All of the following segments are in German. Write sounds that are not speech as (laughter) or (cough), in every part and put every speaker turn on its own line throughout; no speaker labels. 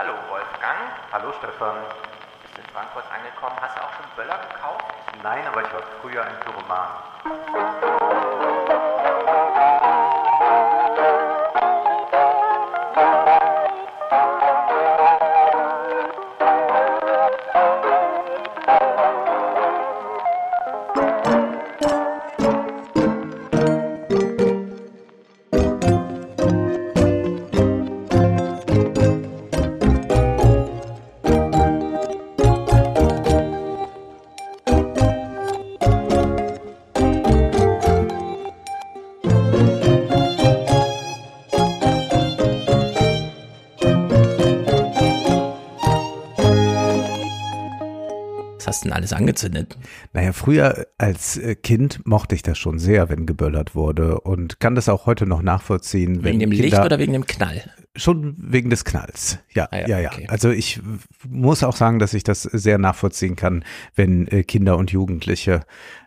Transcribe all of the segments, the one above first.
Hallo Wolfgang,
Hallo Stefan.
bist du in Frankfurt angekommen? Hast du auch schon Böller gekauft?
Nein, aber ich war früher ein Pyroman.
Hast denn alles angezündet?
Naja, früher als äh, Kind mochte ich das schon sehr, wenn geböllert wurde und kann das auch heute noch nachvollziehen. wenn
Wegen dem
Kinder,
Licht oder wegen dem Knall?
Schon wegen des Knalls. Ja,
Ah ja,
ja, ja.
okay.
Also ich muss auch sagen, dass ich das sehr nachvollziehen kann, wenn äh, Kinder und Jugendliche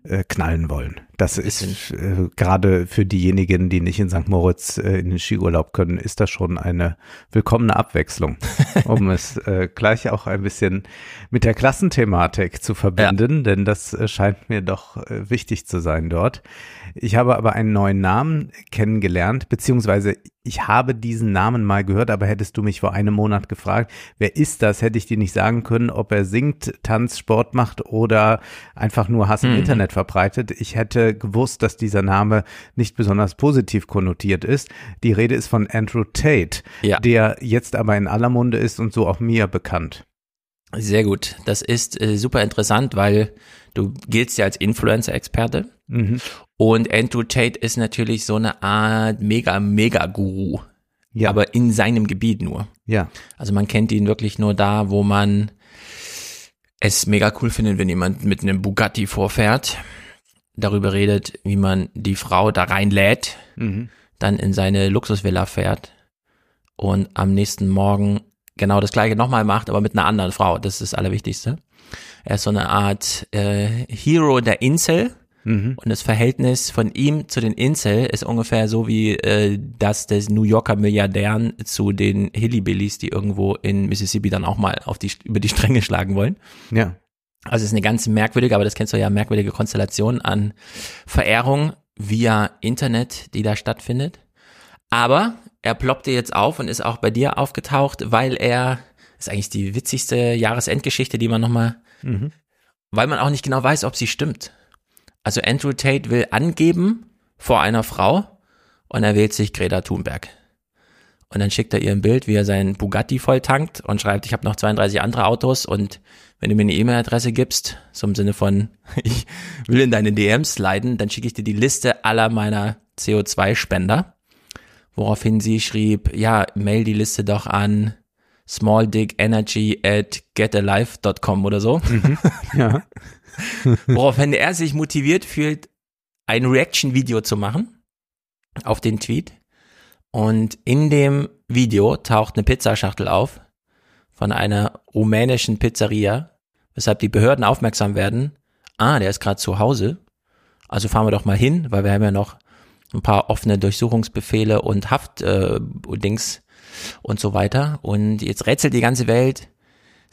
äh, knallen wollen. Das ist äh, gerade für diejenigen, die nicht in St. Moritz äh, in den Skiurlaub können, ist das schon eine willkommene Abwechslung, (laughs) um es äh, gleich auch ein bisschen mit der Klassenthematik zu verbinden, denn das äh, scheint mir doch wichtig zu sein dort. Ich habe aber einen neuen Namen kennengelernt, beziehungsweise ich habe diesen Namen mal gehört, aber hättest du mich vor einem Monat gefragt, wer ist das, hätte ich dir nicht sagen können, ob er singt, tanzt, Sport macht oder einfach nur Hass im
Mhm.
Internet verbreitet. Ich hätte gewusst, dass dieser Name nicht besonders positiv konnotiert ist. Die Rede ist von Andrew Tate,
Ja.
der jetzt aber in aller Munde ist und so auch mir bekannt.
Sehr gut. Das ist äh, super interessant, weil du giltst ja als Influencer-Experte.
Mhm.
Und Andrew Tate ist natürlich so eine Art mega, mega Guru.
Ja,
Aber in seinem Gebiet nur.
ja,
Also man kennt ihn wirklich nur da, wo man es mega cool findet, wenn jemand mit einem Bugatti vorfährt, darüber redet, wie man die Frau da reinlädt,
mhm.
dann in seine Luxusvilla fährt und am nächsten Morgen genau das gleiche nochmal macht, aber mit einer anderen Frau. Das ist das Allerwichtigste. Er ist so eine Art äh, Hero der Insel.
Mhm.
Und das Verhältnis von ihm zu den Insel ist ungefähr so wie äh, das des New Yorker Milliardären zu den Hillbillies, die irgendwo in Mississippi dann auch mal auf die, über die Stränge schlagen wollen.
ja,
Also es ist eine ganz merkwürdige, aber das kennst du ja, merkwürdige Konstellation an Verehrung via Internet, die da stattfindet. Aber er ploppte jetzt auf und ist auch bei dir aufgetaucht, weil er, ist eigentlich die witzigste Jahresendgeschichte, die man nochmal,
mhm.
weil man auch nicht genau weiß, ob sie stimmt. Also Andrew Tate will angeben vor einer Frau und er wählt sich Greta Thunberg. Und dann schickt er ihr ein Bild, wie er seinen Bugatti voll tankt und schreibt, ich habe noch 32 andere Autos und wenn du mir eine E-Mail-Adresse gibst, so im Sinne von, (laughs) ich will in deine DMs sliden, dann schicke ich dir die Liste aller meiner CO2-Spender. Woraufhin sie schrieb, ja, mail die Liste doch an smalldickenergy at getalive.com oder so.
ja, (laughs)
Woraufhin er sich motiviert fühlt, ein Reaction-Video zu machen auf den Tweet. Und in dem Video taucht eine Pizzaschachtel auf von einer rumänischen Pizzeria, weshalb die Behörden aufmerksam werden. Ah, der ist gerade zu Hause. Also fahren wir doch mal hin, weil wir haben ja noch ein paar offene Durchsuchungsbefehle und Haft äh, Dings und so weiter. Und jetzt rätselt die ganze Welt,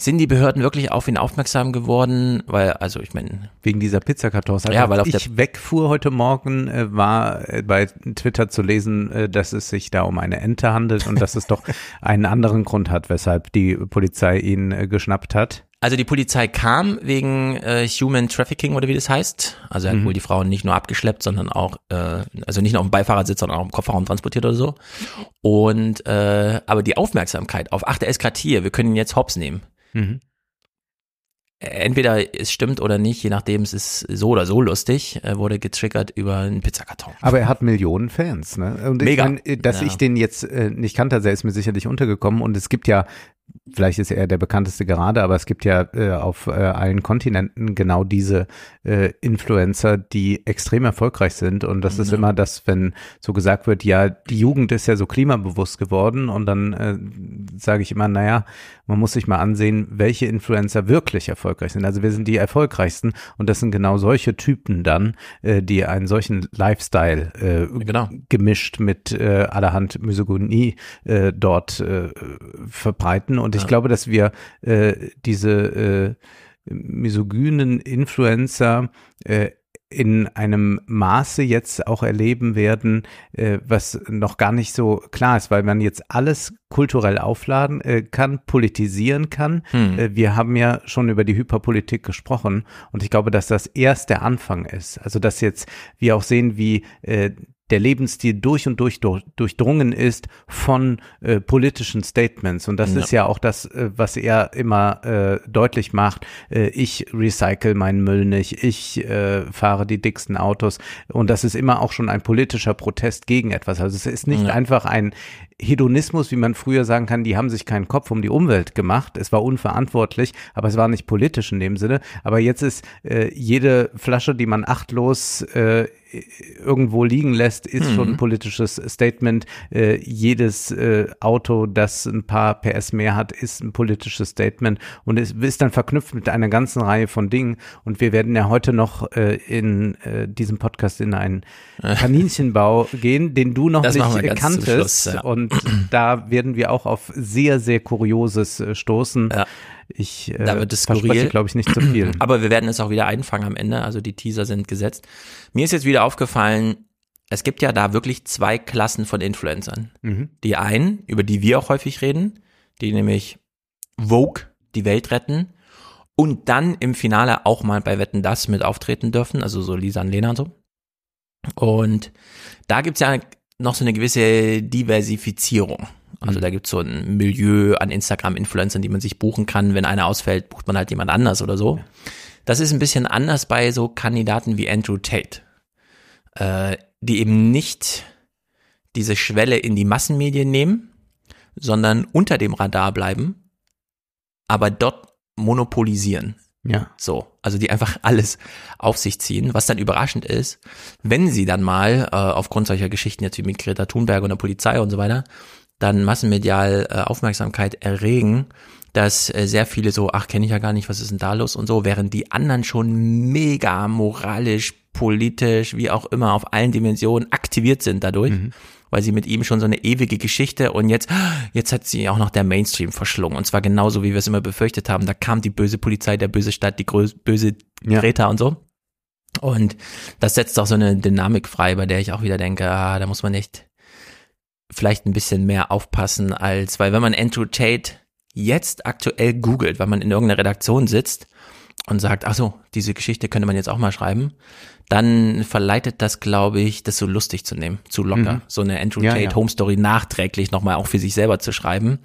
sind die Behörden wirklich auf ihn aufmerksam geworden? Weil, also ich meine,
wegen dieser Pizzakartons. Also
Ja, weil auf
ich wegfuhr heute Morgen, äh, war äh, bei Twitter zu lesen, äh, dass es sich da um eine Ente handelt und dass es doch (laughs) einen anderen Grund hat, weshalb die Polizei ihn äh, geschnappt hat.
Also die Polizei kam wegen äh, Human Trafficking oder wie das heißt. Also er hat wohl die Frauen nicht nur abgeschleppt, sondern auch, äh, also nicht nur auf dem Beifahrersitz, sondern auch im Kofferraum transportiert oder so. Und äh, aber die Aufmerksamkeit auf, ach, der ist gerade hier, wir können ihn jetzt hops nehmen.
Mhm.
Entweder es stimmt oder nicht, je nachdem, es ist so oder so lustig, äh, wurde getriggert über einen Pizzakarton.
Aber er hat Millionen Fans, ne? Und
Mega.
ich mein, äh, dass
Ja.
ich den jetzt äh, nicht kannte, also er ist mir sicherlich untergekommen und es gibt ja, vielleicht ist er der bekannteste gerade, aber es gibt ja äh, auf äh, allen Kontinenten genau diese äh, Influencer, die extrem erfolgreich sind. Und das ist immer das, wenn so gesagt wird, ja, die Jugend ist ja so klimabewusst geworden. Und dann äh, sage ich immer, naja, man muss sich mal ansehen, welche Influencer wirklich erfolgreich sind. Also wir sind die erfolgreichsten und das sind genau solche Typen dann, äh, die einen solchen Lifestyle äh,
Genau.
gemischt mit äh, allerhand Misogynie äh, dort äh, verbreiten Und ich glaube, dass wir äh, diese äh, misogynen Influencer äh, in einem Maße jetzt auch erleben werden, äh, was noch gar nicht so klar ist, weil man jetzt alles kulturell aufladen äh, kann, politisieren kann. Hm. Äh, wir haben ja schon über die Hyperpolitik gesprochen und ich glaube, dass das erst der Anfang ist. Also dass jetzt wir auch sehen, wie äh, der Lebensstil durch und durch, durch durchdrungen ist von äh, politischen Statements. Und das ja. ist ja auch das, äh, was er immer äh, deutlich macht. Äh, ich recycle meinen Müll nicht, ich äh, fahre die dicksten Autos. Und das ist immer auch schon ein politischer Protest gegen etwas. Also es ist nicht ja. einfach ein Hedonismus, wie man früher sagen kann, die haben sich keinen Kopf um die Umwelt gemacht. Es war unverantwortlich, aber es war nicht politisch in dem Sinne. Aber jetzt ist äh, jede Flasche, die man achtlos äh, irgendwo liegen lässt, ist mhm. schon ein politisches Statement. Äh, jedes äh, Auto, das ein paar PS mehr hat, ist ein politisches Statement und es ist dann verknüpft mit einer ganzen Reihe von Dingen. Und wir werden ja heute noch äh, in äh, diesem Podcast in einen Kaninchenbau gehen, den du noch
das
nicht kanntest. Schluss, ja. Und da werden wir auch auf sehr, sehr Kurioses äh, stoßen. Ja. Ich
äh, da wird es verspreche,
glaube ich, nicht zu viel.
Aber wir werden es auch wieder einfangen am Ende. Also die Teaser sind gesetzt. Mir ist jetzt wieder aufgefallen, es gibt ja da wirklich zwei Klassen von Influencern. Mhm. Die einen, über die wir auch häufig reden, die nämlich Vogue die Welt retten und dann im Finale auch mal bei Wetten das mit auftreten dürfen, also so Lisa und Lena und so. Und da gibt's ja noch so eine gewisse Diversifizierung. Also mhm. da gibt's so ein Milieu an Instagram-Influencern, die man sich buchen kann. Wenn einer ausfällt, bucht man halt jemand anders oder so. Das ist ein bisschen anders bei so Kandidaten wie Andrew Tate, äh, die eben nicht diese Schwelle in die Massenmedien nehmen, sondern unter dem Radar bleiben, aber dort monopolisieren.
Ja.
So, also die einfach alles auf sich ziehen, was dann überraschend ist, wenn sie dann mal äh, aufgrund solcher Geschichten jetzt wie mit Greta Thunberg und der Polizei und so weiter, dann massenmedial äh, Aufmerksamkeit erregen, dass äh, sehr viele so, ach, kenne ich ja gar nicht, was ist denn da los und so, während die anderen schon mega moralisch, politisch, wie auch immer, auf allen Dimensionen aktiviert sind dadurch. Mhm weil sie mit ihm schon so eine ewige Geschichte und jetzt, jetzt hat sie auch noch der Mainstream verschlungen. Und zwar genauso, wie wir es immer befürchtet haben. Da kam die böse Polizei, der böse Stadt, die böse Greta ja. und so. Und das setzt auch so eine Dynamik frei, bei der ich auch wieder denke, ah, da muss man echt vielleicht ein bisschen mehr aufpassen als, weil wenn man Andrew Tate jetzt aktuell googelt, weil man in irgendeiner Redaktion sitzt und sagt, ach so, diese Geschichte könnte man jetzt auch mal schreiben, dann verleitet das, glaube ich, das so lustig zu nehmen, zu locker, mhm. so eine Andrew ja, Tate ja. Home Story nachträglich nochmal auch für sich selber zu schreiben.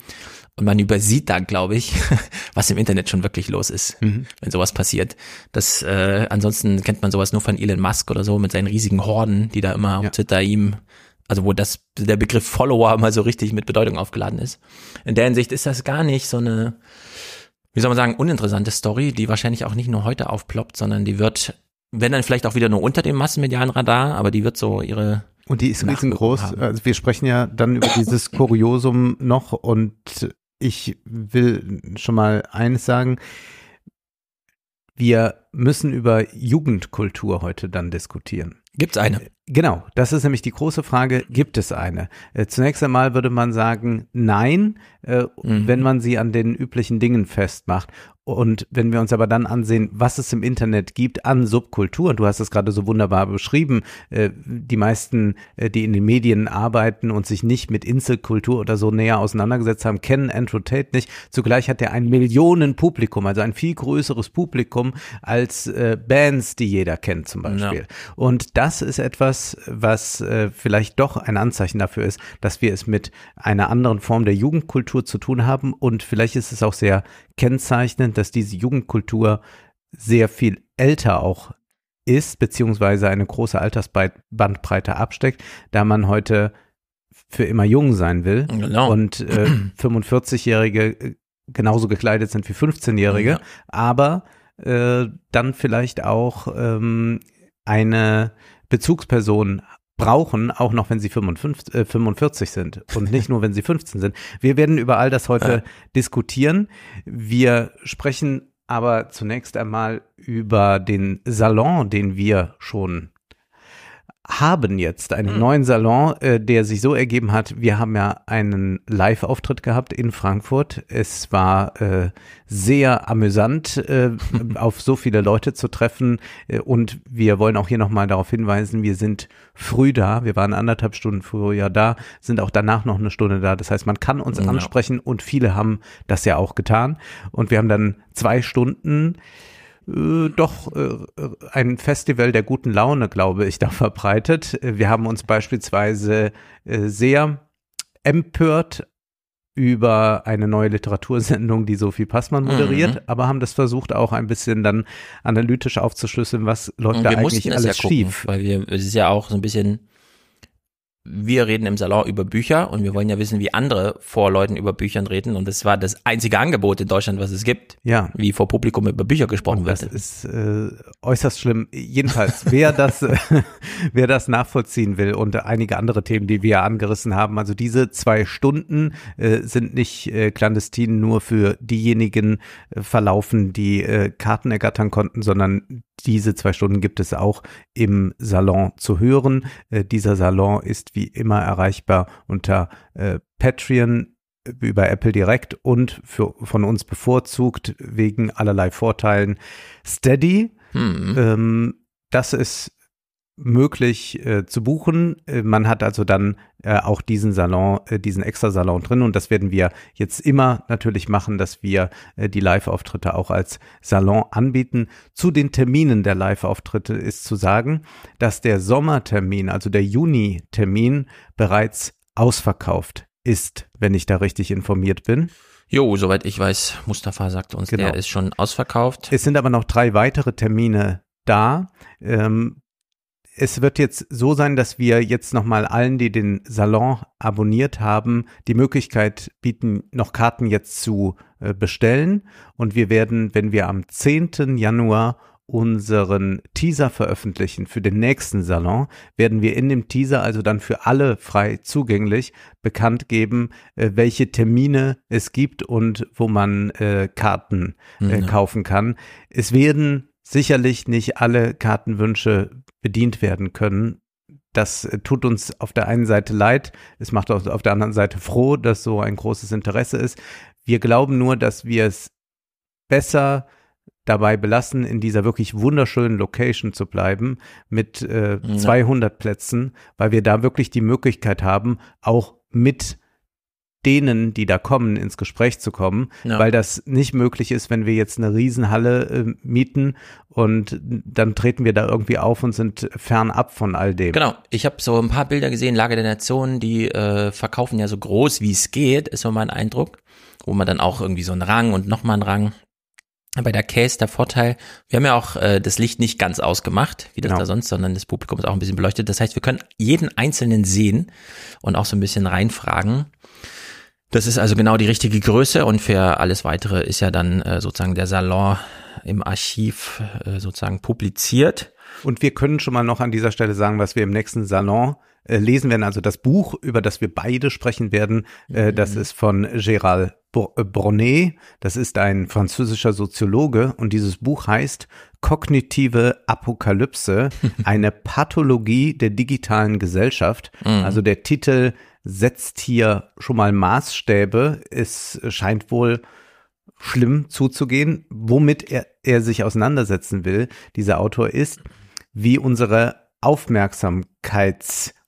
Und man übersieht da, glaube ich, (laughs) was im Internet schon wirklich los ist, mhm. wenn sowas passiert. Das, äh, ansonsten kennt man sowas nur von Elon Musk oder so mit seinen riesigen Horden, die da immer ja. auf Twitter ihm, also wo das, der Begriff Follower mal so richtig mit Bedeutung aufgeladen ist. In der Hinsicht ist das gar nicht so eine, wie soll man sagen, uninteressante Story, die wahrscheinlich auch nicht nur heute aufploppt, sondern die wird wenn dann vielleicht auch wieder nur unter dem massenmedialen Radar, aber die wird so ihre
und die ist riesengroß. Haben. Also wir sprechen ja dann über dieses (laughs) Kuriosum noch und ich will schon mal eines sagen. Wir müssen über Jugendkultur heute dann diskutieren.
Gibt's eine?
Genau, das ist nämlich die große Frage, gibt es eine? Äh, zunächst einmal würde man sagen, nein, äh, mhm. wenn man sie an den üblichen Dingen festmacht. Und wenn wir uns aber dann ansehen, was es im Internet gibt an Subkulturen, du hast es gerade so wunderbar beschrieben, äh, die meisten, äh, die in den Medien arbeiten und sich nicht mit Inselkultur oder so näher auseinandergesetzt haben, kennen Andrew Tate nicht. Zugleich hat er ein Millionenpublikum, also ein viel größeres Publikum als äh, Bands, die jeder kennt zum Beispiel. Ja. Und das ist etwas, was äh, vielleicht doch ein Anzeichen dafür ist, dass wir es mit einer anderen Form der Jugendkultur zu tun haben und vielleicht ist es auch sehr kennzeichnend, dass diese Jugendkultur sehr viel älter auch ist, beziehungsweise eine große Altersbandbreite absteckt, da man heute für immer jung sein will genau. und äh, (clears throat) 45-Jährige äh, genauso gekleidet sind wie 15-Jährige, ja. aber äh, dann vielleicht auch ähm, eine Bezugsperson brauchen, auch noch wenn sie 55, äh, 45 sind und nicht nur wenn sie 15 sind. Wir werden über all das heute diskutieren. Wir sprechen aber zunächst einmal über den Salon, den wir schon haben jetzt einen
Mhm.
neuen Salon, äh, der sich so ergeben hat. Wir haben ja einen Live-Auftritt gehabt in Frankfurt. Es war äh, sehr amüsant, äh, (laughs) auf so viele Leute zu treffen. Äh, und wir wollen auch hier nochmal darauf hinweisen, wir sind früh da. Wir waren anderthalb Stunden früher da, sind auch danach noch eine Stunde da. Das heißt, man kann uns ansprechen und viele haben das ja auch getan. Und wir haben dann zwei Stunden äh, doch äh, ein Festival der guten Laune, glaube ich, (laughs) da verbreitet. Äh, Wir haben uns beispielsweise äh, sehr empört über eine neue Literatursendung, die Sophie Passmann moderiert,
Mhm.
aber haben das versucht auch ein bisschen dann analytisch aufzuschlüsseln, was läuft da eigentlich alles
ja gucken,
schief.
weil wir, es ist ja auch so ein bisschen, wir reden im Salon über Bücher und wir wollen ja wissen, wie andere vor Leuten über Büchern reden und das war das einzige Angebot in Deutschland, was es gibt,
Ja.
wie vor Publikum über Bücher gesprochen
Und das
wird.
ist äh, äußerst schlimm. Jedenfalls, wer das, (laughs) wer das nachvollziehen will und einige andere Themen, die wir angerissen haben, also diese zwei Stunden äh, sind nicht äh, clandestin nur für diejenigen äh, verlaufen, die äh, Karten ergattern konnten, sondern diese zwei Stunden gibt es auch im Salon zu hören. Äh, dieser Salon ist wie immer erreichbar unter äh, Patreon über Apple direkt und für, von uns bevorzugt wegen allerlei Vorteilen Steady.
Hm.
Ähm, das ist möglich äh, zu buchen. Äh, man hat also dann äh, auch diesen Salon, äh, diesen extra Salon drin und das werden wir jetzt immer natürlich machen, dass wir äh, die Live-Auftritte auch als Salon anbieten. Zu den Terminen der Live-Auftritte ist zu sagen, dass der Sommertermin, also der Juni-Termin bereits ausverkauft ist, wenn ich da richtig informiert bin.
Jo, soweit ich weiß, Mustafa sagt uns,
Genau.
der ist schon ausverkauft.
Es sind aber noch drei weitere Termine da. Ähm, es wird jetzt so sein, dass wir jetzt nochmal allen, die den Salon abonniert haben, die Möglichkeit bieten, noch Karten jetzt zu äh, bestellen. Und wir werden, wenn wir am 10. Januar unseren Teaser veröffentlichen für den nächsten Salon, werden wir in dem Teaser also dann für alle frei zugänglich bekannt geben, äh, welche Termine es gibt und wo man äh, Karten
Ja.
kaufen kann. Es werden sicherlich nicht alle Kartenwünsche bedient werden können. Das äh, tut uns auf der einen Seite leid. Es macht auch auf der anderen Seite froh, dass so ein großes Interesse ist. Wir glauben nur, dass wir es besser dabei belassen, in dieser wirklich wunderschönen Location zu bleiben mit äh,
Ja.
200 Plätzen, weil wir da wirklich die Möglichkeit haben, auch mit denen, die da kommen, ins Gespräch zu kommen,
Ja.
weil das nicht möglich ist, wenn wir jetzt eine Riesenhalle äh, mieten und dann treten wir da irgendwie auf und sind fernab von all dem.
Genau, ich habe so ein paar Bilder gesehen, Lage der Nationen, die äh, verkaufen ja so groß wie es geht, ist so mein Eindruck, wo man dann auch irgendwie so einen Rang und nochmal einen Rang. Bei der Case der Vorteil, wir haben ja auch äh, das Licht nicht ganz ausgemacht, wie das
Genau.
da sonst, sondern das Publikum ist auch ein bisschen beleuchtet. Das heißt, wir können jeden Einzelnen sehen und auch so ein bisschen reinfragen. Das ist also genau die richtige Größe und für alles weitere ist ja dann äh, sozusagen der Salon im Archiv äh, sozusagen publiziert.
Und wir können schon mal noch an dieser Stelle sagen, was wir im nächsten Salon äh, lesen werden. Also das Buch, über das wir beide sprechen werden, äh, das ist von Gérald äh, Brunet. Das ist ein französischer Soziologe und dieses Buch heißt Kognitive Apokalypse, (laughs) eine Pathologie der digitalen Gesellschaft. Also der Titel setzt hier schon mal Maßstäbe. Es scheint wohl schlimm zuzugehen. Womit er, er sich auseinandersetzen will, dieser Autor, ist, wie unsere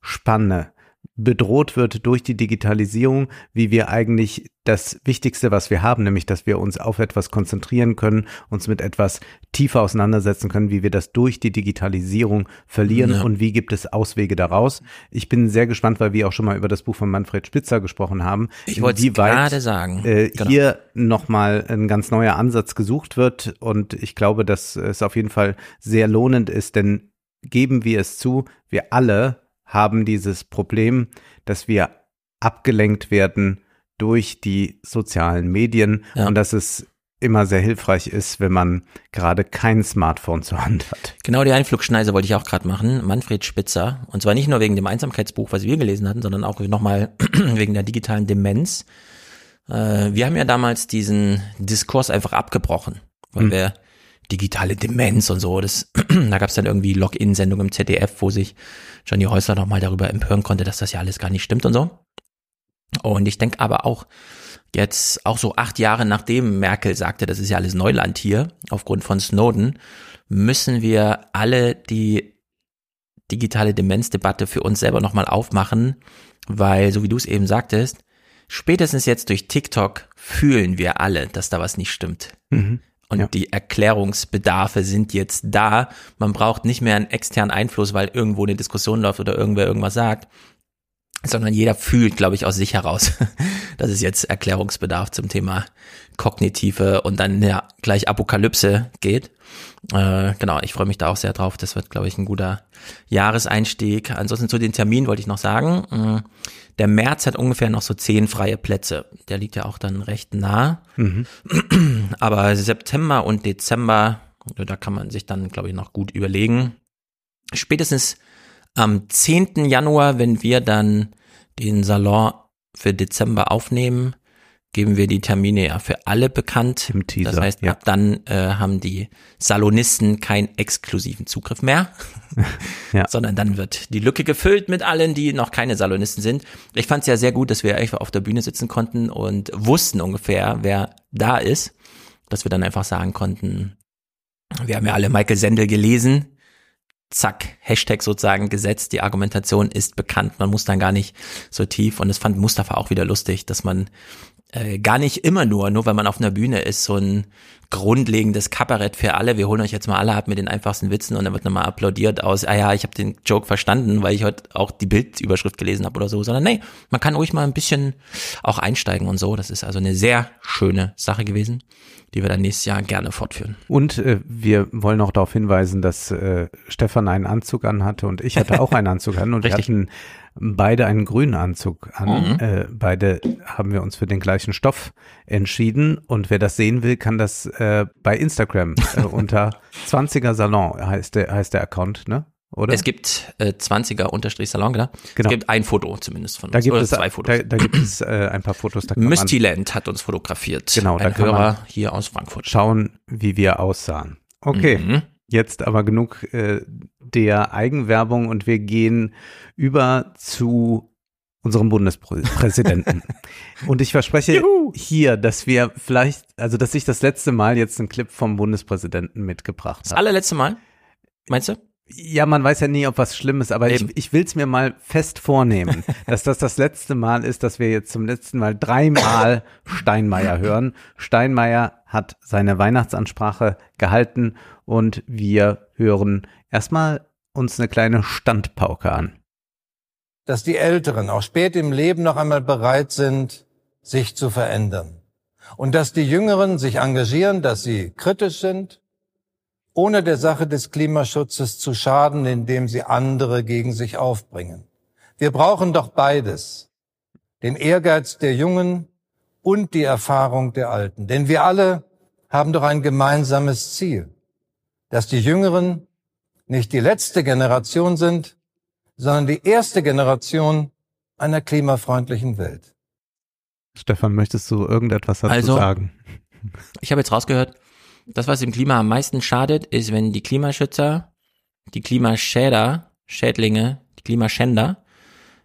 Aufmerksamkeitsspanne bedroht wird durch die Digitalisierung, wie wir eigentlich das Wichtigste, was wir haben, nämlich dass wir uns auf etwas konzentrieren können, uns mit etwas tiefer auseinandersetzen können, wie wir das durch die Digitalisierung verlieren
Ja.
und wie gibt es Auswege daraus. Ich bin sehr gespannt, weil wir auch schon mal über das Buch von Manfred Spitzer gesprochen haben.
Ich wollte gerade sagen.
äh,
Genau.
hier nochmal ein ganz neuer Ansatz gesucht wird. Und ich glaube, dass es auf jeden Fall sehr lohnend ist, denn geben wir es zu, wir alle haben dieses Problem, dass wir abgelenkt werden durch die sozialen Medien
Ja.
und dass es immer sehr hilfreich ist, wenn man gerade kein Smartphone zur Hand hat.
Genau die Einflugschneise wollte ich auch gerade machen. Manfred Spitzer. Und zwar nicht nur wegen dem Einsamkeitsbuch, was wir gelesen hatten, sondern auch nochmal (clears throat) wegen der digitalen Demenz. Äh, wir haben ja damals diesen Diskurs einfach abgebrochen, weil
Hm.
wir digitale Demenz und so. Das, (clears throat) da gab es dann irgendwie Login-Sendungen im ZDF, wo sich Johnny Häusler nochmal darüber empören konnte, dass das ja alles gar nicht stimmt und so. Und ich denke aber auch, jetzt auch so acht Jahre nachdem Merkel sagte, das ist ja alles Neuland hier, aufgrund von Snowden, müssen wir alle die digitale Demenzdebatte für uns selber nochmal aufmachen, weil, so wie du es eben sagtest, spätestens jetzt durch TikTok fühlen wir alle, dass da was nicht stimmt. Mhm. Und ja. die Erklärungsbedarfe sind jetzt da. Man braucht nicht mehr einen externen Einfluss, weil irgendwo eine Diskussion läuft oder irgendwer irgendwas sagt, sondern jeder fühlt, glaube ich, aus sich heraus, (laughs) dass es jetzt Erklärungsbedarf zum Thema kognitive und dann ja gleich Apokalypse geht. Äh, genau, ich freue mich da auch sehr drauf. Das wird, glaube ich, ein guter Jahreseinstieg. Ansonsten zu den Terminen wollte ich noch sagen. Der März hat ungefähr noch so zehn freie Plätze. Der liegt ja auch dann recht nah. Mhm. Aber September und Dezember, da kann man sich dann, glaube ich, noch gut überlegen. Spätestens am 10. Januar, wenn wir dann den Salon für Dezember aufnehmen, geben wir die Termine ja für alle bekannt. Im Teaser, das heißt, ja. ab dann äh, haben die Salonisten keinen exklusiven Zugriff mehr, (laughs) ja. sondern dann wird die Lücke gefüllt mit allen, die noch keine Salonisten sind. Ich fand es ja sehr gut, dass wir einfach auf der Bühne sitzen konnten und wussten ungefähr, wer da ist, dass wir dann einfach sagen konnten, wir haben ja alle Michael Sendel gelesen, zack, Hashtag sozusagen gesetzt, die Argumentation ist bekannt, man muss dann gar nicht so tief und das fand Mustafa auch wieder lustig, dass man äh, gar nicht immer nur, nur weil man auf einer Bühne ist, so ein grundlegendes Kabarett für alle. Wir holen euch jetzt mal alle ab mit den einfachsten Witzen und dann wird nochmal applaudiert aus, ah ja, ich habe den Joke verstanden, weil ich heute auch die Bildüberschrift gelesen habe oder so, sondern nee, man kann ruhig mal ein bisschen auch einsteigen und so. Das ist also eine sehr schöne Sache gewesen, die wir dann nächstes Jahr gerne fortführen.
Und äh, wir wollen auch darauf hinweisen, dass äh, Stefan einen Anzug anhatte und ich hatte auch einen Anzug an und wir hatten beide einen grünen Anzug an. Mhm. Äh, beide haben wir uns für den gleichen Stoff entschieden. Und wer das sehen will, kann das äh, bei Instagram äh, (laughs) unter 20er Salon heißt der, heißt der Account, ne? Oder?
Es gibt äh, 20er Unterstrich Salon, genau. genau. Es gibt ein Foto zumindest von
uns. Da gibt oder es zwei Fotos. Da, da gibt es äh, ein paar Fotos.
Da Mystiland hat uns fotografiert.
Genau,
ein da Hörer hier aus Frankfurt.
Schauen, wie wir aussahen. Okay. Mhm. Jetzt aber genug äh, der Eigenwerbung und wir gehen über zu unserem Bundespräsidenten. (laughs) und ich verspreche Juhu. hier, dass wir vielleicht, also dass ich das letzte Mal jetzt einen Clip vom Bundespräsidenten mitgebracht habe.
Das allerletzte Mal? Meinst du?
Ja, man weiß ja nie, ob was schlimm ist, aber Eben. ich, ich will es mir mal fest vornehmen, (laughs) dass das das letzte Mal ist, dass wir jetzt zum letzten Mal dreimal Steinmeier hören. Steinmeier hat seine Weihnachtsansprache gehalten und wir hören erstmal uns eine kleine Standpauke an.
Dass die Älteren auch spät im Leben noch einmal bereit sind, sich zu verändern. Und dass die Jüngeren sich engagieren, dass sie kritisch sind, ohne der Sache des Klimaschutzes zu schaden, indem sie andere gegen sich aufbringen. Wir brauchen doch beides. Den Ehrgeiz der Jungen und die Erfahrung der Alten. Denn wir alle haben doch ein gemeinsames Ziel, dass die Jüngeren nicht die letzte Generation sind, sondern die erste Generation einer klimafreundlichen Welt.
Stefan, möchtest du irgendetwas dazu also, sagen?
Ich habe jetzt rausgehört, das, was dem Klima am meisten schadet, ist, wenn die Klimaschützer, die Klimaschäder, Schädlinge, die Klimaschänder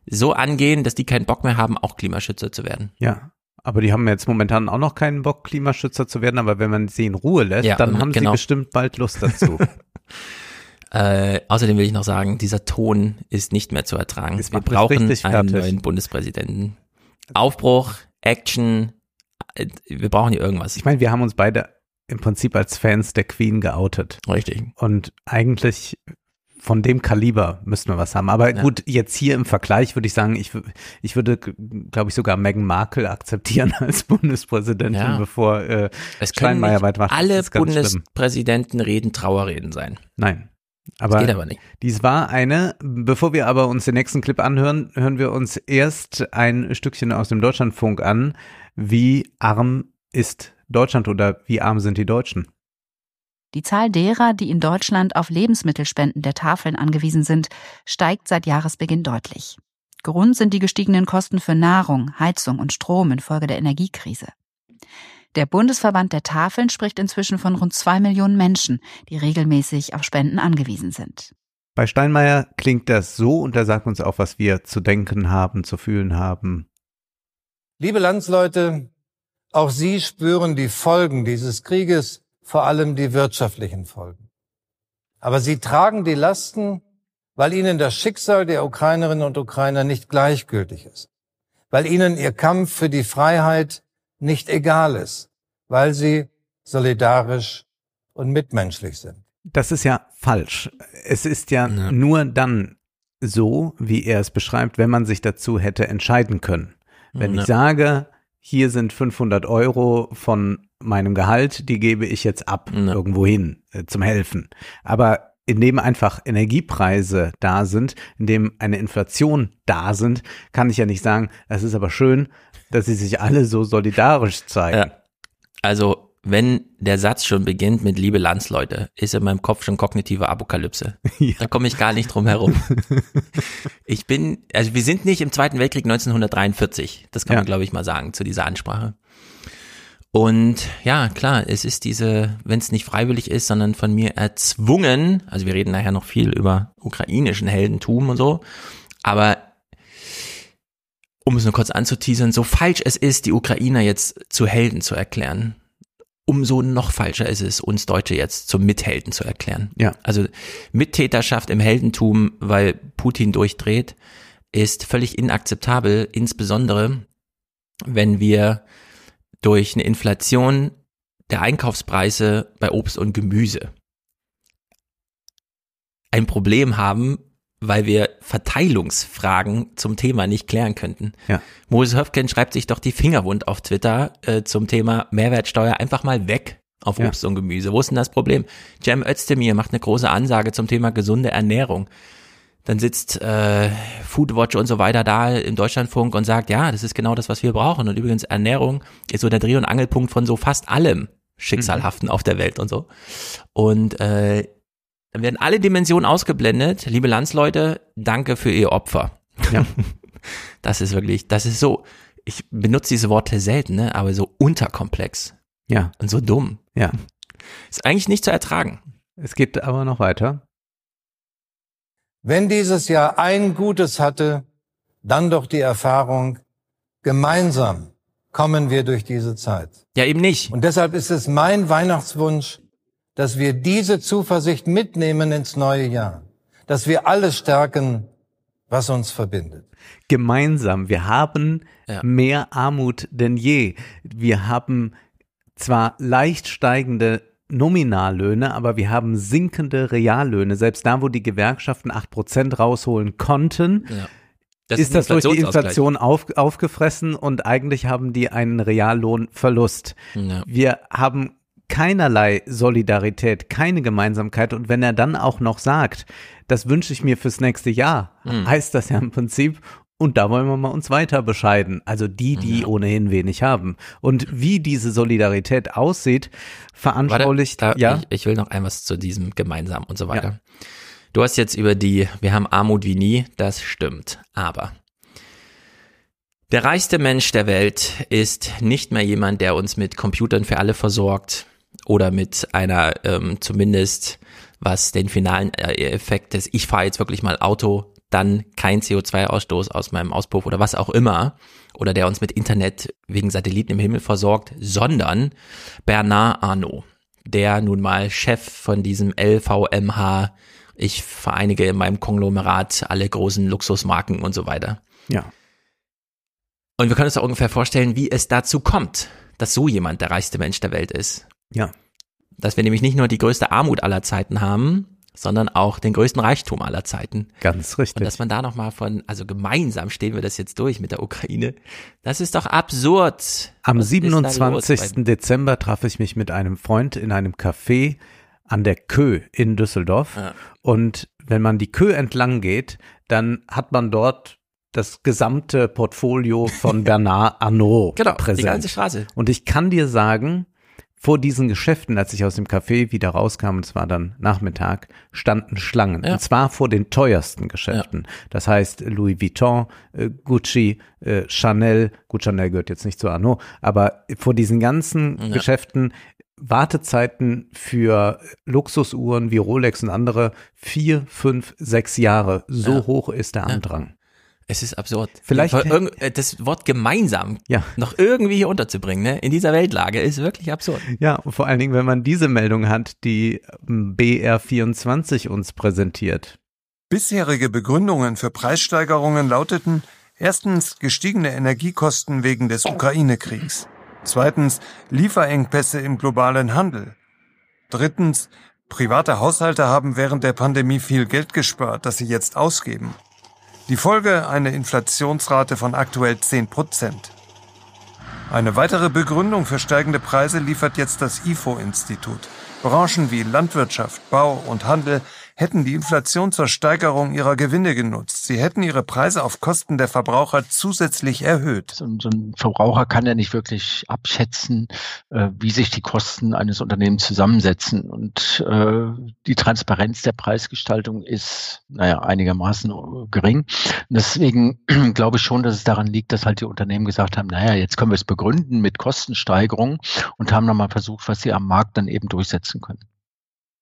so angehen, dass die keinen Bock mehr haben, auch Klimaschützer zu werden.
Ja. Aber die haben jetzt momentan auch noch keinen Bock, Klimaschützer zu werden, aber wenn man sie in Ruhe lässt, ja, dann haben genau. sie bestimmt bald Lust dazu. (laughs)
äh, außerdem will ich noch sagen, dieser Ton ist nicht mehr zu ertragen. Wir brauchen einen neuen Bundespräsidenten. Aufbruch, Action, äh, wir brauchen hier irgendwas.
Ich meine, wir haben uns beide im Prinzip als Fans der Queen geoutet.
Richtig.
Und eigentlich von dem Kaliber müssten wir was haben. Aber ja. gut, jetzt hier im Vergleich würde ich sagen, ich, ich würde, glaube ich, sogar Meghan Markle akzeptieren (laughs) als Bundespräsidentin, ja. bevor äh,
es Steinmeier weitermacht. Alle Bundespräsidenten reden Trauerreden sein.
Nein. Aber, das geht aber nicht. Dies war eine, bevor wir aber uns den nächsten Clip anhören, hören wir uns erst ein Stückchen aus dem Deutschlandfunk an. Wie arm ist Deutschland oder wie arm sind die Deutschen?
Die Zahl derer, die in Deutschland auf Lebensmittelspenden der Tafeln angewiesen sind, steigt seit Jahresbeginn deutlich. Grund sind die gestiegenen Kosten für Nahrung, Heizung und Strom infolge der Energiekrise. Der Bundesverband der Tafeln spricht inzwischen von rund zwei Millionen Menschen, die regelmäßig auf Spenden angewiesen sind.
Bei Steinmeier klingt das so und er sagt uns auch, was wir zu denken haben, zu fühlen haben.
Liebe Landsleute, auch Sie spüren die Folgen dieses Krieges, vor allem die wirtschaftlichen Folgen. Aber Sie tragen die Lasten, weil Ihnen das Schicksal der Ukrainerinnen und Ukrainer nicht gleichgültig ist, weil Ihnen Ihr Kampf für die Freiheit nicht egal ist, weil Sie solidarisch und mitmenschlich sind.
Das ist ja falsch. Es ist ja, ja, nur dann so, wie er es beschreibt, wenn man sich dazu hätte entscheiden können. Wenn ja. ich sage, hier sind 500 Euro von meinem Gehalt, die gebe ich jetzt ab ja. irgendwo hin äh, zum Helfen. Aber indem einfach Energiepreise da sind, indem eine Inflation da sind, kann ich ja nicht sagen, es ist aber schön, dass sie sich alle so solidarisch zeigen. Ja.
Also wenn der Satz schon beginnt mit liebe Landsleute, ist in meinem Kopf schon kognitive Apokalypse. (laughs) Ja. Da komme ich gar nicht drum herum. (laughs) ich bin, also wir sind nicht im Zweiten Weltkrieg 1943. Das kann ja. man, glaube ich, mal sagen zu dieser Ansprache. Und ja, klar, es ist diese, wenn es nicht freiwillig ist, sondern von mir erzwungen, also wir reden nachher noch viel über ukrainischen Heldentum und so, aber um es nur kurz anzuteasern, so falsch es ist, die Ukrainer jetzt zu Helden zu erklären, umso noch falscher ist es, uns Deutsche jetzt zum Mithelden zu erklären. Ja. Also Mittäterschaft im Heldentum, weil Putin durchdreht, ist völlig inakzeptabel, insbesondere wenn wir durch eine Inflation der Einkaufspreise bei Obst und Gemüse ein Problem haben, weil wir Verteilungsfragen zum Thema nicht klären könnten. Ja. Moses Höfken schreibt sich doch die Fingerwund auf Twitter äh, zum Thema Mehrwertsteuer einfach mal weg auf ja. Obst und Gemüse. Wo ist denn das Problem? Cem Özdemir macht eine große Ansage zum Thema gesunde Ernährung. Dann sitzt äh, Foodwatch und so weiter da im Deutschlandfunk und sagt, ja, das ist genau das, was wir brauchen. Und übrigens, Ernährung ist so der Dreh- und Angelpunkt von so fast allem Schicksalhaften mhm. auf der Welt und so. Und äh, dann werden alle Dimensionen ausgeblendet. Liebe Landsleute, danke für Ihr Opfer. Ja. (laughs) Das ist wirklich, das ist so, ich benutze diese Worte selten, ne, aber so unterkomplex. Ja. Und so dumm. Ja. Ist eigentlich nicht zu ertragen.
Es geht aber noch weiter.
Wenn dieses Jahr ein Gutes hatte, dann doch die Erfahrung, gemeinsam kommen wir durch diese Zeit.
Ja, eben nicht.
Und deshalb ist es mein Weihnachtswunsch, dass wir diese Zuversicht mitnehmen ins neue Jahr, dass wir alles stärken, was uns verbindet.
Gemeinsam. Wir haben ja. mehr Armut denn je. Wir haben zwar leicht steigende Nominallöhne, aber wir haben sinkende Reallöhne. Selbst da, wo die Gewerkschaften acht Prozent rausholen konnten, ja. Das ist, ist das durch die Inflation auf, aufgefressen und eigentlich haben die einen Reallohnverlust. Ja. Wir haben keinerlei Solidarität, keine Gemeinsamkeit. Und wenn er dann auch noch sagt, das wünsche ich mir fürs nächste Jahr, mhm. heißt das ja im Prinzip, und da wollen wir mal uns weiter bescheiden. Also die, die ja. ohnehin wenig haben. Und wie diese Solidarität aussieht, veranschaulicht,
Warte, ja. Ich, ich, will noch ein was zu diesem gemeinsam und so weiter. Ja. Du hast jetzt über die, wir haben Armut wie nie, das stimmt. Aber der reichste Mensch der Welt ist nicht mehr jemand, der uns mit Computern für alle versorgt, oder mit einer ähm, zumindest was den finalen äh, Effekt des ich fahre jetzt wirklich mal Auto, dann kein CO2-Ausstoß aus meinem Auspuff oder was auch immer oder der uns mit Internet wegen Satelliten im Himmel versorgt, sondern Bernard Arnault, der nun mal Chef von diesem LVMH, ich vereinige in meinem Konglomerat alle großen Luxusmarken und so weiter. Ja. Und wir können uns auch ungefähr vorstellen, wie es dazu kommt, dass so jemand der reichste Mensch der Welt ist. Ja. Dass wir nämlich nicht nur die größte Armut aller Zeiten haben, sondern auch den größten Reichtum aller Zeiten.
Ganz richtig.
Und dass man da nochmal von, also gemeinsam stehen wir das jetzt durch mit der Ukraine. Das ist doch absurd.
Am Was 27. Dezember traf ich mich mit einem Freund in einem Café an der Kö in Düsseldorf. Ja. Und wenn man die Kö entlang geht, dann hat man dort das gesamte Portfolio von (laughs) Bernard Arnault genau, präsent. Die ganze Straße. Und ich kann dir sagen, vor diesen Geschäften, als ich aus dem Café wieder rauskam, und es war dann Nachmittag, standen Schlangen.
Ja.
Und zwar vor den teuersten Geschäften. Das heißt Louis Vuitton, äh, Gucci, äh, Chanel. Gut, Chanel gehört jetzt nicht zu Arnaud, aber vor diesen ganzen
Ja.
Geschäften Wartezeiten für Luxusuhren wie Rolex und andere vier, fünf, sechs Jahre. So
Ja.
hoch ist der Andrang.
Es ist absurd.
Vielleicht-
äh, das Wort gemeinsam
Ja.
noch irgendwie hier unterzubringen, ne? in dieser Weltlage, ist wirklich absurd.
Ja, und vor allen Dingen, wenn man diese Meldung hat, die ähm, BR24 uns präsentiert.
Bisherige Begründungen für Preissteigerungen lauteten erstens gestiegene Energiekosten wegen des Ukraine-Kriegs, zweitens Lieferengpässe im globalen Handel, drittens private Haushalte haben während der Pandemie viel Geld gespart, das sie jetzt ausgeben. Die Folge eine Inflationsrate von aktuell 10 Prozent. Eine weitere Begründung für steigende Preise liefert jetzt das IFO-Institut. Branchen wie Landwirtschaft, Bau und Handel hätten die Inflation zur Steigerung ihrer Gewinne genutzt. Sie hätten ihre Preise auf Kosten der Verbraucher zusätzlich erhöht.
So, ein- Verbraucher kann ja nicht wirklich abschätzen, äh, wie sich die Kosten eines Unternehmens zusammensetzen. Und äh, die Transparenz der Preisgestaltung ist, naja, einigermaßen äh, gering. Deswegen (clears throat) glaube ich schon, dass es daran liegt, dass halt die Unternehmen gesagt haben, naja, jetzt können wir es begründen mit Kostensteigerungen und haben nochmal versucht, was sie am Markt dann eben durchsetzen können.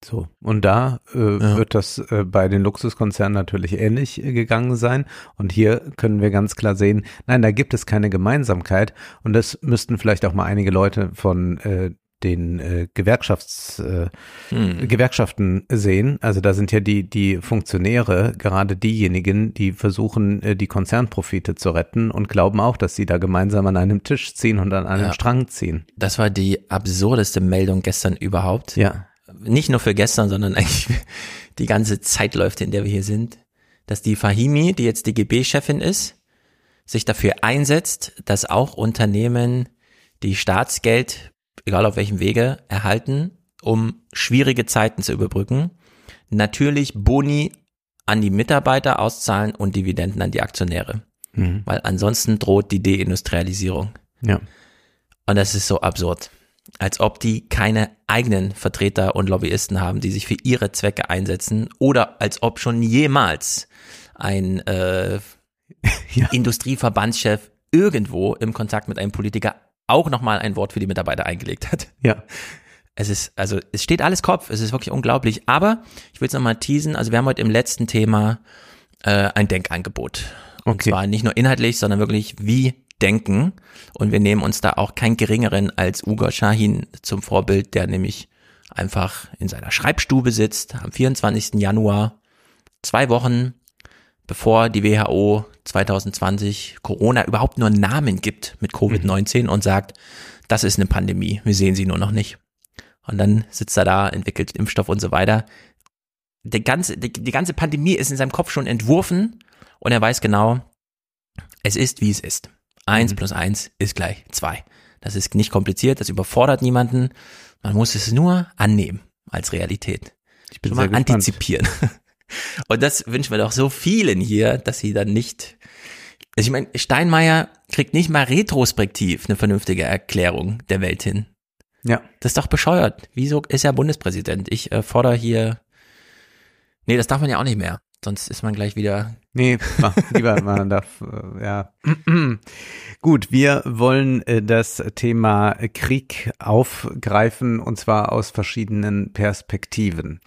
So, und da äh,
Ja.
wird das äh, bei den Luxuskonzernen natürlich ähnlich äh, gegangen sein. Und hier können wir ganz klar sehen, nein, da gibt es keine Gemeinsamkeit. Und das müssten vielleicht auch mal einige Leute von äh, den äh, Gewerkschafts, äh,
Hm.
Gewerkschaften sehen. Also da sind ja die, die Funktionäre gerade diejenigen, die versuchen, äh, die Konzernprofite zu retten und glauben auch, dass sie da gemeinsam an einem Tisch ziehen und an einem
Ja.
Strang ziehen.
Das war die absurdeste Meldung gestern überhaupt.
Ja.
Nicht nur für gestern, sondern (laughs) eigentlich die ganze Zeit läuft, in der wir hier sind, dass die Fahimi, die jetzt DGB-Chefin ist, sich dafür einsetzt, dass auch Unternehmen, die Staatsgeld, egal auf welchem Wege, erhalten, um schwierige Zeiten zu überbrücken, natürlich Boni an die Mitarbeiter auszahlen und Dividenden an die Aktionäre.
Mhm.
Weil ansonsten droht die Deindustrialisierung.
Ja.
Und das ist so absurd. Als ob die keine eigenen Vertreter und Lobbyisten haben, die sich für ihre Zwecke einsetzen. Oder als ob schon jemals ein äh, (laughs)
Ja.
Industrieverbandschef irgendwo im Kontakt mit einem Politiker auch nochmal ein Wort für die Mitarbeiter eingelegt hat.
Ja.
Es ist, also es steht alles Kopf, es ist wirklich unglaublich. Aber ich will es nochmal teasen, also wir haben heute im letzten Thema äh, ein Denkangebot. Und
Okay.
zwar nicht nur inhaltlich, sondern wirklich wie denken. Und wir nehmen uns da auch keinen geringeren als Ugo Shahin zum Vorbild, der nämlich einfach in seiner Schreibstube sitzt am 24. Januar, zwei Wochen bevor die WHO 2020 Corona überhaupt nur einen Namen gibt mit Covid-19 und sagt, das ist eine Pandemie, wir sehen sie nur noch nicht. Und dann sitzt er da, entwickelt Impfstoff und so weiter. Die ganze, die, die ganze Pandemie ist in seinem Kopf schon entworfen und er weiß genau, es ist, wie es ist. Eins
Mhm.
plus eins ist gleich zwei. Das ist nicht kompliziert, das überfordert niemanden. Man muss es nur annehmen als Realität.
Ich bin
Schon mal antizipieren. (laughs) Und das wünschen wir doch so vielen hier, dass sie dann nicht. Also ich meine, Steinmeier kriegt nicht mal retrospektiv eine vernünftige Erklärung der Welt hin.
Ja.
Das ist doch bescheuert. Wieso ist er Bundespräsident? Ich äh, fordere hier. Nee, das darf man ja auch nicht mehr. Sonst ist man gleich wieder.
Nee, lieber, man darf, äh, ja. (clears throat) Gut, wir wollen äh, das Thema Krieg aufgreifen und zwar aus verschiedenen Perspektiven.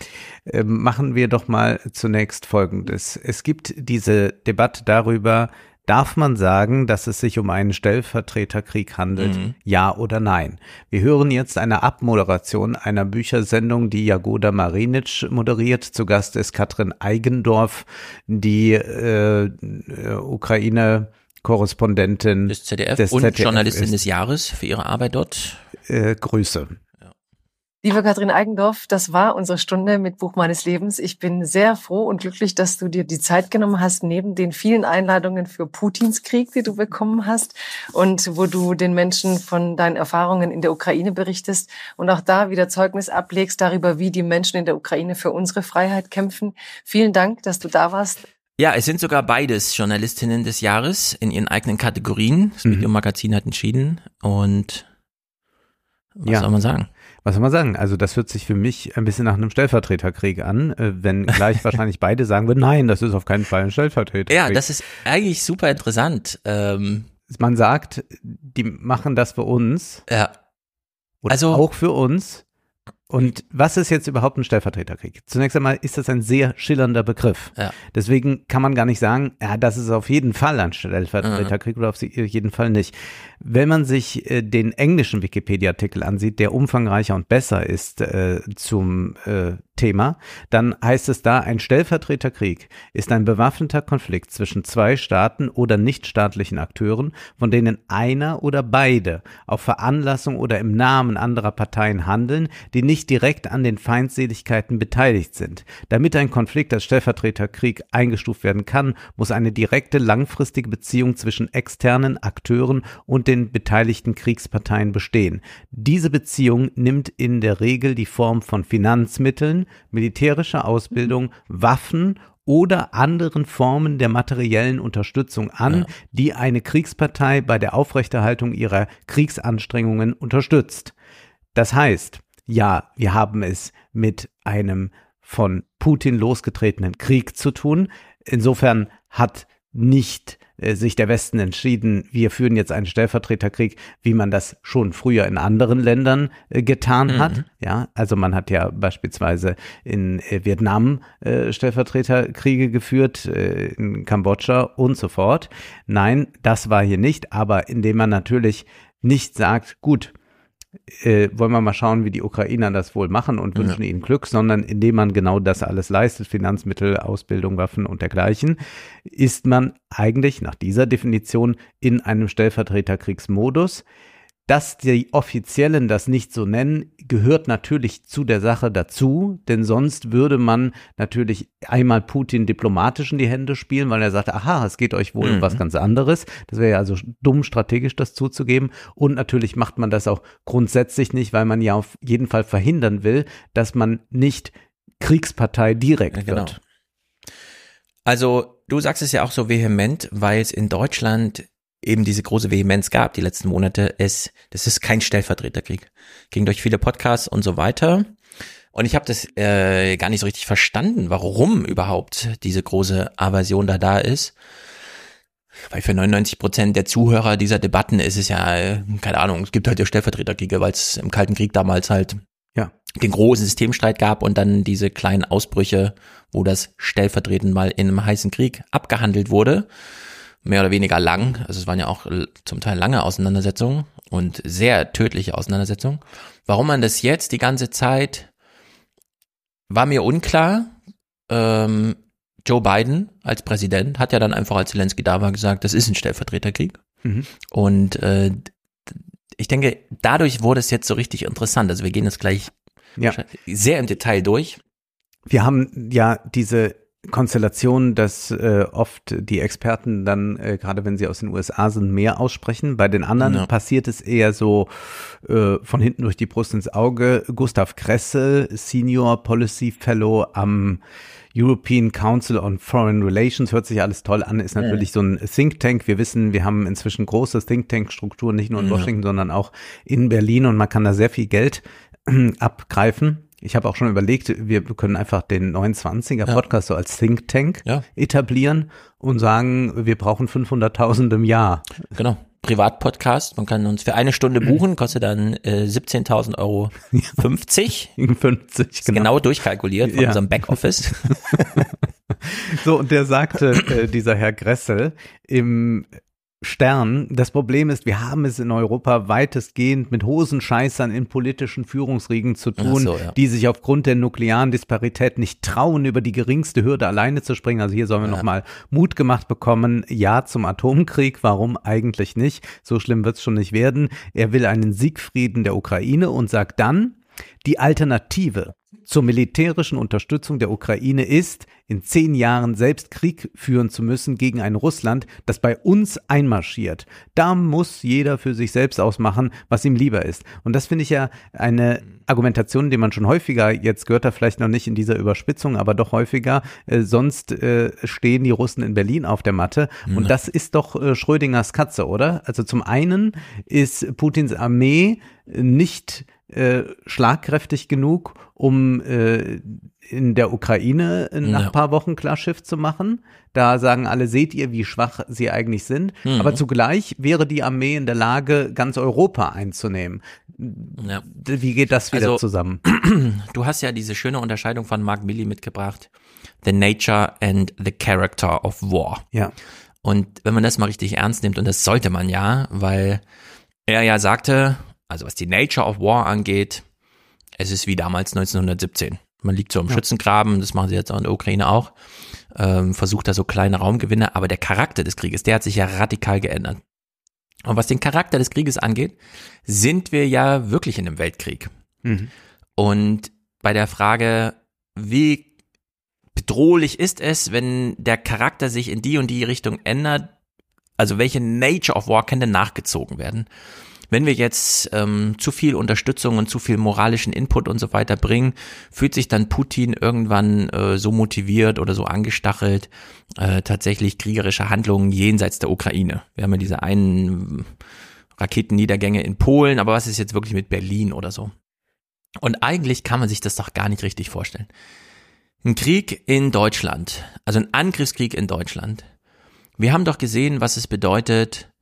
Ähm, machen wir doch mal zunächst Folgendes. Es gibt diese Debatte darüber, Darf man sagen, dass es sich um einen Stellvertreterkrieg handelt?
Mhm.
Ja oder nein? Wir hören jetzt eine Abmoderation einer Büchersendung, die Jagoda Marinic moderiert. Zu Gast ist Katrin Eigendorf, die äh, äh, Ukraine-Korrespondentin
Des ZDF
Des
und
ZDF
Journalistin
ist-
des Jahres für ihre Arbeit dort.
äh, Grüße.
Liebe Katrin Eigendorf, das war unsere Stunde mit Buch meines Lebens. Ich bin sehr froh und glücklich, dass du dir die Zeit genommen hast, neben den vielen Einladungen für Putins Krieg, die du bekommen hast und wo du den Menschen von deinen Erfahrungen in der Ukraine berichtest und auch da wieder Zeugnis ablegst darüber, wie die Menschen in der Ukraine für unsere Freiheit kämpfen. Vielen Dank, dass du da warst.
Ja, es sind sogar beides Journalistinnen des Jahres in ihren eigenen Kategorien. Das
Mhm.
Medium-Magazin hat entschieden und was
Ja.
soll man sagen?
Was soll man sagen? Also das hört sich für mich ein bisschen nach einem Stellvertreterkrieg an, äh, wenn gleich (laughs) wahrscheinlich beide sagen würden, nein, das ist auf keinen Fall ein Stellvertreterkrieg.
Ja, das ist eigentlich super interessant. Ähm,
Man sagt, die machen das für uns
ja, Also-
auch für uns. Und was ist jetzt überhaupt ein Stellvertreterkrieg? Zunächst einmal ist das ein sehr schillernder Begriff.
Ja.
Deswegen kann man gar nicht sagen, ja, das ist auf jeden Fall ein Stellvertreterkrieg oder auf jeden Fall nicht. Wenn man sich äh, den englischen Wikipedia-Artikel ansieht, der umfangreicher und besser ist äh, zum äh, Thema, dann heißt es da, ein Stellvertreterkrieg ist ein bewaffneter Konflikt zwischen zwei Staaten oder nichtstaatlichen Akteuren, von denen einer oder beide auf Veranlassung oder im Namen anderer Parteien handeln, die nicht direkt an den Feindseligkeiten beteiligt sind. Damit ein Konflikt als Stellvertreterkrieg eingestuft werden kann, muss eine direkte langfristige Beziehung zwischen externen Akteuren und den beteiligten Kriegsparteien bestehen. Diese Beziehung nimmt in der Regel die Form von Finanzmitteln, militärischer Ausbildung, Waffen oder anderen Formen der materiellen Unterstützung an,
Ja.
die eine Kriegspartei bei der Aufrechterhaltung ihrer Kriegsanstrengungen unterstützt. Das heißt, ja, wir haben es mit einem von Putin losgetretenen Krieg zu tun. Insofern hat nicht sich der Westen entschieden, wir führen jetzt einen Stellvertreterkrieg, wie man das schon früher in anderen Ländern äh, getan hat. Ja, also man hat ja beispielsweise in äh, Vietnam äh, Stellvertreterkriege geführt, äh, in Kambodscha und so fort. Nein, das war hier nicht, aber indem man natürlich nicht sagt, gut, äh, wollen wir mal schauen, wie die Ukrainer das wohl machen und wünschen ihnen Glück, sondern indem man genau das alles leistet, Finanzmittel, Ausbildung, Waffen und dergleichen, ist man eigentlich nach dieser Definition in einem Stellvertreterkriegsmodus. Dass die Offiziellen das nicht so nennen, gehört natürlich zu der Sache dazu, denn sonst würde man natürlich einmal Putin diplomatisch in die Hände spielen, weil er sagt, aha, es geht euch wohl um was ganz anderes. Das wäre ja also dumm strategisch, das zuzugeben. Und natürlich macht man das auch grundsätzlich nicht, weil man ja auf jeden Fall verhindern will, dass man nicht Kriegspartei direkt
Ja, genau.
wird.
Also, du sagst es ja auch so vehement, weil es in Deutschland eben diese große Vehemenz gab die letzten Monate. Es, das ist kein Stellvertreterkrieg. Ging durch viele Podcasts und so weiter. Und ich habe das äh, gar nicht so richtig verstanden, warum überhaupt diese große Aversion da da ist. Weil für 99 Prozent der Zuhörer dieser Debatten ist es ja, äh, keine Ahnung, es gibt halt ja Stellvertreterkriege, weil es im Kalten Krieg damals halt
Ja.
den großen Systemstreit gab und dann diese kleinen Ausbrüche, wo das stellvertretend mal in einem heißen Krieg abgehandelt wurde. Mehr oder weniger lang. Also es waren ja auch zum Teil lange Auseinandersetzungen und sehr tödliche Auseinandersetzungen. Warum man das jetzt die ganze Zeit war mir unklar. Ähm, Joe Biden als Präsident hat ja dann einfach, als Zelensky da war, gesagt, das ist ein Stellvertreterkrieg.
Mhm.
Und äh, ich denke, dadurch wurde es jetzt so richtig interessant. Also wir gehen jetzt gleich
Ja.
sehr im Detail durch.
Wir haben ja diese Konstellation, dass äh, oft die Experten dann, äh, gerade wenn sie aus den USA sind, mehr aussprechen. Bei den anderen
Ja.
passiert es eher so äh, von hinten durch die Brust ins Auge. Gustav Kressel, Senior Policy Fellow am European Council on Foreign Relations, hört sich alles toll an, ist natürlich so ein Think Tank. Wir wissen, wir haben inzwischen große Think Tank-Strukturen, nicht nur in
Ja.
Washington, sondern auch in Berlin und man kann da sehr viel Geld (clears throat) abgreifen. Ich habe auch schon überlegt, wir können einfach den 29er
Ja.
Podcast so als Think Tank
Ja.
etablieren und sagen, wir brauchen 500.000 im Jahr.
Genau. Privatpodcast. Man kann uns für eine Stunde buchen, kostet dann äh, 17.000 Euro 50.
50, (laughs)
Ist genau. durchkalkuliert von
Ja.
unserem Backoffice. (laughs)
So, und der sagte, äh, dieser Herr Gressel, im Stern, das Problem ist, wir haben es in Europa weitestgehend mit Hosenscheißern in politischen Führungsriegen zu tun,
so, ja.
die sich aufgrund der nuklearen Disparität nicht trauen, über die geringste Hürde alleine zu springen. Also hier sollen wir
Ja.
nochmal Mut gemacht bekommen. Ja zum Atomkrieg, warum eigentlich nicht? So schlimm wird es schon nicht werden. Er will einen Siegfrieden der Ukraine und sagt dann, die Alternative zur militärischen Unterstützung der Ukraine ist, in zehn Jahren selbst Krieg führen zu müssen gegen ein Russland, das bei uns einmarschiert. Da muss jeder für sich selbst ausmachen, was ihm lieber ist. Und das finde ich ja eine Argumentation, die man schon häufiger, jetzt gehört er vielleicht noch nicht in dieser Überspitzung, aber doch häufiger, äh, sonst äh, stehen die Russen in Berlin auf der Matte. Und das ist doch äh, Schrödingers Katze, oder? Also zum einen ist Putins Armee nicht äh, schlagkräftig genug, um äh, in der Ukraine nach
Ja.
ein paar Wochen klar Schiff zu machen. Da sagen alle, seht ihr, wie schwach sie eigentlich sind.
Mhm.
Aber zugleich wäre die Armee in der Lage, ganz Europa einzunehmen.
Ja.
Wie geht das wieder
Also-
zusammen? (clears throat)
Du hast ja diese schöne Unterscheidung von Mark Milley mitgebracht. The nature and the character of war.
Ja.
Und wenn man das mal richtig ernst nimmt, und das sollte man ja, weil er ja sagte, also was die Nature of War angeht, es ist wie damals 1917. Man liegt so im Schützengraben, das machen sie jetzt auch in der Ukraine auch, ähm, versucht da so kleine Raumgewinne, aber der Charakter des Krieges, der hat sich ja radikal geändert. Und was den Charakter des Krieges angeht, sind wir ja wirklich in einem Weltkrieg.
Mhm.
Und bei der Frage, wie bedrohlich ist es, wenn der Charakter sich in die und die Richtung ändert, also welche Nature of War kann denn nachgezogen werden? Wenn wir jetzt ähm, zu viel Unterstützung und zu viel moralischen Input und so weiter bringen, fühlt sich dann Putin irgendwann äh, so motiviert oder so angestachelt, äh, tatsächlich kriegerische Handlungen jenseits der Ukraine. Wir haben ja diese einen Raketenniedergänge in Polen, aber was ist jetzt wirklich mit Berlin oder so? Und eigentlich kann man sich das doch gar nicht richtig vorstellen. Ein Krieg in Deutschland, also ein Angriffskrieg in Deutschland. Wir haben doch gesehen, was es bedeutet,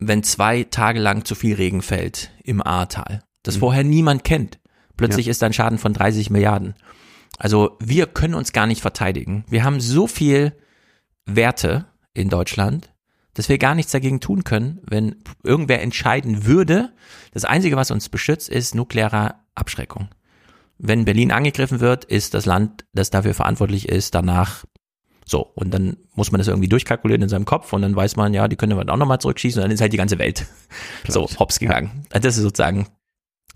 wenn zwei Tage lang zu viel Regen fällt im Ahrtal. Das vorher niemand kennt. Plötzlich ist da ein Schaden von 30 Milliarden. Also wir können uns gar nicht verteidigen. Wir haben so viel Werte in Deutschland, dass wir gar nichts dagegen tun können, wenn irgendwer entscheiden würde. Das Einzige, was uns beschützt, ist nukleare Abschreckung. Wenn Berlin angegriffen wird, ist das Land, das dafür verantwortlich ist, danach so. Und dann muss man das irgendwie durchkalkulieren in seinem Kopf und dann weiß man, ja, die können wir auch nochmal zurückschießen und dann ist halt die ganze Welt so hops gegangen. Also Das ist sozusagen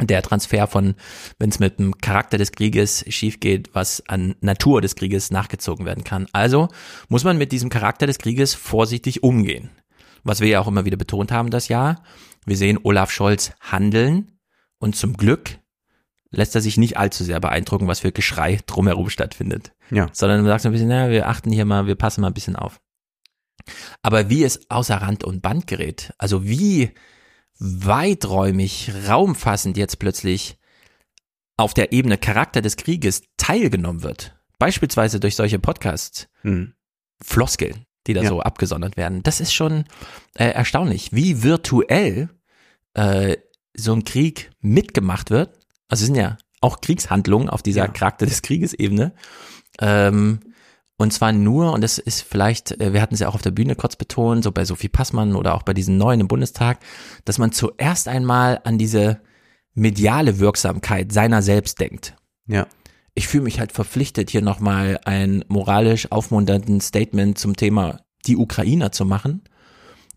der Transfer von, wenn es mit dem Charakter des Krieges schief geht, was an Natur des Krieges nachgezogen werden kann. Also muss man mit diesem Charakter des Krieges vorsichtig umgehen. Was wir ja auch immer wieder betont haben das Jahr. Wir sehen Olaf Scholz handeln und zum Glück lässt er sich nicht allzu sehr beeindrucken, was für Geschrei drumherum stattfindet.
Ja.
Sondern man sagt so ein bisschen, naja, wir achten hier mal, wir passen mal ein bisschen auf. Aber wie es außer Rand und Band gerät, also wie weiträumig, raumfassend jetzt plötzlich auf der Ebene Charakter des Krieges teilgenommen wird, beispielsweise durch solche Podcasts,
Mhm.
Floskeln, die da
Ja.
so abgesondert werden, das ist schon äh, erstaunlich, wie virtuell äh, so ein Krieg mitgemacht wird. Also es sind ja auch Kriegshandlungen auf dieser
Ja.
Charakter des Krieges-Ebene. Ähm, und zwar nur, und das ist vielleicht, äh, wir hatten es ja auch auf der Bühne kurz betont, so bei Sophie Passmann oder auch bei diesen Neuen im Bundestag, dass man zuerst einmal an diese mediale Wirksamkeit seiner selbst denkt.
Ja.
Ich fühle mich halt verpflichtet, hier nochmal ein moralisch aufmunternden Statement zum Thema die Ukrainer zu machen.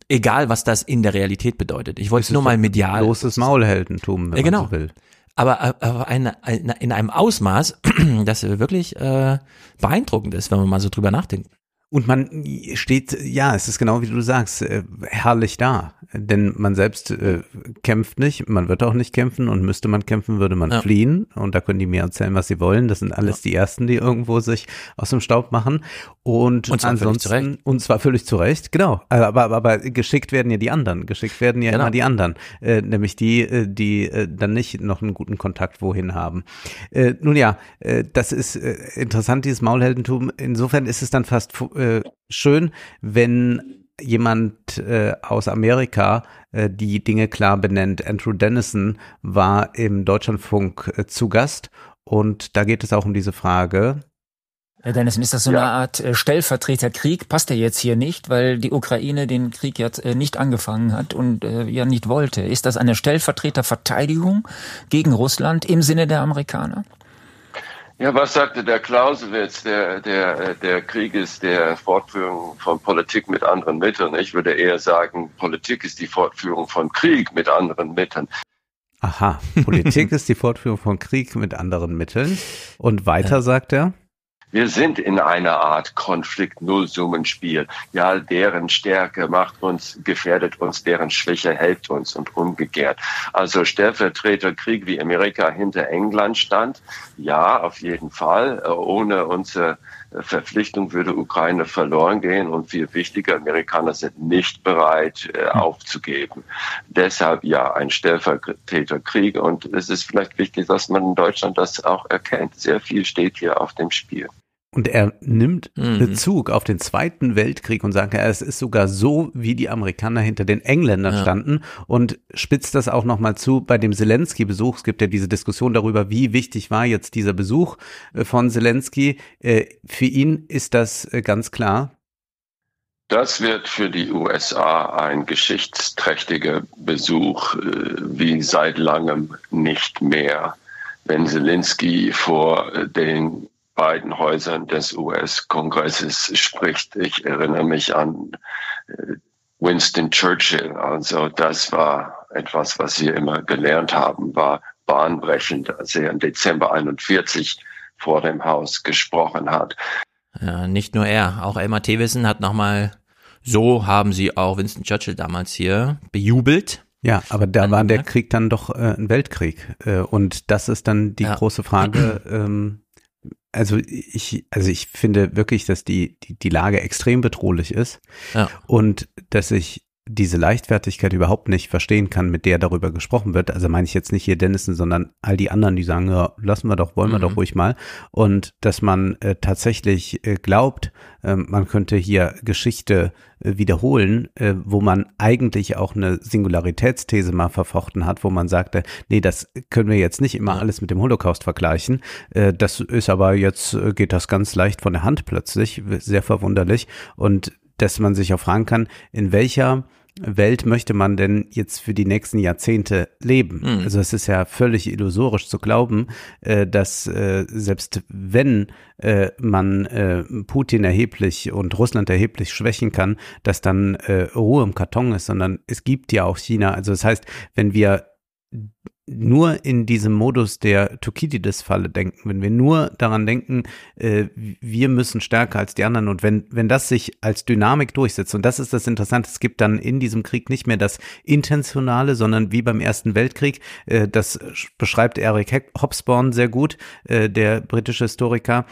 Egal, was das in der Realität bedeutet. Ich wollte es nur mal medial.
Bloßes Maulheldentum, wenn
Ja, genau.
man so will.
Aber, aber eine, eine, in einem Ausmaß, (clears throat) das wirklich äh, beeindruckend ist, wenn man mal so drüber nachdenkt.
Und man steht, ja, es ist genau wie du sagst, äh, herrlich da. Denn man selbst äh, kämpft nicht, man wird auch nicht kämpfen und müsste man kämpfen, würde man
Ja.
fliehen. Und da können die mir erzählen, was sie wollen. Das sind alles die Ersten, die irgendwo sich aus dem Staub machen. Und,
Und zwar völlig zu
ansonsten,
Recht.
und zwar völlig zu Recht, genau. Aber, aber, aber geschickt werden ja die anderen. Geschickt werden ja
Genau.
immer die anderen. Äh, nämlich die, äh, die äh, dann nicht noch einen guten Kontakt wohin haben. Äh, nun ja, äh, das ist äh, interessant, dieses Maulheldentum. Insofern ist es dann fast äh, schön, wenn jemand äh, aus Amerika äh, die Dinge klar benennt. Andrew Dennison war im Deutschlandfunk äh, zu Gast und da geht es auch um diese Frage.
Herr Dennison, ist das so eine Art äh, Stellvertreterkrieg? Passt der jetzt hier nicht, weil die Ukraine den Krieg jetzt äh, nicht angefangen hat und äh, ja nicht wollte? Ist das eine Stellvertreterverteidigung gegen Russland im Sinne der Amerikaner?
Ja, was sagte der Clausewitz? Der, der, der Krieg ist der Fortführung von Politik mit anderen Mitteln. Ich würde eher sagen, Politik ist die Fortführung von Krieg mit anderen Mitteln.
Aha, Politik (laughs) ist die Fortführung von Krieg mit anderen Mitteln. Und weiter sagt er.
Wir sind in einer Art Konflikt-Nullsummenspiel. Ja, deren Stärke macht uns, gefährdet uns, deren Schwäche hält uns und umgekehrt. Also Stellvertreterkrieg wie Amerika hinter England stand, ja, auf jeden Fall. Äh, Ohne unser Verpflichtung würde Ukraine verloren gehen und viel wichtiger, Amerikaner sind nicht bereit äh, aufzugeben. Deshalb ja ein Stellvertreterkrieg und es ist vielleicht wichtig, dass man in Deutschland das auch erkennt. Sehr viel steht hier auf dem Spiel.
Und er nimmt mhm. Bezug auf den Zweiten Weltkrieg und sagt, es ist sogar so, wie die Amerikaner hinter den Engländern ja. standen und spitzt das auch nochmal zu bei dem Zelensky-Besuch. Es gibt ja diese Diskussion darüber, wie wichtig war jetzt dieser Besuch äh, von Zelensky. Äh, für ihn ist das äh, ganz klar.
Das wird für die USA ein geschichtsträchtiger Besuch wie seit langem nicht mehr. Wenn Zelensky vor den beiden Häusern des US-Kongresses spricht. Ich erinnere mich an äh, Winston Churchill. Also das war etwas, was wir immer gelernt haben, war bahnbrechend, als er im Dezember 41 vor dem Haus gesprochen hat.
Ja, nicht nur er, auch Elmar Thewissen hat nochmal, so haben sie auch Winston Churchill damals hier bejubelt.
Ja, aber da war der Krieg dann doch äh, ein Weltkrieg. Äh, und das ist dann die ja. große Frage, (clears throat) ähm, also ich, also ich finde wirklich, dass die, die, die Lage extrem bedrohlich ist ja. und dass ich diese Leichtfertigkeit überhaupt nicht verstehen kann, mit der darüber gesprochen wird. Also meine ich jetzt nicht hier Dennison, sondern all die anderen, die sagen, ja, lassen wir doch, wollen wir mhm. doch ruhig mal. Und dass man äh, tatsächlich äh, glaubt, äh, man könnte hier Geschichte äh, wiederholen, äh, wo man eigentlich auch eine Singularitätsthese mal verfochten hat, wo man sagte, nee, das können wir jetzt nicht immer alles mit dem Holocaust vergleichen. Äh, das ist aber jetzt, geht das ganz leicht von der Hand plötzlich, sehr verwunderlich. Und dass man sich auch fragen kann, in welcher Welt möchte man denn jetzt für die nächsten Jahrzehnte leben? Mhm. Also es ist ja völlig illusorisch zu glauben, äh, dass äh, selbst wenn äh, man äh, Putin erheblich und Russland erheblich schwächen kann, dass dann äh, Ruhe im Karton ist, sondern es gibt ja auch China. Also das heißt, wenn wir nur in diesem Modus der Thukydides-Falle denken, wenn wir nur daran denken, äh, wir müssen stärker als die anderen und wenn, wenn das sich als Dynamik durchsetzt, und das ist das Interessante, es gibt dann in diesem Krieg nicht mehr das Intentionale, sondern wie beim Ersten Weltkrieg, äh, das beschreibt Eric Hobsbawm sehr gut, äh, der britische Historiker,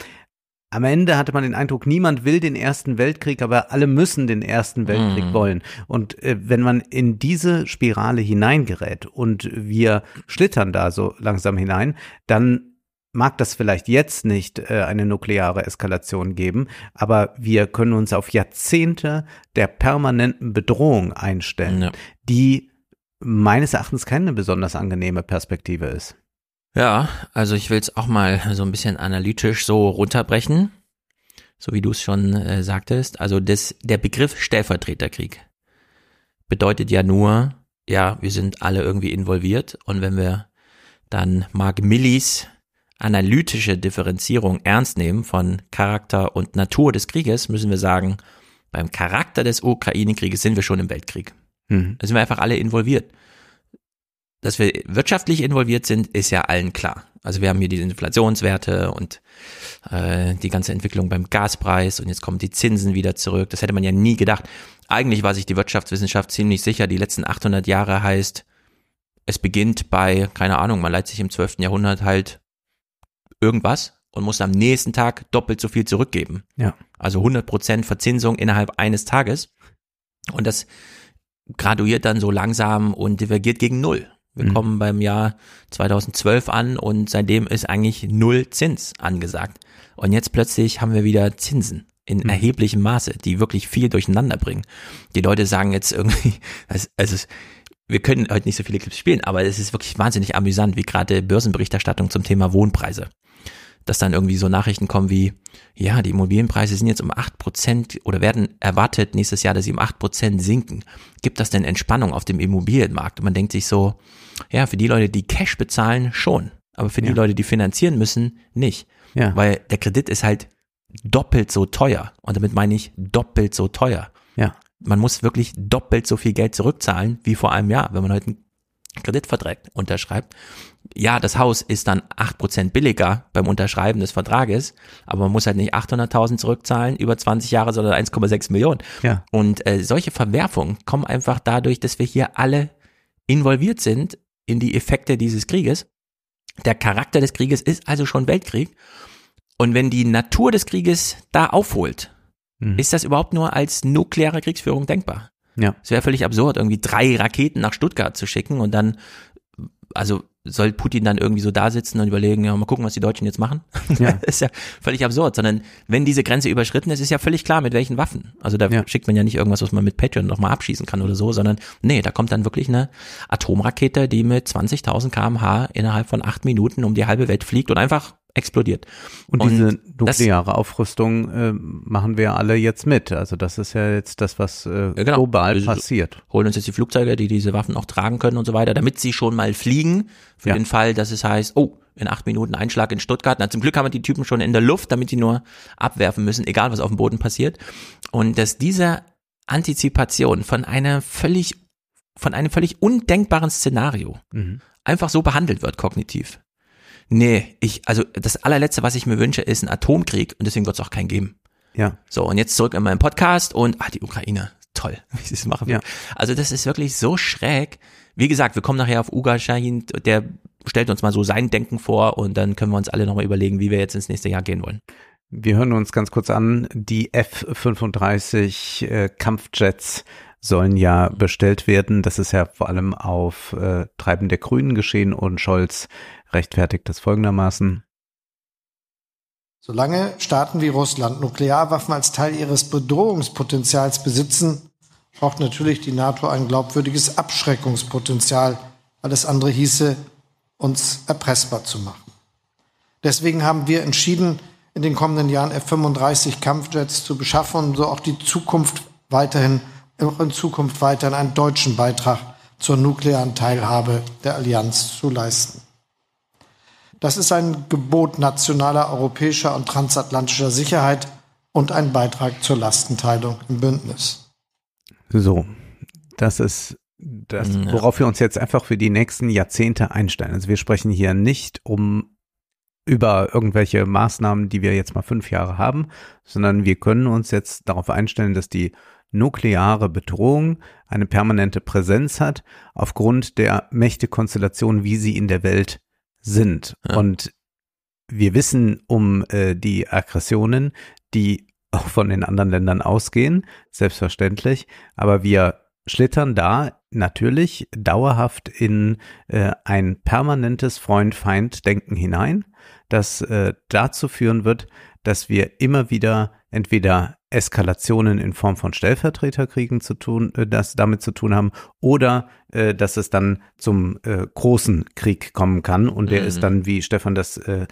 am Ende hatte man den Eindruck, niemand will den Ersten Weltkrieg, aber alle müssen den Ersten Weltkrieg mm. wollen. Und äh, wenn man in diese Spirale hineingerät und wir schlittern da so langsam hinein, dann mag das vielleicht jetzt nicht äh, eine nukleare Eskalation geben, aber wir können uns auf Jahrzehnte der permanenten Bedrohung einstellen, ja. die meines Erachtens keine besonders angenehme Perspektive ist.
Ja, also ich will es auch mal so ein bisschen analytisch so runterbrechen, so wie du es schon äh, sagtest. Also das, der Begriff Stellvertreterkrieg bedeutet ja nur, ja, wir sind alle irgendwie involviert und wenn wir dann Mark Millis analytische Differenzierung ernst nehmen von Charakter und Natur des Krieges, müssen wir sagen, beim Charakter des Ukraine-Krieges sind wir schon im Weltkrieg. Mhm. Da sind wir einfach alle involviert. Dass wir wirtschaftlich involviert sind, ist ja allen klar. Also wir haben hier die Inflationswerte und äh, die ganze Entwicklung beim Gaspreis und jetzt kommen die Zinsen wieder zurück. Das hätte man ja nie gedacht. Eigentlich war sich die Wirtschaftswissenschaft ziemlich sicher, die letzten 800 Jahre heißt, es beginnt bei, keine Ahnung, man leitet sich im 12. Jahrhundert halt irgendwas und muss am nächsten Tag doppelt so viel zurückgeben.
Ja.
Also 100 Prozent Verzinsung innerhalb eines Tages. Und das graduiert dann so langsam und divergiert gegen Null. Wir mhm. kommen beim Jahr 2012 an und seitdem ist eigentlich null Zins angesagt. Und jetzt plötzlich haben wir wieder Zinsen in mhm. erheblichem Maße, die wirklich viel durcheinander bringen. Die Leute sagen jetzt irgendwie, (laughs) also wir können heute nicht so viele Clips spielen, aber es ist wirklich wahnsinnig amüsant, wie gerade Börsenberichterstattung zum Thema Wohnpreise dass dann irgendwie so Nachrichten kommen wie, ja, die Immobilienpreise sind jetzt um acht Prozent oder werden erwartet nächstes Jahr, dass sie um acht Prozent sinken. Gibt das denn Entspannung auf dem Immobilienmarkt? Und man denkt sich so, ja, für die Leute, die Cash bezahlen, schon. Aber für die ja. Leute, die finanzieren müssen, nicht. Ja. Weil der Kredit ist halt doppelt so teuer. Und damit meine ich doppelt so teuer.
Ja.
Man muss wirklich doppelt so viel Geld zurückzahlen wie vor einem Jahr, wenn man heute einen Kreditvertrag unterschreibt ja, das Haus ist dann acht Prozent billiger beim Unterschreiben des Vertrages, aber man muss halt nicht 800.000 zurückzahlen über 20 Jahre, sondern 1,6 Millionen.
Ja.
Und äh, solche Verwerfungen kommen einfach dadurch, dass wir hier alle involviert sind in die Effekte dieses Krieges. Der Charakter des Krieges ist also schon Weltkrieg. Und wenn die Natur des Krieges da aufholt,
Mhm.
ist das überhaupt nur als nukleare Kriegsführung denkbar?
Ja.
Es wäre völlig absurd, irgendwie drei Raketen nach Stuttgart zu schicken und dann, also soll Putin dann irgendwie so da sitzen und überlegen, ja, mal gucken, was die Deutschen jetzt machen. (laughs)
Ja. (laughs)
Ist ja völlig absurd, sondern wenn diese Grenze überschritten ist, ist ja völlig klar, mit welchen Waffen. Also da
Ja.
schickt man ja nicht irgendwas, was man mit Patreon nochmal abschießen kann oder so, sondern nee, da kommt dann wirklich eine Atomrakete, die mit 20.000 kmh innerhalb von acht Minuten um die halbe Welt fliegt und einfach explodiert.
Und,
Und
diese nukleare Aufrüstung äh, machen wir alle jetzt mit. Also das ist ja jetzt das, was äh,
genau.
global
Also-
passiert.
holen uns jetzt die Flugzeuge, die diese Waffen auch tragen können und so weiter, damit sie schon mal fliegen, für
Ja.
den Fall, dass es heißt, oh, in acht Minuten Einschlag in Stuttgart. Na, zum Glück haben wir die Typen schon in der Luft, damit die nur abwerfen müssen, egal was auf dem Boden passiert. Und dass diese Antizipation von einer völlig, von einem völlig undenkbaren Szenario
Mhm.
einfach so behandelt wird, kognitiv. Nee, ich, also das allerletzte, was ich mir wünsche, ist ein Atomkrieg und deswegen wird es auch keinen geben.
Ja.
So, und jetzt zurück in meinen Podcast und, ah, die Ukraine, toll, (laughs) wie sie es machen.
Ja.
Also das ist wirklich so schräg. Wie gesagt, wir kommen nachher auf Uga Shahin, der stellt uns mal so sein Denken vor und dann können wir uns alle nochmal überlegen, wie wir jetzt ins nächste Jahr gehen wollen.
Wir hören uns ganz kurz an. Die F-35 äh, Kampfjets sollen ja bestellt werden. Das ist ja vor allem auf äh, Treiben der Grünen geschehen und Scholz rechtfertigt das folgendermaßen.
Solange Staaten wie Russland Nuklearwaffen als Teil ihres Bedrohungspotenzials besitzen, braucht natürlich die NATO ein glaubwürdiges Abschreckungspotenzial. Alles andere hieße, uns erpressbar zu machen. Deswegen haben wir entschieden, in den kommenden Jahren F-35 Kampfjets zu beschaffen und so auch die Zukunft weiterhin, auch in Zukunft weiterhin einen deutschen Beitrag zur nuklearen Teilhabe der Allianz zu leisten. Das ist ein Gebot nationaler, europäischer und transatlantischer Sicherheit und ein Beitrag zur Lastenteilung im Bündnis.
So, das ist das, worauf wir uns jetzt einfach für die nächsten Jahrzehnte einstellen. Also wir sprechen hier nicht um über irgendwelche Maßnahmen, die wir jetzt mal fünf Jahre haben, sondern wir können uns jetzt darauf einstellen, dass die nukleare Bedrohung eine permanente Präsenz hat aufgrund der Mächtekonstellation, wie sie in der Welt sind.
Ja.
Und wir wissen um äh, die Aggressionen, die auch von den anderen Ländern ausgehen, selbstverständlich, aber wir schlittern da natürlich dauerhaft in äh, ein permanentes Freund-Feind-Denken hinein, das äh, dazu führen wird, dass wir immer wieder entweder Eskalationen in Form von Stellvertreterkriegen zu tun, äh, das damit zu tun haben, oder äh, dass es dann zum äh, großen Krieg kommen kann und der
Mhm.
ist dann, wie Stefan das äh,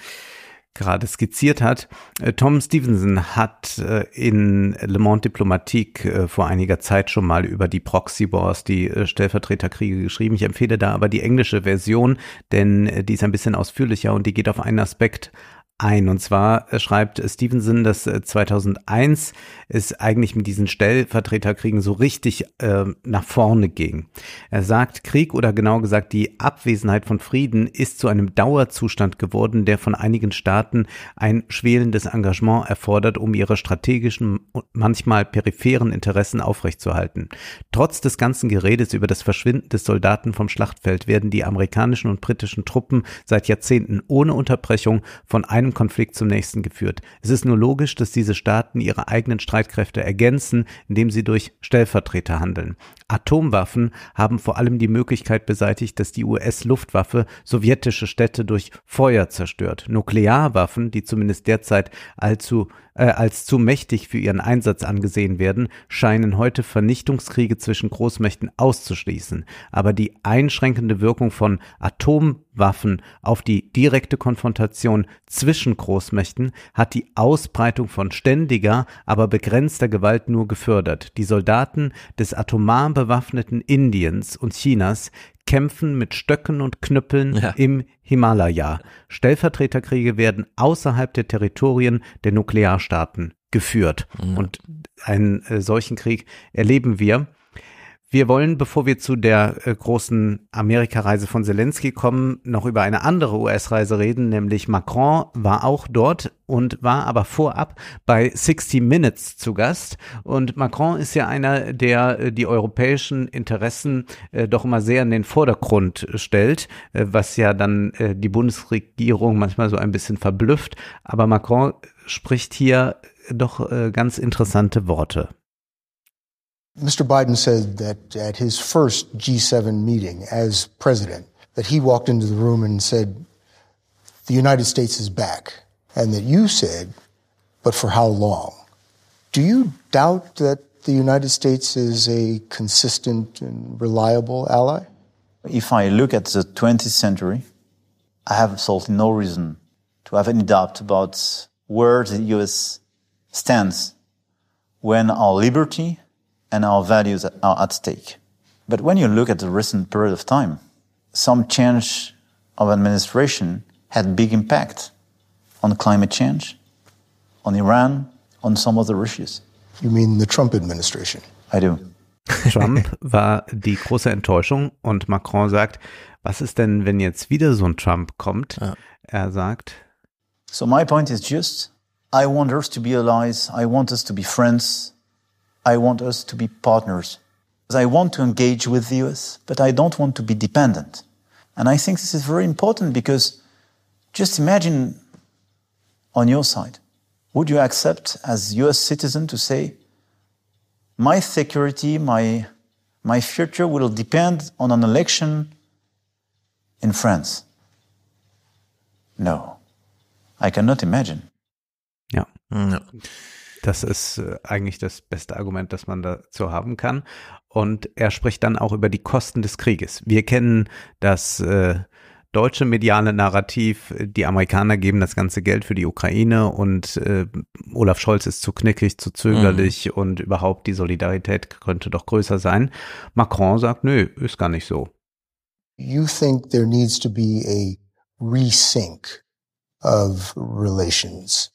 gerade skizziert hat. Äh, Tom Stevenson hat äh, in Le Monde Diplomatique vor einiger Zeit schon mal über die Proxy Wars, die Stellvertreterkriege geschrieben. Ich empfehle da aber die englische Version, denn die ist ein bisschen ausführlicher und die geht auf einen Aspekt ein. Und zwar äh, schreibt Stevenson, dass äh, 2001 es eigentlich mit diesen Stellvertreterkriegen so richtig äh, nach vorne ging. Er sagt, Krieg oder genau gesagt die Abwesenheit von Frieden ist zu einem Dauerzustand geworden, der von einigen Staaten ein schwelendes Engagement erfordert, um ihre strategischen und manchmal peripheren Interessen aufrechtzuerhalten. Trotz des ganzen Geredes über das Verschwinden des Soldaten vom Schlachtfeld werden die amerikanischen und britischen Truppen seit Jahrzehnten ohne Unterbrechung von einem Konflikt zum nächsten geführt. Es ist nur logisch, dass diese Staaten ihre eigenen Streitkräfte ergänzen, indem sie durch Stellvertreter handeln. Atomwaffen haben vor allem die Möglichkeit beseitigt, dass die US-Luftwaffe sowjetische Städte durch Feuer zerstört. Nuklearwaffen, die zumindest derzeit allzu, äh, als zu mächtig für ihren Einsatz angesehen werden, scheinen heute Vernichtungskriege zwischen Großmächten auszuschließen. Aber die einschränkende Wirkung von Atomwaffen auf die direkte Konfrontation zwischen Großmächten hat die Ausbreitung von ständiger, aber begrenzter Gewalt nur gefördert. Die Soldaten des atomar bewaffneten Indiens und Chinas kämpfen mit Stöcken und Knüppeln
Ja.
im Himalaya. Stellvertreterkriege werden außerhalb der Territorien der Nuklearstaaten geführt.
Ja.
Und einen äh, solchen Krieg erleben wir. Wir wollen, bevor wir zu der äh, großen Amerikareise von Zelensky kommen, noch über eine andere US-Reise reden, nämlich Macron war auch dort und war aber vorab bei 60 Minutes zu Gast. Und Macron ist ja einer, der äh, die europäischen Interessen äh, doch immer sehr in den Vordergrund stellt, was ja dann die Bundesregierung manchmal so ein bisschen verblüfft. Aber Macron spricht hier doch ganz interessante Worte.
Mr. Biden said that at his first G7 meeting as president, that he walked into the room and said, the United States is back. And that you said, but for how long? Do you doubt that the United States is a consistent and reliable ally?
If I look at the 20th century, I have absolutely no reason to have any doubt about where the US stands when our liberty and our values are at stake. But when you look at the recent period of time, some change of administration had big impact on climate change, on Iran, on some other issues.
You mean the Trump administration?
I do.
Trump (laughs) war die große Enttäuschung und Macron sagt, was ist denn, wenn jetzt wieder so ein Trump kommt? Ja. Er sagt,
So my point is just, I want us to be allies, I want us to be friends, I want us to be partners. I want to engage with the US, but I don't want to be dependent. And I think this is very important because just imagine on your side, would you accept as US citizen to say, my security, my, my future will depend on an election in France? No, I cannot imagine.
Ja. ja. Das ist äh, eigentlich das beste Argument, das man dazu haben kann. Und er spricht dann auch über die Kosten des Krieges. Wir kennen das äh, deutsche mediale Narrativ, die Amerikaner geben das ganze Geld für die Ukraine und äh, Olaf Scholz ist zu knickig, zu zögerlich mhm. und überhaupt die Solidarität könnte doch größer sein. Macron sagt, nö, ist gar nicht so.
You think there needs to be a resync of relations.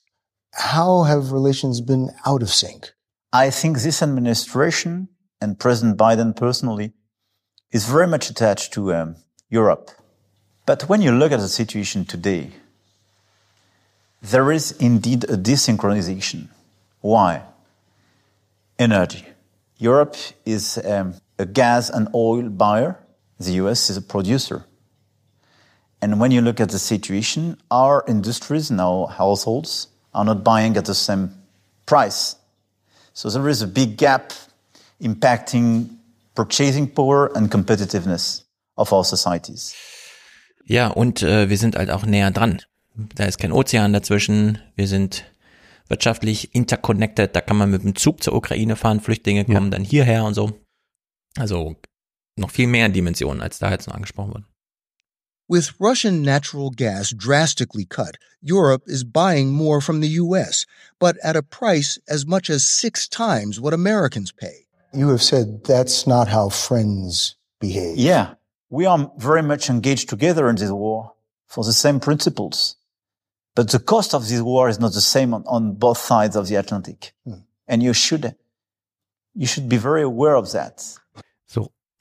How have relations been out of sync?
I think this administration and President Biden personally is very much attached to um, Europe. But when you look at the situation today, there is indeed a desynchronization. Why? Energy. Europe is um, a gas and oil buyer. The US is a producer. And when you look at the situation, our industries our households are not buying at the same price. So there is a big gap impacting purchasing power and competitiveness of our societies.
Ja, und äh, wir sind halt auch näher dran. Da ist kein Ozean dazwischen. Wir sind wirtschaftlich interconnected. Da kann man mit dem Zug zur Ukraine fahren. Flüchtlinge kommen ja. dann hierher und so. Also noch viel mehr Dimensionen, als da jetzt noch angesprochen wurde.
With Russian natural gas drastically cut, Europe is buying more from the US, but at a price as much as six times what Americans pay.
You have said that's not how friends behave.
Yeah. We are very much engaged together in this war for the same principles. But the cost of this war is not the same on, on both sides of the Atlantic. Hmm. And you should, you should be very aware of that.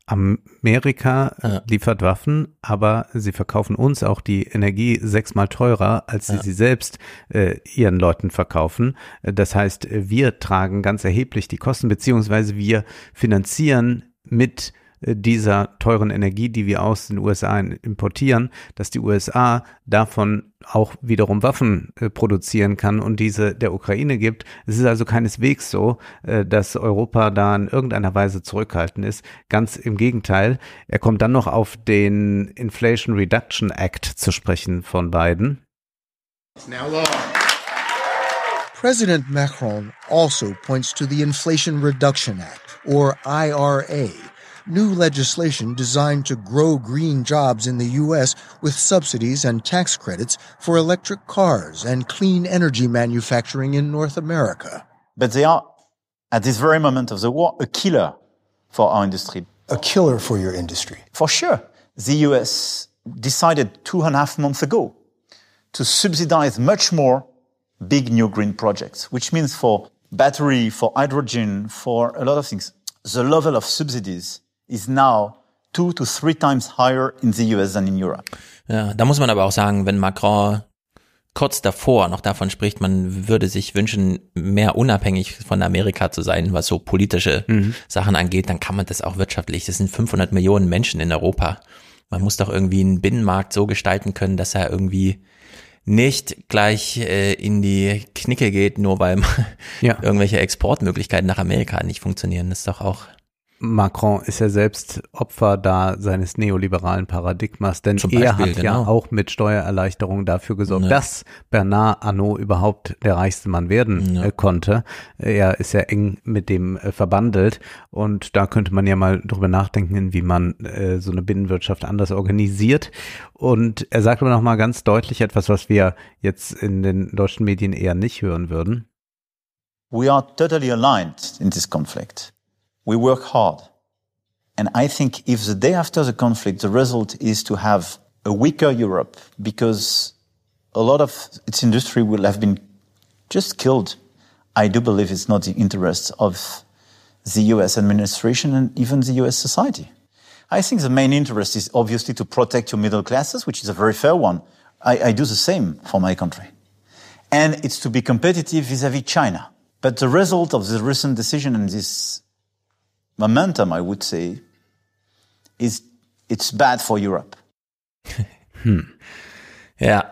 Amerika ja. liefert Waffen, aber sie verkaufen uns auch die Energie sechsmal teurer, als sie ja. sie selbst äh, ihren Leuten verkaufen. Das heißt, wir tragen ganz erheblich die Kosten, beziehungsweise wir finanzieren mit äh, dieser teuren Energie, die wir aus den USA importieren, dass die USA davon auch wiederum Waffen äh, produzieren kann und diese der Ukraine gibt. Es ist also keineswegs so, äh, dass Europa da in irgendeiner Weise zurückhaltend ist. Ganz im Gegenteil. Er kommt dann noch auf den Inflation Reduction Act zu sprechen von Biden.
President Macron also points to the Inflation Reduction Act, or IRA, new legislation designed to grow green jobs in the U.S. with subsidies and tax credits for electric cars and clean energy manufacturing in North America.
But they are, at this very moment of the war, a killer for our industry.
A killer for your industry?
For sure. The U.S. decided two and a half months ago to subsidize much more big new green projects, which means for battery, for hydrogen, for a lot of things, the level of subsidies is now two to three times higher in the US than in Europe.
Ja, da muss man aber auch sagen, wenn Macron kurz davor noch davon spricht, man würde sich wünschen, mehr unabhängig von Amerika zu sein, was so politische mhm. Sachen angeht, dann kann man das auch wirtschaftlich. Das sind 500 Millionen Menschen in Europa. Man muss doch irgendwie einen Binnenmarkt so gestalten können, dass er irgendwie nicht gleich äh, in die Knicke geht, nur weil (laughs) ja. irgendwelche Exportmöglichkeiten nach Amerika nicht funktionieren. Das ist doch auch
Macron ist ja selbst Opfer da seines neoliberalen Paradigmas, denn Beispiel, er hat genau. ja auch mit Steuererleichterungen dafür gesorgt, ja. dass Bernard Arnault überhaupt der reichste Mann werden ja. äh, konnte. Er ist ja eng mit dem äh, verbandelt und da könnte man ja mal drüber nachdenken, wie man äh, so eine Binnenwirtschaft anders organisiert. Und er sagt aber noch mal ganz deutlich etwas, was wir jetzt in den deutschen Medien eher nicht hören würden.
We are totally aligned in this conflict. We work hard. And I think if the day after the conflict, the result is to have a weaker Europe because a lot of its industry will have been just killed, I do believe it's not the interest of the US administration and even the US society. I think the main interest is obviously to protect your middle classes, which is a very fair one. I, I do the same for my country. And it's to be competitive vis-à-vis -vis China. But the result of the recent decision and this momentum, I would say, is it's bad for Europe. (laughs)
hm. Ja,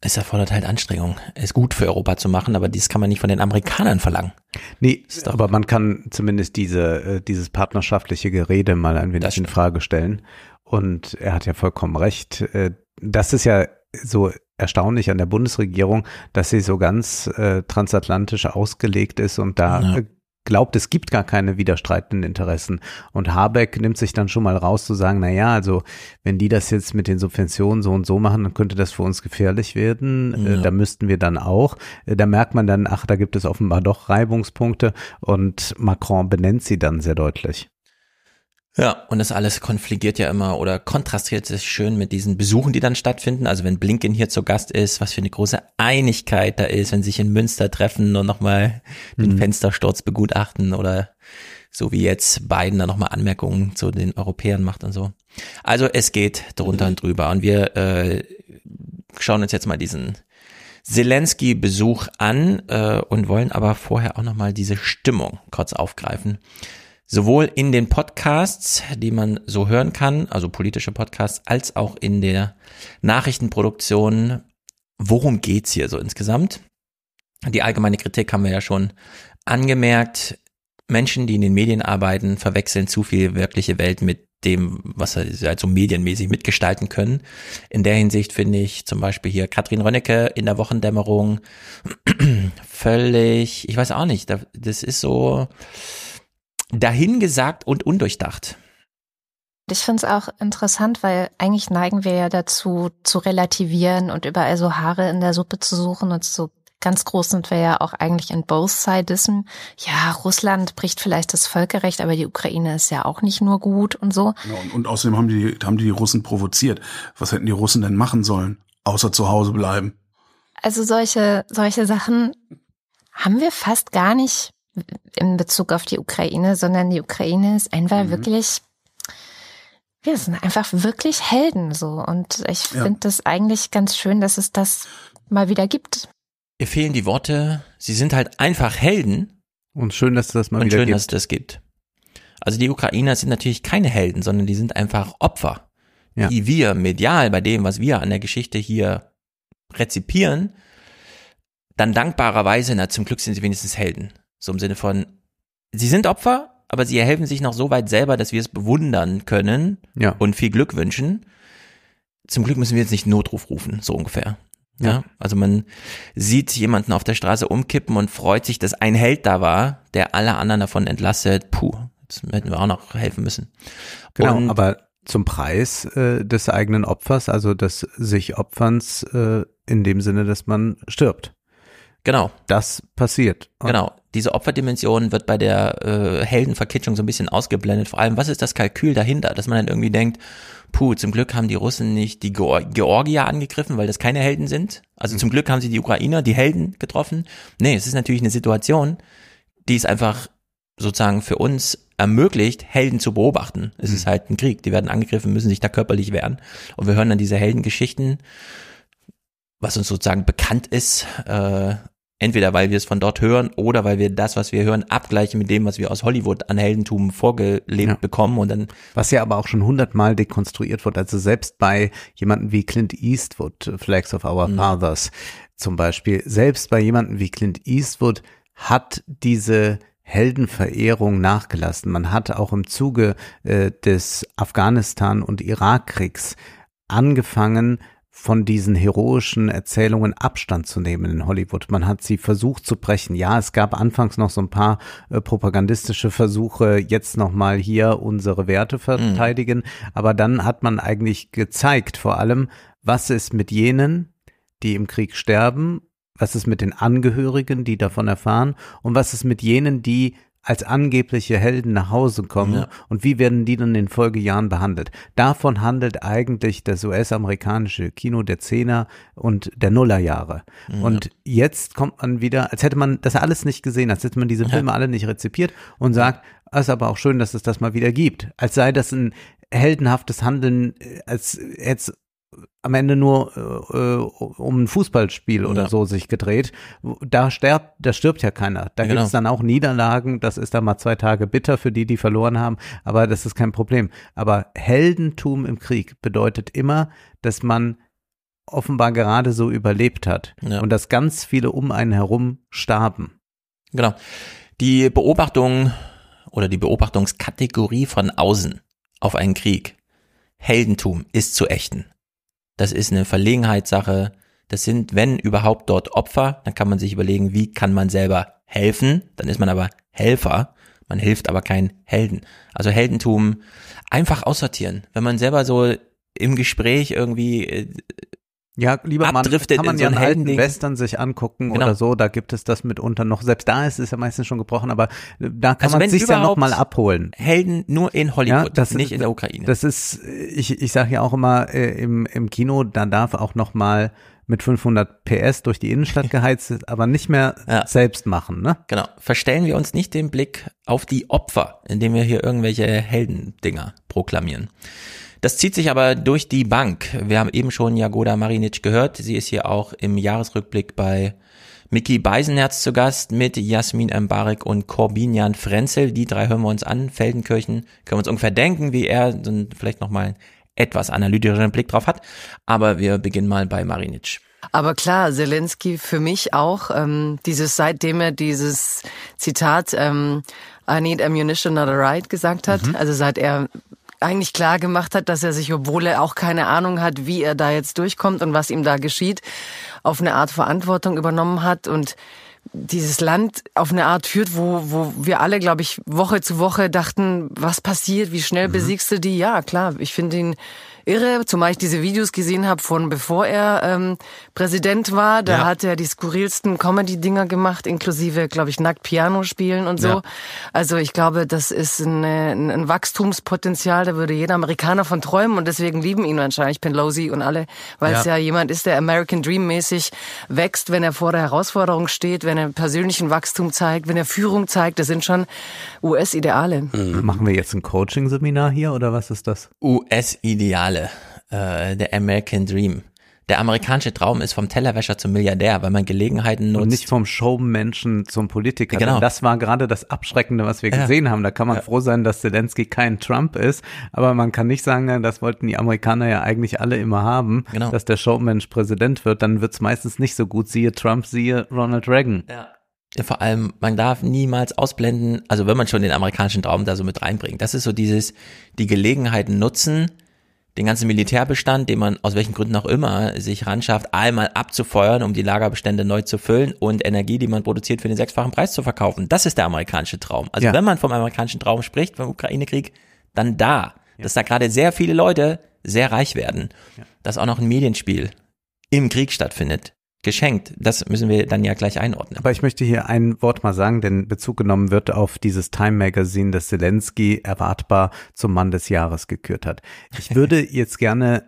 es erfordert halt Anstrengung, es gut für Europa zu machen, aber dies kann man nicht von den Amerikanern verlangen.
Nee, aber man kann zumindest diese, äh, dieses partnerschaftliche Gerede mal ein wenig in Frage stellen. Und er hat ja vollkommen recht. Äh, das ist ja so erstaunlich an der Bundesregierung, dass sie so ganz äh, transatlantisch ausgelegt ist und da ja glaubt, es gibt gar keine widerstreitenden Interessen. Und Habeck nimmt sich dann schon mal raus zu sagen, na ja, also wenn die das jetzt mit den Subventionen so und so machen, dann könnte das für uns gefährlich werden. Äh, ja. da müssten wir dann auch. Äh, da merkt man dann, ach, da gibt es offenbar doch Reibungspunkte und Macron benennt sie dann sehr deutlich.
Ja, und das alles konfligiert ja immer oder kontrastiert sich schön mit diesen Besuchen, die dann stattfinden. Also wenn Blinken hier zu Gast ist, was für eine große Einigkeit da ist, wenn sie sich in Münster treffen und nochmal den mhm. Fenstersturz begutachten oder so wie jetzt Biden da nochmal Anmerkungen zu den Europäern macht und so. Also es geht drunter mhm. und drüber. Und wir äh, schauen uns jetzt mal diesen Zelensky-Besuch an äh, und wollen aber vorher auch nochmal diese Stimmung kurz aufgreifen sowohl in den Podcasts, die man so hören kann, also politische Podcasts, als auch in der Nachrichtenproduktion. Worum geht's hier so insgesamt? Die allgemeine Kritik haben wir ja schon angemerkt. Menschen, die in den Medien arbeiten, verwechseln zu viel wirkliche Welt mit dem, was sie halt so medienmäßig mitgestalten können. In der Hinsicht finde ich zum Beispiel hier Katrin Rönnecke in der Wochendämmerung (clears throat) völlig, ich weiß auch nicht, das ist so, dahingesagt und undurchdacht.
Ich finde es auch interessant, weil eigentlich neigen wir ja dazu, zu relativieren und überall so Haare in der Suppe zu suchen und so ganz groß sind wir ja auch eigentlich in both sidism. Ja, Russland bricht vielleicht das Völkerrecht, aber die Ukraine ist ja auch nicht nur gut und so.
Ja, und, und außerdem haben die, haben die, die Russen provoziert. Was hätten die Russen denn machen sollen? Außer zu Hause bleiben.
Also solche, solche Sachen haben wir fast gar nicht in Bezug auf die Ukraine, sondern die Ukraine ist einfach mhm. wirklich, wir sind einfach wirklich Helden so. Und ich ja. finde das eigentlich ganz schön, dass es das mal wieder gibt.
Mir fehlen die Worte, sie sind halt einfach Helden.
Und schön, dass es das mal
und
wieder
schön,
gibt.
dass es das gibt. Also die Ukrainer sind natürlich keine Helden, sondern die sind einfach Opfer, ja. die wir medial bei dem, was wir an der Geschichte hier rezipieren, dann dankbarerweise, na zum Glück sind sie wenigstens Helden. So im Sinne von, sie sind Opfer, aber sie erhelfen sich noch so weit selber, dass wir es bewundern können ja. und viel Glück wünschen. Zum Glück müssen wir jetzt nicht Notruf rufen, so ungefähr. Ja. ja. also man sieht jemanden auf der Straße umkippen und freut sich, dass ein Held da war, der alle anderen davon entlastet. Puh, jetzt hätten wir auch noch helfen müssen.
Genau, und, aber zum Preis äh, des eigenen Opfers, also des sich Opferns äh, in dem Sinne, dass man stirbt.
Genau.
Das passiert.
Und genau. Diese Opferdimension wird bei der äh, Heldenverkitschung so ein bisschen ausgeblendet. Vor allem, was ist das Kalkül dahinter? Dass man dann irgendwie denkt, puh, zum Glück haben die Russen nicht die Georgier angegriffen, weil das keine Helden sind. Also mhm. zum Glück haben sie die Ukrainer, die Helden getroffen. Nee, es ist natürlich eine Situation, die ist einfach sozusagen für uns ermöglicht, Helden zu beobachten. Es ist halt ein Krieg. Die werden angegriffen, müssen sich da körperlich wehren. Und wir hören dann diese Heldengeschichten, was uns sozusagen bekannt ist, äh, entweder weil wir es von dort hören oder weil wir das, was wir hören, abgleichen mit dem, was wir aus Hollywood an Heldentum vorgelebt
Ja.
bekommen und dann
Was ja aber auch schon hundertmal dekonstruiert wird. Also selbst bei jemanden wie Clint Eastwood, Flags of Our Fathers zum Beispiel, selbst bei jemanden wie Clint Eastwood hat diese Heldenverehrung nachgelassen. Man hat auch im Zuge äh, des Afghanistan- und Irakkriegs angefangen, von diesen heroischen Erzählungen Abstand zu nehmen in Hollywood. Man hat sie versucht zu brechen. Ja, es gab anfangs noch so ein paar äh, propagandistische Versuche, jetzt nochmal hier unsere Werte verteidigen. Aber dann hat man eigentlich gezeigt, vor allem, was ist mit jenen, die im Krieg sterben, was ist mit den Angehörigen, die davon erfahren und was ist mit jenen, die als angebliche Helden nach Hause kommen
Ja.
und wie werden die dann in den Folgejahren behandelt. Davon handelt eigentlich das US-amerikanische Kino der Zehner und der Nullerjahre.
Ja.
Und jetzt kommt man wieder, als hätte man das alles nicht gesehen, als hätte man diese Filme alle nicht rezipiert und sagt, es ist aber auch schön, dass es das mal wieder gibt. Als sei das ein heldenhaftes Handeln, äh, als jetzt am Ende nur äh, um ein Fußballspiel oder
Ja.
so sich gedreht. Da stirbt, da stirbt ja keiner. Da
Genau.
gibt es dann auch Niederlagen. Das ist dann mal zwei Tage bitter für die, die verloren haben. Aber das ist kein Problem. Aber Heldentum im Krieg bedeutet immer, dass man offenbar gerade so überlebt hat
Ja.
und dass ganz viele um einen herum starben.
Genau. Die Beobachtung oder die Beobachtungskategorie von außen auf einen Krieg, Heldentum ist zu ächten. Das ist eine Verlegenheitssache. Das sind, wenn überhaupt dort Opfer, dann kann man sich überlegen, wie kann man selber helfen. Dann ist man aber Helfer. Man hilft aber kein Helden. Also Heldentum einfach aussortieren. Wenn man selber so im Gespräch irgendwie äh,
Ja, lieber Mann,
abdriftet
kann man
so
ja
ein
einen alten. Western sich angucken
Genau.
oder so, da gibt es das mitunter noch. Selbst da ist es ja meistens schon gebrochen, aber äh, da kann
Also
man sich ja noch mal abholen.
Helden nur in Hollywood,
das-
nicht in der Ukraine.
Das ist, ich, ich sage ja auch immer, äh, im, im Kino, da darf auch noch mal mit 500 PS durch die Innenstadt (laughs) geheizt, ist, aber nicht mehr
Ja.
selbst machen, ne?
Genau. Verstellen wir uns nicht den Blick auf die Opfer, indem wir hier irgendwelche Heldendinger proklamieren. Das zieht sich aber durch die Bank. Wir haben eben schon Jagoda Marinic gehört. Sie ist hier auch im Jahresrückblick bei Miki Beisenherz zu Gast mit Jasmin Embarek und Corbinian Frenzel. Die drei hören wir uns an. Feldenkirchen können wir uns ungefähr denken, wie er dann vielleicht nochmal einen etwas analytischeren Blick drauf hat. Aber wir beginnen mal bei Marinic.
Aber klar, Zelensky für mich auch, ähm, dieses, seitdem er dieses Zitat, ähm, I need ammunition, not a right gesagt hat, also seit er eigentlich klar gemacht hat, dass er sich, obwohl er auch keine Ahnung hat, wie er da jetzt durchkommt und was ihm da geschieht, auf eine Art Verantwortung übernommen hat und dieses Land auf eine Art führt, wo, wo wir alle, glaube ich, Woche zu Woche dachten, was passiert, wie schnell besiegst du die? Ja, klar, ich finde ihn irre, zumal ich diese Videos gesehen habe von bevor er ähm, Präsident war. Da
Ja.
hat er die skurrilsten Comedy-Dinger gemacht, inklusive, glaube ich, nackt Piano spielen und so.
Ja.
Also ich glaube, das ist ein, ein, ein Wachstumspotenzial, da würde jeder Amerikaner von träumen und deswegen lieben ihn wahrscheinlich Pelosi und alle, weil es
Ja.
ja jemand ist, der American Dream mäßig wächst, wenn er vor der Herausforderung steht, wenn er persönlichen Wachstum zeigt, wenn er Führung zeigt. Das sind schon US-Ideale.
Machen wir jetzt ein Coaching-Seminar hier oder was ist das?
US-Ideale, äh, der American Dream. Der amerikanische Traum ist vom Tellerwäscher zum Milliardär, weil man Gelegenheiten nutzt.
Und nicht vom Showmenschen zum Politiker.
Genau.
Das war gerade das Abschreckende, was wir
Ja.
gesehen haben. Da kann man
Ja.
froh sein, dass Zelensky kein Trump ist. Aber man kann nicht sagen, das wollten die Amerikaner ja eigentlich alle immer haben,
Genau.
dass der Showmensch Präsident wird. Dann wird's meistens nicht so gut. Siehe Trump, siehe Ronald Reagan.
Ja. Ja, vor allem, man darf niemals ausblenden, also wenn man schon den amerikanischen Traum da so mit reinbringt, das ist so dieses, die Gelegenheiten nutzen, den ganzen Militärbestand, den man aus welchen Gründen auch immer sich ranschafft, einmal abzufeuern, um die Lagerbestände neu zu füllen und Energie, die man produziert, für den sechsfachen Preis zu verkaufen. Das ist der amerikanische Traum. Also
Ja.
wenn man vom amerikanischen Traum spricht, vom Ukraine-Krieg, dann da, dass da gerade sehr viele Leute sehr reich werden, dass auch noch ein Medienspiel im Krieg stattfindet. Geschenkt. Das müssen wir dann ja gleich einordnen.
Aber ich möchte hier ein Wort mal sagen, denn Bezug genommen wird auf dieses Time Magazine, das Zelensky erwartbar zum Mann des Jahres gekürt hat. Ich würde (laughs) jetzt gerne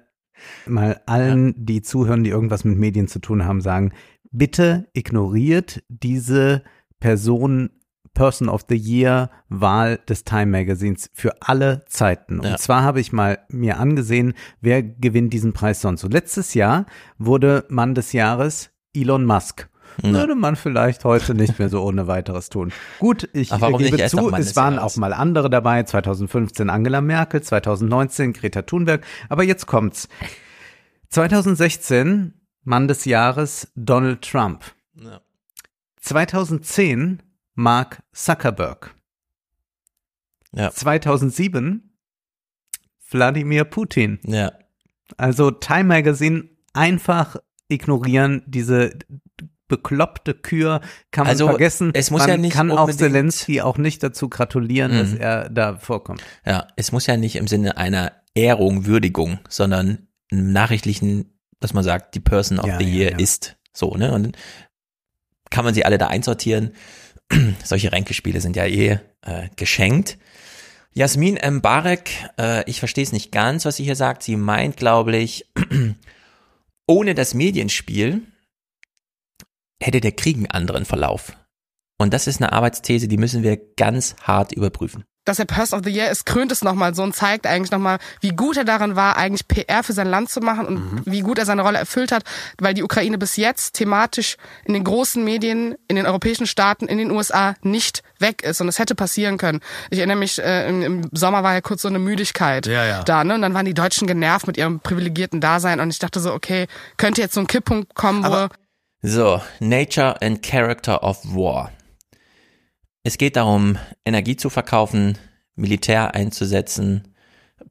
mal allen, die zuhören, die irgendwas mit Medien zu tun haben, sagen, bitte ignoriert diese Person Person of the Year Wahl des Time Magazines für alle Zeiten. Und
Ja.
zwar habe ich mal mir angesehen, wer gewinnt diesen Preis sonst. So letztes Jahr wurde Mann des Jahres Elon Musk. Würde man vielleicht heute nicht mehr so ohne weiteres tun. Gut, ich gebe zu, es waren
Jahres.
auch mal andere dabei. 2015 Angela Merkel, 2019 Greta Thunberg. Aber jetzt kommt's. 2016 Mann des Jahres Donald Trump.
Ja.
2010 Mark Zuckerberg.
Ja.
2007 Wladimir Putin.
Ja.
Also Time Magazine einfach ignorieren, diese bekloppte Kür kann man
Also,
vergessen.
es muss
man
ja nicht
kann auch Zelensky auch nicht dazu gratulieren, dass
Mhm.
er da vorkommt.
Ja, es muss ja nicht im Sinne einer Ehrung, Würdigung, sondern im nachrichtlichen, dass man sagt, die Person of
Ja,
the
ja,
Year
ja.
ist so, ne? Und dann kann man sie alle da einsortieren. (clears throat) Solche Ränkespiele sind ja eh äh, geschenkt. Jasmin Mbarek, äh, ich verstehe es nicht ganz, was sie hier sagt. Sie meint, glaube ich, (clears throat) ohne das Medienspiel hätte der Krieg einen anderen Verlauf. Und das ist eine Arbeitsthese, die müssen wir ganz hart überprüfen.
Dass er Person of the Year ist, krönt es nochmal so und zeigt eigentlich nochmal, wie gut er darin war, eigentlich PR für sein Land zu machen und wie gut er seine Rolle erfüllt hat, weil die Ukraine bis jetzt thematisch in den großen Medien, in den europäischen Staaten, in den USA nicht weg ist und es hätte passieren können. Ich erinnere mich, äh, im, im Sommer war ja kurz so eine Müdigkeit
Ja, ja.
da, ne? Und dann waren die Deutschen genervt mit ihrem privilegierten Dasein und ich dachte so, okay, könnte jetzt so ein Kipppunkt kommen, wo
So, Nature and Character of War. Es geht darum, Energie zu verkaufen, Militär einzusetzen,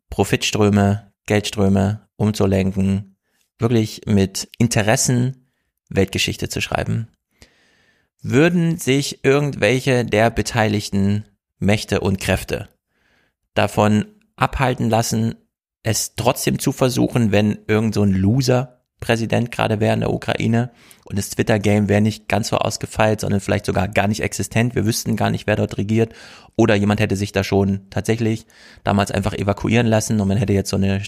Profitströme, Geldströme umzulenken, wirklich mit Interessen Weltgeschichte zu schreiben. Würden sich irgendwelche der beteiligten Mächte und Kräfte davon abhalten lassen, es trotzdem zu versuchen, wenn irgend so ein Loser Präsident gerade wäre in der Ukraine und das Twitter-Game wäre nicht ganz so ausgefeilt, sondern vielleicht sogar gar nicht existent. Wir wüssten gar nicht, wer dort regiert. Oder jemand hätte sich da schon tatsächlich damals einfach evakuieren lassen und man hätte jetzt so eine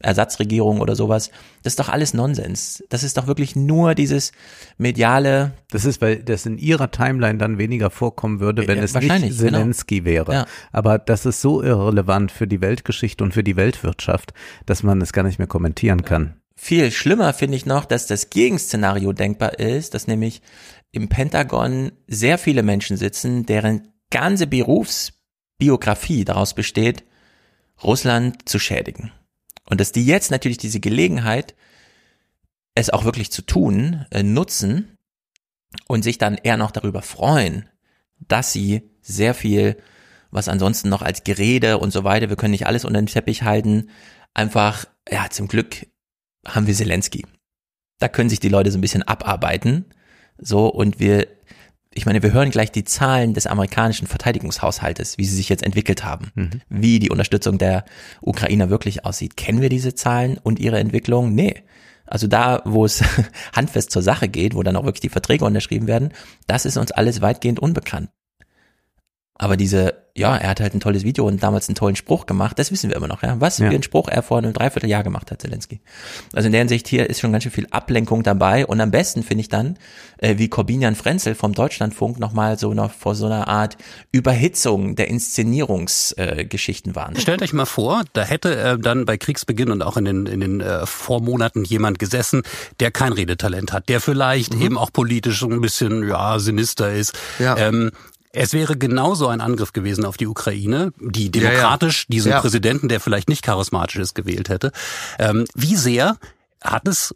Ersatzregierung oder sowas. Das ist doch alles Nonsens. Das ist doch wirklich nur dieses mediale.
Das ist, weil das in ihrer Timeline dann weniger vorkommen würde, wenn
Ja,
es nicht Zelensky wäre.
Ja.
Aber das ist so irrelevant für die Weltgeschichte und für die Weltwirtschaft, dass man es gar nicht mehr kommentieren kann.
Viel schlimmer finde ich noch, dass das Gegenszenario denkbar ist, dass nämlich im Pentagon sehr viele Menschen sitzen, deren ganze Berufsbiografie daraus besteht, Russland zu schädigen. Und dass die jetzt natürlich diese Gelegenheit, es auch wirklich zu tun, äh, nutzen und sich dann eher noch darüber freuen, dass sie sehr viel, was ansonsten noch als Gerede und so weiter, wir können nicht alles unter den Teppich halten, einfach, ja, zum Glück haben wir Zelensky. Da können sich die Leute so ein bisschen abarbeiten. So, und wir, ich meine, wir hören gleich die Zahlen des amerikanischen Verteidigungshaushaltes, wie sie sich jetzt entwickelt haben,
Mhm.
wie die Unterstützung der Ukrainer wirklich aussieht. Kennen wir diese Zahlen und ihre Entwicklung? Nee. Also da, wo es (laughs) handfest zur Sache geht, wo dann auch wirklich die Verträge unterschrieben werden, das ist uns alles weitgehend unbekannt. Aber diese, ja, er hat halt ein tolles Video und damals einen tollen Spruch gemacht, das wissen wir immer noch, ja. Was
Ja.
für einen Spruch er vor einem Dreivierteljahr gemacht hat, Zelensky. Also in der Hinsicht hier ist schon ganz schön viel Ablenkung dabei und am besten finde ich dann, äh, wie Corbinian Frenzel vom Deutschlandfunk nochmal so noch vor so einer Art Überhitzung der Inszenierungsgeschichten äh, warnt.
Stellt euch mal vor, da hätte äh, dann bei Kriegsbeginn und auch in den, in den äh, Vormonaten jemand gesessen, der kein Redetalent hat, der vielleicht eben auch politisch so ein bisschen ja sinister ist.
Ja.
Ähm, es wäre genauso ein Angriff gewesen auf die Ukraine, die
Ja, ja.
demokratisch diesen
Ja.
Präsidenten, der vielleicht nicht charismatisch ist, gewählt hätte. Ähm, wie sehr hat es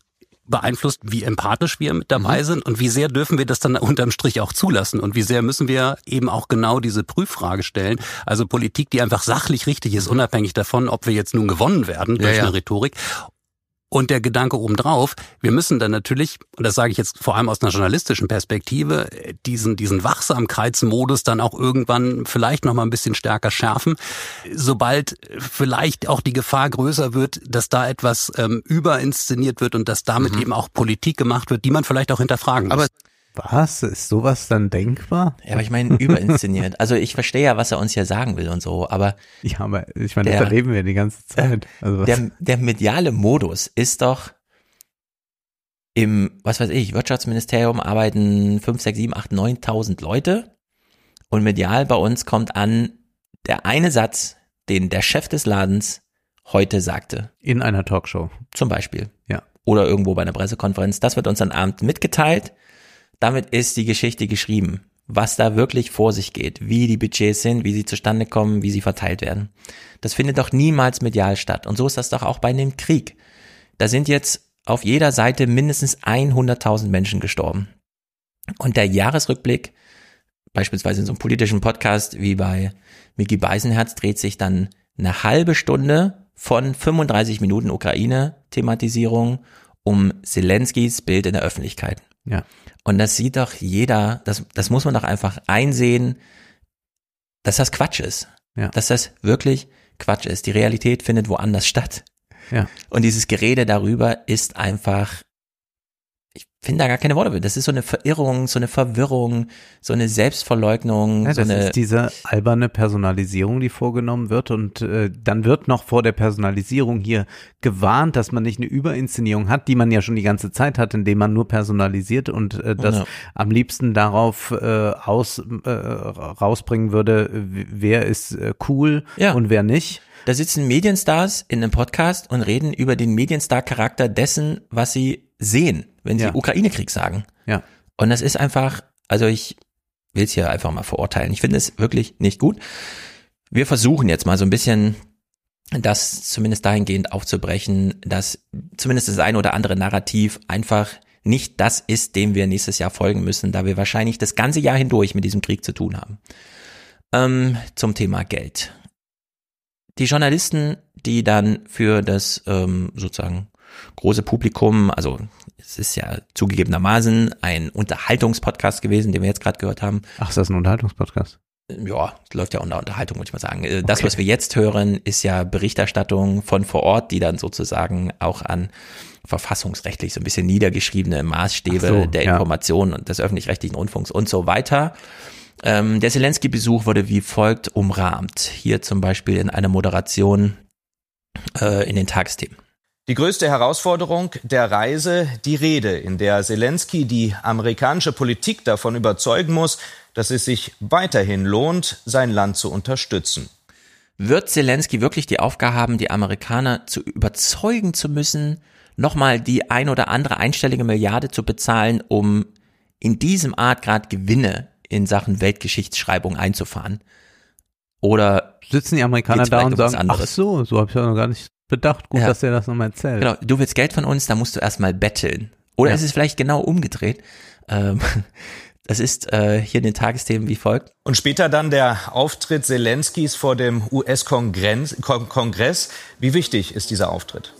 beeinflusst, wie empathisch wir mit dabei
Mhm.
sind und wie sehr dürfen wir das dann unterm Strich auch zulassen und wie sehr müssen wir eben auch genau diese Prüffrage stellen. Also Politik, die einfach sachlich richtig ist, unabhängig davon, ob wir jetzt nun gewonnen werden durch.
Ja, ja.
eine Rhetorik. Und der Gedanke obendrauf, wir müssen dann natürlich, und das sage ich jetzt vor allem aus einer journalistischen Perspektive, diesen, diesen Wachsamkeitsmodus dann auch irgendwann vielleicht noch mal ein bisschen stärker schärfen, sobald vielleicht auch die Gefahr größer wird, dass da etwas ähm, überinszeniert wird und dass damit eben auch Politik gemacht wird, die man vielleicht auch hinterfragen muss.
Aber
Was? Ist sowas dann denkbar?
Ja, aber ich meine, überinszeniert. Also ich verstehe ja, was er uns hier sagen will und so, aber (laughs)
Ja, aber ich meine, das
Der-
erleben wir die ganze (laughs) Zeit. Also
der, der mediale Modus ist doch im, was weiß ich, Wirtschaftsministerium arbeiten 5, 6, 7, 8, 9.000 Leute Und medial bei uns kommt an der eine Satz, den der Chef des Ladens heute sagte.
In einer Talkshow.
Zum Beispiel.
Ja.
Oder irgendwo bei einer Pressekonferenz. Das wird uns am Abend mitgeteilt. Damit ist die Geschichte geschrieben. Was da wirklich vor sich geht. Wie die Budgets sind, wie sie zustande kommen, wie sie verteilt werden. Das findet doch niemals medial statt. Und so ist das doch auch bei dem Krieg. Da sind jetzt auf jeder Seite mindestens 100.000 Menschen gestorben. Und der Jahresrückblick, beispielsweise in so einem politischen Podcast wie bei Mickey Beisenherz, dreht sich dann eine halbe Stunde von 35 Minuten Ukraine-Thematisierung um Zelenskys Bild in der Öffentlichkeit.
Ja.
Und das sieht doch jeder, das, das muss man doch einfach einsehen, dass das Quatsch ist.
Ja.
Dass das wirklich Quatsch ist. Die Realität findet woanders statt.
Ja.
Und dieses Gerede darüber ist einfach, ich finde da gar keine Worte. Das ist so eine Verirrung, so eine Verwirrung, so eine Selbstverleugnung.
Ja,
so
das
eine,
ist diese alberne Personalisierung, die vorgenommen wird und äh, dann wird noch vor der Personalisierung hier gewarnt, dass man nicht eine Überinszenierung hat, die man ja schon die ganze Zeit hat, indem man nur personalisiert und äh, das
Ja.
am liebsten darauf äh, aus, äh, rausbringen würde, wer ist äh, cool
Ja.
und wer nicht.
Da sitzen Medienstars in einem Podcast und reden über den Medienstar-Charakter dessen, was sie sehen, wenn sie
Ja.
Ukraine-Krieg sagen.
Ja.
Und das ist einfach, also ich will es hier einfach mal verurteilen. Ich finde es wirklich nicht gut. Wir versuchen jetzt mal so ein bisschen das zumindest dahingehend aufzubrechen, dass zumindest das ein oder andere Narrativ einfach nicht das ist, dem wir nächstes Jahr folgen müssen, da wir wahrscheinlich das ganze Jahr hindurch mit diesem Krieg zu tun haben. Ähm, zum Thema Geld. Die Journalisten, die dann für das ähm, sozusagen große Publikum, also es ist ja zugegebenermaßen ein Unterhaltungspodcast gewesen, den wir jetzt gerade gehört haben.
Ach, ist das ein Unterhaltungspodcast?
Ja, es läuft ja unter Unterhaltung, würde ich mal sagen. Äh, Das,
Okay.
was wir jetzt hören, ist ja Berichterstattung von vor Ort, die dann sozusagen auch an verfassungsrechtlich so ein bisschen niedergeschriebene Maßstäbe
so,
der
ja.
Information und des öffentlich-rechtlichen Rundfunks und so weiter. Ähm, der Zelensky-Besuch wurde wie folgt umrahmt. Hier zum Beispiel in einer Moderation äh, in den Tagesthemen.
Die größte Herausforderung der Reise, die Rede, in der Zelensky die amerikanische Politik davon überzeugen muss, dass es sich weiterhin lohnt, sein Land zu unterstützen.
Wird Zelensky wirklich die Aufgabe haben, die Amerikaner zu überzeugen zu müssen, nochmal die ein oder andere einstellige Milliarde zu bezahlen, um in diesem Art gerade Gewinne in Sachen Weltgeschichtsschreibung einzufahren? Oder
Sitzen die Amerikaner da und
was
sagen, ach
anderes?
so, so habe ich ja noch gar nicht bedacht. Gut,
Ja.
dass er das nochmal erzählt.
Genau, du willst Geld von uns, da musst du erstmal betteln. Oder
Ja.
ist es vielleicht genau umgedreht? Ähm, (laughs) das ist äh, hier in den Tagesthemen wie folgt.
Und später dann der Auftritt Zelenskys vor dem US-Kongress. Kongress. Wie wichtig ist dieser Auftritt?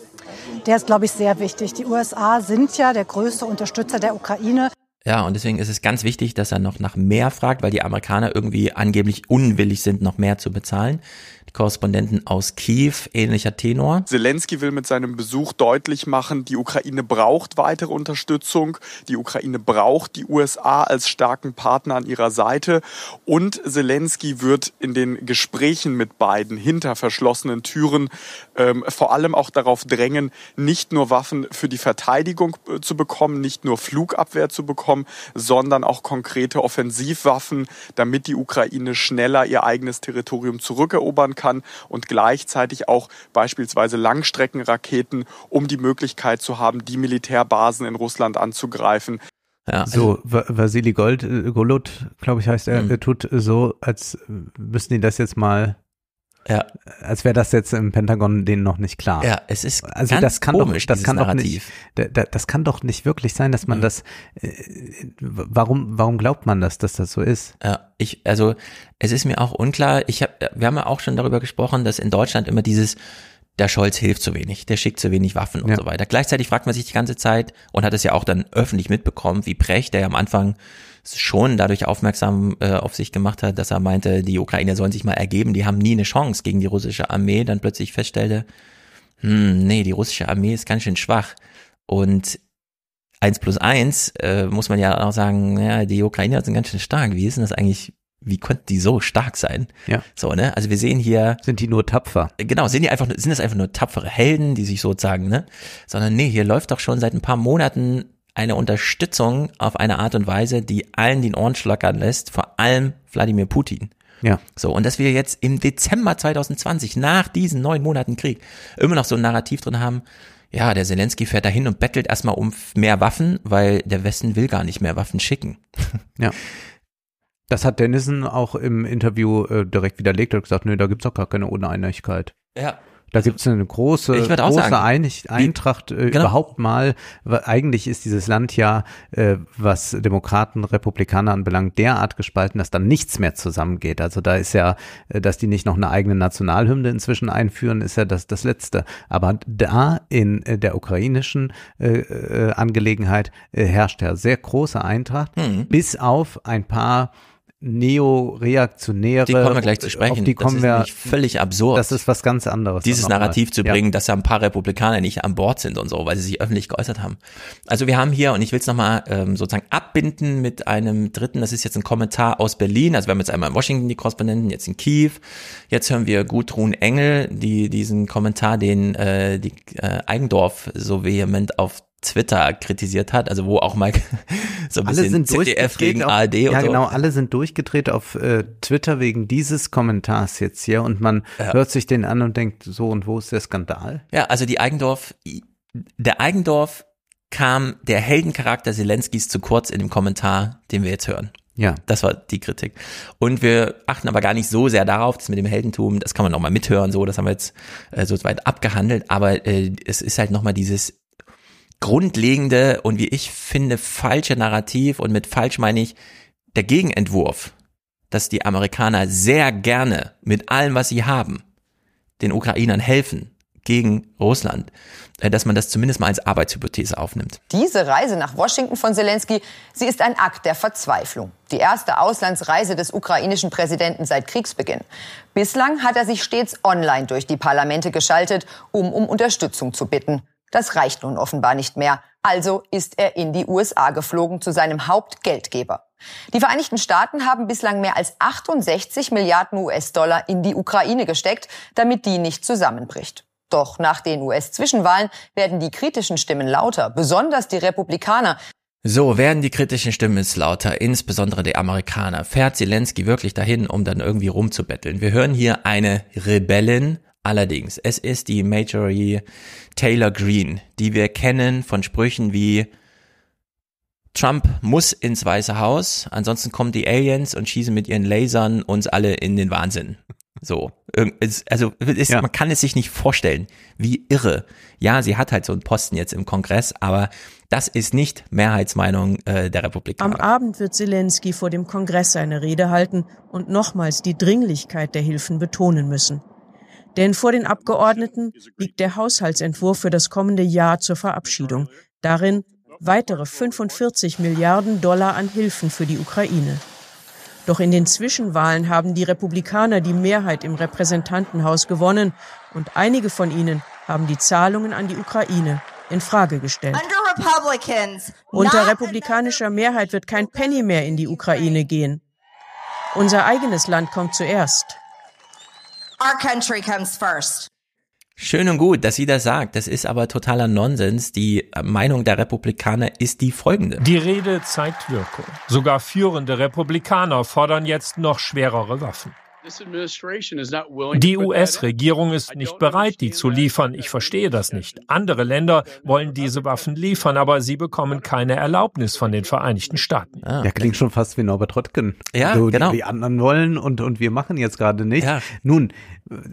Der ist, glaube ich, sehr wichtig. Die USA sind ja der größte Unterstützer der Ukraine.
Ja, und deswegen ist es ganz wichtig, dass er noch nach mehr fragt, weil die Amerikaner irgendwie angeblich unwillig sind, noch mehr zu bezahlen. Die Korrespondenten aus Kiew, ähnlicher Tenor.
Zelensky will mit seinem Besuch deutlich machen, die Ukraine braucht weitere Unterstützung, die Ukraine braucht die USA als starken Partner an ihrer Seite und Zelensky wird in den Gesprächen mit beiden hinter verschlossenen Türen ähm, vor allem auch darauf drängen, nicht nur Waffen für die Verteidigung äh, zu bekommen, nicht nur Flugabwehr zu bekommen, sondern auch konkrete Offensivwaffen, damit die Ukraine schneller ihr eigenes Territorium zurückerobern kann und gleichzeitig auch beispielsweise Langstreckenraketen, um die Möglichkeit zu haben, die Militärbasen in Russland anzugreifen.
Ja,
So, Va- Vasili Gold, äh, Golot, glaube ich, heißt er,
Mhm.
er tut so, als müssten die das jetzt mal,
Ja.
als wäre das jetzt im Pentagon denen noch nicht klar.
Ja, es ist
also das kann
komisch,
doch, das kann doch
Narrativ.
nicht, da, da, das kann doch nicht wirklich sein, dass man
Mhm.
das, äh, warum, warum glaubt man das, dass das so ist?
Ja, ich, also es ist mir auch unklar. Ich habe, wir haben ja auch schon darüber gesprochen, dass in Deutschland immer dieses der Scholz hilft zu wenig, der schickt zu wenig Waffen und
Ja.
so weiter. Gleichzeitig fragt man sich die ganze Zeit und hat es ja auch dann öffentlich mitbekommen, wie Precht, der ja am Anfang schon dadurch aufmerksam äh, auf sich gemacht hat, dass er meinte, die Ukrainer sollen sich mal ergeben, die haben nie eine Chance gegen die russische Armee, dann plötzlich feststellte, hm, nee, die russische Armee ist ganz schön schwach. Und eins plus eins äh, muss man ja auch sagen, ja, die Ukrainer sind ganz schön stark. Wie ist denn das eigentlich? Wie konnten die so stark sein?
Ja.
So, ne? Also wir sehen hier.
Sind die nur tapfer?
Genau, sind die einfach, sind das einfach nur tapfere Helden, die sich sozusagen, ne? Sondern nee, hier läuft doch schon seit ein paar Monaten eine Unterstützung auf eine Art und Weise, die allen den Ohren schlackern lässt, vor allem Wladimir Putin.
Ja.
So, und dass wir jetzt im Dezember 2020, nach diesen neun Monaten Krieg, immer noch so ein Narrativ drin haben, ja, der Zelensky fährt dahin und bettelt erstmal um mehr Waffen, weil der Westen will gar nicht mehr Waffen schicken. (laughs)
Ja. Das hat Dennison auch im Interview äh, direkt widerlegt. Er hat gesagt, nee, da gibt's doch gar keine Uneinigkeit.
Ja.
Da gibt's eine große,
Ich würde auch
große
sagen,
Einig Eintracht äh,
genau.
überhaupt mal. Weil eigentlich ist dieses Land ja, äh, was Demokraten, Republikaner anbelangt, derart gespalten, dass da nichts mehr zusammengeht. Also da ist ja, äh, dass die nicht noch eine eigene Nationalhymne inzwischen einführen, ist ja das, das Letzte. Aber da in äh, der ukrainischen äh, äh, Angelegenheit herrscht ja sehr große Eintracht,
Mhm.
bis auf ein paar Neo-Reaktionäre.
Die kommen wir gleich zu sprechen.
die
Das
kommen
ist
wir.
völlig absurd.
Das ist was ganz anderes.
dieses. Narrativ zu
Ja.
bringen, dass ja ein paar Republikaner nicht an Bord sind und so, weil sie sich öffentlich geäußert haben. Also wir haben hier, und ich will es nochmal ähm, sozusagen abbinden mit einem dritten, das ist jetzt ein Kommentar aus Berlin, also wir haben jetzt einmal in Washington die Korrespondenten, jetzt in Kiew, jetzt hören wir Gudrun Engel, die diesen Kommentar, den äh, die äh, Eigendorf so vehement auf Twitter kritisiert hat, also wo auch mal (laughs) so ein
alle
bisschen ZDF gegen
auf,
ARD und
ja
so.
genau, alle sind durchgedreht auf äh, Twitter wegen dieses Kommentars jetzt hier und man
Ja.
hört sich den an und denkt, so und wo ist der Skandal?
Ja, also die Eigendorf, der Eigendorf kam der Heldencharakter Zelenskis zu kurz in dem Kommentar, den wir jetzt hören.
Ja.
Das war die Kritik. Und wir achten aber gar nicht so sehr darauf, das mit dem Heldentum, das kann man nochmal mithören, so, das haben wir jetzt äh, so weit abgehandelt, aber äh, es ist halt nochmal dieses grundlegende und wie ich finde falsche Narrativ und mit falsch meine ich der Gegenentwurf, dass die Amerikaner sehr gerne mit allem, was sie haben, den Ukrainern helfen gegen Russland, äh, dass man das zumindest mal als Arbeitshypothese aufnimmt.
Diese Reise nach Washington von Zelensky, sie ist ein Akt der Verzweiflung. Die erste Auslandsreise des ukrainischen Präsidenten seit Kriegsbeginn. Bislang hat er sich stets online durch die Parlamente geschaltet, um um Unterstützung zu bitten. Das reicht nun offenbar nicht mehr. Also ist er in die USA geflogen zu seinem Hauptgeldgeber. Die Vereinigten Staaten haben bislang mehr als 68 Milliarden US-Dollar in die Ukraine gesteckt, damit die nicht zusammenbricht. Doch nach den US-Zwischenwahlen werden die kritischen Stimmen lauter, besonders die Republikaner.
So werden die kritischen Stimmen jetzt lauter, insbesondere die Amerikaner. Fährt Zelensky wirklich dahin, um dann irgendwie rumzubetteln? Wir hören hier eine Rebellin. Allerdings, es ist die Majorie Taylor Greene, die wir kennen von Sprüchen wie Trump muss ins Weiße Haus, ansonsten kommen die Aliens und schießen mit ihren Lasern uns alle in den Wahnsinn. So, also es,
Ja.
man kann es sich nicht vorstellen, wie irre. Ja, sie hat halt so einen Posten jetzt im Kongress, aber das ist nicht Mehrheitsmeinung äh, der Republikaner.
Am Abend wird Zelensky vor dem Kongress eine Rede halten und nochmals die Dringlichkeit der Hilfen betonen müssen. Denn vor den Abgeordneten liegt der Haushaltsentwurf für das kommende Jahr zur Verabschiedung. Darin weitere 45 Milliarden Dollar an Hilfen für die Ukraine. Doch in den Zwischenwahlen haben die Republikaner die Mehrheit im Repräsentantenhaus gewonnen und einige von ihnen haben die Zahlungen an die Ukraine in Frage gestellt. Unter republikanischer Mehrheit wird kein Penny mehr in die Ukraine gehen. Unser eigenes Land kommt zuerst.
Our country comes first.
Schön und gut, dass sie das sagt. Das ist aber totaler Nonsens. Die Meinung der Republikaner ist die folgende.
Die Rede zeigt Wirkung. Sogar führende Republikaner fordern jetzt noch schwerere Waffen. Die US-Regierung ist nicht bereit, die zu liefern. Ich verstehe das nicht. Andere Länder wollen diese Waffen liefern, aber sie bekommen keine Erlaubnis von den Vereinigten Staaten.
Ja, klingt schon fast wie Norbert Röttgen.
Ja,
so,
genau.
Die, die anderen wollen und, und wir machen jetzt gerade nicht.
Ja.
Nun,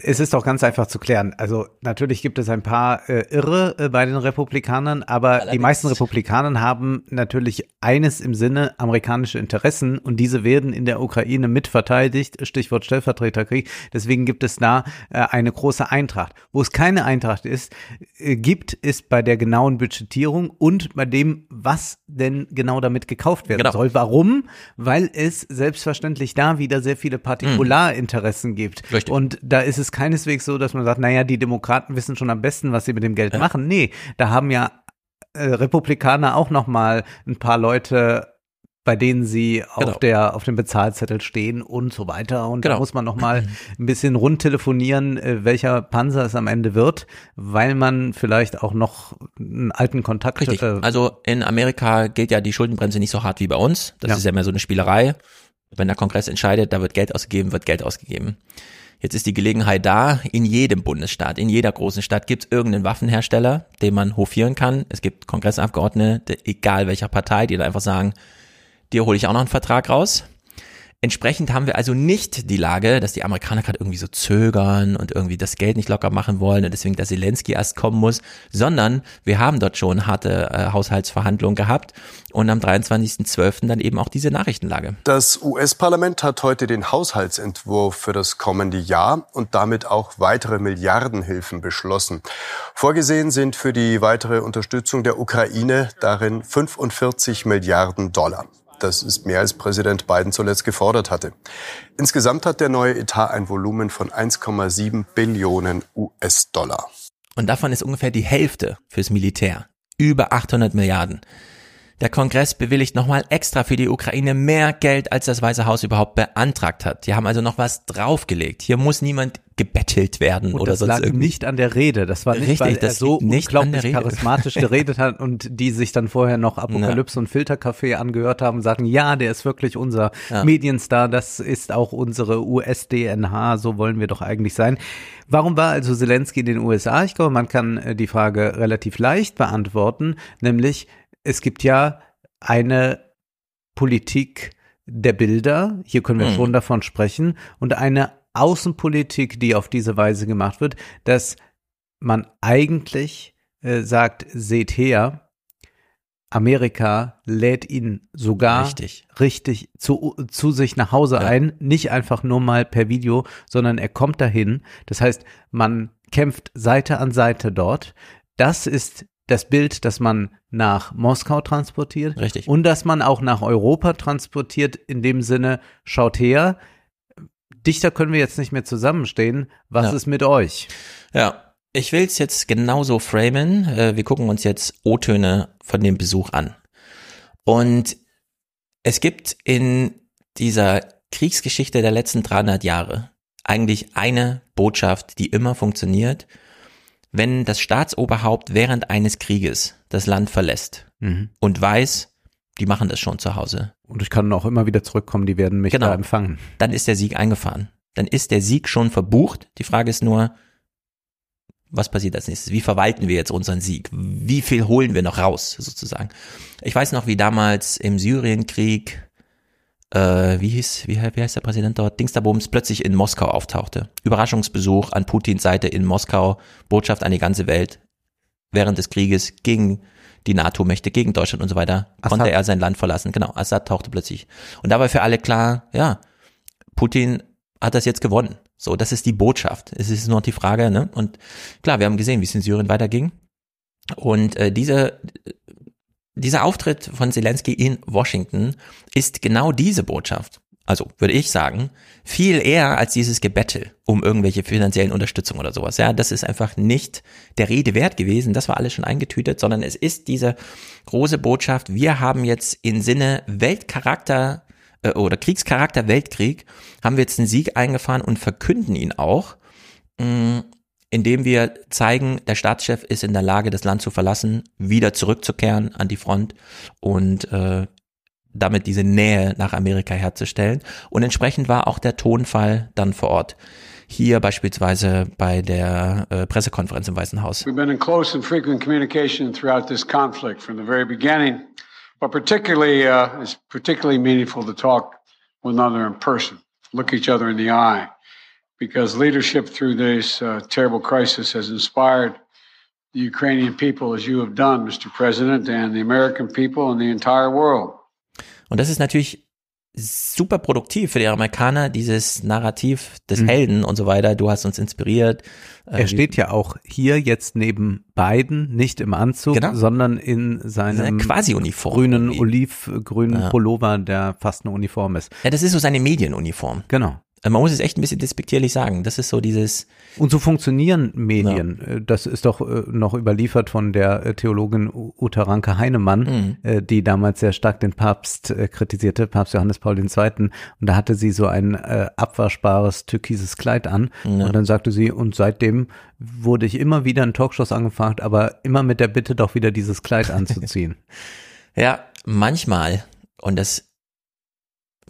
es ist doch ganz einfach zu klären. Also natürlich gibt es ein paar äh, Irre äh, bei den Republikanern, aber die meisten Republikaner haben natürlich eines im Sinne, amerikanische Interessen und diese werden in der Ukraine mitverteidigt, Stichwort Stellvertreterkrieg. Deswegen gibt es da äh, eine große Eintracht. Wo es keine Eintracht ist, äh, gibt, ist bei der genauen Budgetierung und bei dem, was denn genau damit gekauft werden
Genau.
soll. Warum? Weil es selbstverständlich da wieder sehr viele Partikularinteressen gibt.
Mhm. Richtig.
Und da ist es keineswegs so, dass man sagt, naja, die Demokraten wissen schon am besten, was sie mit dem Geld machen. Nee, da haben ja äh, Republikaner auch noch mal ein paar Leute bei denen sie
Genau.
auf der auf dem Bezahlzettel stehen und so weiter. Und
Genau.
da muss man noch mal (clears throat) ein bisschen rund telefonieren, äh, welcher Panzer es am Ende wird, weil man vielleicht auch noch einen alten Kontakt
Richtig.
Äh,
Also in Amerika gilt ja die Schuldenbremse nicht so hart wie bei uns. Das
Ja.
ist ja mehr so eine Spielerei. Wenn der Kongress entscheidet, da wird Geld ausgegeben, wird Geld ausgegeben. Jetzt ist die Gelegenheit da, in jedem Bundesstaat, in jeder großen Stadt gibt es irgendeinen Waffenhersteller, den man hofieren kann. Es gibt Kongressabgeordnete, egal welcher Partei, die da einfach sagen, dir hole ich auch noch einen Vertrag raus. Entsprechend haben wir also nicht die Lage, dass die Amerikaner gerade irgendwie so zögern und irgendwie das Geld nicht locker machen wollen und deswegen der Zelensky erst kommen muss, sondern wir haben dort schon harte äh, Haushaltsverhandlungen gehabt und am 23.12. dann eben auch diese Nachrichtenlage.
Das US-Parlament hat heute den Haushaltsentwurf für das kommende Jahr und damit auch weitere Milliardenhilfen beschlossen. Vorgesehen sind für die weitere Unterstützung der Ukraine darin 45 Milliarden Dollar. Das ist mehr als Präsident Biden zuletzt gefordert hatte. Insgesamt hat der neue Etat ein Volumen von 1,7 Billionen US-Dollar.
Und davon ist ungefähr die Hälfte fürs Militär. Über 800 Milliarden. Der Kongress bewilligt nochmal extra für die Ukraine mehr Geld, als das Weiße Haus überhaupt beantragt hat. Die haben also noch was draufgelegt. Hier muss niemand gebettelt werden
Und
oder
das
sonst
lag
irgendwie.
nicht an der Rede. Das war nicht,
Richtig,
weil er
das
so
nicht
unglaublich charismatisch (laughs) geredet hat und die sich dann vorher noch Apokalypse und Filterkaffee angehört haben und sagten, ja, der ist wirklich unser
Ja.
Medienstar, das ist auch unsere US-DNH, so wollen wir doch eigentlich sein. Warum war also Zelensky in den USA? Ich glaube, man kann äh, die Frage relativ leicht beantworten, nämlich es gibt ja eine Politik der Bilder, hier können wir
Mhm.
schon davon sprechen, und eine Außenpolitik, die auf diese Weise gemacht wird, dass man eigentlich äh, sagt, seht her, Amerika lädt ihn sogar
Richtig.
richtig zu, zu sich nach Hause ein, nicht einfach nur mal per Video, sondern er kommt dahin. Das heißt, man kämpft Seite an Seite dort. Das ist das Bild, das man nach Moskau transportiert.
Richtig.
Und das man auch nach Europa transportiert, in dem Sinne, schaut her, dichter können wir jetzt nicht mehr zusammenstehen. Was
Ja.
ist mit euch?
Ja, ich will es jetzt genauso framen. Äh, Wir gucken uns jetzt O-Töne von dem Besuch an. Und es gibt in dieser Kriegsgeschichte der letzten 300 Jahre eigentlich eine Botschaft, die immer funktioniert, wenn das Staatsoberhaupt während eines Krieges das Land verlässt
Mhm.
und weiß, die machen das schon zu Hause.
Und ich kann auch immer wieder zurückkommen, die werden mich
Genau.
da empfangen.
Dann ist der Sieg eingefahren. Dann ist der Sieg schon verbucht. Die Frage ist nur, was passiert als nächstes? Wie verwalten wir jetzt unseren Sieg? Wie viel holen wir noch raus, sozusagen? Ich weiß noch, wie damals im Syrienkrieg, äh, wie hieß, wie, wie heißt der Präsident dort? Dingsterbums plötzlich in Moskau auftauchte. Überraschungsbesuch an Putins Seite in Moskau, Botschaft an die ganze Welt. Während des Krieges gegen die NATO-Mächte, gegen Deutschland und so weiter, konnte
Assad.
er sein Land verlassen. Genau, Assad tauchte plötzlich. Und da war für alle klar, ja, Putin hat das jetzt gewonnen. So, das ist die Botschaft. Es ist nur noch die Frage, ne? Und klar, wir haben gesehen, wie es in Syrien weiterging. Und äh, diese, dieser Auftritt von Zelensky in Washington ist genau diese Botschaft. Also würde ich sagen, viel eher als dieses Gebettel um irgendwelche finanziellen Unterstützung oder sowas. Ja, das ist einfach nicht der Rede wert gewesen. Das war alles schon eingetütet, sondern es ist diese große Botschaft. Wir haben jetzt im Sinne Weltcharakter äh, oder Kriegscharakter Weltkrieg haben wir jetzt einen Sieg eingefahren und verkünden ihn auch, mh, indem wir zeigen, der Staatschef ist in der Lage, das Land zu verlassen, wieder zurückzukehren an die Front und äh, damit diese Nähe nach Amerika herzustellen. Und entsprechend war auch der Tonfall dann vor Ort. Hier beispielsweise bei der äh, Pressekonferenz im Weißen Haus.
We've been in close and frequent communication throughout this conflict from the very beginning, but particularly uh, it's particularly meaningful to talk one another in person, look each other in the eye, because leadership through this uh, terrible crisis has inspired the Ukrainian people as you have done, Mr. President, and the American people and the entire world.
Und das ist natürlich super produktiv für die Amerikaner, dieses Narrativ des
Mhm.
Helden und so weiter. Du hast uns inspiriert. Äh,
Er steht ja auch hier jetzt neben Biden, nicht im Anzug,
Genau.
sondern in seinem
Seine Quasi-Uniform
grünen, olivgrünen
Ja.
Pullover, der fast eine Uniform ist.
Ja, das ist so seine Medienuniform.
Genau.
Man muss es echt ein bisschen despektierlich sagen. Das ist so dieses.
Und so funktionieren Medien. Ja. Äh, das ist doch äh, noch überliefert von der äh, Theologin Uta Ranke Heinemann, mhm. die damals sehr stark den Papst kritisierte, Papst Johannes Paul II. Und da hatte sie so ein abwaschbares türkises Kleid an. Ja. Und dann sagte sie, und seitdem wurde ich immer wieder in Talkshows angefragt, aber immer mit der Bitte, doch wieder dieses Kleid (laughs) anzuziehen.
ja, manchmal. Und das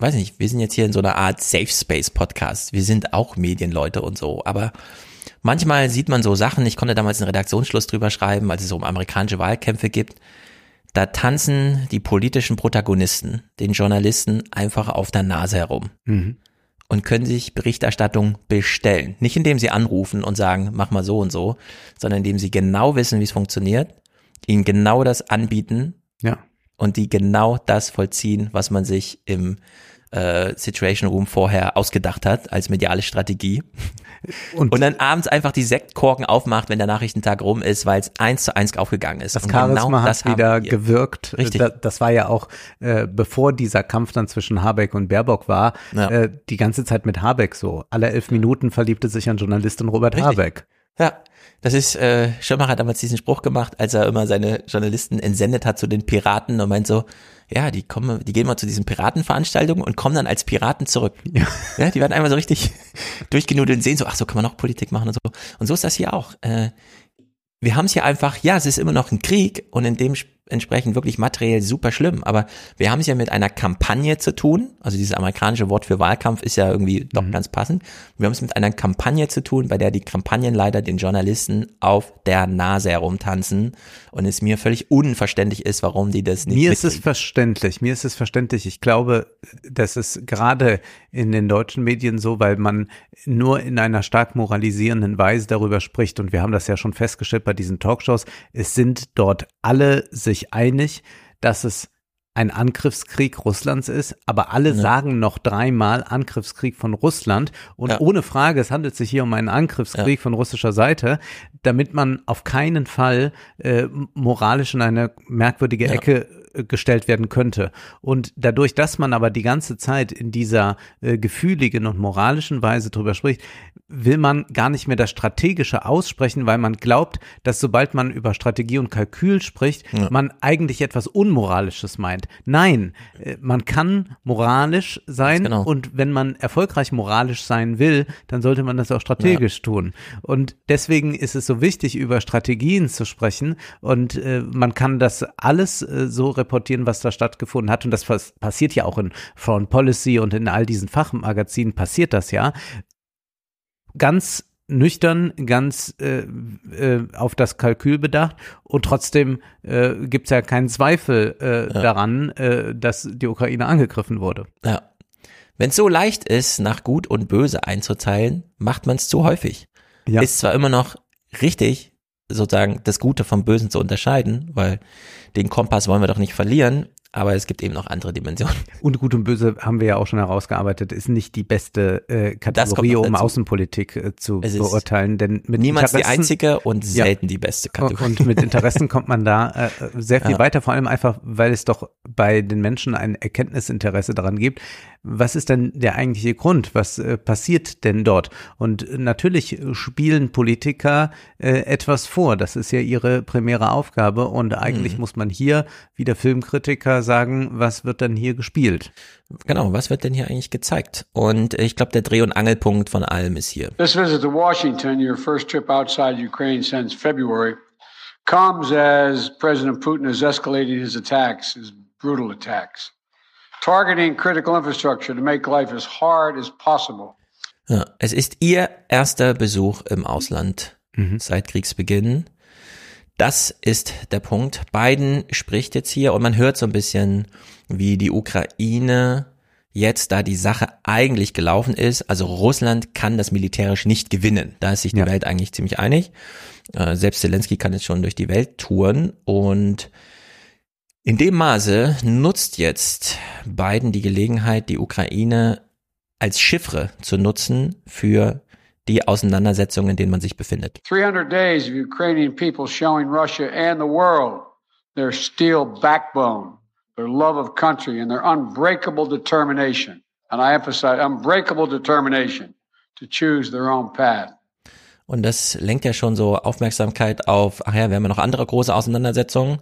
weiß nicht, wir sind jetzt hier in so einer Art Safe Space Podcast. Wir sind auch Medienleute und so, aber manchmal sieht man so Sachen, ich konnte damals einen Redaktionsschluss drüber schreiben, als es so um amerikanische Wahlkämpfe gibt. Da tanzen die politischen Protagonisten, den Journalisten einfach auf der Nase herum. Mhm. Und können sich Berichterstattung bestellen. Nicht indem sie anrufen und sagen, mach mal so und so, sondern indem sie genau wissen, wie es funktioniert, ihnen genau das anbieten.
Ja.
Und die genau das vollziehen, was man sich im äh, Situation Room vorher ausgedacht hat als mediale Strategie. Und, und, dann abends einfach die Sektkorken aufmacht, wenn der Nachrichtentag rum ist, weil es eins zu eins aufgegangen ist.
Das und Charisma genau hat wieder gewirkt.
Richtig.
Das, das war ja auch, äh, bevor dieser Kampf dann zwischen Habeck und Baerbock war, ja. äh, die ganze Zeit mit Habeck so. Alle elf Minuten verliebte sich ein Journalistin Robert Richtig. Habeck.
Ja, das ist, äh, Schirmacher hat damals diesen Spruch gemacht, als er immer seine Journalisten entsendet hat zu den Piraten und meint so, ja, die kommen, die gehen mal zu diesen Piratenveranstaltungen und kommen dann als Piraten zurück. Ja, ja die werden einmal so richtig (laughs) durchgenudelt und sehen so, ach so kann man auch Politik machen und so. Und so ist das hier auch. Äh, wir haben es hier einfach, ja, es ist immer noch ein Krieg und in dem entsprechend wirklich materiell super schlimm. Aber wir haben es ja mit einer Kampagne zu tun. Also dieses amerikanische Wort für Wahlkampf ist ja irgendwie doch mhm. ganz passend. Wir haben es mit einer Kampagne zu tun, bei der die Kampagnenleiter den Journalisten auf der Nase herumtanzen und es mir völlig unverständlich ist, warum die das nicht
Mir ist es verständlich. Mir ist es verständlich. Ich glaube, das ist gerade in den deutschen Medien so, weil man nur in einer stark moralisierenden Weise darüber spricht. Und wir haben das ja schon festgestellt bei diesen Talkshows. Es sind dort alle sich sich einig, dass es ein Angriffskrieg Russlands ist, aber alle ja. sagen noch dreimal Angriffskrieg von Russland und ja. ohne Frage, es handelt sich hier um einen Angriffskrieg ja. von russischer Seite, damit man auf keinen Fall äh, moralisch in eine merkwürdige Ecke gestellt werden könnte. Und dadurch, dass man aber die ganze Zeit in dieser äh, gefühligen und moralischen Weise drüber spricht, will man gar nicht mehr das Strategische aussprechen, weil man glaubt, dass sobald man über Strategie und Kalkül spricht, ja. man eigentlich etwas Unmoralisches meint. Nein, äh, man kann moralisch sein genau. und wenn man erfolgreich moralisch sein will, dann sollte man das auch strategisch ja. tun. Und deswegen ist es so wichtig, über Strategien zu sprechen und äh, man kann das alles äh, so reportieren, was da stattgefunden hat und das passiert ja auch in Foreign Policy und in all diesen Fachmagazinen passiert das ja ganz nüchtern, ganz äh, äh, auf das Kalkül bedacht und trotzdem äh, gibt es ja keinen Zweifel äh, ja. daran, äh, dass die Ukraine angegriffen wurde.
Ja. Wenn es so leicht ist, nach Gut und Böse einzuteilen, macht man es zu häufig. Ja. Ist zwar immer noch richtig, sozusagen das Gute vom Bösen zu unterscheiden, weil den Kompass wollen wir doch nicht verlieren, aber es gibt eben noch andere Dimensionen. (laughs)
Und Gut und Böse haben wir ja auch schon herausgearbeitet, ist nicht die beste äh, Kategorie, um Außenpolitik äh, zu beurteilen. Denn mit
niemals die einzige und selten ja. die beste Kategorie.
Und mit Interessen kommt man da äh, sehr viel ja. weiter, vor allem einfach, weil es doch bei den Menschen ein Erkenntnisinteresse daran gibt, was ist denn der eigentliche Grund? Was äh, passiert denn dort? Und natürlich spielen Politiker äh, etwas vor. Das ist ja ihre primäre Aufgabe. Und eigentlich mhm. muss man hier, wie der Sagen, was wird denn hier gespielt?
Genau, was wird denn hier eigentlich gezeigt? Und ich glaube, der Dreh- und Angelpunkt von allem ist hier.
This visit to Washington, your first trip outside Ukraine since February, comes as President Putin has escalated his attacks, his brutal attacks targeting critical infrastructure to make life as hard as possible.
Ja, es ist ihr erster Besuch im Ausland mhm. seit Kriegsbeginn. Das ist der Punkt. Biden spricht jetzt hier und man hört so ein bisschen, wie die Ukraine jetzt, da die Sache eigentlich gelaufen ist, also Russland kann das militärisch nicht gewinnen. Da ist sich die ja. Welt eigentlich ziemlich einig. Äh, selbst Zelensky kann jetzt schon durch die Welt touren und in dem Maße nutzt jetzt Biden die Gelegenheit, die Ukraine als Chiffre zu nutzen für die Auseinandersetzungen, in denen man sich befindet.
300 days of Ukrainian people showing Russia and the world their steel backbone, their love of country and their unbreakable determination. and I emphasize unbreakable determination to choose their own path.
Und das lenkt ja schon so Aufmerksamkeit auf, ach ja, wir haben ja noch andere große Auseinandersetzungen.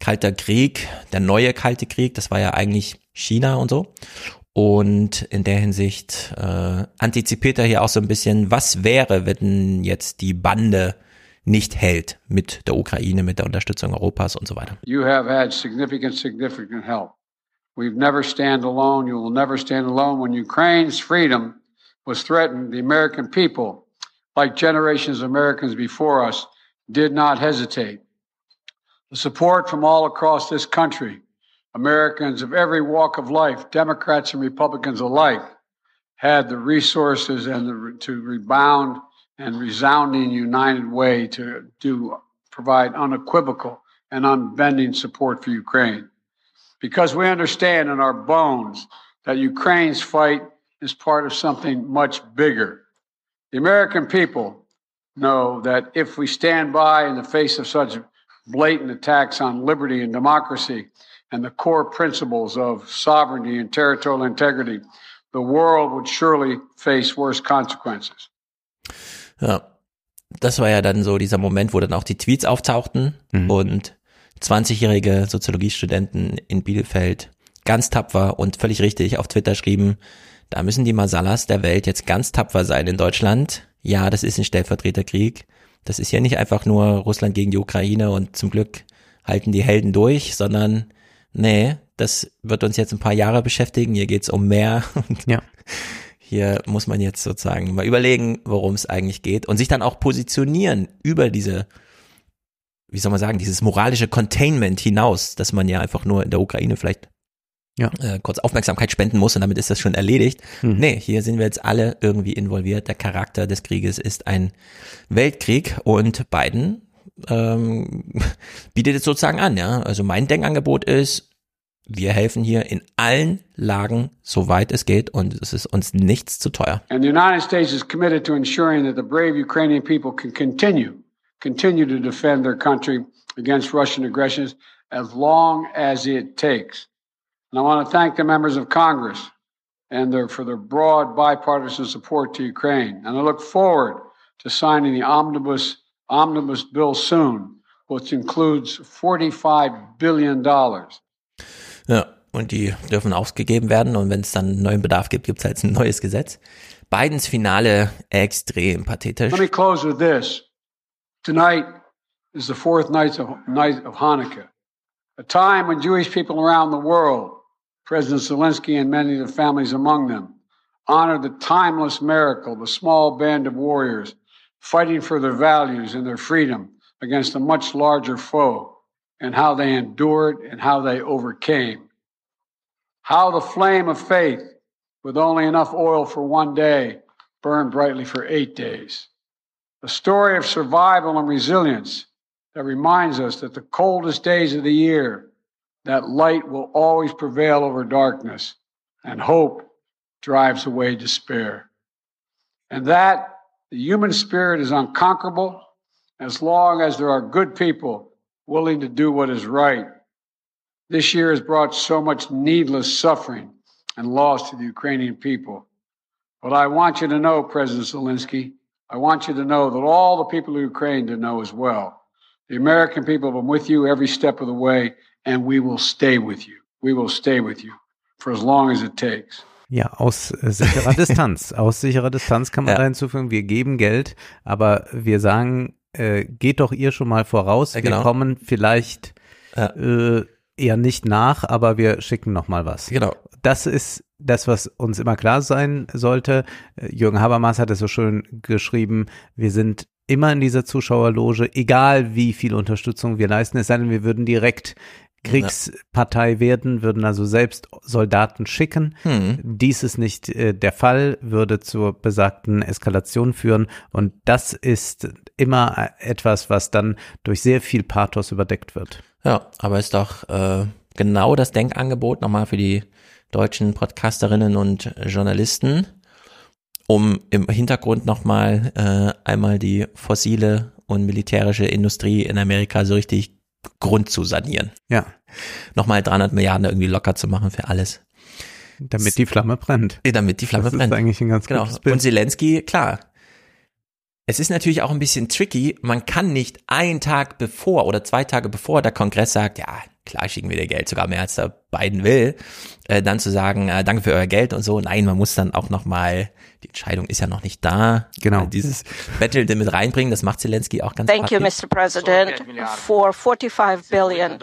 Kalter Krieg, der neue Kalte Krieg, das war ja eigentlich China und so. Und in der Hinsicht äh, antizipiert er hier auch so ein bisschen, was wäre, wenn jetzt die Bande nicht hält mit der Ukraine, mit der Unterstützung Europas und so weiter.
You have had significant, significant help. We've never stand alone. You will never stand alone. When Ukraine's freedom was threatened, the American people like generations of Americans before us, did not hesitate. The support from all across this country, Americans of every walk of life, Democrats and Republicans alike, had the resources and the, to rebound and resounding united way to do provide unequivocal and unbending support for Ukraine. Because we understand in our bones that Ukraine's fight is part of something much bigger The American people know that if we stand by in the face of such blatant attacks on liberty and democracy and the core principles of sovereignty and territorial integrity, the world would surely face worse consequences.
Ja, das war ja dann so dieser Moment, wo dann auch die Tweets auftauchten mhm. und 20-jährige Soziologiestudenten in Bielefeld ganz tapfer und völlig richtig auf Twitter schrieben, da müssen die Masalas der Welt jetzt ganz tapfer sein in Deutschland. Ja, das ist ein Stellvertreterkrieg. Das ist ja nicht einfach nur Russland gegen die Ukraine und zum Glück halten die Helden durch, sondern nee, das wird uns jetzt ein paar Jahre beschäftigen. Hier geht's um mehr.
ja.
Hier muss man jetzt sozusagen mal überlegen, worum es eigentlich geht und sich dann auch positionieren über diese, wie soll man sagen, dieses moralische Containment hinaus, dass man ja einfach nur in der Ukraine vielleicht ja. äh, kurz Aufmerksamkeit spenden muss und damit ist das schon erledigt. Mhm. Nee, hier sind wir jetzt alle irgendwie involviert. Der Charakter des Krieges ist ein Weltkrieg und Biden ähm, bietet es sozusagen an, ja. Also mein Denkangebot ist, wir helfen hier in allen Lagen, soweit es geht, und es ist uns nichts zu teuer.
And the United States is committed to ensuring that the brave Ukrainian people can continue, continue to defend their country against Russian aggressions as long as it takes. And I want to thank the members of Congress and their, for their broad bipartisan support to Ukraine. And I look forward to signing the omnibus, omnibus bill soon, which includes $45 billion.
Ja, und die dürfen ausgegeben werden und wenn es dann einen neuen Bedarf gibt, gibt es halt ein neues Gesetz. Bidens Finale extrem pathetisch.
Let me close with this. Tonight is the fourth night of, night of Hanukkah, a time when Jewish people around the world President Zelensky and many of the families among them honor the timeless miracle, the small band of warriors fighting for their values and their freedom against a much larger foe, and how they endured and how they overcame. How the flame of faith, with only enough oil for one day, burned brightly for eight days. A story of survival and resilience that reminds us that the coldest days of the year that light will always prevail over darkness, and hope drives away despair. And that the human spirit is unconquerable as long as there are good people willing to do what is right. This year has brought so much needless suffering and loss to the Ukrainian people. But I want you to know, President Zelensky, I want you to know that all the people of Ukraine to know as well. The American people have been with you every step of the way, and we will stay with you. We will stay with you for as long as it takes.
Ja, aus äh, sicherer (laughs) Distanz. Aus sicherer Distanz kann man ja. da hinzufügen, wir geben Geld, aber wir sagen, äh, geht doch ihr schon mal voraus. Ja, genau. Wir kommen vielleicht ja. äh, eher nicht nach, aber wir schicken noch mal was.
Genau.
Das ist das, was uns immer klar sein sollte. Äh, Jürgen Habermas hat es so schön geschrieben, wir sind immer in dieser Zuschauerloge, egal wie viel Unterstützung wir leisten, es sei denn, wir würden direkt Kriegspartei werden, würden also selbst Soldaten schicken. Hm. Dies ist nicht äh, der Fall, würde zur besagten Eskalation führen. Und das ist immer etwas, was dann durch sehr viel Pathos überdeckt wird.
Ja, aber ist doch äh, genau das Denkangebot nochmal für die deutschen Podcasterinnen und Journalisten, um im Hintergrund nochmal äh, einmal die fossile und militärische Industrie in Amerika so richtig Grund zu sanieren.
Ja.
Nochmal 300 Milliarden irgendwie locker zu machen für alles.
Damit die Flamme brennt.
Damit die Flamme
das
brennt.
Das ist eigentlich ein ganz
genau.
gutes Bild.
Und Zelensky, klar. Es ist natürlich auch ein bisschen tricky. Man kann nicht einen Tag bevor oder zwei Tage bevor der Kongress sagt, ja, klar schicken wir dir Geld, sogar mehr als der Biden will, äh, dann zu sagen, äh, danke für euer Geld und so. Nein, man muss dann auch noch mal, die Entscheidung ist ja noch nicht da.
Genau.
Äh, dieses Battle mit reinbringen, das macht Zelensky auch ganz
Thank you,
praktisch.
Mr. President, for 45 billion,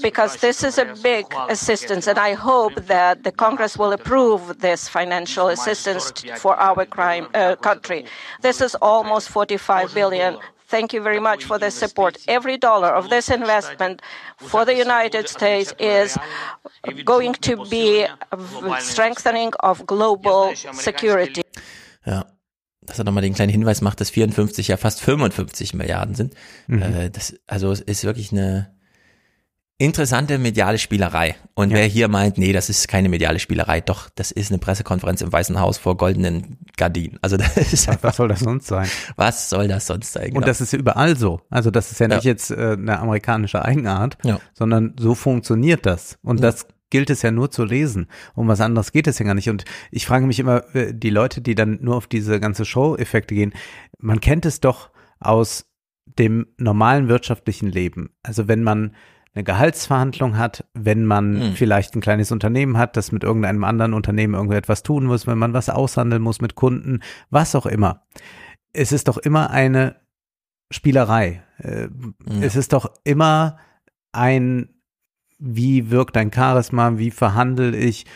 because this is a big assistance, and I hope that the Congress will approve this financial assistance for our crime uh, country. This is almost 45 billion. Thank you very much for the support. Every dollar of this investment for the United States is going to be a strengthening of global security.
Ja. Dass er nochmal den kleinen Hinweis macht, dass 54 ja fast 55 Milliarden sind.
Mhm.
Äh, das, also es ist wirklich eine interessante mediale Spielerei. Und wer hier meint, nee, das ist keine mediale Spielerei, doch, das ist eine Pressekonferenz im Weißen Haus vor goldenen Gardinen. Also das ist einfach,
Was soll das sonst sein?
was soll das sonst sein? Genau.
Und das ist ja überall so. Also das ist ja nicht
Ja.
jetzt äh, eine amerikanische Eigenart,
Ja.
sondern so funktioniert das. Und
Ja.
das gilt es ja nur zu lesen. Um was anderes geht es ja gar nicht. Und ich frage mich immer, äh, die Leute, die dann nur auf diese ganze Show-Effekte gehen, man kennt es doch aus dem normalen wirtschaftlichen Leben. Also wenn man eine Gehaltsverhandlung hat, wenn man
Hm.
vielleicht ein kleines Unternehmen hat, das mit irgendeinem anderen Unternehmen irgendetwas tun muss, wenn man was aushandeln muss mit Kunden, was auch immer. Es ist doch immer eine Spielerei. Äh, Es ist doch immer ein, wie wirkt ein Charisma, wie verhandle ich,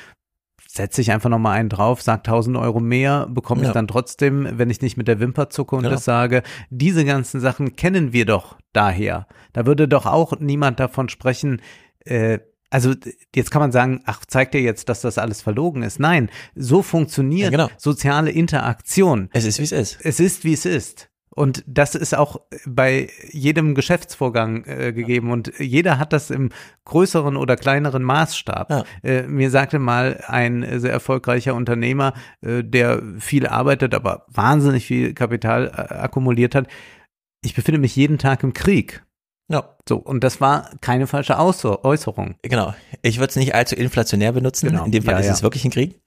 setze ich einfach nochmal einen drauf, sag 1000 Euro mehr, bekomme ich
Ja.
dann trotzdem, wenn ich nicht mit der Wimper zucke und
Genau.
das sage. Diese ganzen Sachen kennen wir doch daher. Da würde doch auch niemand davon sprechen, äh, also jetzt kann man sagen, ach, zeigt dir jetzt, dass das alles verlogen ist. Nein, so funktioniert
Ja, genau.
soziale Interaktion.
Es ist, wie es ist.
Es ist, wie es ist. Und das ist auch bei jedem Geschäftsvorgang äh, gegeben und jeder hat das im größeren oder kleineren Maßstab.
Ja.
Äh, mir sagte mal ein sehr erfolgreicher Unternehmer, äh, der viel arbeitet, aber wahnsinnig viel Kapital äh, akkumuliert hat, ich befinde mich jeden Tag im Krieg.
Ja.
So, und das war keine falsche Äußer Äußerung.
Genau. Ich würde es nicht allzu inflationär benutzen.
Genau.
In dem Fall
Ja,
ist
ja.
es wirklich ein Krieg.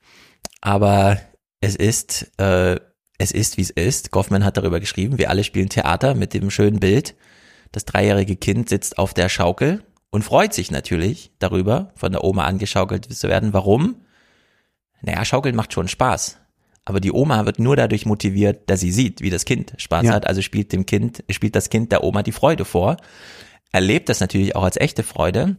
Aber es ist, äh, es ist, wie es ist. Goffman hat darüber geschrieben, wir alle spielen Theater mit dem schönen Bild. Das dreijährige Kind sitzt auf der Schaukel und freut sich natürlich darüber, von der Oma angeschaukelt zu werden. Warum? Naja, Schaukeln macht schon Spaß. Aber die Oma wird nur dadurch motiviert, dass sie sieht, wie das Kind Spaß
Ja.
hat. Also spielt dem Kind, spielt das Kind der Oma die Freude vor. Erlebt das natürlich auch als echte Freude.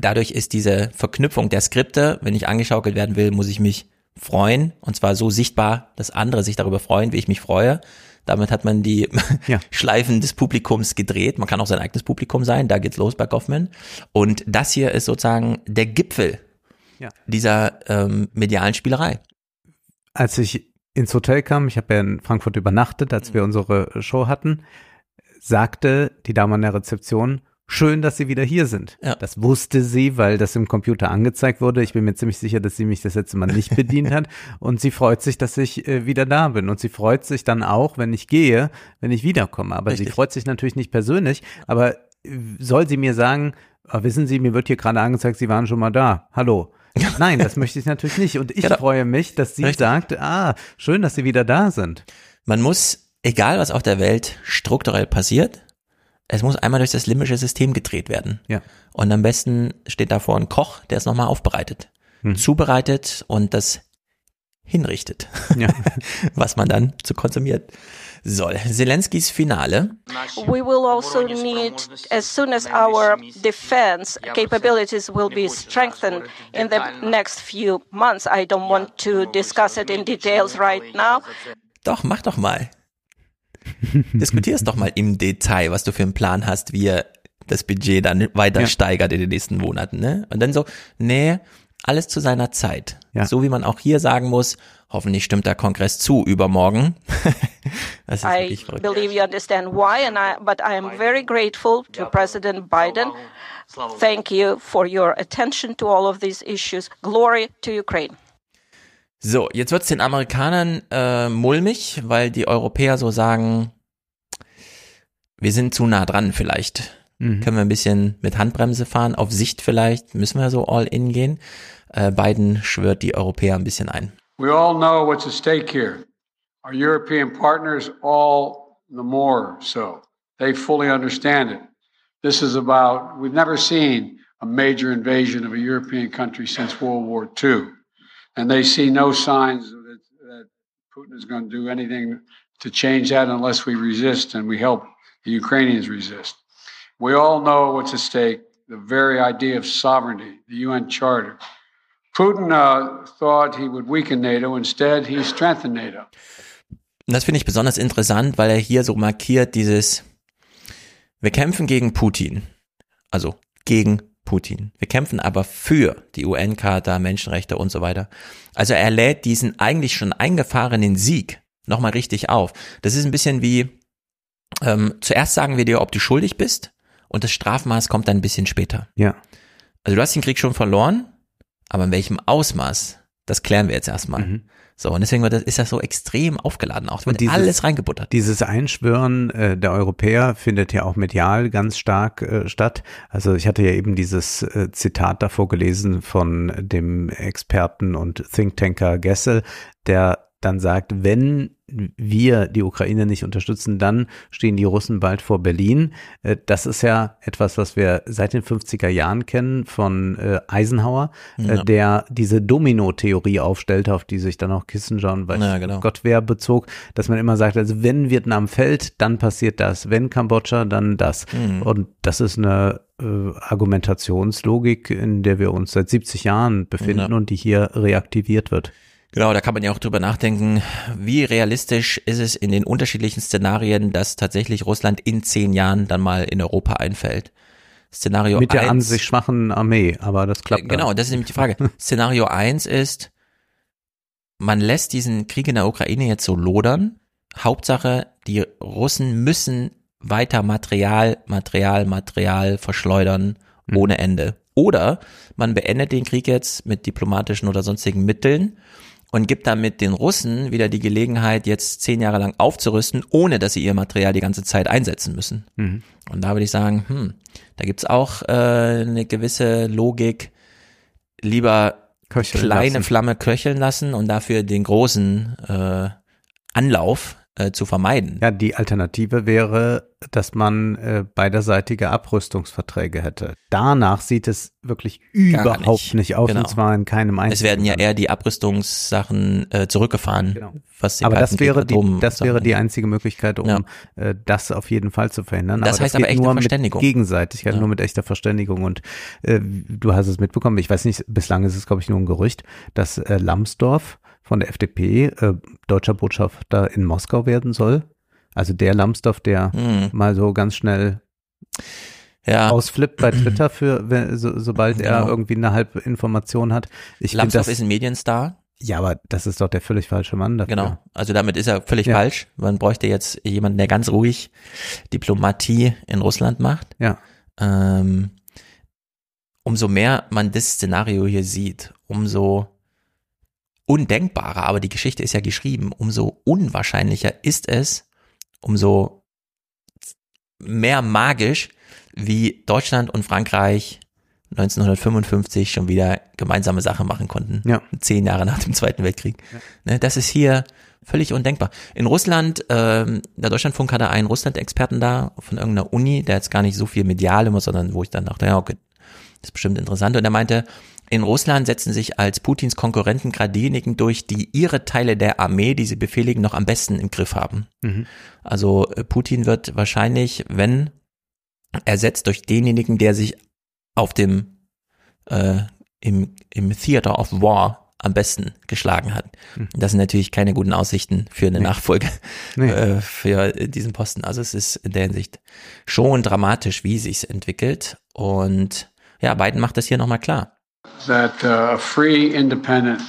Dadurch ist diese Verknüpfung der Skripte, wenn ich angeschaukelt werden will, muss ich mich freuen. Und zwar so sichtbar, dass andere sich darüber freuen, wie ich mich freue. Damit hat man die
Ja. (laughs)
Schleifen des Publikums gedreht. Man kann auch sein eigenes Publikum sein. Da geht's los bei Goffman. Und das hier ist sozusagen der Gipfel
Ja.
dieser ähm, medialen Spielerei.
als ich ins Hotel kam, ich habe ja in Frankfurt übernachtet, als
Mhm.
wir unsere Show hatten, sagte die Dame an der Rezeption, schön, dass Sie wieder hier sind.
Ja.
Das wusste sie, weil das im Computer angezeigt wurde. Ich bin mir ziemlich sicher, dass sie mich das letzte Mal nicht bedient hat. (laughs) Und sie freut sich, dass ich äh, wieder da bin. Und sie freut sich dann auch, wenn ich gehe, wenn ich wiederkomme. Aber sie
Richtig.
freut sich natürlich nicht persönlich. Aber äh, soll sie mir sagen, ah, wissen Sie, mir wird hier gerade angezeigt, Sie waren schon mal da. Hallo. (laughs) Nein, das möchte ich natürlich nicht. Und ich
Genau.
freue mich, dass sie
Richtig.
sagt, ah, schön, dass Sie wieder da sind.
Man muss, egal was auf der Welt strukturell passiert, es muss einmal durch das limbische System gedreht werden.
Ja.
Und am besten steht davor ein Koch, der es nochmal aufbereitet, zubereitet und das hinrichtet,
Ja. (laughs)
was man dann zu konsumiert soll. Zelenskis Finale.
We will also need, as soon as our defense capabilities will be strengthened in the next few months, I don't want to discuss it in details right now.
Doch, mach doch mal. (laughs) Diskutier's doch mal im Detail, was du für einen Plan hast, wie ihr das Budget dann weiter
Ja.
steigert in den nächsten Monaten, ne? Und dann so, nee, alles zu seiner Zeit.
Ja.
So wie man auch hier sagen muss, hoffentlich stimmt der Kongress zu übermorgen. (laughs) das ist
I
wirklich verrückt.
believe you understand why, and I, but I am very grateful to President Biden. Thank you for your attention to all of these issues. Glory to Ukraine.
So, jetzt wird's den Amerikanern äh, mulmig, weil die Europäer so sagen, wir sind zu nah dran vielleicht.
Mhm.
Können wir ein bisschen mit Handbremse fahren, auf Sicht vielleicht, müssen wir so all in gehen. Äh, Biden schwört die Europäer ein bisschen ein.
We all know what's at stake here. Our European partners all the more so. They fully understand it. This is about, we've never seen a major invasion of a European country since World War II. And they see no signs that, that Putin is going to do anything to change that unless we resist and we help the Ukrainians resist. We all know what's at stake the very idea of sovereignty, the UN Charter. Putin uh, thought he would weaken NATO. Instead, he strengthened NATO.
Das finde ich besonders interessant, weil er hier so markiert dieses, wir kämpfen gegen Putin. Also gegen Putin. Wir kämpfen aber für die UN-Charta, Menschenrechte und so weiter. Also er lädt diesen eigentlich schon eingefahrenen Sieg nochmal richtig auf. Das ist ein bisschen wie, ähm, zuerst sagen wir dir, ob du schuldig bist und das Strafmaß kommt dann ein bisschen später.
Ja.
Also du hast den Krieg schon verloren, aber in welchem Ausmaß, das klären wir jetzt erstmal. Mhm. So, und deswegen ist das so extrem aufgeladen auch. Es wird dieses, alles reingebuttert.
Dieses Einschwören äh, der Europäer findet ja auch medial ganz stark äh, statt. Also ich hatte ja eben dieses äh, Zitat davor gelesen von dem Experten und Thinktanker Gessel, der dann sagt, wenn wir die Ukraine nicht unterstützen, dann stehen die Russen bald vor Berlin. Äh, das ist ja etwas, was wir seit den 50er Jahren kennen von äh, Eisenhower, äh, ja. der diese Domino-Theorie aufstellte, auf die sich dann auch Kissinger und weiß ja, genau. Gott wer bezog, dass man immer sagt, also wenn Vietnam fällt, dann passiert das, wenn Kambodscha, dann das. Mhm. Und das ist eine äh, Argumentationslogik, in der wir uns seit 70 Jahren befinden ja. und die hier reaktiviert wird.
Genau, da kann man ja auch drüber nachdenken, wie realistisch ist es in den unterschiedlichen Szenarien, dass tatsächlich Russland in zehn Jahren dann mal in Europa einfällt. Szenario
Mit der eins, an sich schwachen Armee, aber das klappt.
Genau, das ist nämlich die Frage. (laughs) Szenario eins ist, man lässt diesen Krieg in der Ukraine jetzt so lodern. Hauptsache, die Russen müssen weiter Material, Material, Material verschleudern mhm. ohne Ende. Oder man beendet den Krieg jetzt mit diplomatischen oder sonstigen Mitteln und gibt damit den Russen wieder die Gelegenheit, jetzt zehn Jahre lang aufzurüsten, ohne dass sie ihr Material die ganze Zeit einsetzen müssen. Mhm. Und da würde ich sagen, hm, da gibt's auch äh, eine gewisse Logik, lieber köcheln kleine lassen. Flamme köcheln lassen und dafür den großen äh, Anlauf äh, zu vermeiden.
Ja, die Alternative wäre, dass man äh, beiderseitige Abrüstungsverträge hätte. Danach sieht es wirklich überhaupt nicht. nicht, aus genau. und zwar in keinem einzigen.
Es werden ja eher die Abrüstungssachen äh, zurückgefahren. Genau.
Was aber das wäre die, das wäre die einzige Möglichkeit, um ja. äh, das auf jeden Fall zu verhindern.
Das aber heißt das aber echte nur Verständigung.
Mit Gegenseitigkeit, ja. nur mit echter Verständigung. Und äh, du hast es mitbekommen. Ich weiß nicht, bislang ist es glaube ich nur ein Gerücht, dass äh, Lambsdorff von der FDP äh, deutscher Botschafter in Moskau werden soll. Also der Lambsdorff, der mhm. mal so ganz schnell ja. ausflippt bei (clears throat) Twitter für, wenn, so, sobald genau. er irgendwie eine halbe Information hat.
Ich Lambsdorff das, ist ein Medienstar.
Ja, aber das ist doch der völlig falsche Mann dafür.
Genau. Also damit ist er völlig ja. falsch. Man bräuchte jetzt jemanden, der ganz ruhig Diplomatie in Russland macht.
Ja.
Ähm, umso mehr man das Szenario hier sieht, umso undenkbarer, aber die Geschichte ist ja geschrieben, umso unwahrscheinlicher ist es, umso mehr magisch, wie Deutschland und Frankreich 1955 schon wieder gemeinsame Sachen machen konnten.
Ja.
Zehn Jahre nach dem Zweiten Weltkrieg. Ja. Das ist hier völlig undenkbar. In Russland, ähm, der Deutschlandfunk hatte einen Russland-Experten da von irgendeiner Uni, der jetzt gar nicht so viel medial immer, sondern wo ich dann dachte, ja, okay, das ist bestimmt interessant. Und er meinte, in Russland setzen sich als Putins Konkurrenten gerade diejenigen durch, die ihre Teile der Armee, die sie befehligen, noch am besten im Griff haben. Mhm. Also äh, Putin wird wahrscheinlich, wenn ersetzt durch denjenigen, der sich auf dem äh, im, im Theater of War am besten geschlagen hat. Mhm. Das sind natürlich keine guten Aussichten für eine nee. Nachfolge nee. äh, für diesen Posten. Also es ist in der Hinsicht schon dramatisch, wie sich's entwickelt. Und ja, Biden macht das hier nochmal klar.
That uh, a free, independent,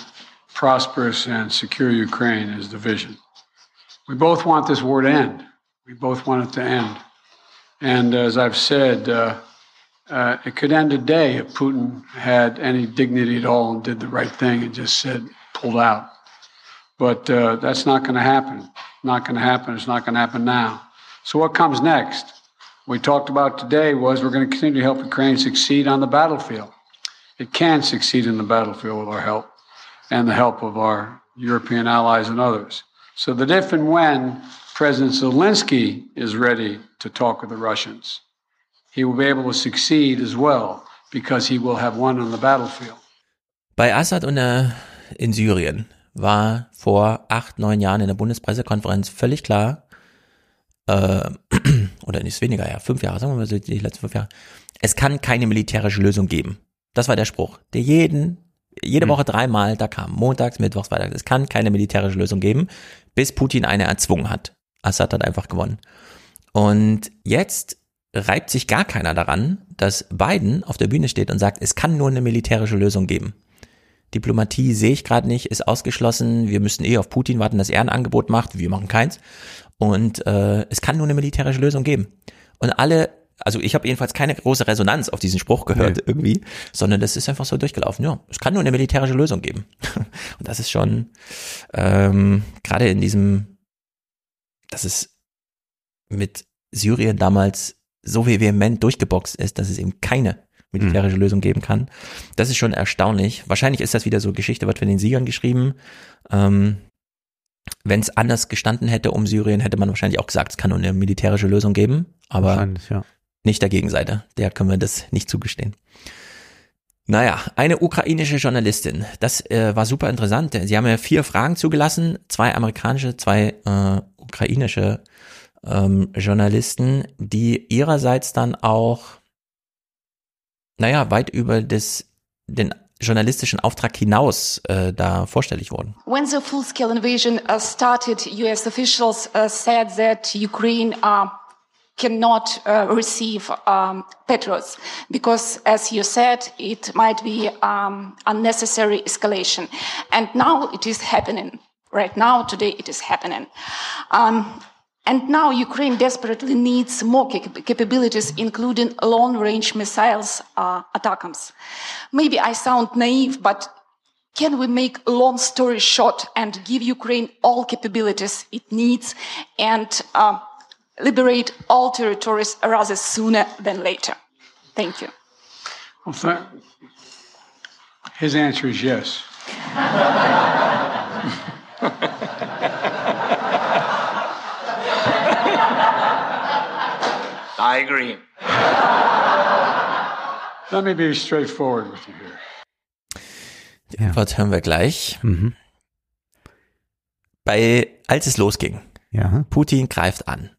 prosperous, and secure Ukraine is the vision. We both want this war to end. We both want it to end. And as I've said, uh, uh, it could end today if Putin had any dignity at all and did the right thing and just said, pulled out. But uh, that's not going to happen. Not going to happen. It's not going to happen now. So what comes next? We talked about today was we're going to continue to help Ukraine succeed on the battlefield. It can succeed in the battlefield with our help and the help of our European allies and others. So that if and when President Zelensky is ready to talk with the Russians, he will be able to succeed as well because he will have won on the battlefield.
Bei Assad und äh, in Syrien war vor acht, neun Jahren in der Bundespressekonferenz völlig klar, äh, (clears throat) oder nicht weniger, ja, fünf Jahre, sagen wir mal so die letzten fünf Jahre, es kann keine militärische Lösung geben. Das war der Spruch, der jeden, jede Woche dreimal da kam. Montags, Mittwochs, Freitags. Es kann keine militärische Lösung geben, bis Putin eine erzwungen hat. Assad hat einfach gewonnen. Und jetzt reibt sich gar keiner daran, dass Biden auf der Bühne steht und sagt, es kann nur eine militärische Lösung geben. Diplomatie sehe ich gerade nicht, ist ausgeschlossen. Wir müssen eh auf Putin warten, dass er ein Angebot macht. Wir machen keins. Und äh, es kann nur eine militärische Lösung geben. Und alle, also ich habe jedenfalls keine große Resonanz auf diesen Spruch gehört nee. irgendwie, sondern das ist einfach so durchgelaufen. Ja, es kann nur eine militärische Lösung geben. (laughs) Und das ist schon ähm, gerade in diesem, dass es mit Syrien damals so vehement durchgeboxt ist, dass es eben keine militärische mhm. Lösung geben kann. Das ist schon erstaunlich. Wahrscheinlich ist das wieder so Geschichte, wird von den Siegern geschrieben. Ähm, Wenn es anders gestanden hätte um Syrien, hätte man wahrscheinlich auch gesagt, es kann nur eine militärische Lösung geben, aber
ja.
Nicht der Gegenseite. Der können wir das nicht zugestehen. Naja, eine ukrainische Journalistin. Das äh, war super interessant. Sie haben ja vier Fragen zugelassen, zwei amerikanische, zwei äh, ukrainische ähm, Journalisten, die ihrerseits dann auch naja, weit über das, den journalistischen Auftrag hinaus äh, da vorstellig wurden.
When the full-scale invasion uh, started, US officials uh, said that Ukraine uh, cannot uh, receive um, Petros because, as you said, it might be um, unnecessary escalation. And now it is happening. Right now, today, it is happening. Um, And now Ukraine desperately needs more cap- capabilities, including long-range missiles uh, attacks. Maybe I sound naive, but can we make a long story short and give Ukraine all capabilities it needs and uh, liberate all territories rather sooner than later? Thank you.
Well, th- his answer is yes.
I agree.
Let me be straightforward with you here.
Die Antwort hören wir gleich. Mhm. Bei, als es losging,
ja.
Putin greift an,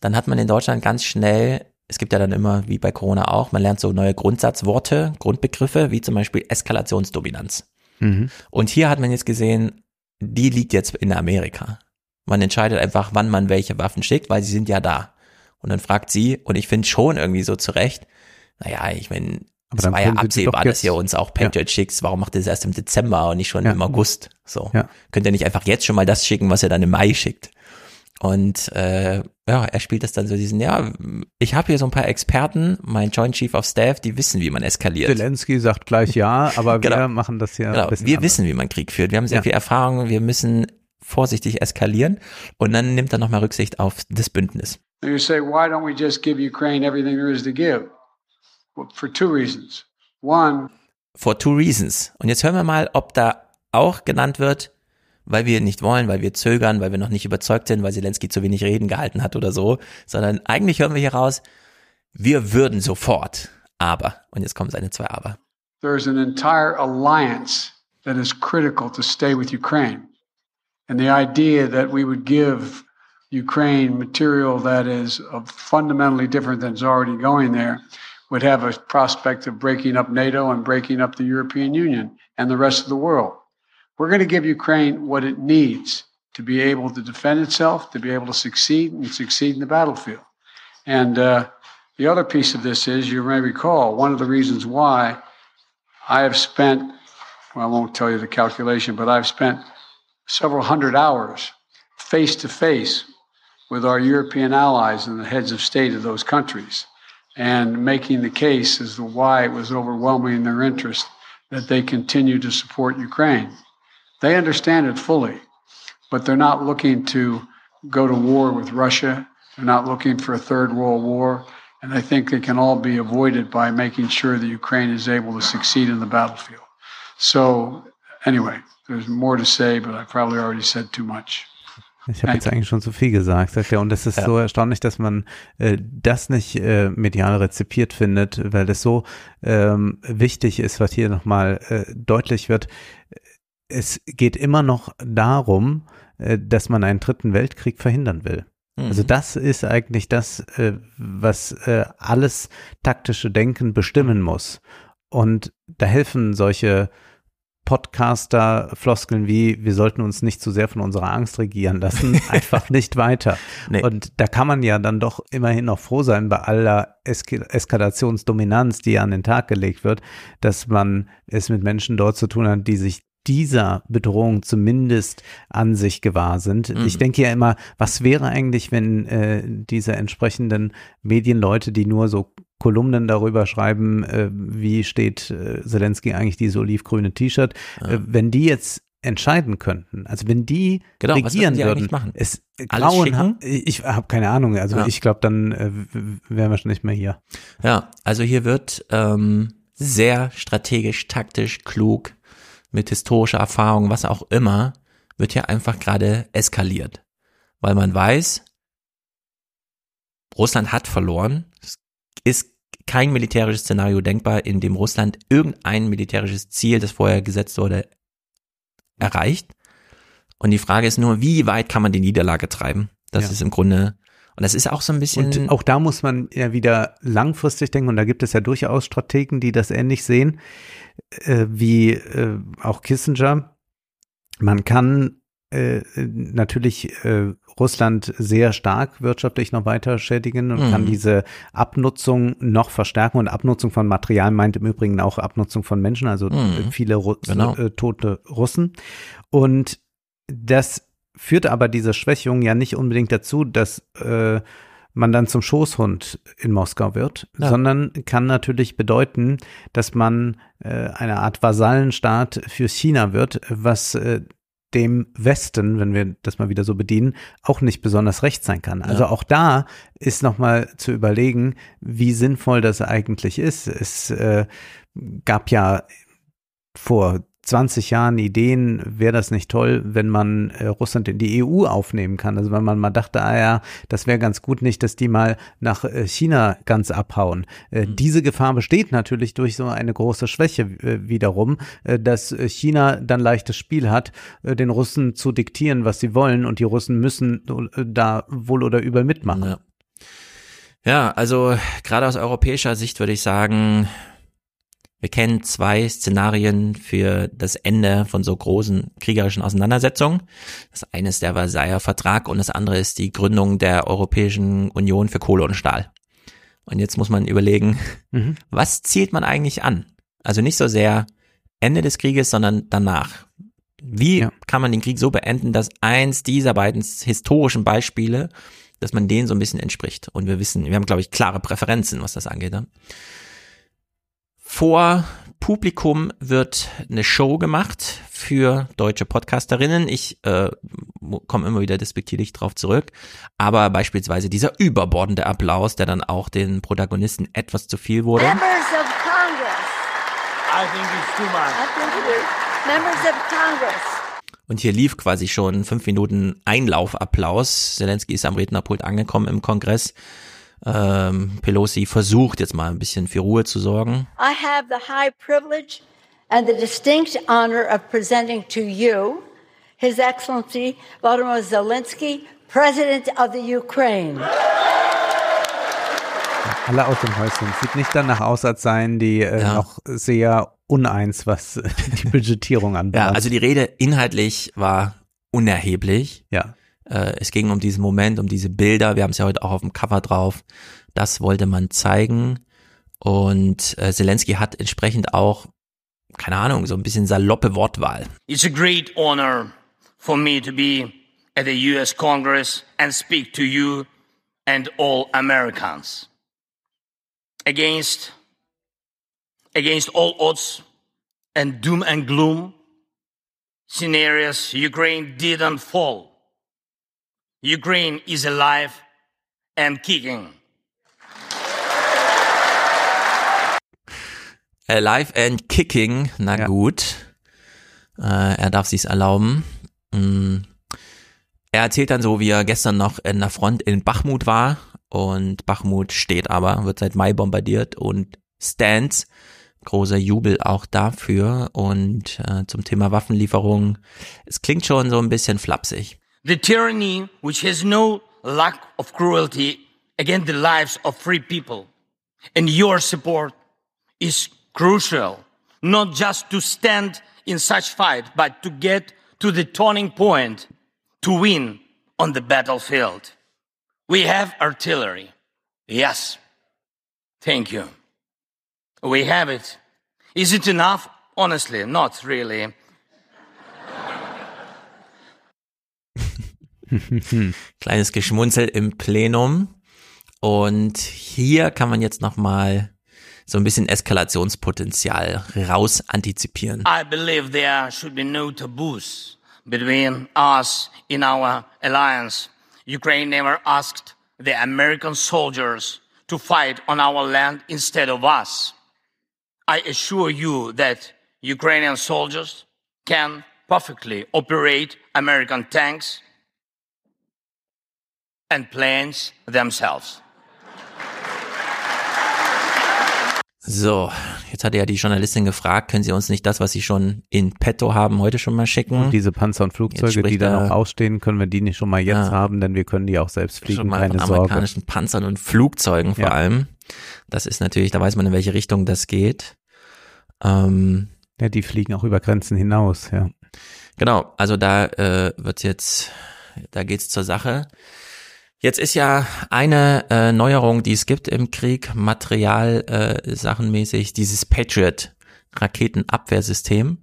dann hat man in Deutschland ganz schnell, es gibt ja dann immer, wie bei Corona auch, man lernt so neue Grundsatzworte, Grundbegriffe, wie zum Beispiel Eskalationsdominanz.
Mhm.
Und hier hat man jetzt gesehen, die liegt jetzt in Amerika. Man entscheidet einfach, wann man welche Waffen schickt, weil sie sind ja da. Und dann fragt sie, und ich finde schon irgendwie so zurecht, naja, ich meine, es war ja absehbar, dass ihr uns auch Patriot ja. schickt. Warum macht ihr das erst im Dezember und nicht schon ja. im August? So.
Ja.
Könnt ihr nicht einfach jetzt schon mal das schicken, was ihr dann im Mai schickt? Und äh, ja, er spielt das dann so diesen, ja, ich habe hier so ein paar Experten, mein Joint Chief of Staff, die wissen, wie man eskaliert.
Zelensky sagt gleich ja, (laughs) aber wir genau. machen das ja.
Genau. wir anders. wissen, wie man Krieg führt. Wir haben sehr ja. viel Erfahrung, wir müssen vorsichtig eskalieren und dann nimmt er nochmal Rücksicht auf das Bündnis.
And you say, why don't we just give Ukraine everything there is to give? For two reasons. One.
For two reasons. Und jetzt hören wir mal, ob da auch genannt wird, weil wir nicht wollen, weil wir zögern, weil wir noch nicht überzeugt sind, weil Zelensky zu wenig Reden gehalten hat oder so, sondern eigentlich hören wir hier raus, wir würden sofort, aber, und jetzt kommen seine zwei Aber.
There's an entire alliance that is critical to stay with Ukraine. And the idea that we would give Ukraine material that is fundamentally different than is already going there would have a prospect of breaking up NATO and breaking up the European Union and the rest of the world. We're going to give Ukraine what it needs to be able to defend itself, to be able to succeed and succeed in the battlefield. And uh, the other piece of this is, you may recall, one of the reasons why I have spent, well, I won't tell you the calculation, but I've spent several hundred hours face to face with our European allies and the heads of state of those countries and making the case as to why it was overwhelming in their interest that they continue to support Ukraine. They understand it fully, but they're not looking to go to war with Russia. They're not looking for a third world war. And I think they can all be avoided by making sure that Ukraine is able to succeed in the battlefield. So, anyway, there's more to say, but I probably already said too much.
Ich habe jetzt eigentlich schon zu viel gesagt, sagt er. Und es ist ja. so erstaunlich, dass man äh, das nicht äh, medial rezipiert findet, weil es so ähm, wichtig ist, was hier nochmal äh, deutlich wird. Es geht immer noch darum, äh, dass man einen dritten Weltkrieg verhindern will. Also mhm. das ist eigentlich das, äh, was äh, alles taktische Denken bestimmen muss. Und da helfen solche Podcaster-Floskeln wie, wir sollten uns nicht zu sehr von unserer Angst regieren lassen, (laughs) einfach nicht weiter. Nee. Und da kann man ja dann doch immerhin noch froh sein bei aller Esk Eskalationsdominanz, die an den Tag gelegt wird, dass man es mit Menschen dort zu tun hat, die sich dieser Bedrohung zumindest an sich gewahr sind. Mhm. Ich denke ja immer, was wäre eigentlich, wenn äh, diese entsprechenden Medienleute, die nur so Kolumnen darüber schreiben, äh, wie steht äh, Zelensky eigentlich dieses olivgrüne T-Shirt, ja. äh, wenn die jetzt entscheiden könnten, also wenn die genau, regieren würden,
machen?
es grauen, ich habe keine Ahnung, also ja. ich glaube, dann äh, wären wir schon nicht mehr hier.
Ja, also hier wird ähm, sehr strategisch, taktisch, klug mit historischer Erfahrung, was auch immer, wird ja einfach gerade eskaliert. Weil man weiß, Russland hat verloren. Es ist kein militärisches Szenario denkbar, in dem Russland irgendein militärisches Ziel, das vorher gesetzt wurde, erreicht. Und die Frage ist nur, wie weit kann man die Niederlage treiben? Das ja. ist im Grunde, und das ist auch so ein bisschen.
Und auch da muss man ja wieder langfristig denken, und da gibt es ja durchaus Strategen, die das ähnlich sehen äh, wie äh, auch Kissinger. Man kann äh, natürlich äh, Russland sehr stark wirtschaftlich noch weiter schädigen und mhm. kann diese Abnutzung noch verstärken. Und Abnutzung von Material meint im Übrigen auch Abnutzung von Menschen, also mhm. viele Ru genau. äh, tote Russen. Und das führt aber diese Schwächung ja nicht unbedingt dazu, dass äh, man dann zum Schoßhund in Moskau wird, ja. sondern kann natürlich bedeuten, dass man äh, eine Art Vasallenstaat für China wird, was äh, dem Westen, wenn wir das mal wieder so bedienen, auch nicht besonders recht sein kann. Also ja. auch da ist nochmal zu überlegen, wie sinnvoll das eigentlich ist. Es äh, gab ja vor 20 Jahren Ideen, wäre das nicht toll, wenn man äh, Russland in die EU aufnehmen kann. Also wenn man mal dachte, ah ja, das wäre ganz gut nicht, dass die mal nach äh, China ganz abhauen. Äh, mhm. Diese Gefahr besteht natürlich durch so eine große Schwäche äh, wiederum, äh, dass äh, China dann leichtes Spiel hat, den Russen zu diktieren, was sie wollen und die Russen müssen da wohl oder übel mitmachen.
Ja. Ja, also gerade aus europäischer Sicht würde ich sagen, wir kennen zwei Szenarien für das Ende von so großen kriegerischen Auseinandersetzungen. Das eine ist der Versailler Vertrag und das andere ist die Gründung der Europäischen Union für Kohle und Stahl. Und jetzt muss man überlegen, mhm. was zielt man eigentlich an? Also nicht so sehr Ende des Krieges, sondern danach. Wie ja. kann man den Krieg so beenden, dass eins dieser beiden historischen Beispiele, dass man denen so ein bisschen entspricht? Und wir wissen, wir haben, glaube ich, klare Präferenzen, was das angeht. Ne? Vor Publikum wird eine Show gemacht für deutsche Podcasterinnen. Ich äh, komme immer wieder despektierlich drauf zurück. Aber beispielsweise dieser überbordende Applaus, der dann auch den Protagonisten etwas zu viel wurde. Members of Congress. I think it's too much. I think it is. Members of Congress. Und hier lief quasi schon fünf Minuten Einlaufapplaus. Zelensky ist am Rednerpult angekommen im Kongress ähm, Pelosi versucht jetzt mal ein bisschen für Ruhe zu sorgen. I have the high privilege and the distinct honor of presenting to you His Excellency Volodymyr Zelensky, President of the Ukraine.
Alle aus dem Häuschen. Sieht nicht danach aus, als seien die äh, ja. noch sehr uneins, was (laughs) die Budgetierung anbelangt.
Ja, also die Rede inhaltlich war unerheblich.
Ja.
Äh, es ging um diesen Moment, um diese Bilder. Wir haben es ja heute auch auf dem Cover drauf. Das wollte man zeigen. Und äh, Zelensky hat entsprechend auch, keine Ahnung, so ein bisschen saloppe Wortwahl. It's a great honor for me to be at the US Congress and speak to you and all Americans. Against, against all odds and doom and gloom scenarios, Ukraine didn't fall. Ukraine is alive and kicking. Alive and kicking, na ja. gut. Äh, er darf sich's erlauben. Mm. Er erzählt dann so, wie er gestern noch in der Front in Bachmut war und Bachmut steht aber, wird seit Mai bombardiert und stands. Großer Jubel auch dafür und äh, zum Thema Waffenlieferung. Es klingt schon so ein bisschen flapsig.
The tyranny which has no lack of cruelty against the lives of free people and your support is crucial, not just to stand in such fight, but to get to the turning point to win on the battlefield. We have artillery. Yes. Thank you. We have it. Is it enough? Honestly, not really. (laughs)
Kleines Geschmunzel im Plenum. Und hier kann man jetzt nochmal so ein bisschen Eskalationspotenzial raus antizipieren.
I believe there should be no taboos between us in our alliance. Ukraine never asked the American soldiers to fight on our land instead of us. I assure you that Ukrainian soldiers can perfectly operate American tanks and planes themselves.
So, jetzt hatte ja die Journalistin gefragt, können Sie uns nicht das, was Sie schon in petto haben, heute schon mal schicken?
Und diese Panzer und Flugzeuge, die da noch ausstehen, können wir die nicht schon mal jetzt ja, haben, denn wir können die auch selbst fliegen, schon mal keine von Sorge.
amerikanischen Panzern und Flugzeugen vor ja. allem. Das ist natürlich, da weiß man, in welche Richtung das geht.
Ähm, ja, die fliegen auch über Grenzen hinaus, ja.
Genau, also da äh, wird jetzt, da geht's zur Sache. Jetzt ist ja eine äh, Neuerung, die es gibt im Krieg, Material äh, sachenmäßig, dieses Patriot Raketenabwehrsystem.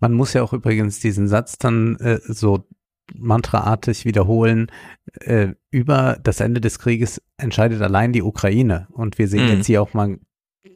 Man muss ja auch übrigens diesen Satz dann äh, so mantraartig wiederholen, äh, über das Ende des Krieges entscheidet allein die Ukraine. Und wir sehen mhm. jetzt hier auch mal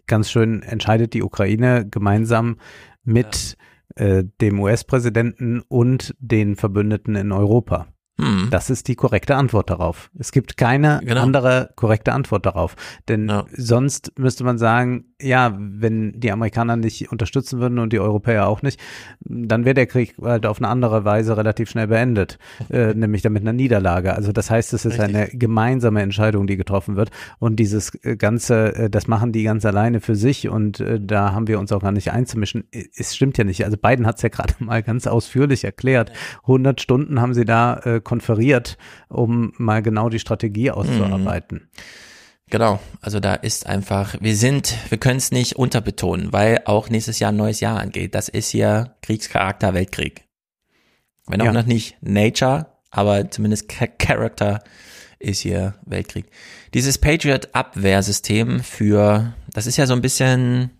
ganz schön, entscheidet die Ukraine gemeinsam mit ja. äh, dem US-Präsidenten und den Verbündeten in Europa. Hm. Das ist die korrekte Antwort darauf. Es gibt keine genau. andere korrekte Antwort darauf. Denn ja. sonst müsste man sagen, ja, wenn die Amerikaner nicht unterstützen würden und die Europäer auch nicht, dann wäre der Krieg halt auf eine andere Weise relativ schnell beendet, äh, (laughs) nämlich damit einer Niederlage. Also das heißt, es ist Richtig. eine gemeinsame Entscheidung, die getroffen wird. Und dieses äh, Ganze, äh, das machen die ganz alleine für sich und äh, da haben wir uns auch gar nicht einzumischen. Es stimmt ja nicht. Also Biden hat es ja (laughs) gerade mal ganz ausführlich erklärt. 100 Stunden haben sie da äh, konferiert, um mal genau die Strategie auszuarbeiten. Mhm.
Genau, also da ist einfach, wir sind, wir können es nicht unterbetonen, weil auch nächstes Jahr ein neues Jahr angeht. Das ist hier Kriegscharakter Weltkrieg. Wenn auch ja. noch nicht Nature, aber zumindest Character ist hier Weltkrieg. Dieses Patriot-Abwehrsystem für, das ist ja so ein bisschen,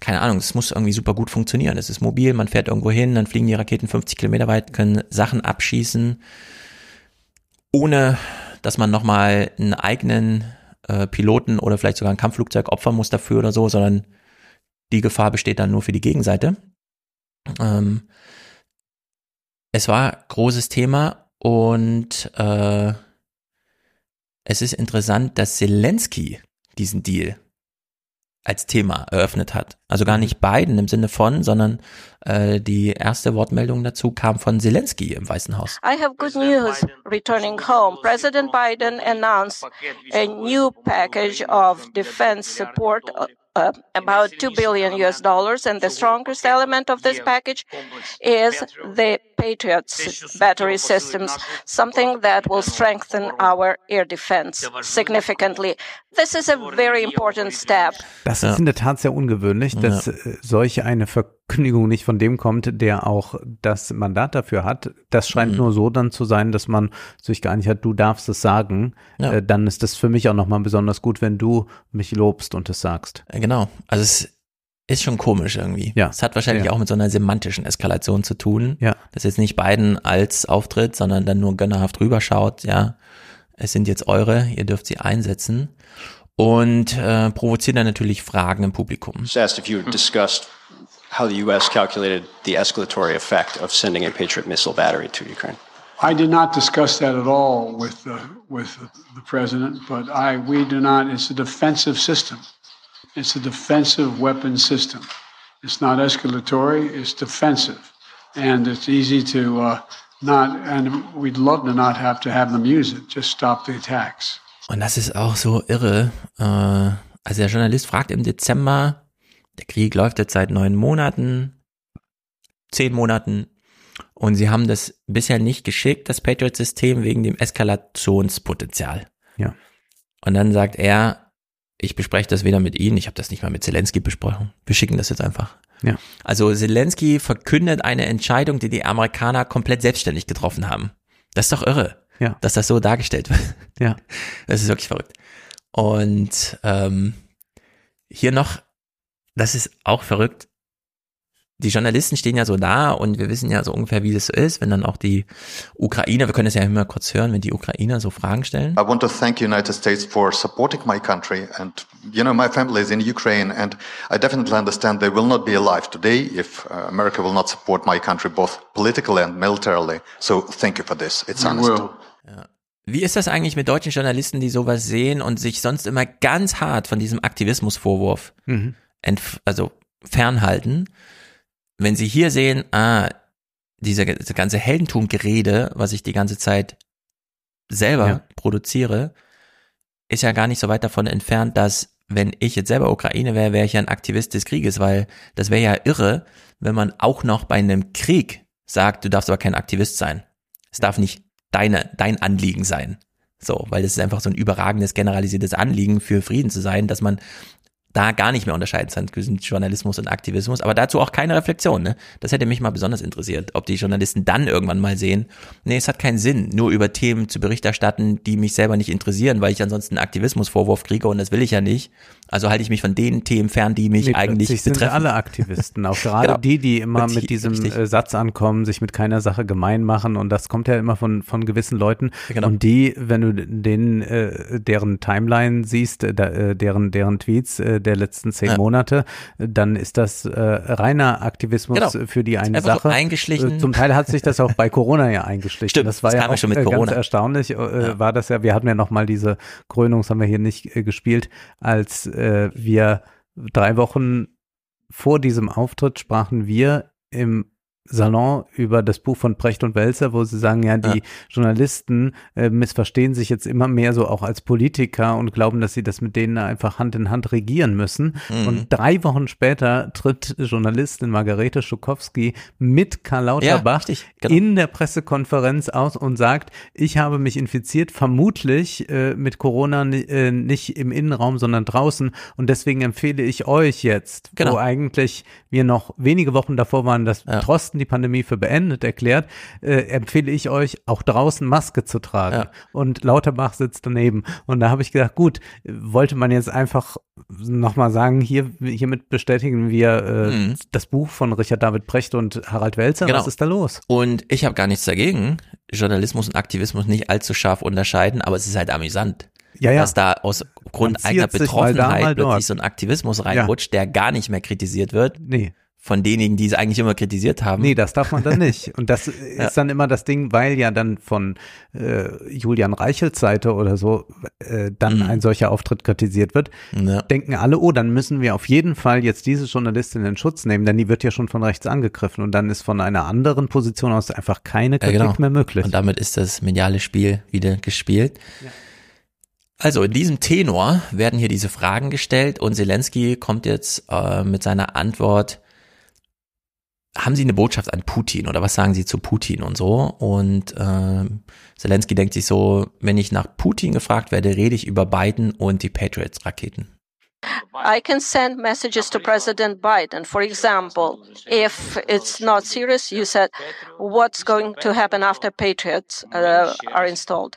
keine Ahnung, es muss irgendwie super gut funktionieren. Es ist mobil, man fährt irgendwo hin, dann fliegen die Raketen 50 Kilometer weit, können Sachen abschießen, ohne dass man nochmal einen eigenen äh, Piloten oder vielleicht sogar ein Kampfflugzeug opfern muss dafür oder so, sondern die Gefahr besteht dann nur für die Gegenseite. Ähm, es war großes Thema und äh, es ist interessant, dass Zelensky diesen Deal als Thema eröffnet hat. Also gar nicht Biden im Sinne von, sondern äh, die erste Wortmeldung dazu kam von Zelensky im Weißen Haus.
I have good news returning home. President Biden announced a new package of defense support uh, uh, about 2 billion US dollars. And the strongest element of this package is the Patriots battery systems, something that will strengthen our air defense significantly. This is a very important step.
Das ist in der Tat sehr ungewöhnlich, dass ja. Äh, solche eine Verkündigung nicht von dem kommt, der auch das Mandat dafür hat. Das scheint mhm. nur so dann zu sein, dass man sich geeinigt hat, du darfst es sagen. Ja. Äh, dann ist das für mich auch nochmal besonders gut, wenn du mich lobst und es sagst.
Äh, genau. Also es ist schon komisch irgendwie. Ja. Es hat wahrscheinlich ja. auch mit so einer semantischen Eskalation zu tun. Ja. Dass jetzt nicht Biden als auftritt, sondern dann nur gönnerhaft rüberschaut, ja, es sind jetzt eure, ihr dürft sie einsetzen. Und äh, provoziert dann natürlich Fragen im Publikum. Just asked if you discussed how the US calculated the escalatory effect of sending a Patriot missile battery to Ukraine.
I did not discuss that at all with the, with the president, but I we do not. It's a defensive system. It's a defensive weapon system. It's not escalatory, it's defensive. And it's easy to uh, not, and we'd love to not have to have them use it, just stop the attacks.
Und das ist auch so irre. Äh, also der Journalist fragt im Dezember, der Krieg läuft jetzt seit neun Monaten, zehn Monaten, und sie haben das bisher nicht geschickt, das Patriot-System, wegen dem Eskalationspotenzial.
Ja.
Und dann sagt er, ich bespreche das weder mit Ihnen, ich habe das nicht mal mit Zelensky besprochen. Wir schicken das jetzt einfach.
Ja.
Also Zelensky verkündet eine Entscheidung, die die Amerikaner komplett selbstständig getroffen haben. Das ist doch irre,
Ja.
dass das so dargestellt wird.
Ja. (laughs)
Das ist wirklich verrückt. Und ähm, hier noch, das ist auch verrückt. Die Journalisten stehen ja so da und wir wissen ja so ungefähr, wie das so ist, wenn dann auch die Ukrainer, wir können es ja immer kurz hören, wenn die Ukrainer so Fragen stellen.
I want to thank the United States for supporting my country. And, you know, my family is in Ukraine, and I definitely understand they will not be alive today if uh, America will not support my country, both politically and militarily. So thank you for this. It's honest.
will.
Wie ist das eigentlich mit deutschen Journalisten, die sowas sehen und sich sonst immer ganz hart von diesem Aktivismusvorwurf
Mhm.
Also fernhalten? Wenn sie hier sehen, ah, dieser diese ganze Heldentumgerede, was ich die ganze Zeit selber
Ja.
produziere, ist ja gar nicht so weit davon entfernt, dass wenn ich jetzt selber Ukraine wäre, wäre ich ja ein Aktivist des Krieges, weil das wäre ja irre, wenn man auch noch bei einem Krieg sagt, du darfst aber kein Aktivist sein. Es darf nicht deine, dein Anliegen sein. So, weil es ist einfach so ein überragendes, generalisiertes Anliegen für Frieden zu sein, dass man da gar nicht mehr unterscheiden zwischen Journalismus und Aktivismus, aber dazu auch keine Reflexion. Ne? Das hätte mich mal besonders interessiert, ob die Journalisten dann irgendwann mal sehen, nee, es hat keinen Sinn, nur über Themen zu Bericht erstatten, die mich selber nicht interessieren, weil ich ansonsten einen Aktivismusvorwurf kriege und das will ich ja nicht. Also halte ich mich von den Themen fern, die mich
Nee,
eigentlich
plötzlich sind
betreffen.
alle Aktivisten, auch (laughs) gerade
Genau.
die, die immer mit diesem
richtig.
äh, Satz ankommen, sich mit keiner Sache gemein machen und das kommt ja immer von von gewissen Leuten
Genau.
und die, wenn du den äh, deren Timeline siehst, äh, äh, deren deren Tweets äh, der letzten zehn
Ja.
Monate, äh, dann ist das äh, reiner Aktivismus
Genau.
für die eine
einfach so
Sache.
eingeschlichen.
Äh, Zum Teil hat sich das auch bei (laughs) Corona ja eingeschlichen.
Stimmt,
das war
das
ja
ja
auch
schon mit
äh,
Corona.
ganz erstaunlich. Äh, War das ja. Wir hatten ja noch mal diese Krönung, das haben wir hier nicht äh, gespielt, als äh, wir drei Wochen vor diesem Auftritt sprachen wir im Salon über das Buch von Precht und Welzer, wo sie sagen, ja, die
Ja.
Journalisten äh, missverstehen sich jetzt immer mehr so auch als Politiker und glauben, dass sie das mit denen einfach Hand in Hand regieren müssen.
Mhm.
Und drei Wochen später tritt Journalistin Margarete Schukowski mit Karl Lauterbach
richtig, genau.
in der Pressekonferenz aus und sagt, ich habe mich infiziert, vermutlich äh, mit Corona äh, nicht im Innenraum, sondern draußen. Und deswegen empfehle ich euch jetzt,
Genau.
wo eigentlich wir noch wenige Wochen davor waren, dass Drosten die Pandemie für beendet erklärt, äh, empfehle ich euch auch draußen Maske zu tragen.
Ja.
Und Lauterbach sitzt daneben. Und da habe ich gedacht, gut, wollte man jetzt einfach nochmal sagen, hier, hiermit bestätigen wir äh,
Mhm.
das Buch von Richard David Precht und Harald Welzer.
Genau.
Was ist da los?
Und ich habe gar nichts dagegen, Journalismus und Aktivismus nicht allzu scharf unterscheiden, aber es ist halt amüsant.
Ja, ja.
Dass da aus Grund eigener
mal
Betroffenheit
mal dort.
plötzlich so ein Aktivismus reinrutscht, der gar nicht mehr kritisiert wird.
Nee.
Von denjenigen, die es eigentlich immer kritisiert haben.
Nee, das darf man dann nicht. Und das (laughs)
Ja.
ist dann immer das Ding, weil ja dann von äh, Julian Reichels Seite oder so äh, dann
Mhm.
ein solcher Auftritt kritisiert wird,
Ja.
denken alle, oh, dann müssen wir auf jeden Fall jetzt diese Journalistin in Schutz nehmen, denn die wird ja schon von rechts angegriffen und dann ist von einer anderen Position aus einfach keine
Ja,
Kritik
genau.
mehr möglich.
Und damit ist das mediale Spiel wieder gespielt. Also in diesem Tenor werden hier diese Fragen gestellt und Zelensky kommt jetzt äh, mit seiner Antwort, haben Sie eine Botschaft an Putin oder was sagen Sie zu Putin und so? Und äh, Zelensky denkt sich so, wenn ich nach Putin gefragt werde, rede ich über Biden und die Patriots-Raketen.
I can send messages to President Biden. For example, if it's not serious, you said, what's going to happen after Patriots uh, are installed?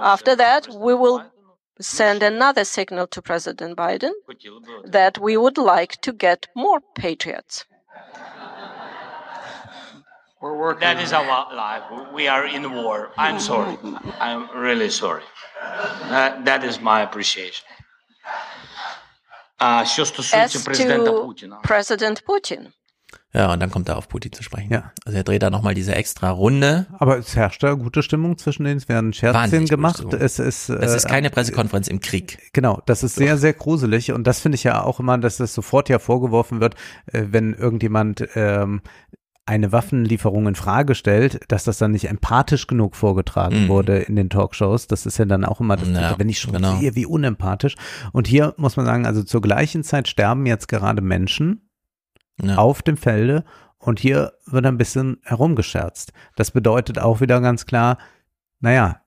After that, we will send another signal to President Biden that we would like to get more Patriots.
That is our life. We are in war. I'm sorry. I'm really sorry. Uh, that is my appreciation. А що стосується
As
президента
to
Путіна,
President Putin,
Ja, und dann kommt er auf Putin zu sprechen.
Ja.
Also er dreht da nochmal diese extra Runde.
Aber es herrscht da gute Stimmung zwischen denen. Es werden Scherzchen
Wahnsinnig
gemacht.
gute Stimmung.
Es ist,
Es ist
äh,
keine Pressekonferenz im Krieg.
Genau, das ist sehr, sehr gruselig und das finde ich ja auch immer, dass das sofort ja vorgeworfen wird, äh, wenn irgendjemand ähm, eine Waffenlieferung in Frage stellt, dass das dann nicht empathisch genug vorgetragen
Mhm.
wurde in den Talkshows. Das ist ja dann auch immer, das,
Ja,
wenn ich schon
genau.
sehe, wie unempathisch. Und hier muss man sagen, also zur gleichen Zeit sterben jetzt gerade Menschen
Ja.
auf dem Felde und hier wird ein bisschen herumgescherzt. Das bedeutet auch wieder ganz klar, naja,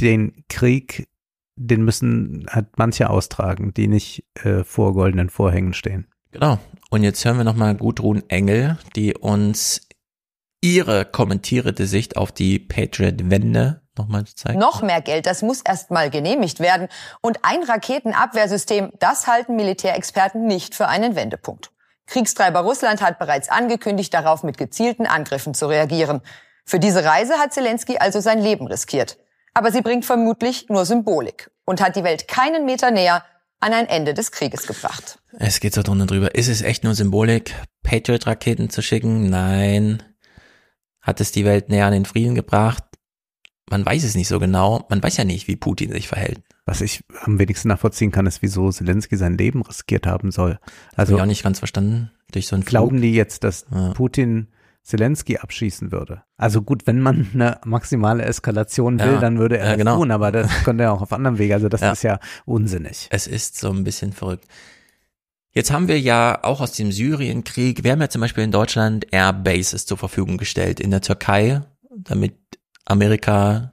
den Krieg, den müssen halt manche austragen, die nicht äh, vor goldenen Vorhängen stehen.
Genau. Und jetzt hören wir nochmal Gudrun Engel, die uns ihre kommentierte Sicht auf die Patriot-Wende nochmal zeigt.
Noch mehr Geld, das muss erst mal genehmigt werden. Und ein Raketenabwehrsystem, das halten Militärexperten nicht für einen Wendepunkt. Kriegstreiber Russland hat bereits angekündigt, darauf mit gezielten Angriffen zu reagieren. Für diese Reise hat Zelensky also sein Leben riskiert. Aber sie bringt vermutlich nur Symbolik und hat die Welt keinen Meter näher an ein Ende des Krieges gebracht.
Es geht so drunter drüber. Ist es echt nur Symbolik, Patriot-Raketen zu schicken? Nein. Hat es die Welt näher an den Frieden gebracht? Man weiß es nicht so genau. Man weiß ja nicht, wie Putin sich verhält.
Was ich am wenigsten nachvollziehen kann, ist, wieso Zelensky sein Leben riskiert haben soll.
Also
Also
ich auch nicht ganz verstanden. Durch so einen
glauben
Flug.
die jetzt, dass
Ja.
Putin Zelensky abschießen würde? Also gut, wenn man (laughs) eine maximale Eskalation will,
Ja,
dann würde er
ja,
das
genau.
tun, aber das (laughs) könnte er auch auf anderem Wege. Also das
Ja.
ist ja unsinnig.
Es ist so ein bisschen verrückt. Jetzt haben wir ja auch aus dem Syrienkrieg, wir haben ja zum Beispiel in Deutschland Airbases zur Verfügung gestellt in der Türkei, damit Amerika,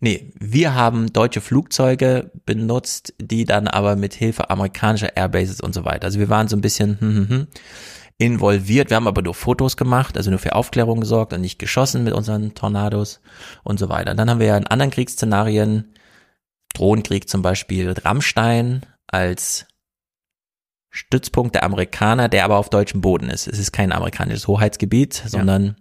nee, wir haben deutsche Flugzeuge benutzt, die dann aber mit Hilfe amerikanischer Airbases und so weiter. Also wir waren so ein bisschen hm, hm, hm, involviert. Wir haben aber nur Fotos gemacht, also nur für Aufklärung gesorgt und nicht geschossen mit unseren Tornados und so weiter. Dann haben wir ja in anderen Kriegsszenarien Drohnenkrieg zum Beispiel Rammstein als Stützpunkt der Amerikaner, der aber auf deutschem Boden ist. Es ist kein amerikanisches Hoheitsgebiet, sondern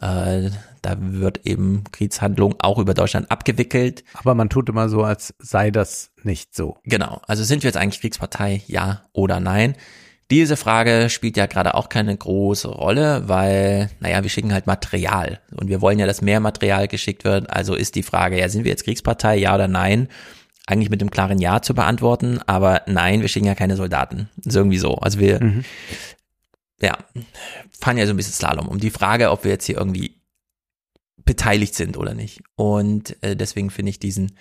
äh, da wird eben Kriegshandlung auch über Deutschland abgewickelt.
Aber man tut immer so, als sei das nicht so.
Genau. Also sind wir jetzt eigentlich Kriegspartei, ja oder nein? Diese Frage spielt ja gerade auch keine große Rolle, weil, naja, wir schicken halt Material und wir wollen ja, dass mehr Material geschickt wird. Also ist die Frage, ja, sind wir jetzt Kriegspartei, ja oder nein? Eigentlich mit dem klaren Ja zu beantworten, aber nein, wir schicken ja keine Soldaten. Ist irgendwie so. Also wir,
Mhm.
ja, fahren ja so ein bisschen Slalom um die Frage, ob wir jetzt hier irgendwie beteiligt sind oder nicht. Und äh, deswegen finde ich diesen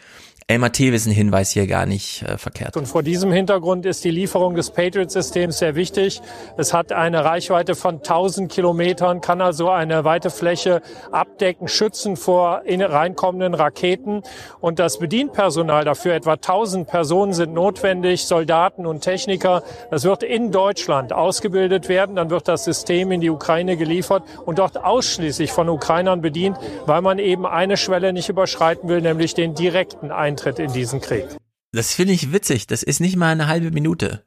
Elmar Thewissen Hinweis hier gar nicht äh, verkehrt.
Und vor diesem Hintergrund ist die Lieferung des Patriot-Systems sehr wichtig. Es hat eine Reichweite von 1000 Kilometern, kann also eine weite Fläche abdecken, schützen vor in reinkommenden Raketen. Und das Bedienpersonal dafür, etwa 1000 Personen sind notwendig, Soldaten und Techniker. Das wird in Deutschland ausgebildet werden. Dann wird das System in die Ukraine geliefert und dort ausschließlich von Ukrainern bedient, weil man eben eine Schwelle nicht überschreiten will, nämlich den direkten Eintritt in diesen Krieg.
Das finde ich witzig. Das ist nicht mal eine halbe Minute.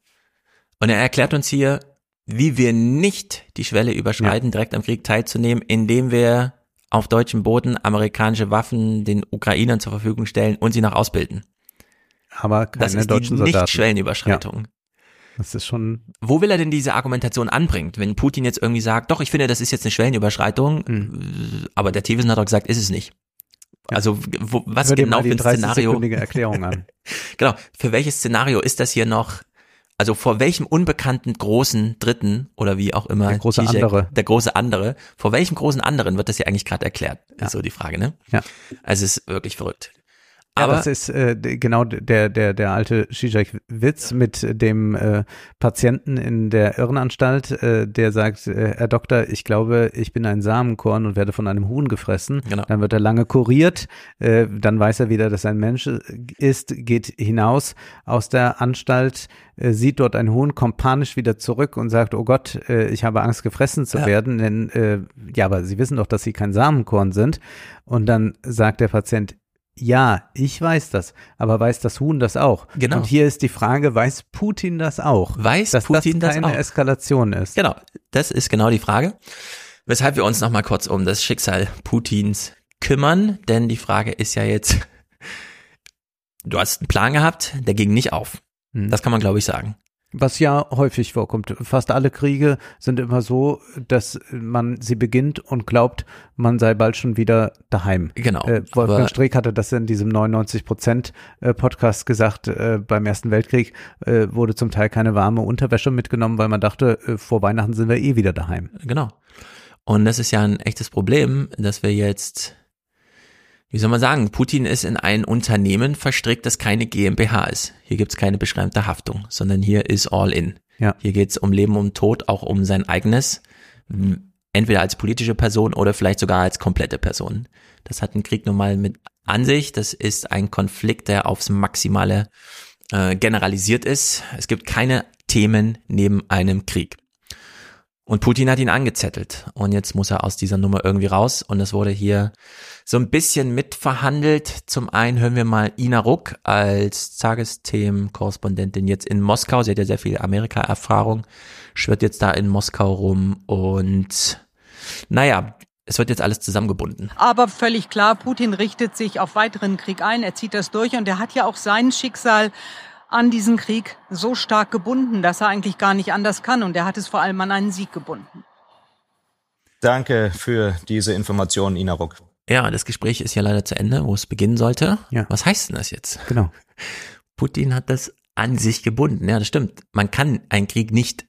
Und er erklärt uns hier, wie wir nicht die Schwelle überschreiten, direkt am Krieg teilzunehmen, indem wir auf deutschem Boden amerikanische Waffen den Ukrainern zur Verfügung stellen und sie noch ausbilden.
Aber keine
Das ist
deutschen
die
Soldaten.
Nicht-Schwellenüberschreitung.
Das ist schon.
Wo will er denn diese Argumentation anbringt? Wenn Putin jetzt irgendwie sagt, doch, ich finde, das ist jetzt eine Schwellenüberschreitung,
Hm.
aber der Thewissen hat doch gesagt, ist es nicht. Also wo, was
Hör dir
genau
mal die
für ein Szenario?
30-sekündige Erklärung an. (laughs)
genau, für welches Szenario ist das hier noch? Also vor welchem unbekannten großen Dritten oder wie auch immer
Der große andere.
der große andere, vor welchem großen anderen wird das hier eigentlich gerade erklärt? Ist so die Frage, ne?
Ja.
Also es ist wirklich verrückt.
Ja,
Aber
das ist äh, genau der der der alte Zizek-Witz mit dem äh, Patienten in der Irrenanstalt, äh, der sagt, äh, Herr Doktor, ich glaube, ich bin ein Samenkorn und werde von einem Huhn gefressen.
Genau.
Dann wird er lange kuriert, äh, dann weiß er wieder, dass er ein Mensch äh, ist, geht hinaus aus der Anstalt, äh, sieht dort ein Huhn, kommt panisch wieder zurück und sagt, oh Gott, äh, ich habe Angst, gefressen zu
Ja.
werden, denn äh, ja, aber Sie wissen doch, dass Sie kein Samenkorn sind. Und dann sagt der Patient, ja, ich weiß das, aber weiß das Huhn das auch?
Genau.
Und hier ist die Frage, weiß Putin das auch?
Weiß
dass
Putin
das
das
keine
auch?
Eskalation ist.
Genau, das ist genau die Frage. Weshalb wir uns nochmal kurz um das Schicksal Putins kümmern, denn die Frage ist ja jetzt, du hast einen Plan gehabt, der ging nicht auf.
Hm.
Das kann man, glaube ich, sagen.
Was ja häufig vorkommt. Fast alle Kriege sind immer so, dass man sie beginnt und glaubt, man sei bald schon wieder daheim.
Genau.
Äh, Wolfgang Streeck hatte das in diesem 99 Prozent äh, Podcast gesagt. Äh, beim Ersten Weltkrieg äh, wurde zum Teil keine warme Unterwäsche mitgenommen, weil man dachte, äh, vor Weihnachten sind wir eh wieder daheim.
Genau. Und das ist ja ein echtes Problem, dass wir jetzt wie soll man sagen, Putin ist in ein Unternehmen verstrickt, das keine GmbH ist. Hier gibt's keine beschränkte Haftung, sondern hier ist all in.
Ja.
Hier geht's um Leben, um Tod, auch um sein eigenes, entweder als politische Person oder vielleicht sogar als komplette Person. Das hat ein Krieg nun mal mit an sich. Das ist ein Konflikt, der aufs Maximale äh, generalisiert ist. Es gibt keine Themen neben einem Krieg. Und Putin hat ihn angezettelt. Und jetzt muss er aus dieser Nummer irgendwie raus. Und es wurde hier so ein bisschen mitverhandelt. Zum einen hören wir mal Ina Ruck als Tagesthemen-Korrespondentin jetzt in Moskau. Sie hat ja sehr viel Amerika-Erfahrung, schwirrt jetzt da in Moskau rum und naja, es wird jetzt alles zusammengebunden.
Aber völlig klar, Putin richtet sich auf weiteren Krieg ein. Er zieht das durch und er hat ja auch sein Schicksal an diesen Krieg so stark gebunden, dass er eigentlich gar nicht anders kann. Und er hat es vor allem an einen Sieg gebunden.
Danke für diese Informationen, Ina Ruck.
Ja, das Gespräch ist ja leider zu Ende, wo es beginnen sollte.
Ja.
Was heißt denn das jetzt?
Genau. (laughs)
Putin hat das an sich gebunden. Ja, das stimmt. Man kann einen Krieg nicht,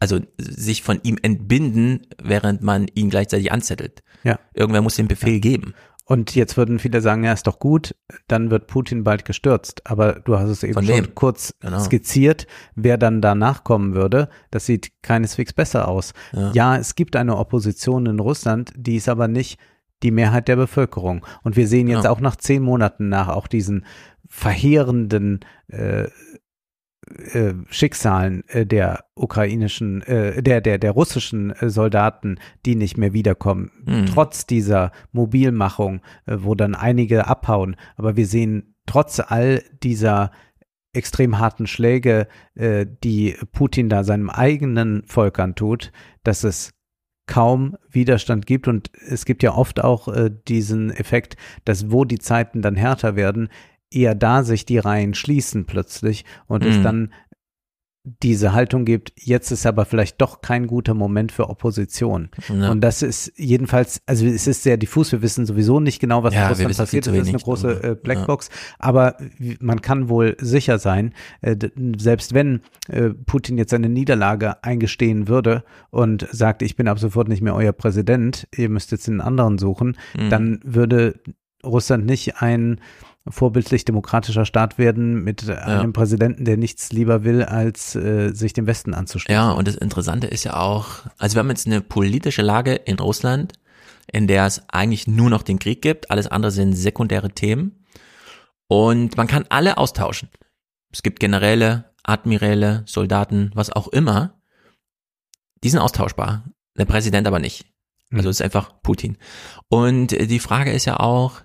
also sich von ihm entbinden, während man ihn gleichzeitig anzettelt.
Ja.
Irgendwer muss den Befehl
ja.
geben.
Und jetzt würden viele sagen, ja, ist doch gut, dann wird Putin bald gestürzt. Aber du hast es eben
Von
schon
wem?
kurz
Genau.
skizziert, wer dann danach kommen würde. Das sieht keineswegs besser aus.
Ja.
Ja. es gibt eine Opposition in Russland, die ist aber nicht die Mehrheit der Bevölkerung. Und wir sehen jetzt
Genau.
auch nach zehn Monaten nach auch diesen verheerenden äh, äh, Schicksalen äh, der ukrainischen, äh, der, der, der russischen Soldaten, die nicht mehr wiederkommen,
Mhm.
trotz dieser Mobilmachung, wo dann einige abhauen. Aber wir sehen trotz all dieser extrem harten Schläge, die Putin da seinem eigenen Volk antut, dass es kaum Widerstand gibt und es gibt ja oft auch äh, diesen Effekt, dass wo die Zeiten dann härter werden, eher da sich die Reihen schließen plötzlich und es
Mhm.
dann diese Haltung gibt, jetzt ist aber vielleicht doch kein guter Moment für Opposition.
Ja.
Und das ist jedenfalls, also es ist sehr diffus, wir wissen sowieso nicht genau, was
Ja,
in Russland passiert
zu
ist, es ist eine große äh, Blackbox, aber wie- man kann wohl sicher sein, äh, selbst wenn äh, Putin jetzt seine Niederlage eingestehen würde und sagt, ich bin ab sofort nicht mehr euer Präsident, ihr müsst jetzt einen anderen suchen,
Mhm.
dann würde Russland nicht ein vorbildlich demokratischer Staat werden mit einem Präsidenten, der nichts lieber will, als äh, sich dem Westen anzuschließen.
Ja, und das Interessante ist ja auch, also wir haben jetzt eine politische Lage in Russland, in der es eigentlich nur noch den Krieg gibt, alles andere sind sekundäre Themen und man kann alle austauschen. Es gibt Generäle, Admiräle, Soldaten, was auch immer, die sind austauschbar, der Präsident aber nicht. Also es ist einfach Putin. Und die Frage ist ja auch,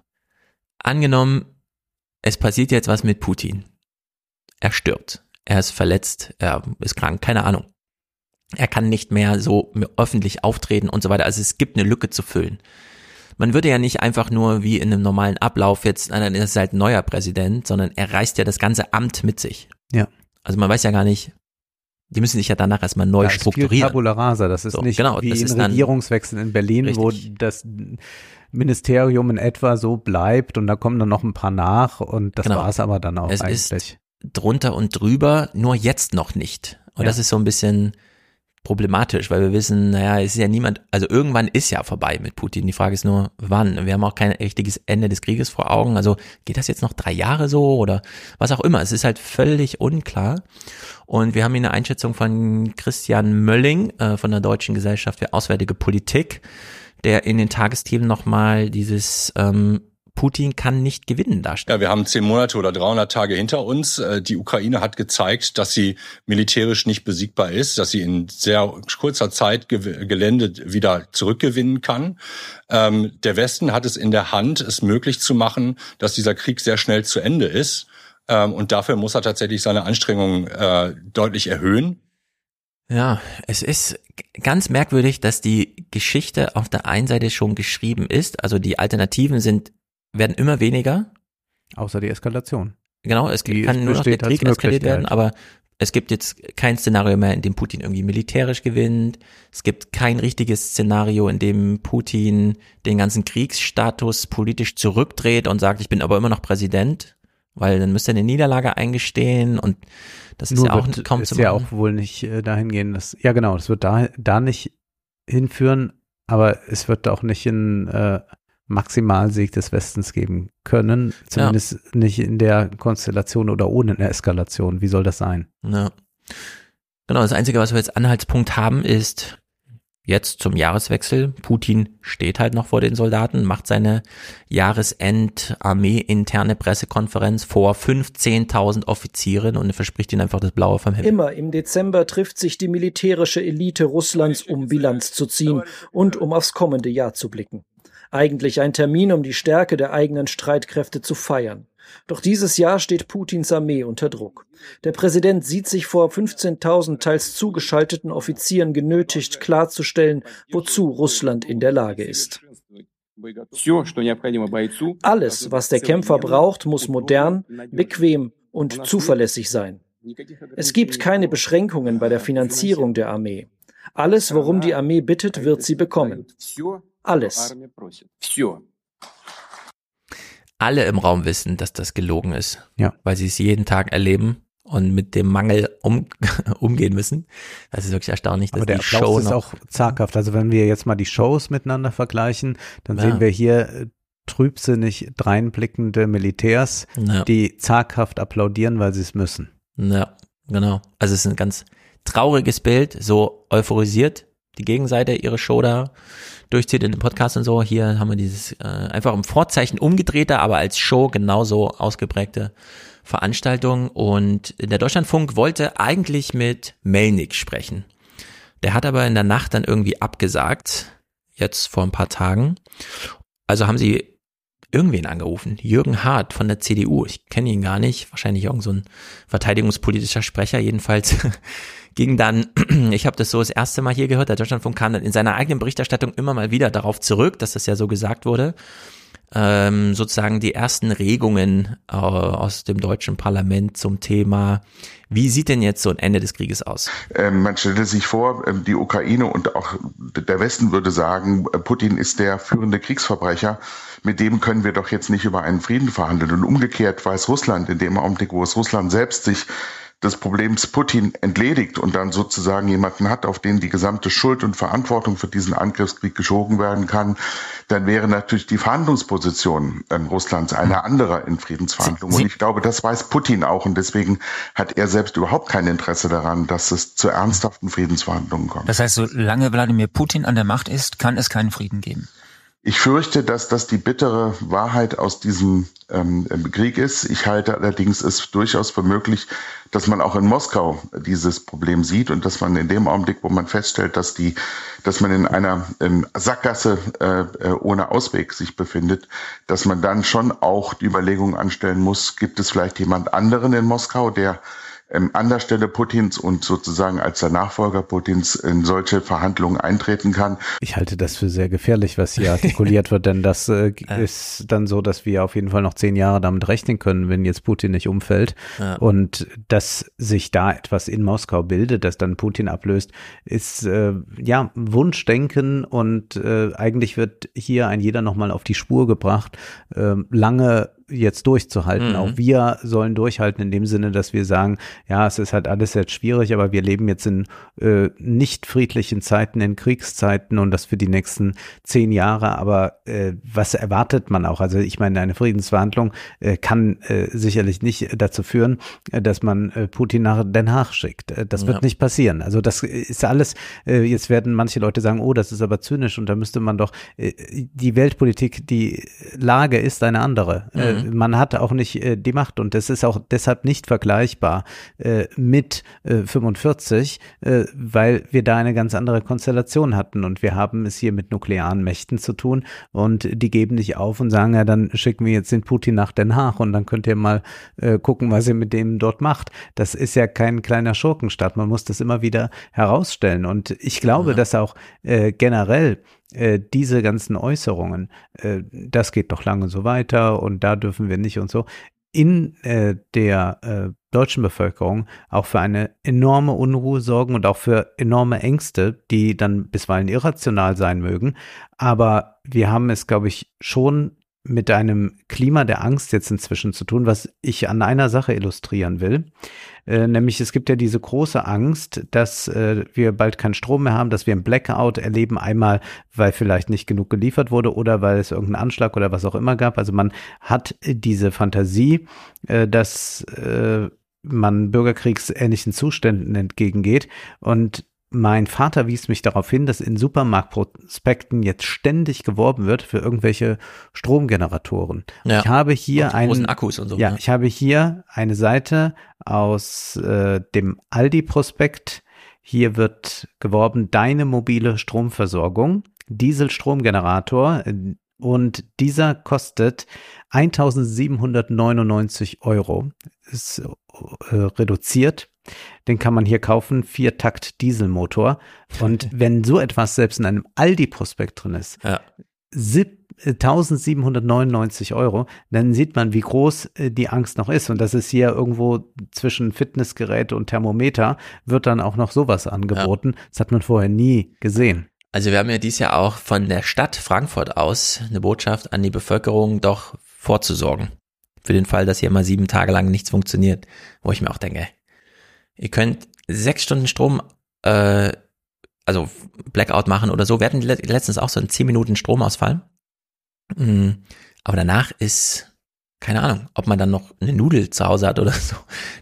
angenommen, es passiert jetzt was mit Putin. Er stirbt, er ist verletzt, er ist krank, keine Ahnung. Er kann nicht mehr so öffentlich auftreten und so weiter. Also es gibt eine Lücke zu füllen. Man würde ja nicht einfach nur wie in einem normalen Ablauf jetzt, nein, dann ist halt ein neuer Präsident, sondern er reißt ja das ganze Amt mit sich.
Ja.
Also man weiß ja gar nicht, die müssen sich ja danach erstmal neu
Ja, es ist viel
strukturieren.
Tabula rasa. Das ist
So,
nicht
genau,
wie
das
in
ist dann-
Regierungswechsel in Berlin, wo das Ministerium in etwa so bleibt und da kommen dann noch ein paar nach und das
Genau.
war es aber dann auch
Es
eigentlich.
ist drunter und drüber, nur jetzt noch nicht. Und
Ja.
das ist so ein bisschen problematisch, weil wir wissen, naja, es ist ja niemand, also irgendwann ist ja vorbei mit Putin. Die Frage ist nur, wann. Wir haben auch kein richtiges Ende des Krieges vor Augen. Also geht das jetzt noch drei Jahre so oder was auch immer. Es ist halt völlig unklar. Und wir haben hier eine Einschätzung von Christian Mölling äh, von der Deutschen Gesellschaft für Auswärtige Politik, der in den Tagesthemen nochmal dieses ähm, Putin kann nicht gewinnen darstellt.
Ja, wir haben zehn Monate oder 300 Tage hinter uns. Äh, Die Ukraine hat gezeigt, dass sie militärisch nicht besiegbar ist, dass sie in sehr kurzer Zeit Ge- Gelände wieder zurückgewinnen kann. Ähm, Der Westen hat es in der Hand, es möglich zu machen, dass dieser Krieg sehr schnell zu Ende ist. Ähm, Und dafür muss er tatsächlich seine Anstrengungen äh, deutlich erhöhen.
Ja, es ist ganz merkwürdig, dass die Geschichte auf der einen Seite schon geschrieben ist. Also die Alternativen sind, werden immer weniger.
Außer die Eskalation.
Genau, es
Die
kann nur noch der
als
Krieg eskaliert werden, aber es gibt jetzt kein Szenario mehr, in dem Putin irgendwie militärisch gewinnt. Es gibt kein richtiges Szenario, in dem Putin den ganzen Kriegsstatus politisch zurückdreht und sagt, ich bin aber immer noch Präsident, weil dann müsste er eine Niederlage eingestehen und das ist
Nur
ja auch
wird,
kaum
ist
zu
ja
machen.
auch wohl nicht äh, dahin gehen, dass, ja genau, das wird da, da nicht hinführen, aber es wird auch nicht in äh, Maximalsieg des Westens geben können, zumindest nicht in der Konstellation oder ohne eine Eskalation. Wie soll das sein?
Ja. Genau, das Einzige, was wir jetzt Anhaltspunkt haben, ist jetzt zum Jahreswechsel. Putin steht halt noch vor den Soldaten, macht seine Jahresend-Armee-interne Pressekonferenz vor 15.000 Offizieren und verspricht ihnen einfach das Blaue vom Himmel.
Immer im Dezember trifft sich die militärische Elite Russlands, um Bilanz zu ziehen und um aufs kommende Jahr zu blicken. Eigentlich ein Termin, um die Stärke der eigenen Streitkräfte zu feiern. Doch dieses Jahr steht Putins Armee unter Druck. Der Präsident sieht sich vor 15.000 teils zugeschalteten Offizieren genötigt, klarzustellen, wozu Russland in der Lage ist. Alles, was der Kämpfer braucht, muss modern, bequem und zuverlässig sein. Es gibt keine Beschränkungen bei der Finanzierung der Armee. Alles, worum die Armee bittet, wird sie bekommen. Alles.
Alle im Raum wissen, dass das gelogen ist,
ja.
weil sie es jeden Tag erleben und mit dem Mangel um, (laughs) umgehen müssen. Das ist wirklich erstaunlich, dass
Aber der
die
Applaus
Show
ist auch zaghaft. Also wenn wir jetzt mal die Shows miteinander vergleichen, dann
Ja.
sehen wir hier äh, trübsinnig dreinblickende Militärs,
Ja.
die zaghaft applaudieren, weil sie es müssen.
Ja, genau. Also es ist ein ganz trauriges Bild, so euphorisiert die Gegenseite ihre Show da durchzieht in dem Podcast und so. Hier haben wir dieses äh, einfach im Vorzeichen umgedrehte, aber als Show genauso ausgeprägte Veranstaltung. Und der Deutschlandfunk wollte eigentlich mit Melnik sprechen. Der hat aber in der Nacht dann irgendwie abgesagt, jetzt vor ein paar Tagen. Also haben sie irgendwen angerufen. Jürgen Hart von der CDU. Ich kenne ihn gar nicht. Wahrscheinlich irgend so ein verteidigungspolitischer Sprecher. Jedenfalls (laughs) ging dann, (clears throat) ich habe das so das erste Mal hier gehört, der Deutschlandfunk kam dann in seiner eigenen Berichterstattung immer mal wieder darauf zurück, dass das ja so gesagt wurde. Ähm, sozusagen die ersten Regungen äh, aus dem deutschen Parlament zum Thema, wie sieht denn jetzt so ein Ende des Krieges aus?
Ähm, man stelle sich vor, ähm, die Ukraine und auch der Westen würde sagen, äh, Putin ist der führende Kriegsverbrecher. Mit dem können wir doch jetzt nicht über einen Frieden verhandeln. Und umgekehrt weiß Russland in dem Augenblick, wo es Russland selbst sich des Problems Putin entledigt und dann sozusagen jemanden hat, auf den die gesamte Schuld und Verantwortung für diesen Angriffskrieg geschoben werden kann, dann wäre natürlich die Verhandlungsposition ähm, Russlands eine andere in Friedensverhandlungen. Und ich glaube, das weiß Putin auch und deswegen hat er selbst überhaupt kein Interesse daran, dass es zu ernsthaften Friedensverhandlungen kommt.
Das heißt, solange Wladimir Putin an der Macht ist, kann es keinen Frieden geben.
Ich fürchte, dass das die bittere Wahrheit aus diesem ähm, Krieg ist. Ich halte allerdings es durchaus für möglich, dass man auch in Moskau dieses Problem sieht und dass man in dem Augenblick, wo man feststellt, dass die, dass man in einer ähm, Sackgasse äh, äh, ohne Ausweg sich befindet, dass man dann schon auch die Überlegung anstellen muss, gibt es vielleicht jemand anderen in Moskau, der ähm, an der Stelle Putins und sozusagen als der Nachfolger Putins in solche Verhandlungen eintreten kann.
Ich halte das für sehr gefährlich, was hier artikuliert wird, denn das äh, (laughs) ist dann so, dass wir auf jeden Fall noch zehn Jahre damit rechnen können, wenn jetzt Putin nicht umfällt.
Ja.
Und dass sich da etwas in Moskau bildet, das dann Putin ablöst, ist äh, ja Wunschdenken und äh, eigentlich wird hier ein jeder nochmal auf die Spur gebracht, äh, lange jetzt durchzuhalten.
Mhm.
Auch wir sollen durchhalten in dem Sinne, dass wir sagen, ja, es ist halt alles jetzt schwierig, aber wir leben jetzt in äh, nicht friedlichen Zeiten, in Kriegszeiten und das für die nächsten zehn Jahre. Aber äh, was erwartet man auch? Also ich meine, eine Friedensverhandlung äh, kann äh, sicherlich nicht dazu führen, äh, dass man äh, Putin nach Den Haag schickt. Äh, das wird
Ja.
nicht passieren. Also das ist alles, äh, jetzt werden manche Leute sagen, oh, das ist aber zynisch und da müsste man doch, äh, die Weltpolitik, die Lage ist eine andere. Äh,
Mhm.
man hat auch nicht äh, die Macht und das ist auch deshalb nicht vergleichbar äh, mit äh, 45, äh, weil wir da eine ganz andere Konstellation hatten und wir haben es hier mit nuklearen Mächten zu tun und die geben nicht auf und sagen, ja, dann schicken wir jetzt den Putin nach Den Haag und dann könnt ihr mal äh, gucken, was ihr mit dem dort macht. Das ist ja kein kleiner Schurkenstaat, man muss das immer wieder herausstellen und ich glaube, dass auch äh, generell äh, diese ganzen Äußerungen, äh, das geht doch lange so weiter und da dürfen wir nicht und so. In äh, der äh, deutschen Bevölkerung auch für eine enorme Unruhe sorgen und auch für enorme Ängste, die dann bisweilen irrational sein mögen. Aber wir haben es, glaube ich, schon mit einem Klima der Angst jetzt inzwischen zu tun, was ich an einer Sache illustrieren will. Äh, nämlich es gibt ja diese große Angst, dass äh, wir bald keinen Strom mehr haben, dass wir ein Blackout erleben, einmal weil vielleicht nicht genug geliefert wurde oder weil es irgendeinen Anschlag oder was auch immer gab. Also man hat diese Fantasie, äh, dass äh, man bürgerkriegsähnlichen Zuständen entgegengeht. Und mein Vater wies mich darauf hin, dass in Supermarktprospekten jetzt ständig geworben wird für irgendwelche Stromgeneratoren.
Ja.
Ich habe hier einen
Akkus und so,
Ja,
ja.
ich habe hier eine Seite aus äh, dem Aldi-Prospekt. Hier wird geworben deine mobile Stromversorgung, Dieselstromgenerator. äh, Und dieser kostet 1799 Euro. Ist äh, reduziert. Den kann man hier kaufen, Viertakt Dieselmotor. Und (laughs) wenn so etwas selbst in einem Aldi-Prospekt drin ist,
Ja.
sieb- äh, 1799 Euro, dann sieht man, wie groß äh, die Angst noch ist. Und das ist hier irgendwo zwischen Fitnessgerät und Thermometer, wird dann auch noch sowas angeboten. Das hat man vorher nie gesehen.
Also wir haben ja dieses Jahr auch von der Stadt Frankfurt aus eine Botschaft an die Bevölkerung, doch vorzusorgen. Für den Fall, dass hier mal sieben Tage lang nichts funktioniert. Wo ich mir auch denke, ihr könnt sechs Stunden Strom, äh, also Blackout machen oder so. Wir hatten le- letztens auch so einen zehn Minuten Stromausfall. Mm, Aber danach ist, keine Ahnung, ob man dann noch eine Nudel zu Hause hat oder (laughs) so,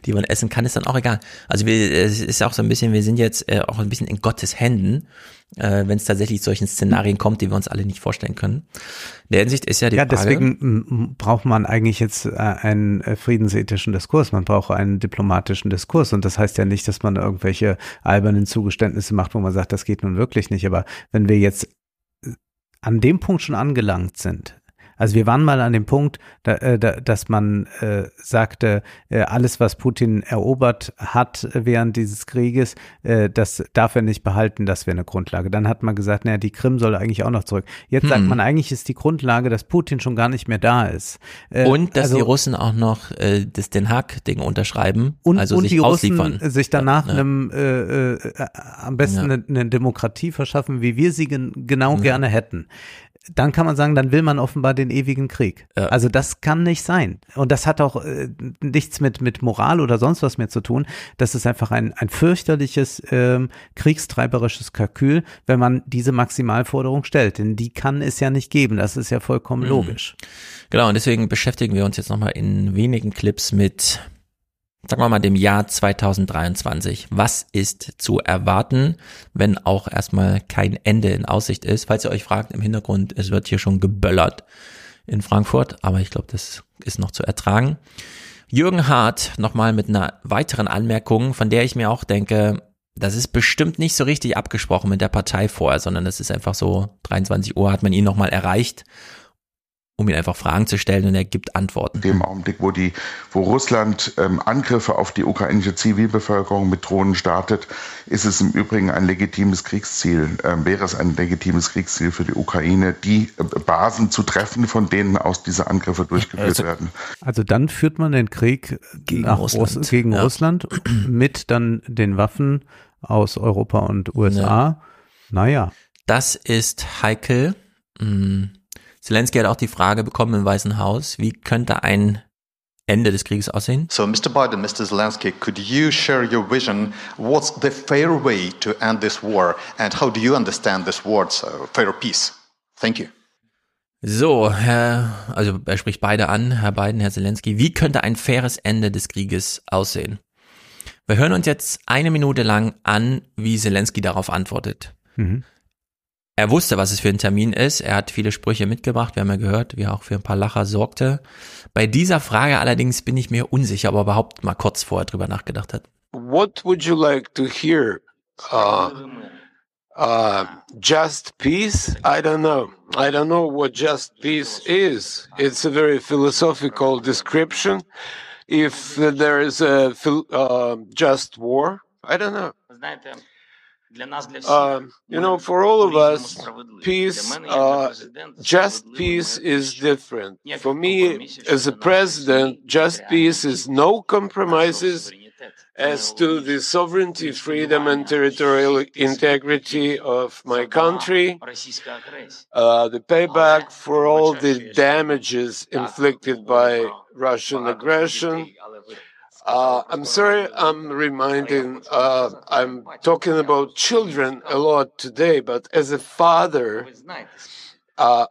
die man essen kann, ist dann auch egal. Also wir, es ist auch so ein bisschen, wir sind jetzt äh, auch ein bisschen in Gottes Händen, äh, wenn es tatsächlich zu solchen Szenarien kommt, die wir uns alle nicht vorstellen können. In der Hinsicht ist ja die
ja,
Frage.
deswegen m, braucht man eigentlich jetzt äh, einen äh, friedensethischen Diskurs. Man braucht einen diplomatischen Diskurs. Und das heißt ja nicht, dass man irgendwelche albernen Zugeständnisse macht, wo man sagt, das geht nun wirklich nicht. Aber wenn wir jetzt äh, an dem Punkt schon angelangt sind, also wir waren mal an dem Punkt, da, äh, da, dass man äh, sagte, äh, alles, was Putin erobert hat während dieses Krieges, äh, das darf er nicht behalten, das wäre eine Grundlage. Dann hat man gesagt, naja, die Krim soll eigentlich auch noch zurück. Jetzt sagt
Hm.
man, eigentlich ist die Grundlage, dass Putin schon gar nicht mehr da ist. Äh,
und dass
also-
die Russen auch noch äh, das Den Haag-Ding unterschreiben,
und,
also
und
sich
die
ausliefern.
Russen sich danach
Ja.
einem äh, äh, am besten
Ja.
eine, eine Demokratie verschaffen, wie wir sie gen genau gerne hätten. Dann kann man sagen, dann will man offenbar den ewigen Krieg. Also das kann nicht sein. Und das hat auch äh, nichts mit mit Moral oder sonst was mehr zu tun. Das ist einfach ein ein fürchterliches ähm, kriegstreiberisches Kalkül, wenn man diese Maximalforderung stellt. Denn die kann es ja nicht geben. Das ist ja vollkommen
Mhm.
logisch.
Genau, und deswegen beschäftigen wir uns jetzt nochmal in wenigen Clips mit, sagen wir mal, dem Jahr 2023. Was ist zu erwarten, wenn auch erstmal kein Ende in Aussicht ist? Falls ihr euch fragt, im Hintergrund, es wird hier schon geböllert in Frankfurt, aber ich glaube, das ist noch zu ertragen. Jürgen Hart nochmal mit einer weiteren Anmerkung, von der ich mir auch denke, das ist bestimmt nicht so richtig abgesprochen mit der Partei vorher, sondern das ist einfach so, 23 Uhr hat man ihn nochmal erreicht um ihn einfach Fragen zu stellen und er gibt Antworten.
In dem Augenblick, wo die, wo Russland ähm, Angriffe auf die ukrainische Zivilbevölkerung mit Drohnen startet, ist es im Übrigen ein legitimes Kriegsziel, ähm, wäre es ein legitimes Kriegsziel für die Ukraine, die äh, Basen zu treffen, von denen aus diese Angriffe durchgeführt
Also-
werden.
Also dann führt man den Krieg
Gegen
nach
Russland,
Russ gegen
ja.
Russland mit dann den Waffen aus Europa und USA. Naja.
Das ist heikel. Hm. Zelensky hat auch die Frage bekommen im Weißen Haus, wie könnte ein Ende des Krieges aussehen?
So, Mr. Biden, Mr. Zelensky, could you share your vision? What's the fair way to end this war? And how do you understand this word, uh, fair peace? Thank you.
So, Herr, also er spricht beide an, Herr Biden, Herr Zelensky. Wie könnte ein faires Ende des Krieges aussehen? Wir hören uns jetzt eine Minute lang an, wie Zelensky darauf antwortet.
Mhm.
Er wusste, was es für ein Termin ist. Er hat viele Sprüche mitgebracht. Wir haben ja gehört, wie er auch für ein paar Lacher sorgte. Bei dieser Frage allerdings bin ich mir unsicher, ob er überhaupt mal kurz vorher drüber nachgedacht hat.
What would you like to hear? Uh, uh, just peace? I don't know. I don't know what just peace is. It's a very philosophical description. If there is a uh, just war, I don't know. Uh, you know, for all of us, peace, uh, just peace is different. For me, as a president, just peace is no compromises as to the sovereignty, freedom, and territorial integrity of my country, uh, the payback for all the damages inflicted by Russian aggression, uh, I'm sorry, I'm reminding, uh, I'm talking about children a lot today, but as a father, uh,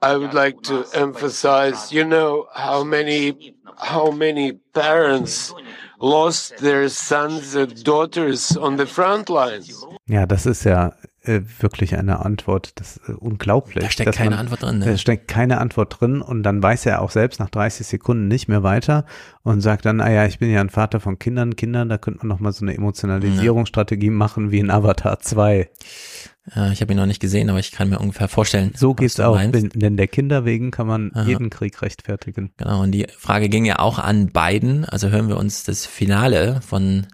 I would like to emphasize, you know, how many, how many parents lost their sons and daughters on the front lines.
Ja, das ist ja äh, wirklich eine Antwort. Das ist äh, unglaublich. Da
steckt keine man, Antwort drin. Ne?
Da steckt keine Antwort drin und dann weiß er auch selbst nach 30 Sekunden nicht mehr weiter und sagt dann, ah ja, ich bin ja ein Vater von Kindern, Kindern, da könnte man nochmal so eine Emotionalisierungsstrategie machen wie in Avatar 2.
Ja, ich habe ihn noch nicht gesehen, aber ich kann mir ungefähr vorstellen.
So geht's auch, denn der Kinder wegen kann man Aha. jeden Krieg rechtfertigen.
Genau, und die Frage ging ja auch an Biden, also hören wir uns das Finale von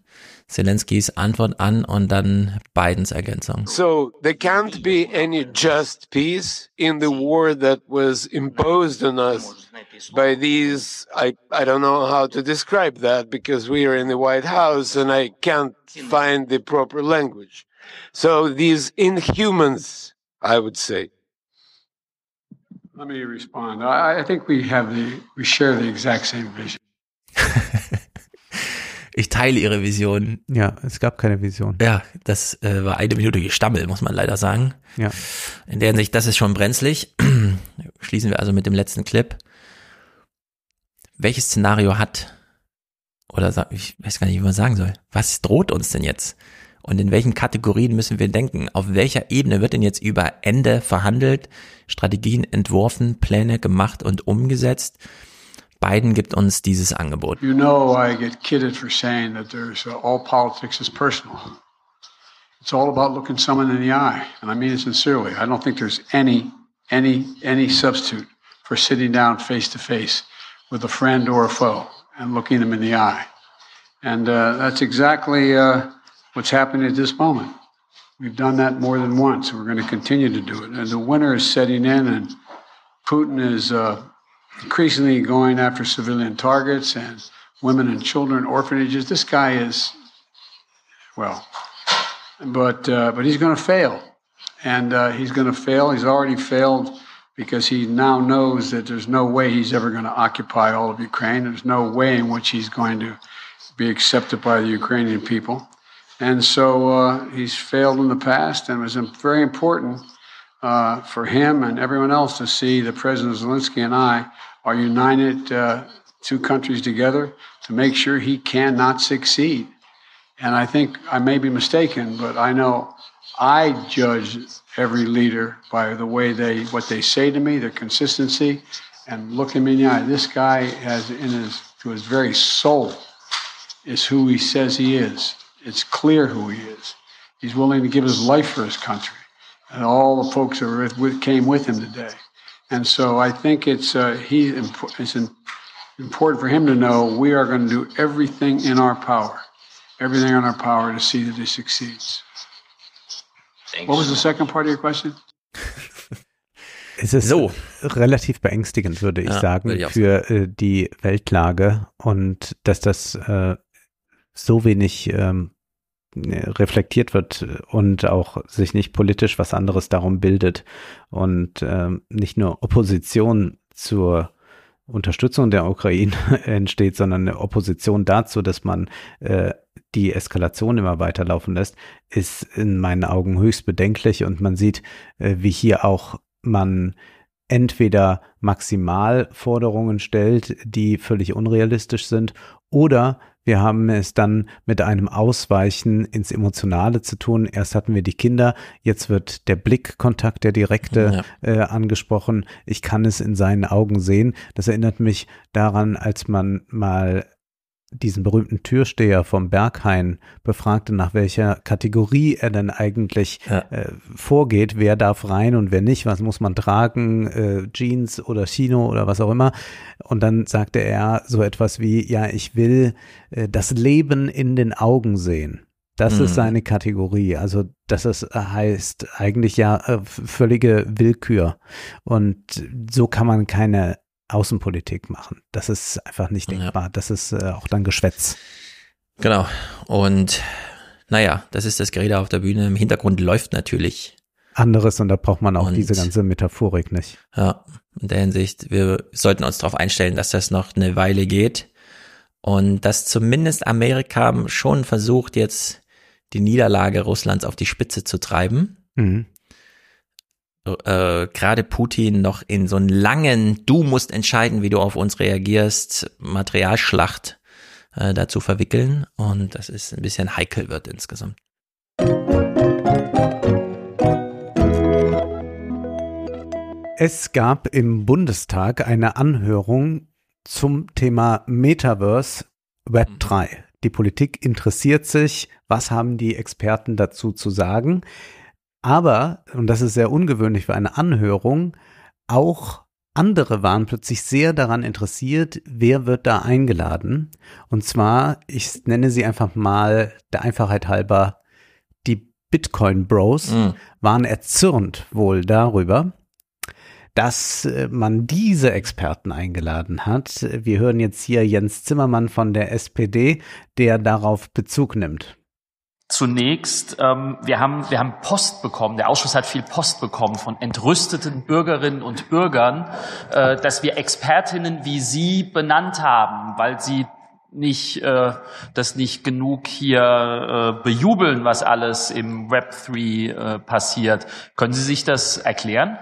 Zelenskys Antwort an und dann Bidens Ergänzung.
So there can't be any just peace in the war that was imposed on us by these I I don't know how to describe that because we are in the White House and I can't find the proper language. So these inhumans, I would say.
Let me respond. I, I think we have the we share the exact same vision. (laughs)
Ich teile ihre Vision.
Ja, es gab keine Vision.
Ja, das äh, war eine Minute Gestammel, muss man leider sagen.
Ja.
In der Hinsicht, das ist schon brenzlig. (clears throat) Schließen wir also mit dem letzten Clip. Welches Szenario hat, oder ich weiß gar nicht, wie man sagen soll, was droht uns denn jetzt? Und in welchen Kategorien müssen wir denken? Auf welcher Ebene wird denn jetzt über Ende verhandelt, Strategien entworfen, Pläne gemacht und umgesetzt? Biden gibt uns dieses Angebot.
You know I get kidded for saying that there's uh, all politics is personal. It's all about looking someone in the eye, and I mean it sincerely. I don't think there's any any any substitute for sitting down face to face with a friend or a foe and looking them in the eye. And uh, that's exactly uh, what's happening at this moment. We've done that more than once, and we're going to continue to do it. And the winter is setting in, and Putin is uh, increasingly going after civilian targets and women and children, orphanages. This guy is, well, but uh, but he's going to fail, and uh, he's going to fail. He's already failed because he now knows that there's no way he's ever going to occupy all of Ukraine. There's no way in which he's going to be accepted by the Ukrainian people, and so uh, he's failed in the past, and it was very important. Uh, for him and everyone else to see that President Zelensky and I are united uh, two countries together to make sure he cannot succeed. And I think I may be mistaken, but I know I judge every leader by the way they, what they say to me, their consistency, and look him in the eye. This guy has in his, to his very soul, is who he says he is. It's clear who he is. He's willing to give his life for his country. And all the folks that with, came with him today. And so I think it's uh, he it's important for him to know we are going to do everything in our power, everything in our power to see that he succeeds. Thanks. What was the second part of your question? (laughs)
Es ist so. relativ beängstigend, würde ich ja, sagen, ich für äh, die Weltlage und dass das äh, so wenig ähm, reflektiert wird und auch sich nicht politisch was anderes darum bildet und äh, nicht nur Opposition zur Unterstützung der Ukraine (laughs) entsteht, sondern eine Opposition dazu, dass man äh, die Eskalation immer weiterlaufen lässt, ist in meinen Augen höchst bedenklich. Und man sieht, äh, wie hier auch man entweder Maximalforderungen stellt, die völlig unrealistisch sind, oder wir haben es dann mit einem Ausweichen ins Emotionale zu tun. Erst hatten wir die Kinder, jetzt wird der Blickkontakt, der direkte, ja. äh, angesprochen. Ich kann es in seinen Augen sehen. Das erinnert mich daran, als man mal diesen berühmten Türsteher vom Berghain befragte, nach welcher Kategorie er denn eigentlich ja. äh, vorgeht, wer darf rein und wer nicht, was muss man tragen, äh, Jeans oder Chino oder was auch immer. Und dann sagte er so etwas wie, ja, ich will äh, das Leben in den Augen sehen. Das
Mhm.
ist seine Kategorie. Also das ist, heißt eigentlich ja äh, völlige Willkür. Und so kann man keine Außenpolitik machen. Das ist einfach nicht denkbar. Das ist äh, auch dann Geschwätz.
Genau. Und naja, das ist das Gerede auf der Bühne. Im Hintergrund läuft natürlich.
Anderes und da braucht man auch
Und-
diese ganze Metaphorik nicht.
Ja, in der Hinsicht, wir sollten uns darauf einstellen, dass das noch eine Weile geht. Und dass zumindest Amerika schon versucht, jetzt die Niederlage Russlands auf die Spitze zu treiben.
Mhm.
Äh, gerade Putin noch in so einen langen, du musst entscheiden, wie du auf uns reagierst, Materialschlacht äh, dazu verwickeln. Und das ist ein bisschen heikel wird insgesamt.
Es gab im Bundestag eine Anhörung zum Thema Metaverse Web 3. Die Politik interessiert sich, was haben die Experten dazu zu sagen. Aber, und das ist sehr ungewöhnlich für eine Anhörung, auch andere waren plötzlich sehr daran interessiert, wer wird da eingeladen. Und zwar, ich nenne sie einfach mal der Einfachheit halber, die Bitcoin Bros
Mhm.
waren erzürnt wohl darüber, dass äh, man diese Experten eingeladen hat. Wir hören jetzt hier Jens Zimmermann von der SPD, der darauf Bezug nimmt.
Zunächst, ähm, wir, haben, wir haben Post bekommen, der Ausschuss hat viel Post bekommen von entrüsteten Bürgerinnen und Bürgern, äh, dass wir Expertinnen wie Sie benannt haben, weil sie nicht äh, das nicht genug hier äh, bejubeln, was alles im Web 3 äh, passiert. Können Sie sich das erklären?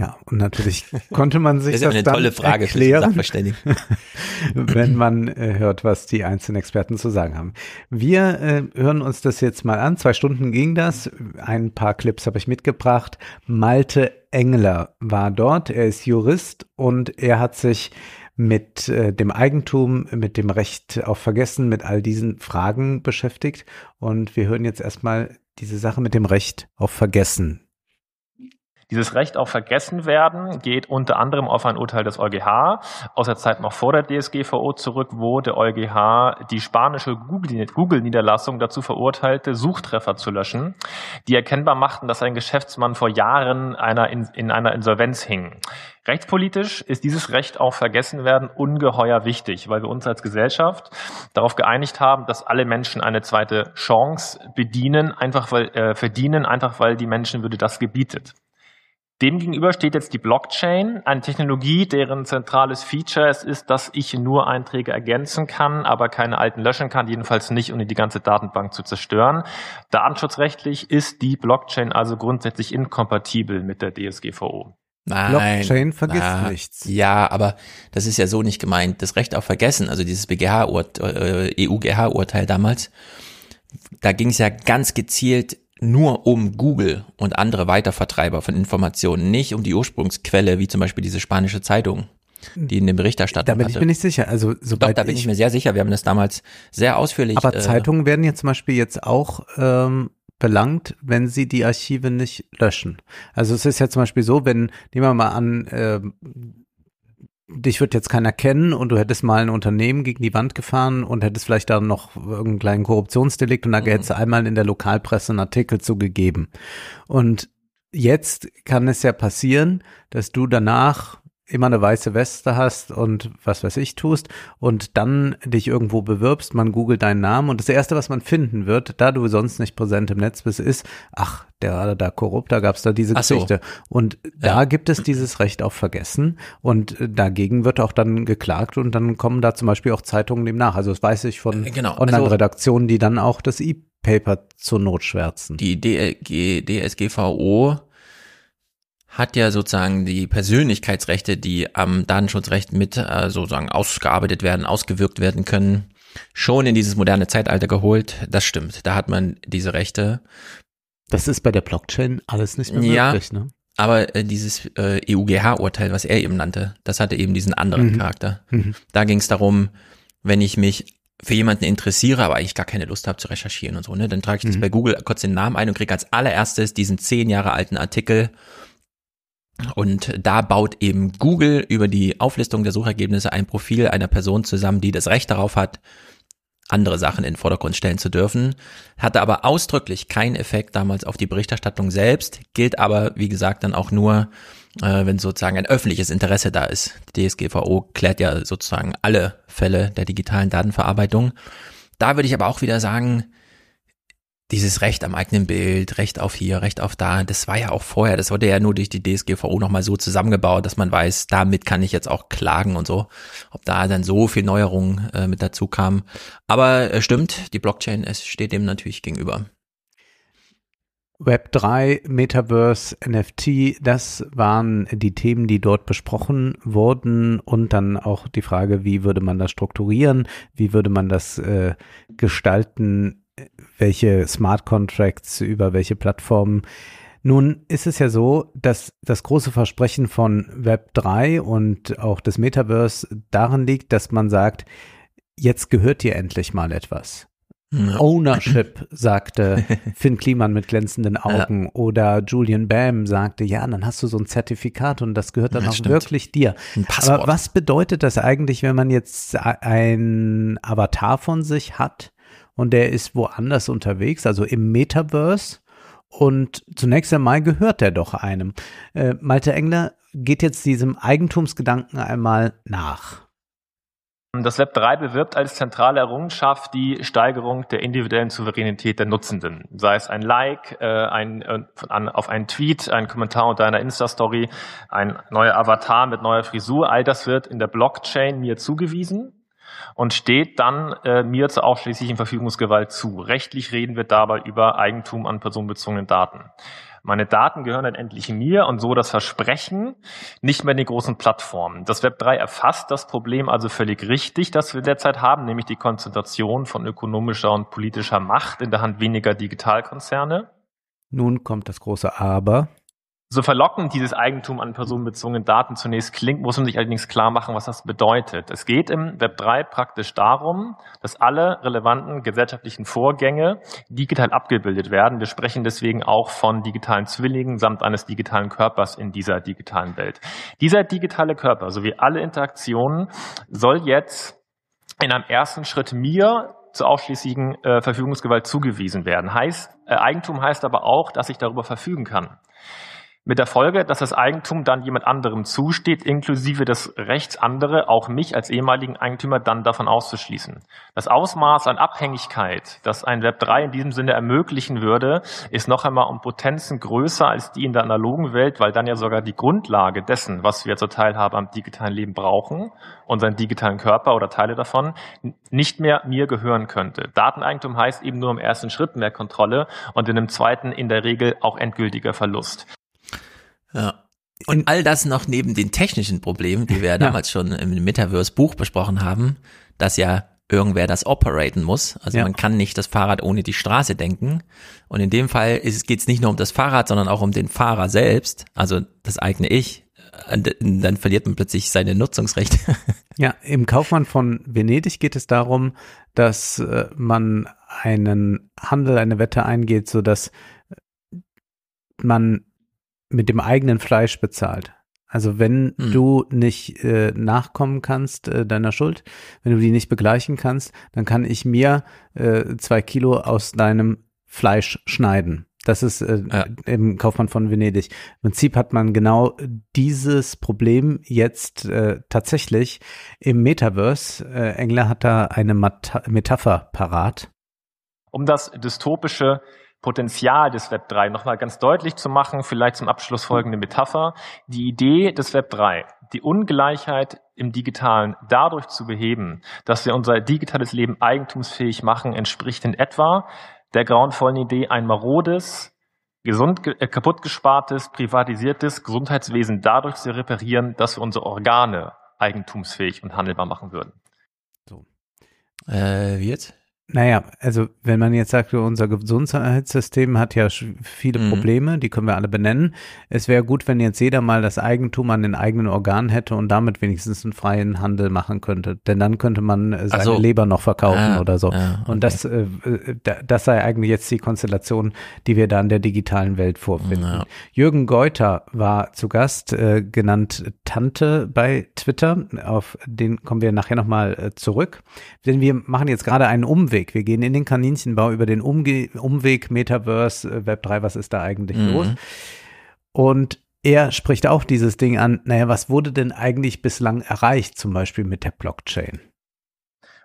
Ja, und natürlich konnte man sich
Das (laughs)
das,
ist eine
dann
tolle Frage
erklären, (laughs) wenn man äh, hört, was die einzelnen Experten zu sagen haben. Wir äh, hören uns das jetzt mal an. Zwei Stunden ging das. Ein paar Clips habe ich mitgebracht. Malte Engler war dort. Er ist Jurist und er hat sich mit äh, dem Eigentum, mit dem Recht auf Vergessen, mit all diesen Fragen beschäftigt. Und wir hören jetzt erstmal diese Sache mit dem Recht auf Vergessen.
Dieses Recht auf Vergessenwerden geht unter anderem auf ein Urteil des EuGH aus der Zeit noch vor der DSGVO zurück, wo der EuGH die spanische Google- Google-Niederlassung dazu verurteilte, Suchtreffer zu löschen, die erkennbar machten, dass ein Geschäftsmann vor Jahren einer in, in einer Insolvenz hing. Rechtspolitisch ist dieses Recht auf Vergessenwerden ungeheuer wichtig, weil wir uns als Gesellschaft darauf geeinigt haben, dass alle Menschen eine zweite Chance bedienen, einfach weil, äh, verdienen, einfach weil die Menschenwürde das gebietet. Demgegenüber steht jetzt die Blockchain, eine Technologie, deren zentrales Feature es ist, dass ich nur Einträge ergänzen kann, aber keine alten löschen kann, jedenfalls nicht, ohne die ganze Datenbank zu zerstören. Datenschutzrechtlich ist die Blockchain also grundsätzlich inkompatibel mit der DSGVO.
Nein.
Blockchain vergisst
na,
nichts.
Ja, aber das ist ja so nicht gemeint. Das Recht auf Vergessen, also dieses BGH-Urteil, äh, EU-GH-Urteil damals, da ging es ja ganz gezielt nur um Google und andere Weitervertreiber von Informationen, nicht um die Ursprungsquelle, wie zum Beispiel diese spanische Zeitung, die in dem Berichterstattung
Da bin
hatte.
ich mir nicht sicher. Also
Doch,
sobald
da bin ich mir sehr sicher. Wir haben das damals sehr ausführlich.
Aber
äh,
Zeitungen werden jetzt zum Beispiel jetzt auch ähm, belangt, wenn sie die Archive nicht löschen. Also es ist ja zum Beispiel so, wenn, nehmen wir mal an, ähm, dich wird jetzt keiner kennen und du hättest mal ein Unternehmen gegen die Wand gefahren und hättest vielleicht da noch irgendeinen kleinen Korruptionsdelikt und da hättest du einmal in der Lokalpresse einen Artikel zugegeben. Und jetzt kann es ja passieren, dass du danach immer eine weiße Weste hast und was weiß ich tust und dann dich irgendwo bewirbst, man googelt deinen Namen und das erste, was man finden wird, da du sonst nicht präsent im Netz bist, ist, ach, der war da korrupt, da gab's da diese
so.
Geschichte. Und da gibt es dieses Recht auf Vergessen und äh, dagegen wird auch dann geklagt und dann kommen da zum Beispiel auch Zeitungen dem nach. Also das weiß ich von
genau. Also-
Online-Redaktionen, die dann auch das E-Paper zur Not schwärzen.
Die DLG, DSGVO hat ja sozusagen die Persönlichkeitsrechte, die am Datenschutzrecht mit äh, sozusagen ausgearbeitet werden, ausgewirkt werden können, schon in dieses moderne Zeitalter geholt. Das stimmt. Da hat man diese Rechte.
Das ist bei der Blockchain alles nicht mehr
Ja,
möglich, ne?
aber äh, dieses äh, EUGH-Urteil, was er eben nannte, das hatte eben diesen anderen
Mhm.
Charakter.
Mhm.
Da ging es darum, wenn ich mich für jemanden interessiere, aber eigentlich gar keine Lust habe zu recherchieren und so, ne, dann trage ich das
Mhm.
bei Google kurz den Namen ein und kriege als allererstes diesen zehn Jahre alten Artikel. Und da baut eben Google über die Auflistung der Suchergebnisse ein Profil einer Person zusammen, die das Recht darauf hat, andere Sachen in den Vordergrund stellen zu dürfen. Hatte aber ausdrücklich keinen Effekt damals auf die Berichterstattung selbst, gilt aber, wie gesagt, dann auch nur, äh, wenn sozusagen ein öffentliches Interesse da ist. Die DSGVO klärt ja sozusagen alle Fälle der digitalen Datenverarbeitung. Da würde ich aber auch wieder sagen, dieses Recht am eigenen Bild, Recht auf hier, Recht auf da, das war ja auch vorher, das wurde ja nur durch die DSGVO nochmal so zusammengebaut, dass man weiß, damit kann ich jetzt auch klagen und so. Ob da dann so viel Neuerungen äh, mit dazu kam. Aber äh, stimmt, die Blockchain, es steht dem natürlich gegenüber.
Web 3, Metaverse, NFT, das waren die Themen, die dort besprochen wurden und dann auch die Frage, wie würde man das strukturieren, wie würde man das äh, gestalten, welche Smart Contracts über welche Plattformen. Nun ist es ja so, dass das große Versprechen von Web 3 und auch des Metaverse darin liegt, dass man sagt, jetzt gehört dir endlich mal etwas. Ja. Ownership, (laughs) sagte Finn Kliman mit glänzenden Augen. Ja. Oder Julian Bam sagte, ja, dann hast du so ein Zertifikat und das gehört dann ja, auch stimmt. wirklich dir. Aber was bedeutet das eigentlich, wenn man jetzt ein Avatar von sich hat? Und der ist woanders unterwegs, also im Metaverse. Und zunächst einmal gehört er doch einem. Äh, Malte Engler geht jetzt diesem Eigentumsgedanken einmal nach.
Das Web 3 bewirbt als zentrale Errungenschaft die Steigerung der individuellen Souveränität der Nutzenden. Sei es ein Like, äh, ein, äh, an, auf einen Tweet, ein Kommentar unter einer Insta-Story, ein neuer Avatar mit neuer Frisur. All das wird in der Blockchain mir zugewiesen und steht dann äh, mir zur ausschließlichen Verfügungsgewalt zu. Rechtlich reden wir dabei über Eigentum an personenbezogenen Daten. Meine Daten gehören dann endlich mir und so das Versprechen nicht mehr den großen Plattformen. Das Web 3 erfasst das Problem also völlig richtig, das wir derzeit haben, nämlich die Konzentration von ökonomischer und politischer Macht in der Hand weniger Digitalkonzerne.
Nun kommt das große Aber.
So verlockend dieses Eigentum an personenbezogenen Daten zunächst klingt, muss man sich allerdings klar machen, was das bedeutet. Es geht im Web 3 praktisch darum, dass alle relevanten gesellschaftlichen Vorgänge digital abgebildet werden. Wir sprechen deswegen auch von digitalen Zwillingen samt eines digitalen Körpers in dieser digitalen Welt. Dieser digitale Körper sowie alle Interaktionen soll jetzt in einem ersten Schritt mir zur ausschließlichen äh, Verfügungsgewalt zugewiesen werden. Heißt, äh, Eigentum heißt aber auch, dass ich darüber verfügen kann. Mit der Folge, dass das Eigentum dann jemand anderem zusteht, inklusive des Rechts andere, auch mich als ehemaligen Eigentümer dann davon auszuschließen. Das Ausmaß an Abhängigkeit, das ein Web 3 in diesem Sinne ermöglichen würde, ist noch einmal um Potenzen größer als die in der analogen Welt, weil dann ja sogar die Grundlage dessen, was wir zur Teilhabe am digitalen Leben brauchen, unseren digitalen Körper oder Teile davon, nicht mehr mir gehören könnte. Dateneigentum heißt eben nur im ersten Schritt mehr Kontrolle und in dem zweiten in der Regel auch endgültiger Verlust.
Ja. Und all das noch neben den technischen Problemen, die wir ja damals schon im Metaverse-Buch besprochen haben, dass ja irgendwer das operaten muss. Also ja. man kann nicht das Fahrrad ohne die Straße denken. Und in dem Fall geht es nicht nur um das Fahrrad, sondern auch um den Fahrer selbst, also das eigene Ich. Dann verliert man plötzlich seine Nutzungsrechte. (laughs)
Ja, im Kaufmann von Venedig geht es darum, dass äh, man einen Handel, eine Wette eingeht, so dass man mit dem eigenen Fleisch bezahlt. Also wenn hm. du nicht äh, nachkommen kannst äh, deiner Schuld, wenn du die nicht begleichen kannst, dann kann ich mir äh, zwei Kilo aus deinem Fleisch schneiden. Das ist äh, ja. im Kaufmann von Venedig. Im Prinzip hat man genau dieses Problem jetzt äh, tatsächlich im Metaverse. Äh, Engler hat da eine Mat Metapher parat.
Um das dystopische Potenzial des Web 3 nochmal ganz deutlich zu machen, vielleicht zum Abschluss folgende Metapher. Die Idee des Web 3, die Ungleichheit im Digitalen dadurch zu beheben, dass wir unser digitales Leben eigentumsfähig machen, entspricht in etwa der grauenvollen Idee, ein marodes, gesund, äh, kaputtgespartes, privatisiertes Gesundheitswesen dadurch zu reparieren, dass wir unsere Organe eigentumsfähig und handelbar machen würden.
So. Äh, wie jetzt?
Naja, also wenn man jetzt sagt, unser Gesundheitssystem hat ja viele mhm. Probleme, die können wir alle benennen. Es wäre gut, wenn jetzt jeder mal das Eigentum an den eigenen Organen hätte und damit wenigstens einen freien Handel machen könnte. Denn dann könnte man äh, seine so. Leber noch verkaufen ah, oder so. Ja, okay. Und das, äh, äh das sei eigentlich jetzt die Konstellation, die wir da in der digitalen Welt vorfinden. Ja. Jürgen Geuter war zu Gast, äh, genannt Tante bei Twitter. Auf den kommen wir nachher nochmal äh, zurück. Denn wir machen jetzt gerade einen Umweg Umweg. Wir gehen in den Kaninchenbau über den Umge Umweg Metaverse, äh, Web 3, was ist da eigentlich mhm. los? Und er spricht auch dieses Ding an, naja, was wurde denn eigentlich bislang erreicht, zum Beispiel mit der Blockchain?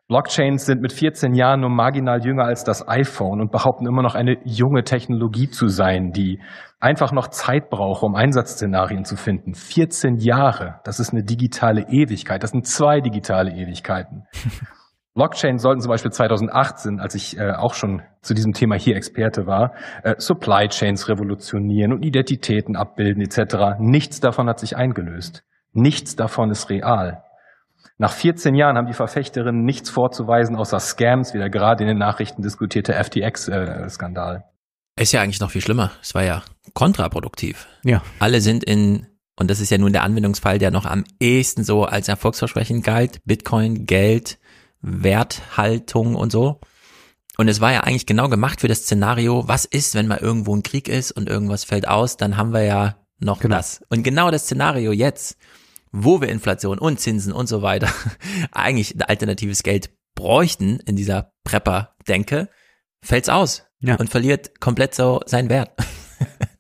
Blockchains sind mit 14 Jahren nur marginal jünger als das iPhone und behaupten immer noch eine junge Technologie zu sein, die einfach noch Zeit braucht, um Einsatzszenarien zu finden. 14 Jahre, das ist eine digitale Ewigkeit, das sind zwei digitale Ewigkeiten. (laughs) Blockchain sollten zum Beispiel 2018, als ich äh, auch schon zu diesem Thema hier Experte war, äh, Supply Chains revolutionieren und Identitäten abbilden etc. Nichts davon hat sich eingelöst. Nichts davon ist real. Nach 14 Jahren haben die Verfechterinnen nichts vorzuweisen außer Scams, wie der gerade in den Nachrichten diskutierte FTX-Skandal.
Äh, ist ja eigentlich noch viel schlimmer. Es war ja kontraproduktiv.
Ja.
Alle sind in, und das ist ja nun der Anwendungsfall, der noch am ehesten so als Erfolgsversprechen galt, Bitcoin, Geld, Werthaltung und so. Und es war ja eigentlich genau gemacht für das Szenario, was ist, wenn mal irgendwo ein Krieg ist und irgendwas fällt aus, dann haben wir ja noch genau. das. Und genau das Szenario jetzt, wo wir Inflation und Zinsen und so weiter (laughs) eigentlich alternatives Geld bräuchten in dieser Prepper-Denke, fällt's aus ja. und verliert komplett so seinen Wert.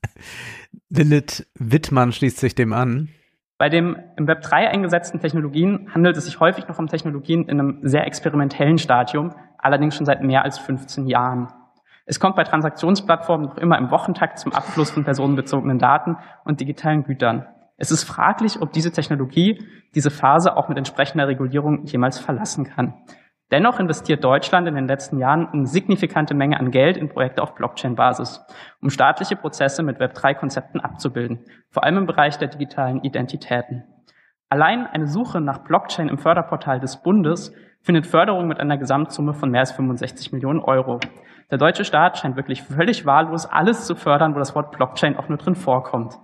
(laughs)
Lilith Wittmann schließt sich dem an.
Bei den im Web 3 eingesetzten Technologien handelt es sich häufig noch um Technologien in einem sehr experimentellen Stadium, allerdings schon seit mehr als 15 Jahren. Es kommt bei Transaktionsplattformen noch immer im Wochentakt zum Abfluss von personenbezogenen Daten und digitalen Gütern. Es ist fraglich, ob diese Technologie diese Phase auch mit entsprechender Regulierung jemals verlassen kann. Dennoch investiert Deutschland in den letzten Jahren eine signifikante Menge an Geld in Projekte auf Blockchain-Basis, um staatliche Prozesse mit Web3-Konzepten abzubilden, vor allem im Bereich der digitalen Identitäten. Allein eine Suche nach Blockchain im Förderportal des Bundes findet Förderung mit einer Gesamtsumme von mehr als 65 Millionen Euro. Der deutsche Staat scheint wirklich völlig wahllos alles zu fördern, wo das Wort Blockchain auch nur drin vorkommt.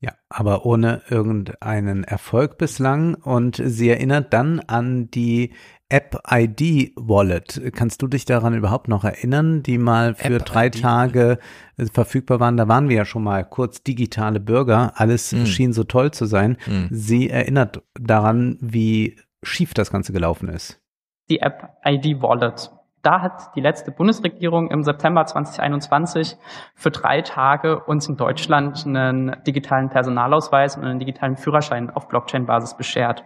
Ja, aber ohne irgendeinen Erfolg bislang. Und sie erinnert dann an die App ID Wallet. Kannst du dich daran überhaupt noch erinnern, die mal für drei. Tage äh, verfügbar waren? Da waren wir ja schon mal kurz digitale Bürger. Alles mm. schien so toll zu sein. Mm. Sie erinnert daran, wie schief das Ganze gelaufen ist.
Die App ID Wallet. Da hat die letzte Bundesregierung im September 2021 für drei Tage uns in Deutschland einen digitalen Personalausweis und einen digitalen Führerschein auf Blockchain-Basis beschert.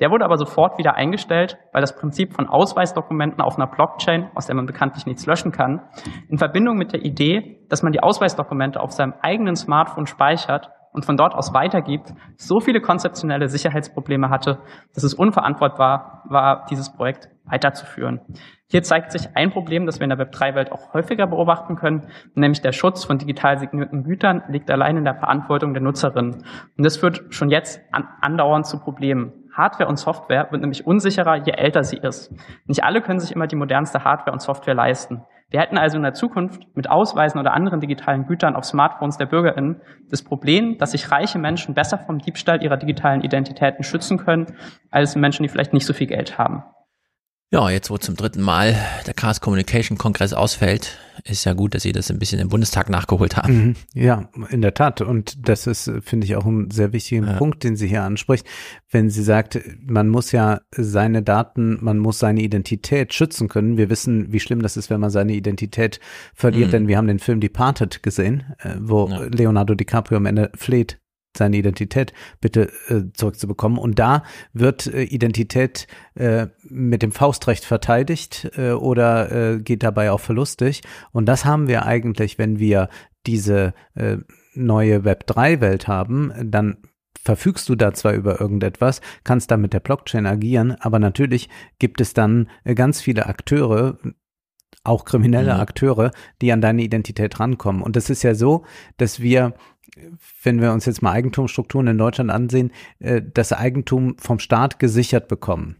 Der wurde aber sofort wieder eingestellt, weil das Prinzip von Ausweisdokumenten auf einer Blockchain, aus der man bekanntlich nichts löschen kann, in Verbindung mit der Idee, dass man die Ausweisdokumente auf seinem eigenen Smartphone speichert und von dort aus weitergibt, so viele konzeptionelle Sicherheitsprobleme hatte, dass es unverantwortbar war, dieses Projekt weiterzuführen. Hier zeigt sich ein Problem, das wir in der Web3-Welt auch häufiger beobachten können, nämlich der Schutz von digital signierten Gütern liegt allein in der Verantwortung der Nutzerinnen. Und das führt schon jetzt andauernd zu Problemen. Hardware und Software wird nämlich unsicherer, je älter sie ist. Nicht alle können sich immer die modernste Hardware und Software leisten. Wir hätten also in der Zukunft mit Ausweisen oder anderen digitalen Gütern auf Smartphones der BürgerInnen das Problem, dass sich reiche Menschen besser vom Diebstahl ihrer digitalen Identitäten schützen können, als Menschen, die vielleicht nicht so viel Geld haben.
Ja, jetzt wo zum dritten Mal der Chaos Communication Kongress ausfällt, ist ja gut, dass Sie das ein bisschen im Bundestag nachgeholt haben. Mhm.
Ja, in der Tat. Und das ist, finde ich, auch ein sehr wichtiger ja. Punkt, den sie hier anspricht. Wenn sie sagt, man muss ja seine Daten, man muss seine Identität schützen können. Wir wissen, wie schlimm das ist, wenn man seine Identität verliert, mhm. denn wir haben den Film Departed gesehen, äh, wo ja. Leonardo DiCaprio am Ende fleht seine Identität bitte äh, zurückzubekommen. Und da wird äh, Identität äh, mit dem Faustrecht verteidigt äh, oder äh, geht dabei auch verlustig. Und das haben wir eigentlich, wenn wir diese äh, neue Web3-Welt haben, dann verfügst du da zwar über irgendetwas, kannst da mit der Blockchain agieren, aber natürlich gibt es dann äh, ganz viele Akteure, auch kriminelle mhm. Akteure, die an deine Identität rankommen. Und es ist ja so, dass wir wenn wir uns jetzt mal Eigentumsstrukturen in Deutschland ansehen, äh, das Eigentum vom Staat gesichert bekommen.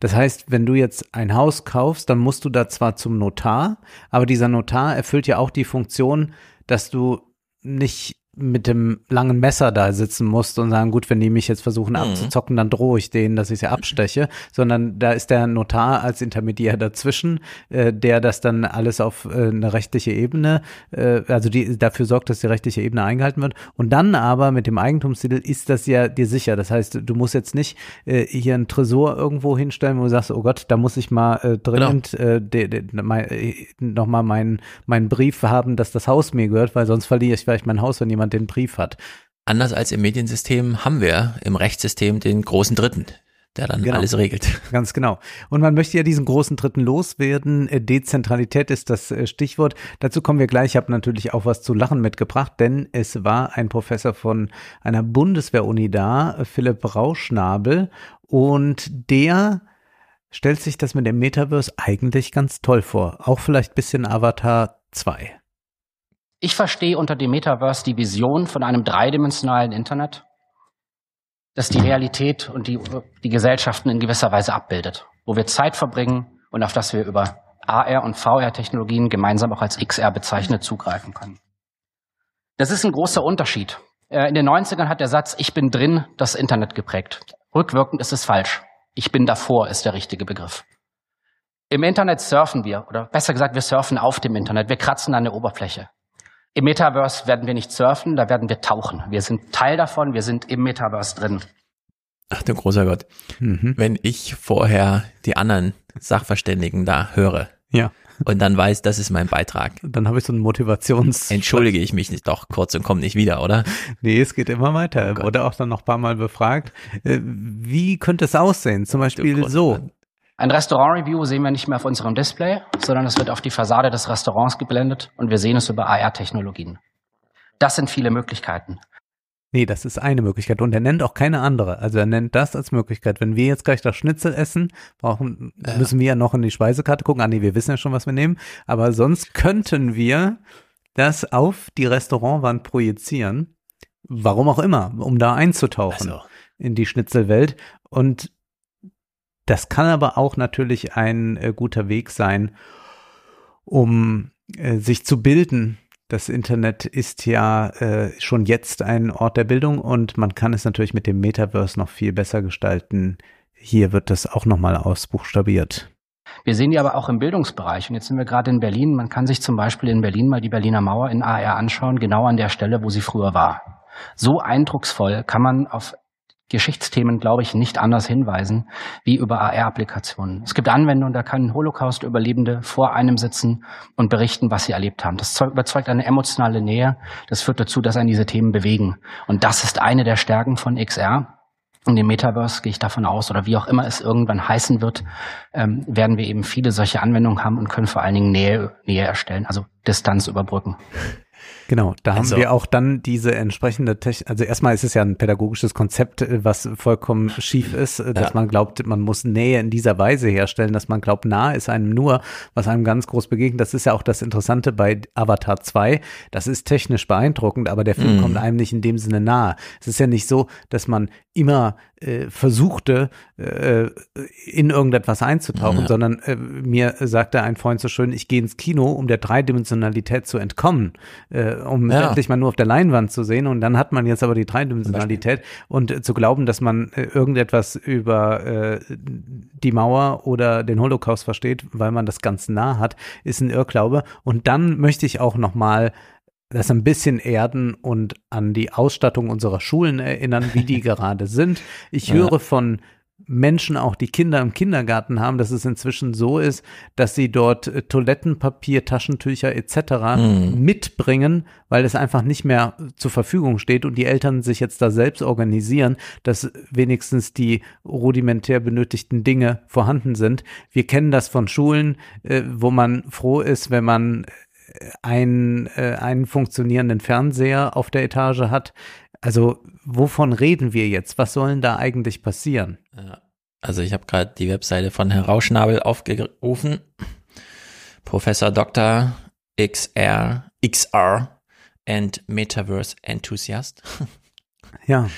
Das heißt, wenn du jetzt ein Haus kaufst, dann musst du da zwar zum Notar, aber dieser Notar erfüllt ja auch die Funktion, dass du nicht mit dem langen Messer da sitzen musst und sagen, gut, wenn die mich jetzt versuchen mhm. abzuzocken, dann drohe ich denen, dass ich sie absteche, sondern da ist der Notar als Intermediär dazwischen, äh, der das dann alles auf äh, eine rechtliche Ebene, äh, also die dafür sorgt, dass die rechtliche Ebene eingehalten wird. Und dann aber mit dem Eigentumstitel ist das ja dir sicher. Das heißt, du musst jetzt nicht äh, hier einen Tresor irgendwo hinstellen, wo du sagst, oh Gott, da muss ich mal äh, dringend genau. äh, de, de, mein, äh, nochmal meinen meinen Brief haben, dass das Haus mir gehört, weil sonst verliere ich vielleicht mein Haus, wenn jemand jemand den Brief hat.
Anders als im Mediensystem haben wir im Rechtssystem den großen Dritten, der dann
genau.
alles regelt. (laughs)
Ganz genau. Und man möchte ja diesen großen Dritten loswerden. Äh, Dezentralität ist das äh, Stichwort. Dazu kommen wir gleich. Ich habe natürlich auch was zu lachen mitgebracht, denn es war ein Professor von einer Bundeswehruni da, Philipp Rauschnabel, und der stellt sich das mit dem Metaverse eigentlich ganz toll vor. Auch vielleicht bisschen Avatar 2.
Ich verstehe unter dem Metaverse die Vision von einem dreidimensionalen Internet, das die Realität und die, die Gesellschaften in gewisser Weise abbildet, wo wir Zeit verbringen und auf das wir über AR und VR-Technologien gemeinsam auch als XR bezeichnet zugreifen können. Das ist ein großer Unterschied. Äh, in den 90ern hat der Satz Ich bin drin das Internet geprägt. Rückwirkend ist es falsch. Ich bin davor ist der richtige Begriff. Im Internet surfen wir, oder besser gesagt, wir surfen auf dem Internet. Wir kratzen an der Oberfläche. Im Metaverse werden wir nicht surfen, da werden wir tauchen. Wir sind Teil davon, wir sind im Metaverse drin.
Ach du großer Gott. Mhm. Wenn ich vorher die anderen Sachverständigen da höre.
Ja.
Und dann weiß, das ist mein Beitrag.
Dann habe ich so einen Motivations...
Entschuldige ich mich nicht doch kurz und komme nicht wieder, oder? (laughs)
Nee, es geht immer weiter. Oh Wurde auch dann noch ein paar Mal befragt. Äh, wie könnte es aussehen? Zum Beispiel so.
Ein Restaurant-Review sehen wir nicht mehr auf unserem Display, sondern es wird auf die Fassade des Restaurants geblendet und wir sehen es über AR-Technologien. Das sind viele Möglichkeiten.
Nee, das ist eine Möglichkeit und er nennt auch keine andere. Also er nennt das als Möglichkeit. Wenn wir jetzt gleich das Schnitzel essen, brauchen, ja. müssen wir ja noch in die Speisekarte gucken. Ah nee, wir wissen ja schon, was wir nehmen. Aber sonst könnten wir das auf die Restaurantwand projizieren. Warum auch immer, um da einzutauchen also. in die Schnitzelwelt. Und das kann aber auch natürlich ein äh, guter Weg sein, um äh, sich zu bilden. Das Internet ist ja äh, schon jetzt ein Ort der Bildung und man kann es natürlich mit dem Metaverse noch viel besser gestalten. Hier wird das auch nochmal ausbuchstabiert.
Wir sehen die aber auch im Bildungsbereich. Und jetzt sind wir gerade in Berlin. Man kann sich zum Beispiel in Berlin mal die Berliner Mauer in AR anschauen, genau an der Stelle, wo sie früher war. So eindrucksvoll kann man auf Geschichtsthemen, glaube ich, nicht anders hinweisen wie über AR-Applikationen. Es gibt Anwendungen, da können Holocaust-Überlebende vor einem sitzen und berichten, was sie erlebt haben. Das überzeugt eine emotionale Nähe. Das führt dazu, dass einen diese Themen bewegen. Und das ist eine der Stärken von XR. In dem Metaverse gehe ich davon aus, oder wie auch immer es irgendwann heißen wird, ähm, werden wir eben viele solche Anwendungen haben und können vor allen Dingen Nähe, Nähe erstellen, also Distanz überbrücken.
Genau, da also, haben wir auch dann diese entsprechende Technik. Also erstmal ist es ja ein pädagogisches Konzept, äh, was vollkommen schief ist, äh, dass ja. man glaubt, man muss Nähe in dieser Weise herstellen, dass man glaubt, nah ist einem nur, was einem ganz groß begegnet. Das ist ja auch das Interessante bei Avatar 2. Das ist technisch beeindruckend, aber der Film mm. kommt einem nicht in dem Sinne nahe. Es ist ja nicht so, dass man immer äh, versuchte, äh, in irgendetwas einzutauchen, ja. sondern äh, mir sagte ein Freund so schön, ich gehe ins Kino, um der Dreidimensionalität zu entkommen, äh, um ja. endlich mal nur auf der Leinwand zu sehen. Und dann hat man jetzt aber die Dreidimensionalität und zu glauben, dass man äh, irgendetwas über äh, die Mauer oder den Holocaust versteht, weil man das ganz nah hat, ist ein Irrglaube. Und dann möchte ich auch noch mal das ein bisschen erden und an die Ausstattung unserer Schulen erinnern, wie die (laughs) gerade sind. Ich höre von Menschen, auch die Kinder im Kindergarten haben, dass es inzwischen so ist, dass sie dort äh, Toilettenpapier, Taschentücher etc. Mhm. mitbringen, weil es einfach nicht mehr zur Verfügung steht und die Eltern sich jetzt da selbst organisieren, dass wenigstens die rudimentär benötigten Dinge vorhanden sind. Wir kennen das von Schulen, äh, wo man froh ist, wenn man einen, äh, einen funktionierenden Fernseher auf der Etage hat. Also wovon reden wir jetzt? Was sollen da eigentlich passieren?
Also ich habe gerade die Webseite von Herrn Rauschnabel aufgerufen. Professor Dr. XR, XR and Metaverse Enthusiast.
Ja.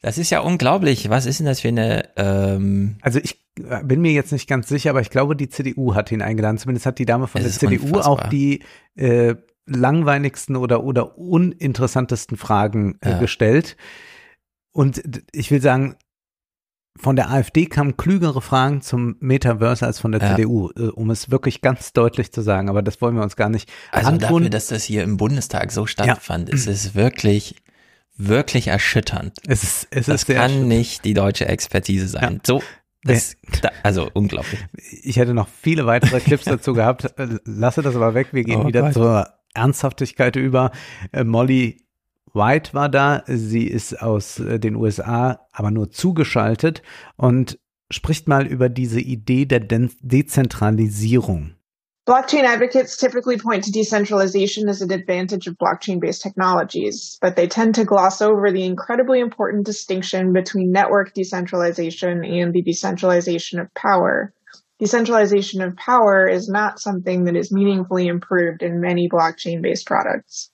Das ist ja unglaublich. Was ist denn das für eine? Ähm
also ich bin mir jetzt nicht ganz sicher, aber ich glaube, die CDU hat ihn eingeladen. Zumindest hat die Dame von der CDU
unfassbar.
auch die äh, langweiligsten oder oder uninteressantesten Fragen äh,
Ja.
gestellt. Und ich will sagen, von der AfD kamen klügere Fragen zum Metaverse als von der
Ja.
CDU, äh, um es wirklich ganz deutlich zu sagen. Aber das wollen wir uns gar nicht
Also
antun.
dafür, dass das hier im Bundestag so stattfand, ist es wirklich, wirklich erschütternd.
Es ist, es
das
ist
kann nicht die deutsche Expertise sein. So, das, da, also unglaublich.
Ich hätte noch viele weitere Clips dazu gehabt. (laughs) Lasse das aber weg. Wir gehen
Oh
wieder
Gott.
zur Ernsthaftigkeit über. Äh, Molly White war da. Sie ist aus äh, den USA, aber nur zugeschaltet und spricht mal über diese Idee der Den Dezentralisierung.
Blockchain advocates typically point to decentralization as an advantage of blockchain based technologies, but they tend to gloss over the incredibly important distinction between network decentralization and the decentralization of power. Decentralization of power is not something that is meaningfully improved in many blockchain based products.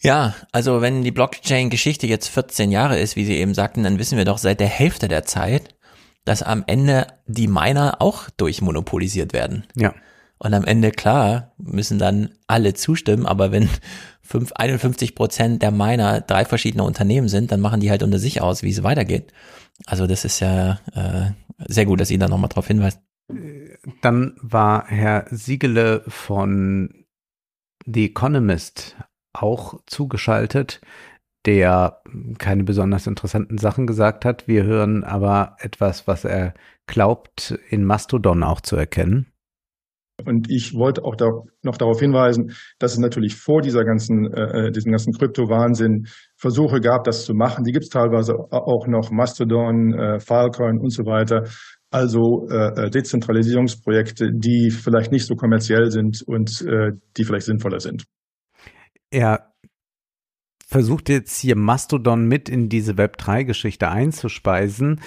Ja, also wenn die Blockchain-Geschichte jetzt 14 Jahre ist, wie Sie eben sagten, dann wissen wir doch seit der Hälfte der Zeit, dass am Ende die Miner auch durchmonopolisiert werden.
Ja.
Und am Ende, klar, müssen dann alle zustimmen, aber wenn fünf- 51 Prozent der Miner drei verschiedene Unternehmen sind, dann machen die halt unter sich aus, wie es weitergeht. Also das ist ja äh, sehr gut, dass ihr da nochmal drauf hinweist.
Dann war Herr Siegele von The Economist auch zugeschaltet, der keine besonders interessanten Sachen gesagt hat. Wir hören aber etwas, was er glaubt, in Mastodon auch zu erkennen.
Und ich wollte auch da noch darauf hinweisen, dass es natürlich vor dieser ganzen, äh, diesem ganzen Kryptowahnsinn Versuche gab, das zu machen. Die gibt es teilweise auch noch, Mastodon, äh, Filecoin und so weiter. Also äh, Dezentralisierungsprojekte, die vielleicht nicht so kommerziell sind und äh, die vielleicht sinnvoller sind.
Er versucht jetzt hier Mastodon mit in diese Web3-Geschichte einzuspeisen.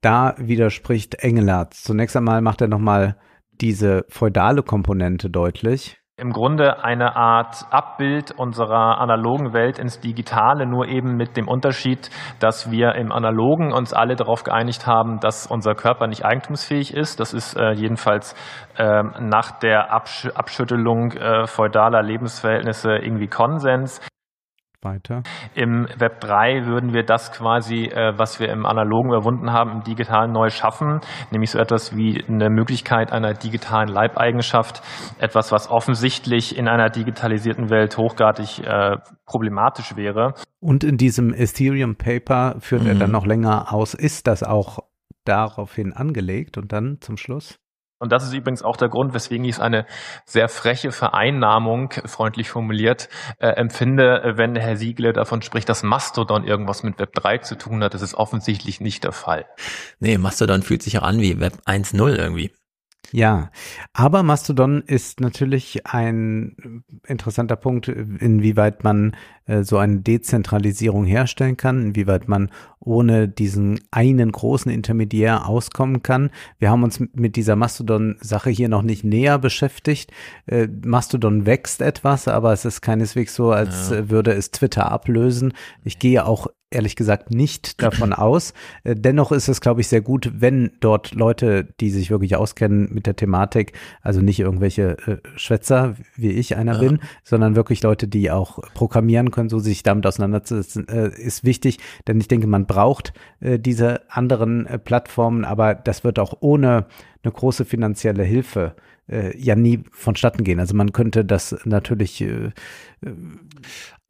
Da widerspricht Engelhardt. Zunächst einmal macht er nochmal diese feudale Komponente deutlich.
Im Grunde eine Art Abbild unserer analogen Welt ins Digitale, nur eben mit dem Unterschied, dass wir im Analogen uns alle darauf geeinigt haben, dass unser Körper nicht eigentumsfähig ist. Das ist äh, jedenfalls ähm, nach der Absch Abschüttelung äh, feudaler Lebensverhältnisse irgendwie Konsens.
Weiter.
Im Web 3 würden wir das quasi, äh, was wir im Analogen überwunden haben, im Digitalen neu schaffen, nämlich so etwas wie eine Möglichkeit einer digitalen Leibeigenschaft, etwas, was offensichtlich in einer digitalisierten Welt hochgradig äh, problematisch wäre.
Und in diesem Ethereum Paper führt er
Mhm.
dann noch länger aus, ist das auch daraufhin angelegt und dann zum Schluss?
Und das ist übrigens auch der Grund, weswegen ich es eine sehr freche Vereinnahmung, freundlich formuliert, äh, empfinde, wenn Herr Siegle davon spricht, dass Mastodon irgendwas mit Web 3 zu tun hat. Das ist offensichtlich nicht der Fall.
Nee, Mastodon fühlt sich auch an wie Web 1.0 irgendwie.
Ja, aber Mastodon ist natürlich ein interessanter Punkt, inwieweit man äh, so eine Dezentralisierung herstellen kann, inwieweit man ohne diesen einen großen Intermediär auskommen kann. Wir haben uns mit dieser Mastodon-Sache hier noch nicht näher beschäftigt. Äh, Mastodon wächst etwas, aber es ist keineswegs so, als
Ja.
äh, würde es Twitter ablösen. Ich gehe auch ehrlich gesagt nicht davon aus. Äh, Dennoch ist es, glaube ich, sehr gut, wenn dort Leute, die sich wirklich auskennen mit der Thematik, also nicht irgendwelche äh, Schwätzer, wie ich einer
Ja.
bin, sondern wirklich Leute, die auch programmieren können, so sich damit auseinanderzusetzen, äh, ist wichtig. Denn ich denke, man braucht äh, diese anderen Plattformen, aber das wird auch ohne eine große finanzielle Hilfe ja nie vonstatten gehen. Also man könnte das natürlich äh,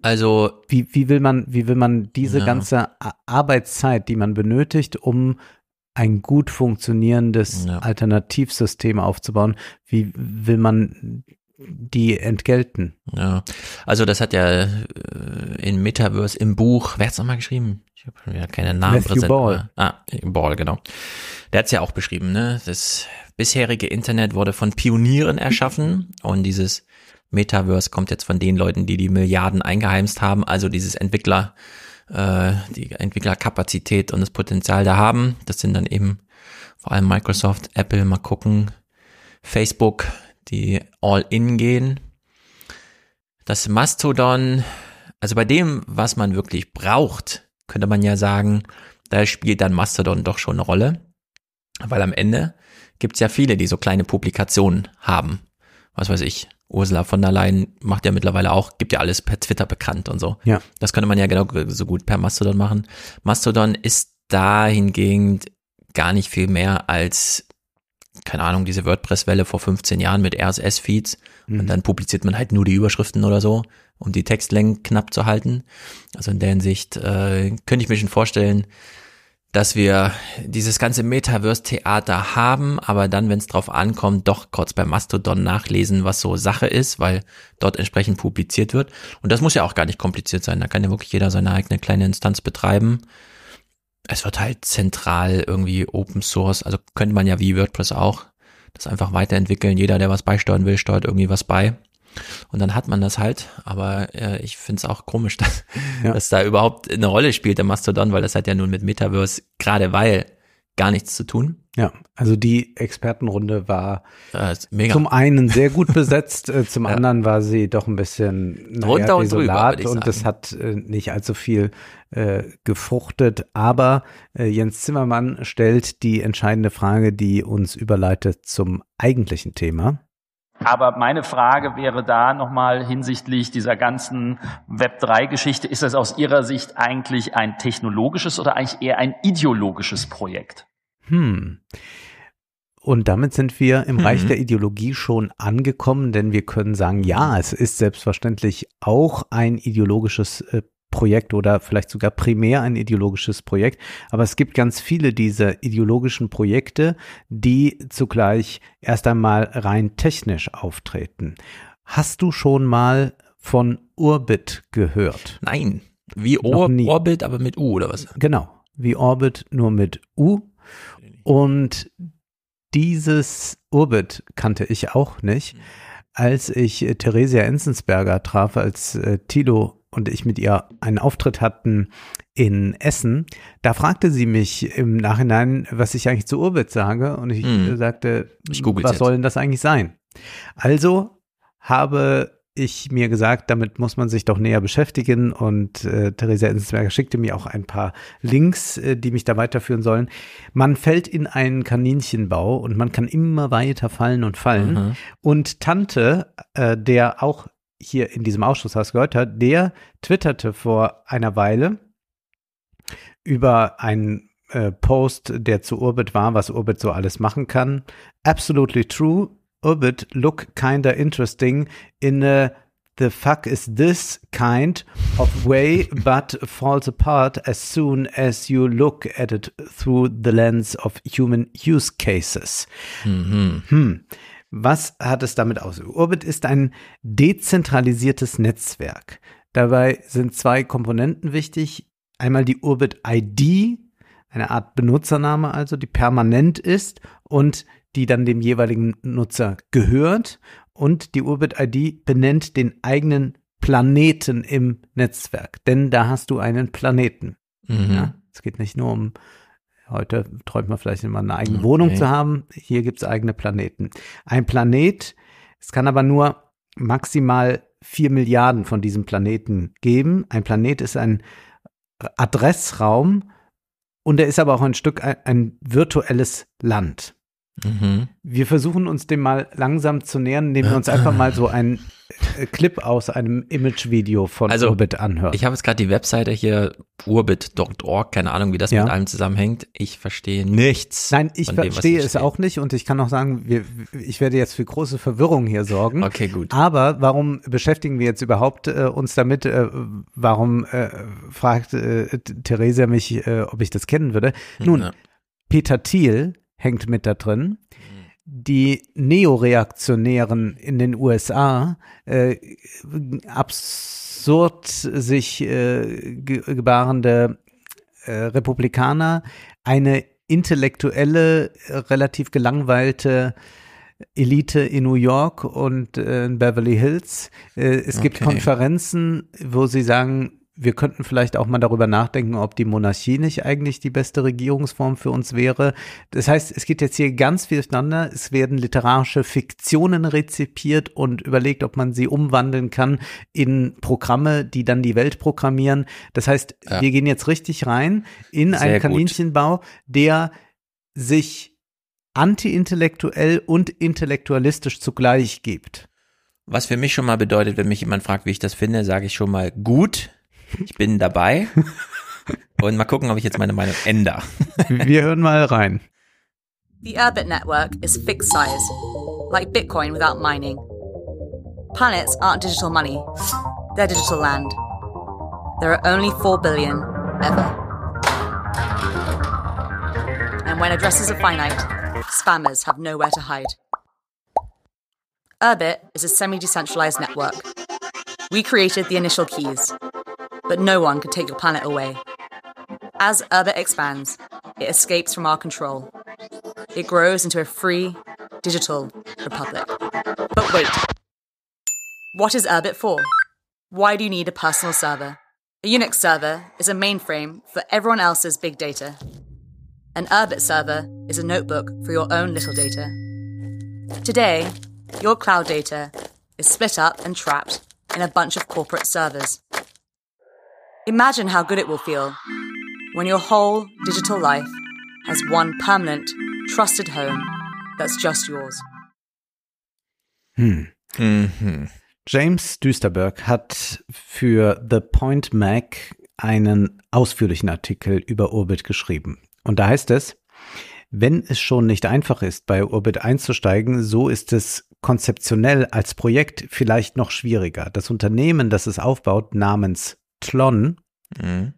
Also
wie, wie will man, wie will man diese
Ja.
ganze Arbeitszeit, die man benötigt, um ein gut funktionierendes
Ja.
Alternativsystem aufzubauen, wie will man die entgelten?
Ja, also das hat ja äh, in Metaverse im Buch, wer hat's nochmal geschrieben? Ich habe schon wieder keine Namen
Matthew Ball.
Ah, Ball, genau. Der hat's ja auch beschrieben, ne? Das bisherige Internet wurde von Pionieren erschaffen und dieses Metaverse kommt jetzt von den Leuten, die die Milliarden eingeheimst haben, also dieses Entwickler, äh, die Entwicklerkapazität und das Potenzial da haben. Das sind dann eben vor allem Microsoft, Apple, mal gucken, Facebook, die all in gehen. Das Mastodon, Also bei dem, was man wirklich braucht, könnte man ja sagen, da spielt dann Mastodon doch schon eine Rolle. Weil am Ende gibt's ja viele, die so kleine Publikationen haben. Was weiß ich, Ursula von der Leyen macht ja mittlerweile auch, gibt ja alles per Twitter bekannt und so.
Ja.
Das könnte man ja genau so gut per Mastodon machen. Mastodon ist dahingehend gar nicht viel mehr als, keine Ahnung, diese WordPress-Welle vor 15 Jahren mit RSS-Feeds
Mhm.
und dann publiziert man halt nur die Überschriften oder so, um die Textlängen knapp zu halten. Also in der Hinsicht äh, könnte ich mir schon vorstellen, dass wir dieses ganze Metaverse-Theater haben, aber dann, wenn es drauf ankommt, doch kurz bei Mastodon nachlesen, was so Sache ist, weil dort entsprechend publiziert wird. Und das muss ja auch gar nicht kompliziert sein. Da kann ja wirklich jeder seine eigene kleine Instanz betreiben. Es wird halt zentral irgendwie Open Source, also könnte man ja wie WordPress auch das einfach weiterentwickeln. Jeder, der was beisteuern will, steuert irgendwie was bei. Und dann hat man das halt, aber äh, ich finde es auch komisch, (laughs) dass,
Ja.
dass da überhaupt eine Rolle spielt der Mastodon, weil das hat ja nun mit Metaverse, gerade weil, gar nichts zu tun.
Ja, also die Expertenrunde war
Äh, mega.
zum einen sehr gut (laughs) besetzt, äh, zum anderen war sie doch ein bisschen naja,
Drunter und drüber,
und das hat äh, nicht allzu viel äh, gefruchtet. Aber äh, Jens Zimmermann stellt die entscheidende Frage, die uns überleitet zum eigentlichen Thema.
Aber meine Frage wäre da nochmal hinsichtlich dieser ganzen Web3-Geschichte, ist das aus Ihrer Sicht eigentlich ein technologisches oder eigentlich eher ein ideologisches Projekt?
Hm. Und damit sind wir im
Mhm.
Reich der Ideologie schon angekommen, denn wir können sagen, ja, es ist selbstverständlich auch ein ideologisches äh, Projekt oder vielleicht sogar primär ein ideologisches Projekt. Aber es gibt ganz viele dieser ideologischen Projekte, die zugleich erst einmal rein technisch auftreten. Hast du schon mal von Urbit gehört?
Nein. Wie Or. Orbit, aber mit U oder was?
Genau, wie Orbit, nur mit U. Und dieses Urbit kannte ich auch nicht. Als ich Theresia Enzensberger traf, als äh, Tilo und ich mit ihr einen Auftritt hatten in Essen, da fragte sie mich im Nachhinein, was ich eigentlich zu Urbit sage. Und ich äh, sagte,
Ich
was
jetzt.
soll denn das eigentlich sein? Also habe ich mir gesagt, damit muss man sich doch näher beschäftigen und äh, Theresa Enzensberger schickte mir auch ein paar Links, äh, die mich da weiterführen sollen. Man fällt in einen Kaninchenbau und man kann immer weiter fallen und fallen.
Mhm.
Und Tante, äh, der auch hier in diesem Ausschuss hast gehört hat, der twitterte vor einer Weile über einen äh, Post, der zu Urbit war, was Urbit so alles machen kann. Absolutely true. Urbit look kinda interesting in a the fuck is this kind of way, (laughs) but falls apart as soon as you look at it through the lens of human use cases.
Mhm.
Hm. Was hat es damit aus? Urbit ist ein dezentralisiertes Netzwerk. Dabei sind zwei Komponenten wichtig. Einmal die Urbit ID, eine Art Benutzername also, die permanent ist und die dann dem jeweiligen Nutzer gehört. Und die Urbit ID benennt den eigenen Planeten im Netzwerk, denn da hast du einen Planeten.
Mhm.
Ja, es geht nicht nur um, heute träumt man vielleicht immer eine eigene
Okay.
Wohnung zu haben, hier gibt es eigene Planeten. Ein Planet, es kann aber nur maximal vier Milliarden von diesem Planeten geben. Ein Planet ist ein Adressraum und er ist aber auch ein Stück ein, ein virtuelles Land.
Mhm.
Wir versuchen uns dem mal langsam zu nähern, indem wir uns einfach mal so einen äh, Clip aus einem Imagevideo von
Also,
Orbit anhören.
Ich habe jetzt gerade die Webseite hier, urbit.org, keine Ahnung, wie das
Ja.
mit allem zusammenhängt. Ich verstehe nichts.
Nein, ich verstehe es auch nicht und ich kann auch sagen, wir, ich werde jetzt für große Verwirrung hier sorgen.
Okay, gut.
Aber warum beschäftigen wir jetzt überhaupt äh, uns damit? Äh, warum äh, fragt äh, Theresa mich, äh, ob ich das kennen würde? Nun,
Ja.
Peter Thiel hängt mit da drin. Die Neoreaktionären in den USA, äh, absurd sich äh, ge gebarende äh, Republikaner, eine intellektuelle, relativ gelangweilte Elite in New York und äh, in Beverly Hills. Äh, es gibt
Okay.
Konferenzen, wo sie sagen, wir könnten vielleicht auch mal darüber nachdenken, ob die Monarchie nicht eigentlich die beste Regierungsform für uns wäre. Das heißt, es geht jetzt hier ganz viel durcheinander. Es werden literarische Fiktionen rezipiert und überlegt, ob man sie umwandeln kann in Programme, die dann die Welt programmieren. Das heißt, ja. wir gehen jetzt richtig rein in Sehr einen Kaninchenbau, der sich anti-intellektuell und intellektualistisch zugleich gibt.
Was für mich schon mal bedeutet, wenn mich jemand fragt, wie ich das finde, sage ich schon mal gut. Ich bin dabei. Und mal gucken, ob ich jetzt meine Meinung ändere.
Wir hören mal rein.
The Urbit network is fixed size, like Bitcoin without mining. Planets aren't digital money, they're digital land. There are only 4 billion, ever. And when addresses are finite, spammers have nowhere to hide. Urbit is a semi decentralized network. We created the initial keys, but no one could take your planet away. As Urbit expands, it escapes from our control. It grows into a free, digital republic. But wait. What is Urbit for? Why do you need a personal server? A Unix server is a mainframe for everyone else's big data. An Urbit server is a notebook for your own little data. Today, your cloud data is split up and trapped in a bunch of corporate servers. Imagine how good it will feel when your whole digital life has one permanent, trusted home that's just yours.
Hm. Mhm. James Düsterberg hat für The Point Mac einen ausführlichen Artikel über Orbit geschrieben. Und da heißt es, wenn es schon nicht einfach ist, bei Orbit einzusteigen, so ist es konzeptionell als Projekt vielleicht noch schwieriger. Das Unternehmen, das es aufbaut, namens Tlon mhm.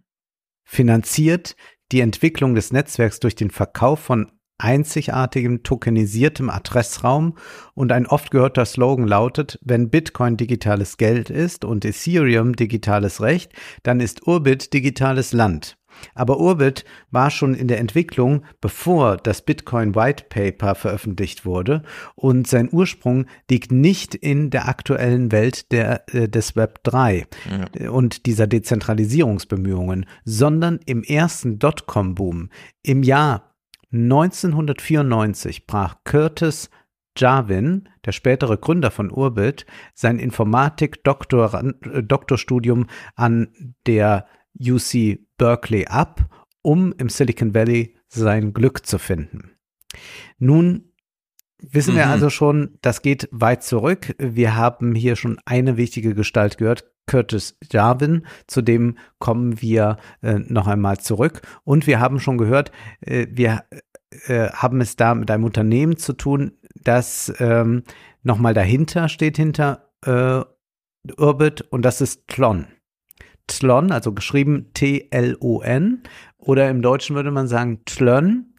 finanziert die Entwicklung des Netzwerks durch den Verkauf von einzigartigem tokenisiertem Adressraum und ein oft gehörter Slogan lautet, wenn Bitcoin digitales Geld ist und Ethereum digitales Recht, dann ist Urbit digitales Land. Aber Urbit war schon in der Entwicklung, bevor das Bitcoin White Paper veröffentlicht wurde und sein Ursprung liegt nicht in der aktuellen Welt der, äh, des Web 3 ja. und dieser Dezentralisierungsbemühungen, sondern im ersten Dotcom-Boom. Im Jahr 1994 brach Curtis Jarvin, der spätere Gründer von Urbit, sein Informatik-Doktorstudium an der UC Berkeley ab, um im Silicon Valley sein Glück zu finden. Nun wissen mhm. wir also schon, das geht weit zurück. Wir haben hier schon eine wichtige Gestalt gehört, Curtis Jarvin, zu dem kommen wir äh, noch einmal zurück. Und wir haben schon gehört, äh, wir äh, haben es da mit einem Unternehmen zu tun, das ähm, nochmal dahinter steht, hinter äh, Urbit, und das ist Tlon. Tlon, also geschrieben T-L-O-N, oder im Deutschen würde man sagen Tlön,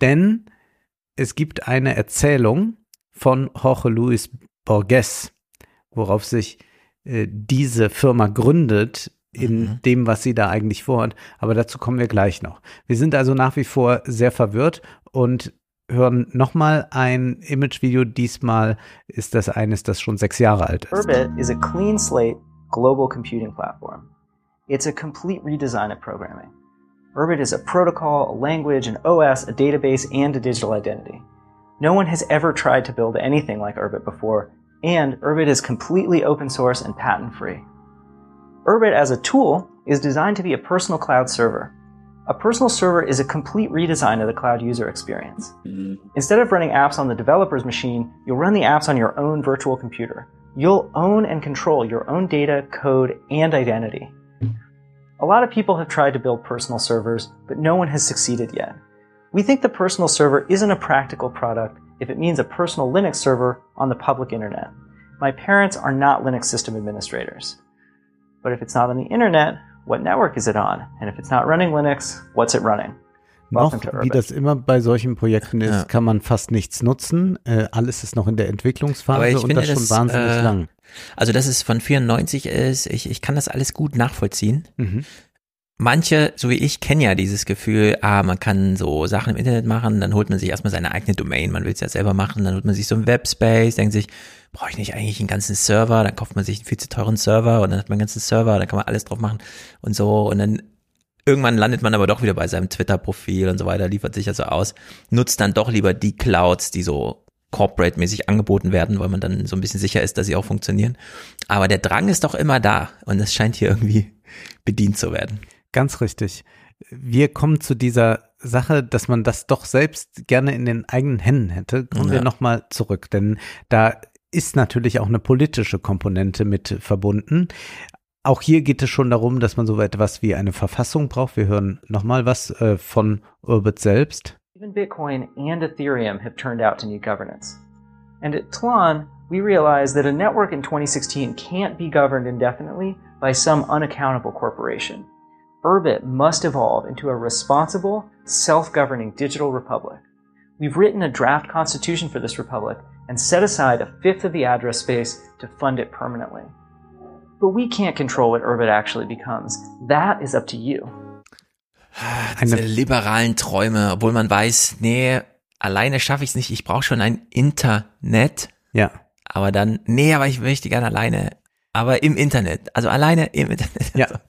denn es gibt eine Erzählung von Jorge Luis Borges, worauf sich äh, diese Firma gründet in mhm. dem, was sie da eigentlich vorhat. Aber dazu kommen wir gleich noch. Wir sind also nach wie vor sehr verwirrt und hören nochmal ein Imagevideo. Diesmal ist das eines, das schon sechs Jahre alt ist.
Urbit is a clean slate global computing platform. It's a complete redesign of programming. Urbit is a protocol, a language, an OS, a database, and a digital identity. No one has ever tried to build anything like Urbit before, and Urbit is completely open source and patent free. Urbit as a tool is designed to be a personal cloud server. A personal server is a complete redesign of the cloud user experience. Mm-hmm. Instead of running apps on the developer's machine, you'll run the apps on your own virtual computer. You'll own and control your own data, code, and identity. A lot of people have tried to build personal servers, but no one has succeeded yet. We think the personal server isn't a practical product if it means a personal Linux server on the public internet. My parents are not Linux system administrators. But if it's not on the internet, what network is it on? And if it's not running Linux, what's it running?
Noch, wie das immer bei solchen Projekten ist, ja. kann man fast nichts nutzen. Äh, alles ist noch in der Entwicklungsphase und das, das schon wahnsinnig äh, lang.
Also, dass es von 94 ist, ich, ich kann das alles gut nachvollziehen. Mhm. manche, so wie ich, kennen ja dieses Gefühl, ah, man kann so Sachen im Internet machen, dann holt man sich erstmal seine eigene Domain, man will es ja selber machen, dann holt man sich so ein Webspace, denkt sich, brauche ich nicht eigentlich einen ganzen Server, dann kauft man sich einen viel zu teuren Server und dann hat man einen ganzen Server, dann kann man alles drauf machen und so und dann irgendwann landet man aber doch wieder bei seinem Twitter-Profil und so weiter, liefert sich also aus, nutzt dann doch lieber die Clouds, die so corporate-mäßig angeboten werden, weil man dann so ein bisschen sicher ist, dass sie auch funktionieren. Aber der Drang ist doch immer da und es scheint hier irgendwie bedient zu werden.
Ganz richtig. Wir kommen zu dieser Sache, dass man das doch selbst gerne in den eigenen Händen hätte. Kommen ja. wir nochmal zurück, denn da ist natürlich auch eine politische Komponente mit verbunden. Auch hier geht es schon darum, dass man so etwas wie eine Verfassung braucht. Wir hören nochmal was äh, von Urbit selbst.
Even Bitcoin and Ethereum have turned out to need governance. And at Tlon, we realized that a network in 2016 can't be governed indefinitely by some unaccountable corporation. Urbit must evolve into a responsible, self-governing digital republic. We've written a draft constitution for this republic and set aside a fifth of the address space to fund it permanently. But we can't control what Urbit actually becomes. That is up to you.
Diese liberalen Träume, obwohl man weiß, nee, alleine schaffe ich es nicht, ich brauche schon ein Internet.
Ja.
Aber dann, nee, aber ich möchte gerne alleine, aber im Internet, also alleine im Internet.
Ja. (laughs)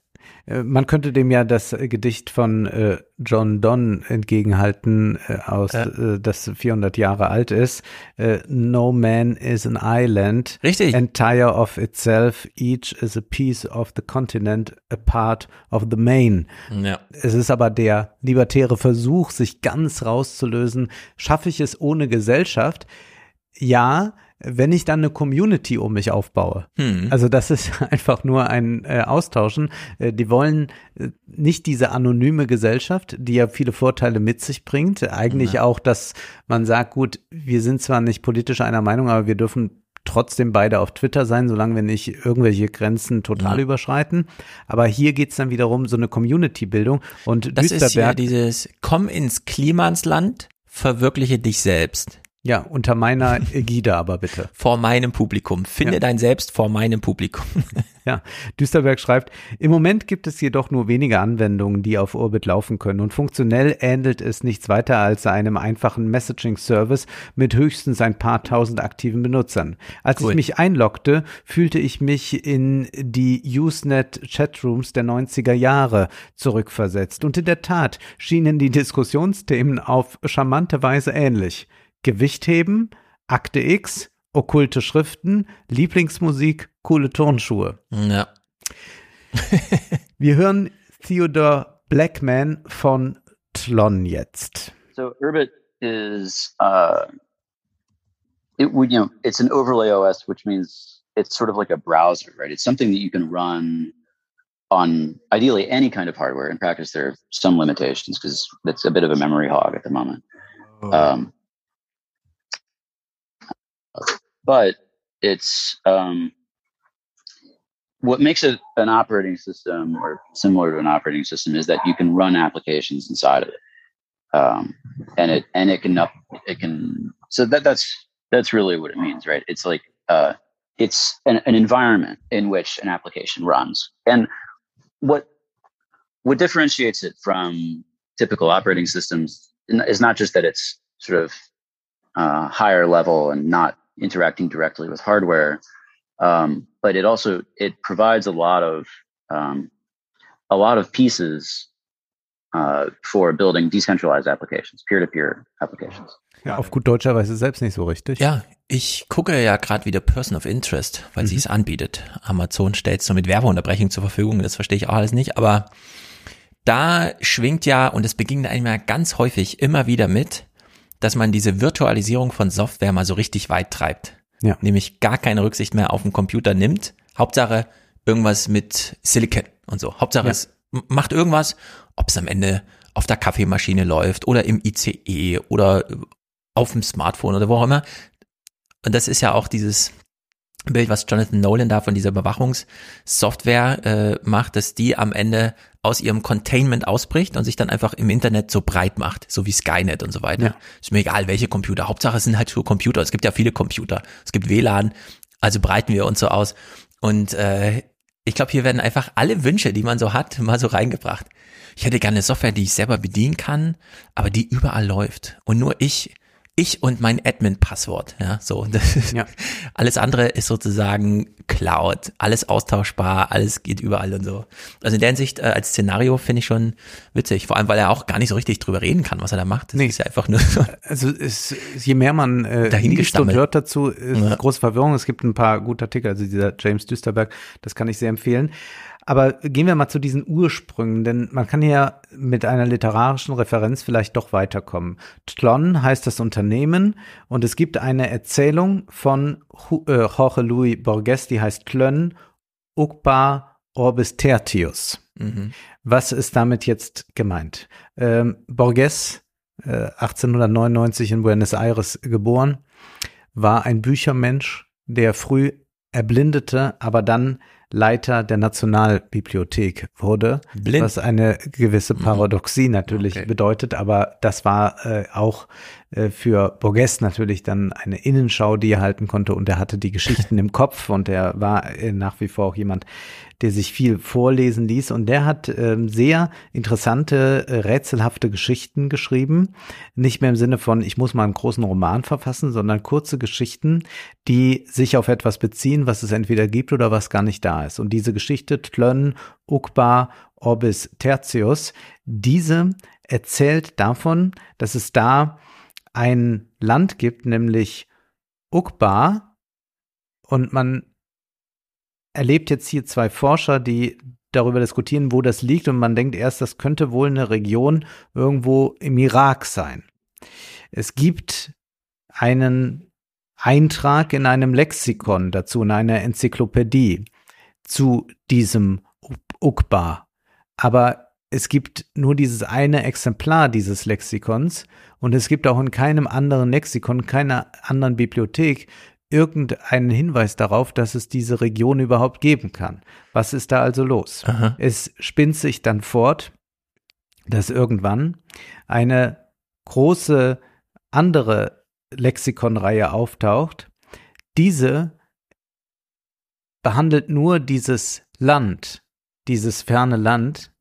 Äh, man könnte dem ja das äh, Gedicht von äh, John Donne entgegenhalten, äh, aus äh, das 400 Jahre alt ist. Äh, no man is an island.
Richtig.
Entire of itself. Each is a piece of the continent, a part of the main.
Ja.
Es ist aber der libertäre Versuch, sich ganz rauszulösen. Schaffe ich es ohne Gesellschaft? Ja, wenn ich dann eine Community um mich aufbaue.
Hm.
Also das ist (laughs) einfach nur ein äh, Austauschen. Äh, die wollen äh, nicht diese anonyme Gesellschaft, die ja viele Vorteile mit sich bringt. Eigentlich ja. auch, dass man sagt, gut, wir sind zwar nicht politisch einer Meinung, aber wir dürfen trotzdem beide auf Twitter sein, solange wir nicht irgendwelche Grenzen total ja. überschreiten. Aber hier geht's dann wiederum so eine Community-Bildung. Und
das ist ja dieses Komm ins Klimansland, verwirkliche dich selbst.
Ja, unter meiner Ägide aber bitte.
Vor meinem Publikum. Finde ja. dein Selbst vor meinem Publikum. (laughs)
ja, Düsterberg schreibt, im Moment gibt es jedoch nur wenige Anwendungen, die auf Orbit laufen können und funktionell ähnelt es nichts weiter als einem einfachen Messaging-Service mit höchstens ein paar tausend aktiven Benutzern. Als cool. ich mich einloggte, fühlte ich mich in die Usenet-Chatrooms der 90er Jahre zurückversetzt und in der Tat schienen die Diskussionsthemen auf charmante Weise ähnlich. Gewichtheben, Akte X, okkulte Schriften, Lieblingsmusik, coole Turnschuhe.
Ja. (laughs)
Wir hören Theodore Blackman von Tlon jetzt.
So Urbit is uh, it would you know it's an overlay OS, which means it's sort of like a browser, right? It's something that you can run on ideally any kind of hardware. In practice, there are some limitations because it's a bit of a memory hog at the moment. Oh. Um, but it's um, what makes it an operating system or similar to an operating system is that you can run applications inside of it. Um, and it and it can up it can so that that's that's really what it means right? It's like uh, it's an, an environment in which an application runs. And what what differentiates it from typical operating systems is not just that it's sort of uh, higher level and not interacting directly with hardware. Um, but it also it provides a lot of um, a lot of pieces uh, for building decentralized applications, peer-to-peer applications.
Ja, auf gut deutscher Weise selbst nicht so richtig.
Ja, ich gucke ja gerade wieder Person of Interest, weil mhm. sie es anbietet. Amazon stellt es nur mit Werbeunterbrechung zur Verfügung, das verstehe ich auch alles nicht, aber da schwingt ja, und es begegnet einem ja ganz häufig immer wieder mit, dass man diese Virtualisierung von Software mal so richtig weit treibt.
Ja.
Nämlich gar keine Rücksicht mehr auf den Computer nimmt. Hauptsache irgendwas mit Silicon und so. Hauptsache ja. es macht irgendwas, ob es am Ende auf der Kaffeemaschine läuft oder im ICE oder auf dem Smartphone oder wo auch immer. Und das ist ja auch dieses Bild, was Jonathan Nolan da von dieser Überwachungssoftware äh, macht, dass die am Ende aus ihrem Containment ausbricht und sich dann einfach im Internet so breit macht, so wie Skynet und so weiter. Ja. Ist mir egal, welche Computer. Hauptsache es sind halt so Computer. Es gibt ja viele Computer. Es gibt WLAN, also breiten wir uns so aus. Und äh, ich glaube, hier werden einfach alle Wünsche, die man so hat, mal so reingebracht. Ich hätte gerne eine Software, die ich selber bedienen kann, aber die überall läuft. Und nur ich ich und mein Admin-Passwort. Ja, so. Das, ja. (laughs) Alles andere ist sozusagen Cloud, alles austauschbar, alles geht überall und so. Also in der Hinsicht äh, als Szenario finde ich schon witzig, vor allem weil er auch gar nicht so richtig drüber reden kann, was er da macht. Das nee. ist ja einfach nur so. (laughs)
Also es, je mehr man äh, liest und hört dazu, ist ja. große Verwirrung. Es gibt ein paar gute Artikel, also dieser James Düsterberg, das kann ich sehr empfehlen. Aber gehen wir mal zu diesen Ursprüngen, denn man kann ja mit einer literarischen Referenz vielleicht doch weiterkommen. Tlon heißt das Unternehmen und es gibt eine Erzählung von äh, Jorge Luis Borges, die heißt Tlön Ukba Orbis Tertius. Mhm. Was ist damit jetzt gemeint? Ähm, Borges, äh, 1899 in Buenos Aires geboren, war ein Büchermensch, der früh erblindete, aber dann Leiter der Nationalbibliothek wurde, Blind. was eine gewisse mhm. Paradoxie natürlich okay. bedeutet, aber das war äh, auch für Borges natürlich dann eine Innenschau, die er halten konnte und er hatte die Geschichten (laughs) im Kopf und er war äh, nach wie vor auch jemand, der sich viel vorlesen ließ und der hat ähm, sehr interessante, äh, rätselhafte Geschichten geschrieben. Nicht mehr im Sinne von, ich muss mal einen großen Roman verfassen, sondern kurze Geschichten, die sich auf etwas beziehen, was es entweder gibt oder was gar nicht da ist. Und diese Geschichte Tlön, Ukba, Orbis Tertius, diese erzählt davon, dass es da ein Land gibt, nämlich Ukba, und man erlebt jetzt hier zwei Forscher, die darüber diskutieren, wo das liegt und man denkt erst, das könnte wohl eine Region irgendwo im Irak sein. Es gibt einen Eintrag in einem Lexikon dazu, in einer Enzyklopädie zu diesem Ukba. Aber es gibt nur dieses eine Exemplar dieses Lexikons und es gibt auch in keinem anderen Lexikon, keiner anderen Bibliothek irgendeinen Hinweis darauf, dass es diese Region überhaupt geben kann. Was ist da also los? Aha. Es spinnt sich dann fort, dass irgendwann eine große andere Lexikonreihe auftaucht. Diese behandelt nur dieses Land, dieses ferne Land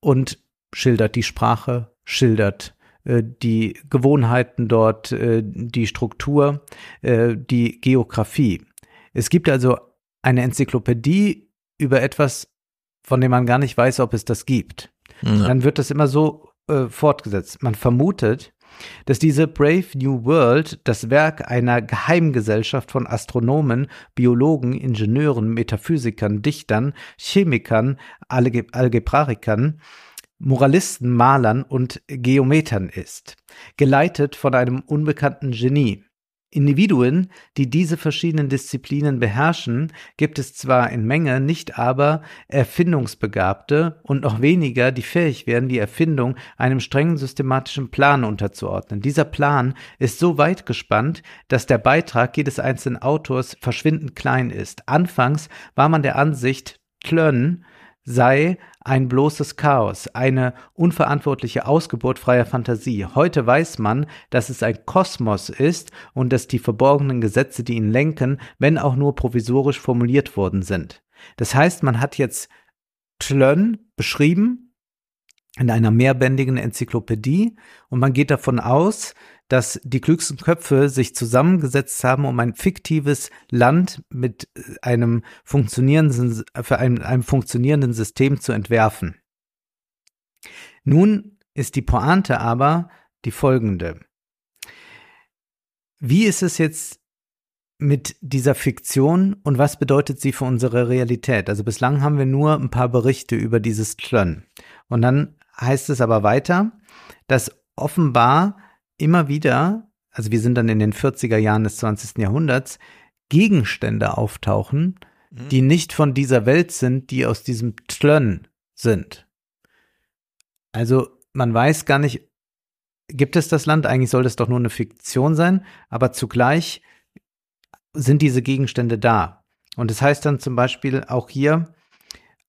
und schildert die Sprache, schildert äh, die Gewohnheiten dort, äh, die Struktur, äh, die Geografie. Es gibt also eine Enzyklopädie über etwas, von dem man gar nicht weiß, ob es das gibt. Ja. Dann wird das immer so äh, fortgesetzt. Man vermutet, dass diese Brave New World das Werk einer Geheimgesellschaft von Astronomen, Biologen, Ingenieuren, Metaphysikern, Dichtern, Chemikern, Alge Algebraikern, Moralisten, Malern und Geometern ist, geleitet von einem unbekannten Genie. Individuen, die diese verschiedenen Disziplinen beherrschen, gibt es zwar in Menge, nicht aber Erfindungsbegabte und noch weniger, die fähig wären, die Erfindung einem strengen systematischen Plan unterzuordnen. Dieser Plan ist so weit gespannt, dass der Beitrag jedes einzelnen Autors verschwindend klein ist. Anfangs war man der Ansicht, Tlön sei ein bloßes Chaos, eine unverantwortliche Ausgeburt freier Fantasie. Heute weiß man, dass es ein Kosmos ist und dass die verborgenen Gesetze, die ihn lenken, wenn auch nur provisorisch formuliert worden sind. Das heißt, man hat jetzt Tlön beschrieben in einer mehrbändigen Enzyklopädie und man geht davon aus, dass die klügsten Köpfe sich zusammengesetzt haben, um ein fiktives Land mit einem funktionierenden, für einem, einem funktionierenden System zu entwerfen. Nun ist die Pointe aber die folgende. Wie ist es jetzt mit dieser Fiktion und was bedeutet sie für unsere Realität? Also bislang haben wir nur ein paar Berichte über dieses Tlön. Und dann heißt es aber weiter, dass offenbar immer wieder, also wir sind dann in den 40er Jahren des 20. Jahrhunderts, Gegenstände auftauchen, mhm. die nicht von dieser Welt sind, die aus diesem Tlön sind. Also man weiß gar nicht, gibt es das Land? Eigentlich soll das doch nur eine Fiktion sein, aber zugleich sind diese Gegenstände da. Und es das heißt dann zum Beispiel auch hier,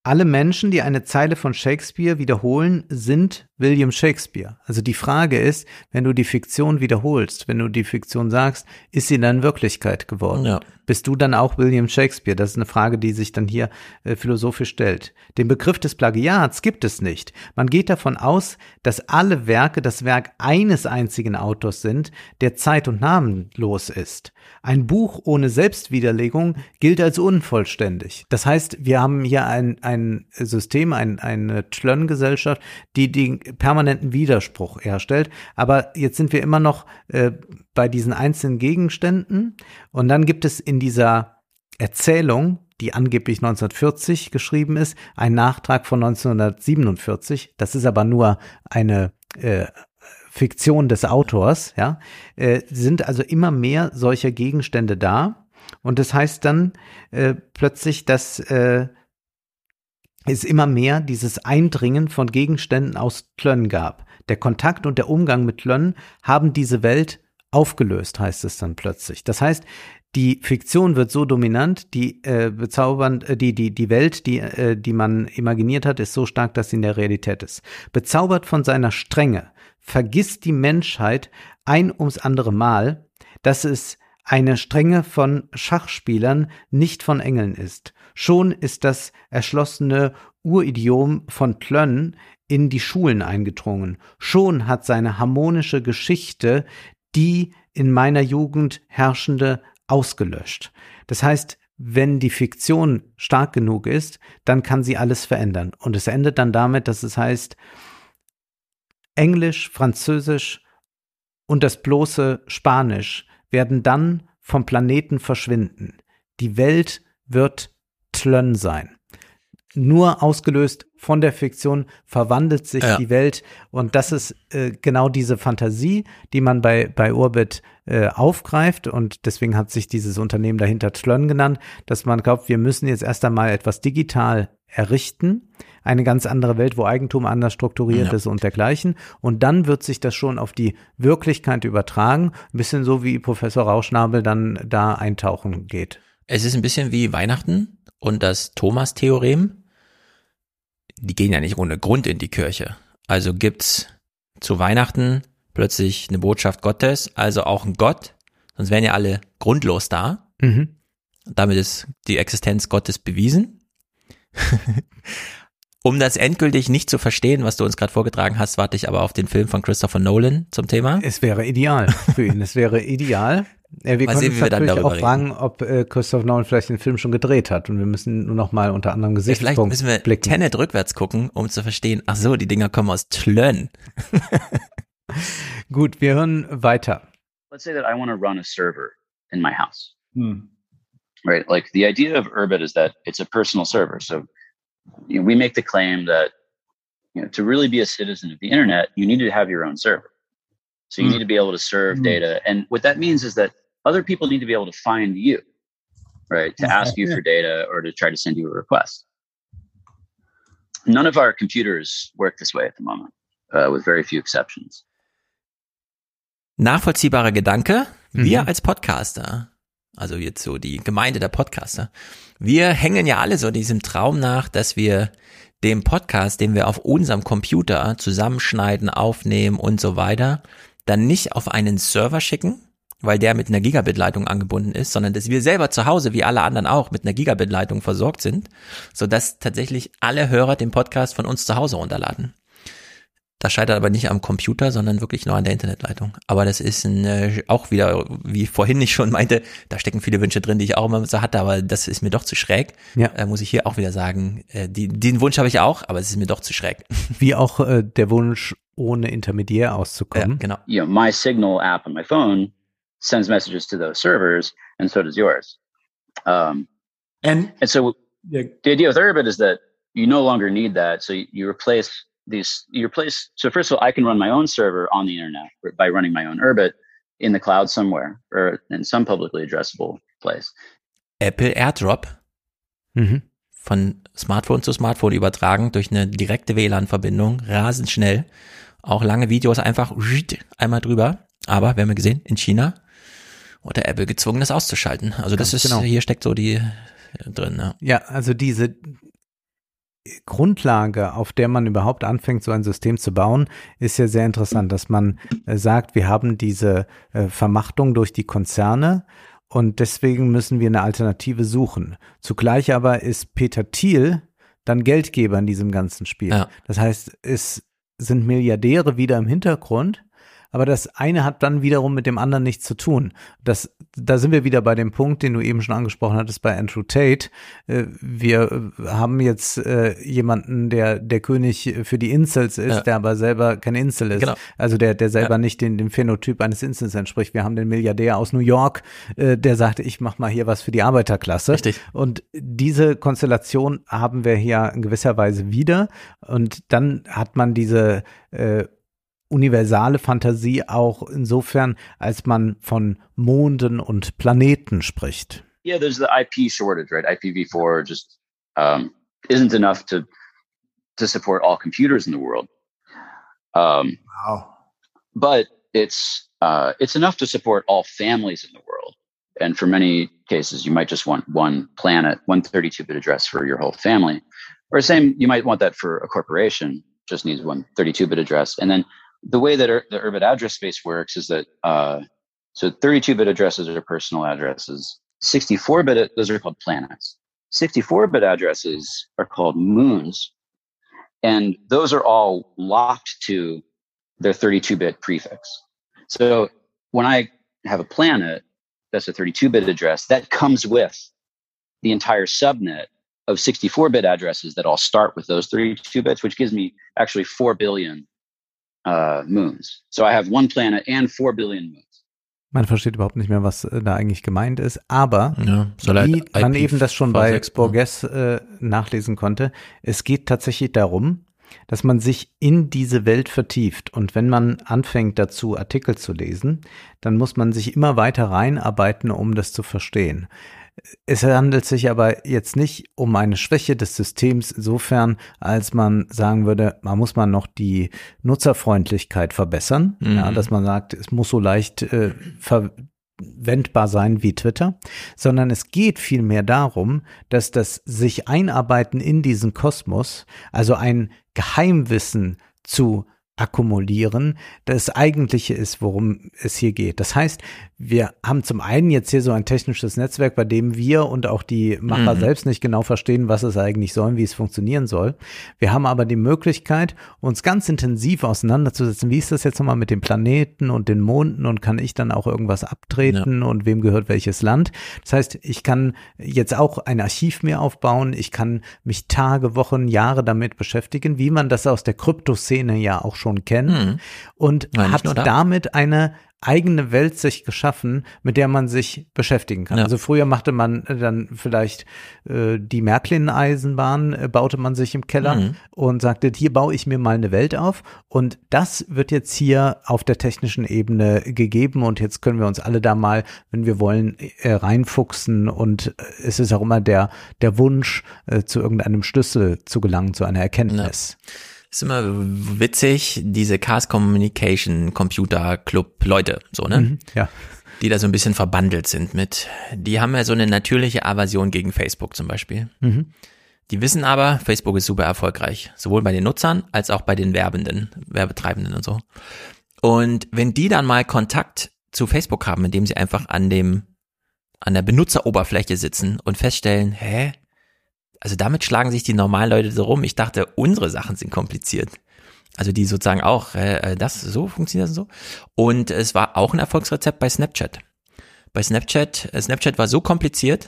alle Menschen, die eine Zeile von Shakespeare wiederholen, sind William Shakespeare. Also die Frage ist, wenn du die Fiktion wiederholst, wenn du die Fiktion sagst, ist sie dann Wirklichkeit geworden?
Ja.
Bist du dann auch William Shakespeare? Das ist eine Frage, die sich dann hier äh, philosophisch stellt. Den Begriff des Plagiats gibt es nicht. Man geht davon aus, dass alle Werke das Werk eines einzigen Autors sind, der zeit- und namenlos ist. Ein Buch ohne Selbstwiderlegung gilt als unvollständig. Das heißt, wir haben hier ein, ein System, ein, eine Tlön-Gesellschaft, die den permanenten Widerspruch herstellt. Aber jetzt sind wir immer noch äh, bei diesen einzelnen Gegenständen. Und dann gibt es in dieser Erzählung, die angeblich 1940 geschrieben ist, einen Nachtrag von 1947. Das ist aber nur eine äh, Fiktion des Autors, ja, äh, sind also immer mehr solcher Gegenstände da. Und das heißt dann äh, plötzlich, dass äh, es immer mehr dieses Eindringen von Gegenständen aus Tlön gab. Der Kontakt und der Umgang mit Tlön haben diese Welt aufgelöst, heißt es dann plötzlich. Das heißt, die Fiktion wird so dominant, die äh, bezaubernd, äh, die die die Welt, die äh, die man imaginiert hat, ist so stark, dass sie in der Realität ist. Bezaubert von seiner Strenge, vergisst die Menschheit ein ums andere Mal, dass es eine Strenge von Schachspielern, nicht von Engeln ist. Schon ist das erschlossene Uridiom von Tlön in die Schulen eingedrungen. Schon hat seine harmonische Geschichte die in meiner Jugend herrschende ausgelöscht. Das heißt, wenn die Fiktion stark genug ist, dann kann sie alles verändern. Und es endet dann damit, dass es heißt, Englisch, Französisch und das bloße Spanisch werden dann vom Planeten verschwinden. Die Welt wird Tlön sein. Nur ausgelöst von der Fiktion verwandelt sich
Ja.
die Welt und das ist äh, genau diese Fantasie, die man bei bei Orbit äh, aufgreift und deswegen hat sich dieses Unternehmen dahinter Tlön genannt, dass man glaubt, wir müssen jetzt erst einmal etwas digital errichten, eine ganz andere Welt, wo Eigentum anders strukturiert
Ja.
ist und dergleichen und dann wird sich das schon auf die Wirklichkeit übertragen, ein bisschen so wie Professor Rauschnabel dann da eintauchen geht.
Es ist ein bisschen wie Weihnachten und das Thomas-Theorem. Die gehen ja nicht ohne Grund in die Kirche. Also gibt's zu Weihnachten plötzlich eine Botschaft Gottes, also auch ein Gott. Sonst wären ja alle grundlos da.
Mhm.
Damit ist die Existenz Gottes bewiesen. (laughs) um das endgültig nicht zu verstehen, was du uns gerade vorgetragen hast, warte ich aber auf den Film von Christopher Nolan zum Thema.
Es wäre ideal für ihn. Es wäre ideal. (laughs) Äh, wir
Mal
können
sehen,
uns
wie wir dann darüber
auch fragen, ob äh, Christoph Nolan vielleicht den Film schon gedreht hat. Und wir müssen nur noch mal unter anderem
Vielleicht
Gesichtspunkt
müssen wir
blicken.
Tenet rückwärts gucken, um zu verstehen, ach so, die Dinger kommen aus Tlön. (laughs)
Gut, wir hören weiter.
let's say that I want to run a server in my house. Right. Like the idea of Urbit is that it's a personal server. So you know, we make the claim that you know, to really be a citizen of the internet, you need to have your own server. So you
Mm.
need to be able to serve
Mm.
data. And what that means is that other people need to be able to find you, right? To ask you for data or to try to send you a request. None of our computers work this way at the moment, uh, with very few exceptions.
Nachvollziehbarer Gedanke. Wir als Podcaster, also jetzt so die Gemeinde der Podcaster, wir hängen ja alle so diesem Traum nach, dass wir dem Podcast, den wir auf unserem Computer zusammenschneiden, aufnehmen und so weiter, dann nicht auf einen Server schicken, weil der mit einer Gigabit-Leitung angebunden ist, sondern dass wir selber zu Hause, wie alle anderen auch, mit einer Gigabit-Leitung versorgt sind, sodass tatsächlich alle Hörer den Podcast von uns zu Hause runterladen. Das scheitert aber nicht am Computer, sondern wirklich nur an der Internetleitung. Aber das ist ein, äh, auch wieder, wie vorhin ich schon meinte, da stecken viele Wünsche drin, die ich auch immer so hatte, aber das ist mir doch zu schräg.
Ja.
Äh, muss ich hier auch wieder sagen, äh, die, den Wunsch habe ich auch, aber es ist mir doch zu schräg.
Wie auch äh, der Wunsch, ohne Intermediär auszukommen.
genau.
you know, my Signal app on my phone sends messages to those servers, and so does yours. Um,
and
and so the idea with Urbit is that you no longer need that. So you, you replace these. You replace. So first of all, I can run my own server on the internet by running my own Urbit in the cloud somewhere or in some publicly addressable place.
Apple AirDrop
Mhm.
von Smartphone zu Smartphone übertragen durch eine direkte WLAN-Verbindung, rasend schnell. Auch lange Videos einfach einmal drüber. Aber wir haben ja gesehen, in China wurde Apple gezwungen, das auszuschalten. Also das
Ganz
ist,
genau.
hier steckt so die äh, drin. Ja.
Ja, also diese Grundlage, auf der man überhaupt anfängt, so ein System zu bauen, ist ja sehr interessant, dass man äh, sagt, wir haben diese äh, Vermachtung durch die Konzerne und deswegen müssen wir eine Alternative suchen. Zugleich aber ist Peter Thiel dann Geldgeber in diesem ganzen Spiel.
Ja.
Das heißt, es sind Milliardäre wieder im Hintergrund, aber das eine hat dann wiederum mit dem anderen nichts zu tun. Das, da sind wir wieder bei dem Punkt, den du eben schon angesprochen hattest bei Andrew Tate. Äh, Wir äh, haben jetzt äh, jemanden, der der König für die Incels ist,
Ja.
der aber selber kein Incel ist.
Genau.
Also der, der selber
Ja.
nicht den, dem Phänotyp eines Incels entspricht. Wir haben den Milliardär aus New York, der sagte, ich mach mal hier was für die Arbeiterklasse.
Richtig.
Und diese Konstellation haben wir hier in gewisser Weise wieder. Und dann hat man diese äh, universale Fantasie auch insofern, als man von Monden und Planeten spricht.
yeah, there's the IP shortage, right? IPv4 just um, isn't enough to to support all computers in the world. Um,
wow.
But it's uh, it's enough to support all families in the world. And for many cases, you might just want one planet, one 32-bit address for your whole family. Or same, you might want that for a corporation, just needs one 32-bit address. And then the way that the urban address space works is that uh, so 32-bit addresses are personal addresses. 64-bit those are called planets. 64-bit addresses are called moons, and those are all locked to their 32-bit prefix. So when I have a planet that's a 32-bit address, that comes with the entire subnet of 64-bit addresses that all start with those 32 bits, which gives me actually 4 billion uh, moons. So I have one planet and 4 billion moons.
Man versteht überhaupt nicht mehr, was äh, da eigentlich gemeint ist, aber
Ja, halt
wie man eben das schon bei
V6, ne?
Borges äh, nachlesen konnte, es geht tatsächlich darum, dass man sich in diese Welt vertieft. Und wenn man anfängt dazu Artikel zu lesen, dann muss man sich immer weiter reinarbeiten, um das zu verstehen. Es handelt sich aber jetzt nicht um eine Schwäche des Systems insofern, als man sagen würde, man muss man noch die Nutzerfreundlichkeit verbessern,
Mhm.
ja, dass man sagt, es muss so leicht äh, verwendbar sein wie Twitter, sondern es geht vielmehr darum, dass das sich einarbeiten in diesen Kosmos, also ein Geheimwissen zu akkumulieren, das eigentliche ist, worum es hier geht. Das heißt, wir haben zum einen jetzt hier so ein technisches Netzwerk, bei dem wir und auch die Macher
Mhm.
selbst nicht genau verstehen, was es eigentlich soll, und wie es funktionieren soll. Wir haben aber die Möglichkeit, uns ganz intensiv auseinanderzusetzen. Wie ist das jetzt nochmal mit den Planeten und den Monden und kann ich dann auch irgendwas abtreten und wem gehört welches Land? Das heißt, ich kann jetzt auch ein Archiv mir aufbauen. Ich kann mich Tage, Wochen, Jahre damit beschäftigen, wie man das aus der Kryptoszene ja auch schon kennt
Mhm.
und
Ja, nicht
hat damit eine eigene Welt sich geschaffen, mit der man sich beschäftigen kann.
Ja.
Also früher machte man dann vielleicht äh, die Märklin-Eisenbahn, äh, baute man sich im Keller
Mhm.
und sagte, hier baue ich mir mal eine Welt auf. Und das wird jetzt hier auf der technischen Ebene gegeben und jetzt können wir uns alle da mal, wenn wir wollen, äh, reinfuchsen und äh, es ist auch immer der, der Wunsch, äh, zu irgendeinem Schlüssel zu gelangen, zu einer Erkenntnis.
Ist immer witzig, diese Chaos Communication Computer Club Leute, so, ne?
Mhm, ja.
Die da so ein bisschen verbandelt sind mit, die haben ja so eine natürliche Aversion gegen Facebook zum Beispiel.
Mhm.
Die wissen aber, Facebook ist super erfolgreich. Sowohl bei den Nutzern als auch bei den Werbenden, Werbetreibenden und so. Und wenn die dann mal Kontakt zu Facebook haben, indem sie einfach an dem, an der Benutzeroberfläche sitzen und feststellen, hä? Also damit schlagen sich die normalen Leute so rum. Ich dachte, unsere Sachen sind kompliziert. Also die sozusagen auch, äh, das so funktioniert das so. Und es war auch ein Erfolgsrezept bei Snapchat. Bei Snapchat, äh, Snapchat war so kompliziert,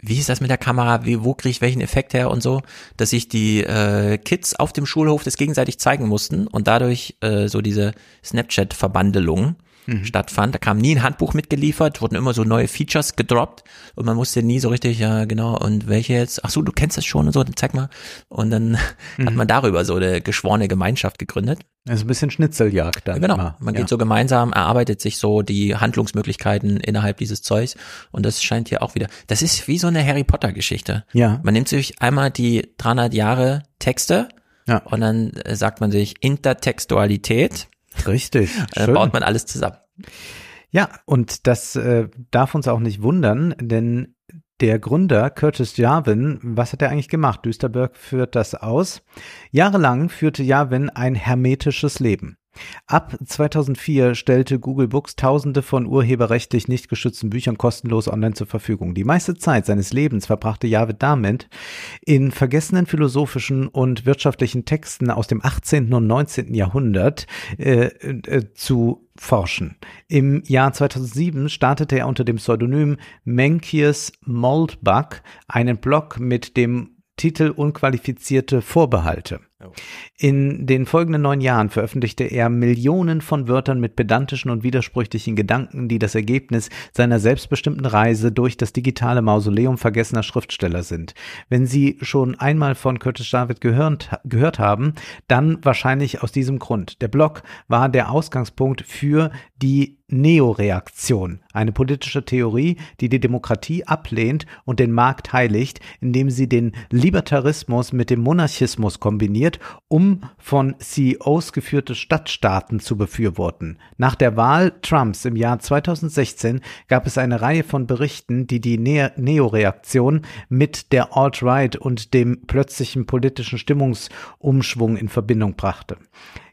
wie ist das mit der Kamera, wie, wo kriege ich welchen Effekt her und so, dass sich die äh, Kids auf dem Schulhof das gegenseitig zeigen mussten und dadurch äh, so diese Snapchat-Verbandelung
Mhm.
stattfand. Da kam nie ein Handbuch mitgeliefert, wurden immer so neue Features gedroppt und man wusste nie so richtig, ja genau, und welche jetzt, ach so, du kennst das schon und so, dann zeig mal. Und dann (laughs) hat
Mhm.
man darüber so eine geschworene Gemeinschaft gegründet.
Also ein bisschen Schnitzeljagd dann.
Genau,
immer.
man
ja.
geht so gemeinsam, erarbeitet sich so die Handlungsmöglichkeiten innerhalb dieses Zeugs und das scheint hier auch wieder, das ist wie so eine Harry Potter Geschichte.
Ja.
Man nimmt sich einmal die 300 Jahre Texte
Ja.
und dann äh, sagt man sich Intertextualität.
Richtig.
Dann
schön.
baut man alles zusammen.
Ja, und das äh, darf uns auch nicht wundern, denn der Gründer Curtis Jarvin, was hat er eigentlich gemacht? Düsterberg führt das aus. Jahrelang führte Jarvin ein hermetisches Leben. Ab 2004 stellte Google Books tausende von urheberrechtlich nicht geschützten Büchern kostenlos online zur Verfügung. Die meiste Zeit seines Lebens verbrachte Javid damit, in vergessenen philosophischen und wirtschaftlichen Texten aus dem 18. und 19. Jahrhundert äh, äh, zu forschen. Im Jahr 2007 startete er unter dem Pseudonym Mencius Moldbug einen Blog mit dem Titel Unqualifizierte Vorbehalte. In den folgenden neun Jahren veröffentlichte er Millionen von Wörtern mit pedantischen und widersprüchlichen Gedanken, die das Ergebnis seiner selbstbestimmten Reise durch das digitale Mausoleum vergessener Schriftsteller sind. Wenn Sie schon einmal von Curtis David gehört, gehört haben, dann wahrscheinlich aus diesem Grund. Der Blog war der Ausgangspunkt für die Neoreaktion, eine politische Theorie, die die Demokratie ablehnt und den Markt heiligt, indem sie den Libertarismus mit dem Monarchismus kombiniert, um von CEOs geführte Stadtstaaten zu befürworten. Nach der Wahl Trumps im Jahr 2016 gab es eine Reihe von Berichten, die die ne Neoreaktion mit der Alt-Right und dem plötzlichen politischen Stimmungsumschwung in Verbindung brachte.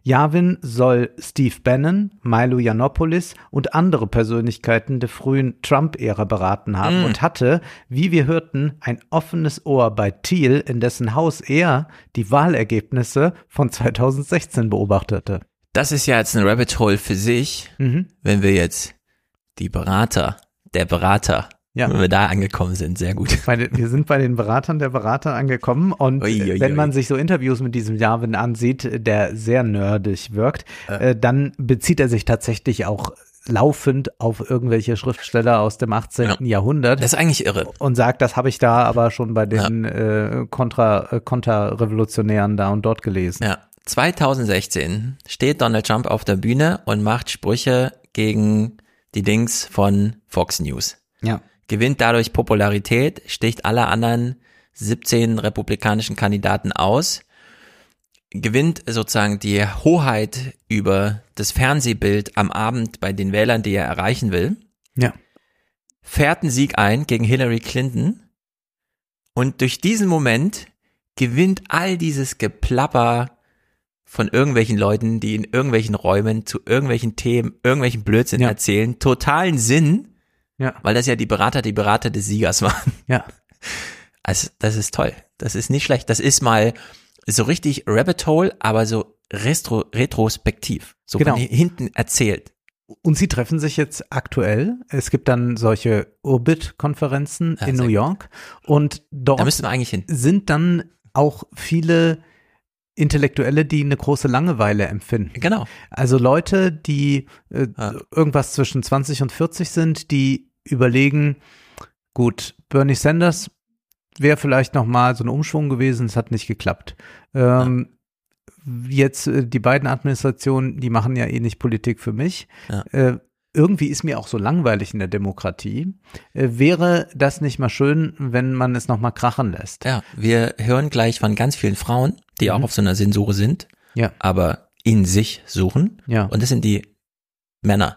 Yavin soll Steve Bannon, Milo Yiannopoulos und andere Persönlichkeiten der frühen Trump-Ära beraten haben
Mm.
und hatte, wie wir hörten, ein offenes Ohr bei Thiel, in dessen Haus er die Wahlergebnisse von 2016 beobachtete.
Das ist ja jetzt ein Rabbit Hole für sich,
Mhm.
wenn wir jetzt die Berater, der Berater,
Ja.
wenn wir da angekommen sind, sehr gut.
Wir sind bei den Beratern der Berater angekommen und
Ui, ui,
äh, wenn
ui.
man sich so Interviews mit diesem Javin ansieht, der sehr nerdig wirkt, äh, dann bezieht er sich tatsächlich auch laufend auf irgendwelche Schriftsteller aus dem 18. Jahrhundert.
Das ist eigentlich irre.
Und sagt, das habe ich da aber schon bei den äh, Kontra, äh, Konterrevolutionären da und dort gelesen.
Ja. 2016 steht Donald Trump auf der Bühne und macht Sprüche gegen die Dings von Fox News.
Ja.
Gewinnt dadurch Popularität, sticht alle anderen 17 republikanischen Kandidaten aus, gewinnt sozusagen die Hoheit über das Fernsehbild am Abend bei den Wählern, die er erreichen will.
Ja.
Fährt einen Sieg ein gegen Hillary Clinton und durch diesen Moment gewinnt all dieses Geplapper von irgendwelchen Leuten, die in irgendwelchen Räumen zu irgendwelchen Themen, irgendwelchen Blödsinn
Ja.
erzählen, totalen Sinn,
Ja.
weil das ja die Berater, die Berater des Siegers (laughs) waren.
Ja.
Also, das ist toll. Das ist nicht schlecht. Das ist mal so richtig Rabbit Hole, aber so retro, retrospektiv. So
Genau.
von hinten erzählt.
Und sie treffen sich jetzt aktuell. Es gibt dann solche Orbit-Konferenzen
Ja,
in New York. Und dort
Da
sind dann auch viele Intellektuelle, die eine große Langeweile empfinden.
Genau.
Also Leute, die äh, irgendwas zwischen 20 und 40 sind, die überlegen, gut, Bernie Sanders wäre vielleicht noch mal so ein Umschwung gewesen, es hat nicht geklappt. Ähm, Jetzt äh, die beiden Administrationen, die machen ja eh nicht Politik für mich.
Ja.
Äh, irgendwie ist mir auch so langweilig in der Demokratie. Äh, wäre das nicht mal schön, wenn man es noch mal krachen lässt?
Ja, wir hören gleich von ganz vielen Frauen, die auch auf so einer Sensore sind,
Mhm. Ja.
aber in sich suchen.
Ja.
Und das sind die Männer,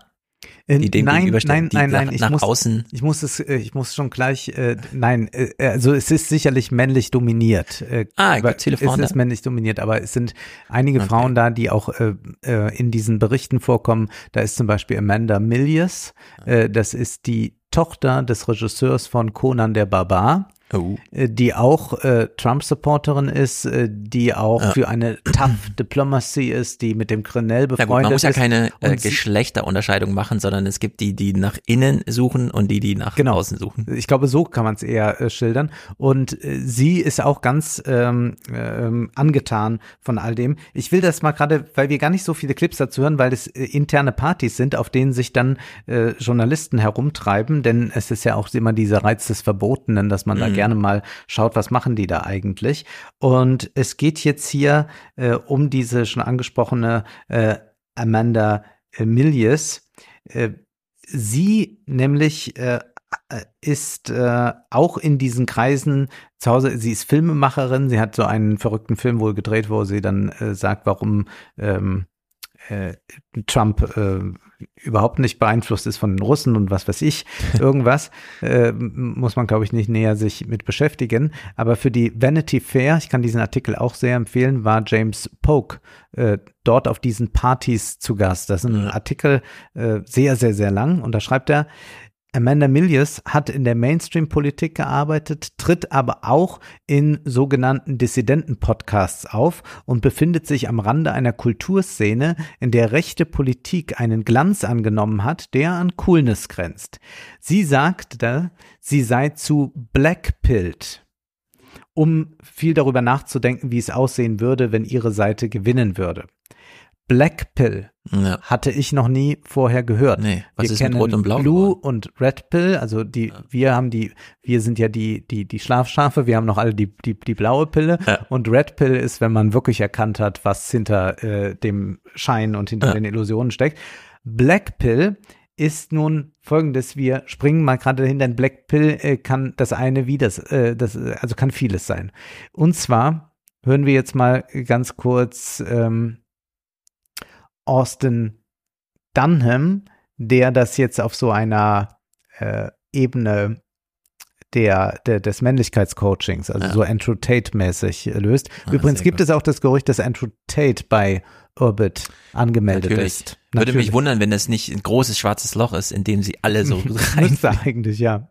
die dem
nein, nein,
die
nein, nein, ich
nach
muss,
außen.
ich muss es, äh, ich muss schon gleich, äh, nein, äh, also es ist sicherlich männlich dominiert. Äh,
Ah,
aber
viele
Es
Frauen
ist
da?
männlich dominiert, aber es sind einige Frauen da, die auch äh, äh, in diesen Berichten vorkommen. Da ist zum Beispiel Amanda Milius, äh, das ist die Tochter des Regisseurs von Conan der Barbar.
Oh.
äh, Die auch äh, Trump-Supporterin ist, äh, die auch
Ja.
für eine Tough (clears throat) Diplomacy ist, die mit dem Grenell befreundet
gut, man muss ja
ist.
keine äh, Geschlechterunterscheidung machen, sondern es gibt die, die nach innen suchen und die, die nach
Genau.
außen suchen.
Ich glaube, so kann man es eher äh, schildern. Und äh, sie ist auch ganz ähm, ähm, angetan von all dem. Ich will das mal gerade, weil wir gar nicht so viele Clips dazu hören, weil es äh, interne Partys sind, auf denen sich dann äh, Journalisten herumtreiben, denn es ist ja auch immer dieser Reiz des Verbotenen, dass man da
Mhm.
Gerne mal schaut, was machen die da eigentlich. Und es geht jetzt hier äh, um diese schon angesprochene äh, Amanda äh, Milius. Äh, sie nämlich äh, äh, ist äh, auch in diesen Kreisen zu Hause, sie ist Filmemacherin, sie hat so einen verrückten Film wohl gedreht, wo sie dann äh, sagt, warum ähm, äh, Trump äh, überhaupt nicht beeinflusst ist von den Russen und was weiß ich, (laughs) irgendwas, äh, muss man, glaube ich, nicht näher sich mit beschäftigen. Aber für die Vanity Fair, ich kann diesen Artikel auch sehr empfehlen, war James Polk äh, dort auf diesen Partys zu Gast. Das ist ein Artikel äh, sehr, sehr, sehr lang und da schreibt er, Amanda Milius hat in der Mainstream-Politik gearbeitet, tritt aber auch in sogenannten Dissidenten-Podcasts auf und befindet sich am Rande einer Kulturszene, in der rechte Politik einen Glanz angenommen hat, der an Coolness grenzt. Sie sagte, sie sei zu blackpilled, um viel darüber nachzudenken, wie es aussehen würde, wenn ihre Seite gewinnen würde. Black Pill ja. hatte ich noch nie vorher gehört.
Nee, was
wir
ist
kennen
mit Rot und Blau
Blue und Red Pill, also die, ja. wir haben die, wir sind ja die, die, die Schlafschafe, wir haben noch alle die, die, die blaue Pille ja. und Red Pill ist, wenn man wirklich erkannt hat, was hinter äh, dem Schein und hinter den Illusionen steckt. Black Pill ist nun folgendes, wir springen mal gerade dahin, denn Black Pill äh, kann das eine wie das, äh, das, also kann vieles sein. Und zwar hören wir jetzt mal ganz kurz, ähm, Austin Dunham, der das jetzt auf so einer äh, Ebene der, der, des Männlichkeitscoachings, also
Ja.
so Andrew Tate-mäßig äh, löst.
Ah,
Übrigens gibt
gut.
es auch das Gerücht, dass Andrew Tate bei Orbit angemeldet
Natürlich.
ist.
Würde mich wundern, wenn das nicht ein großes schwarzes Loch ist, in dem sie alle so (laughs) rein.
Eigentlich, ja.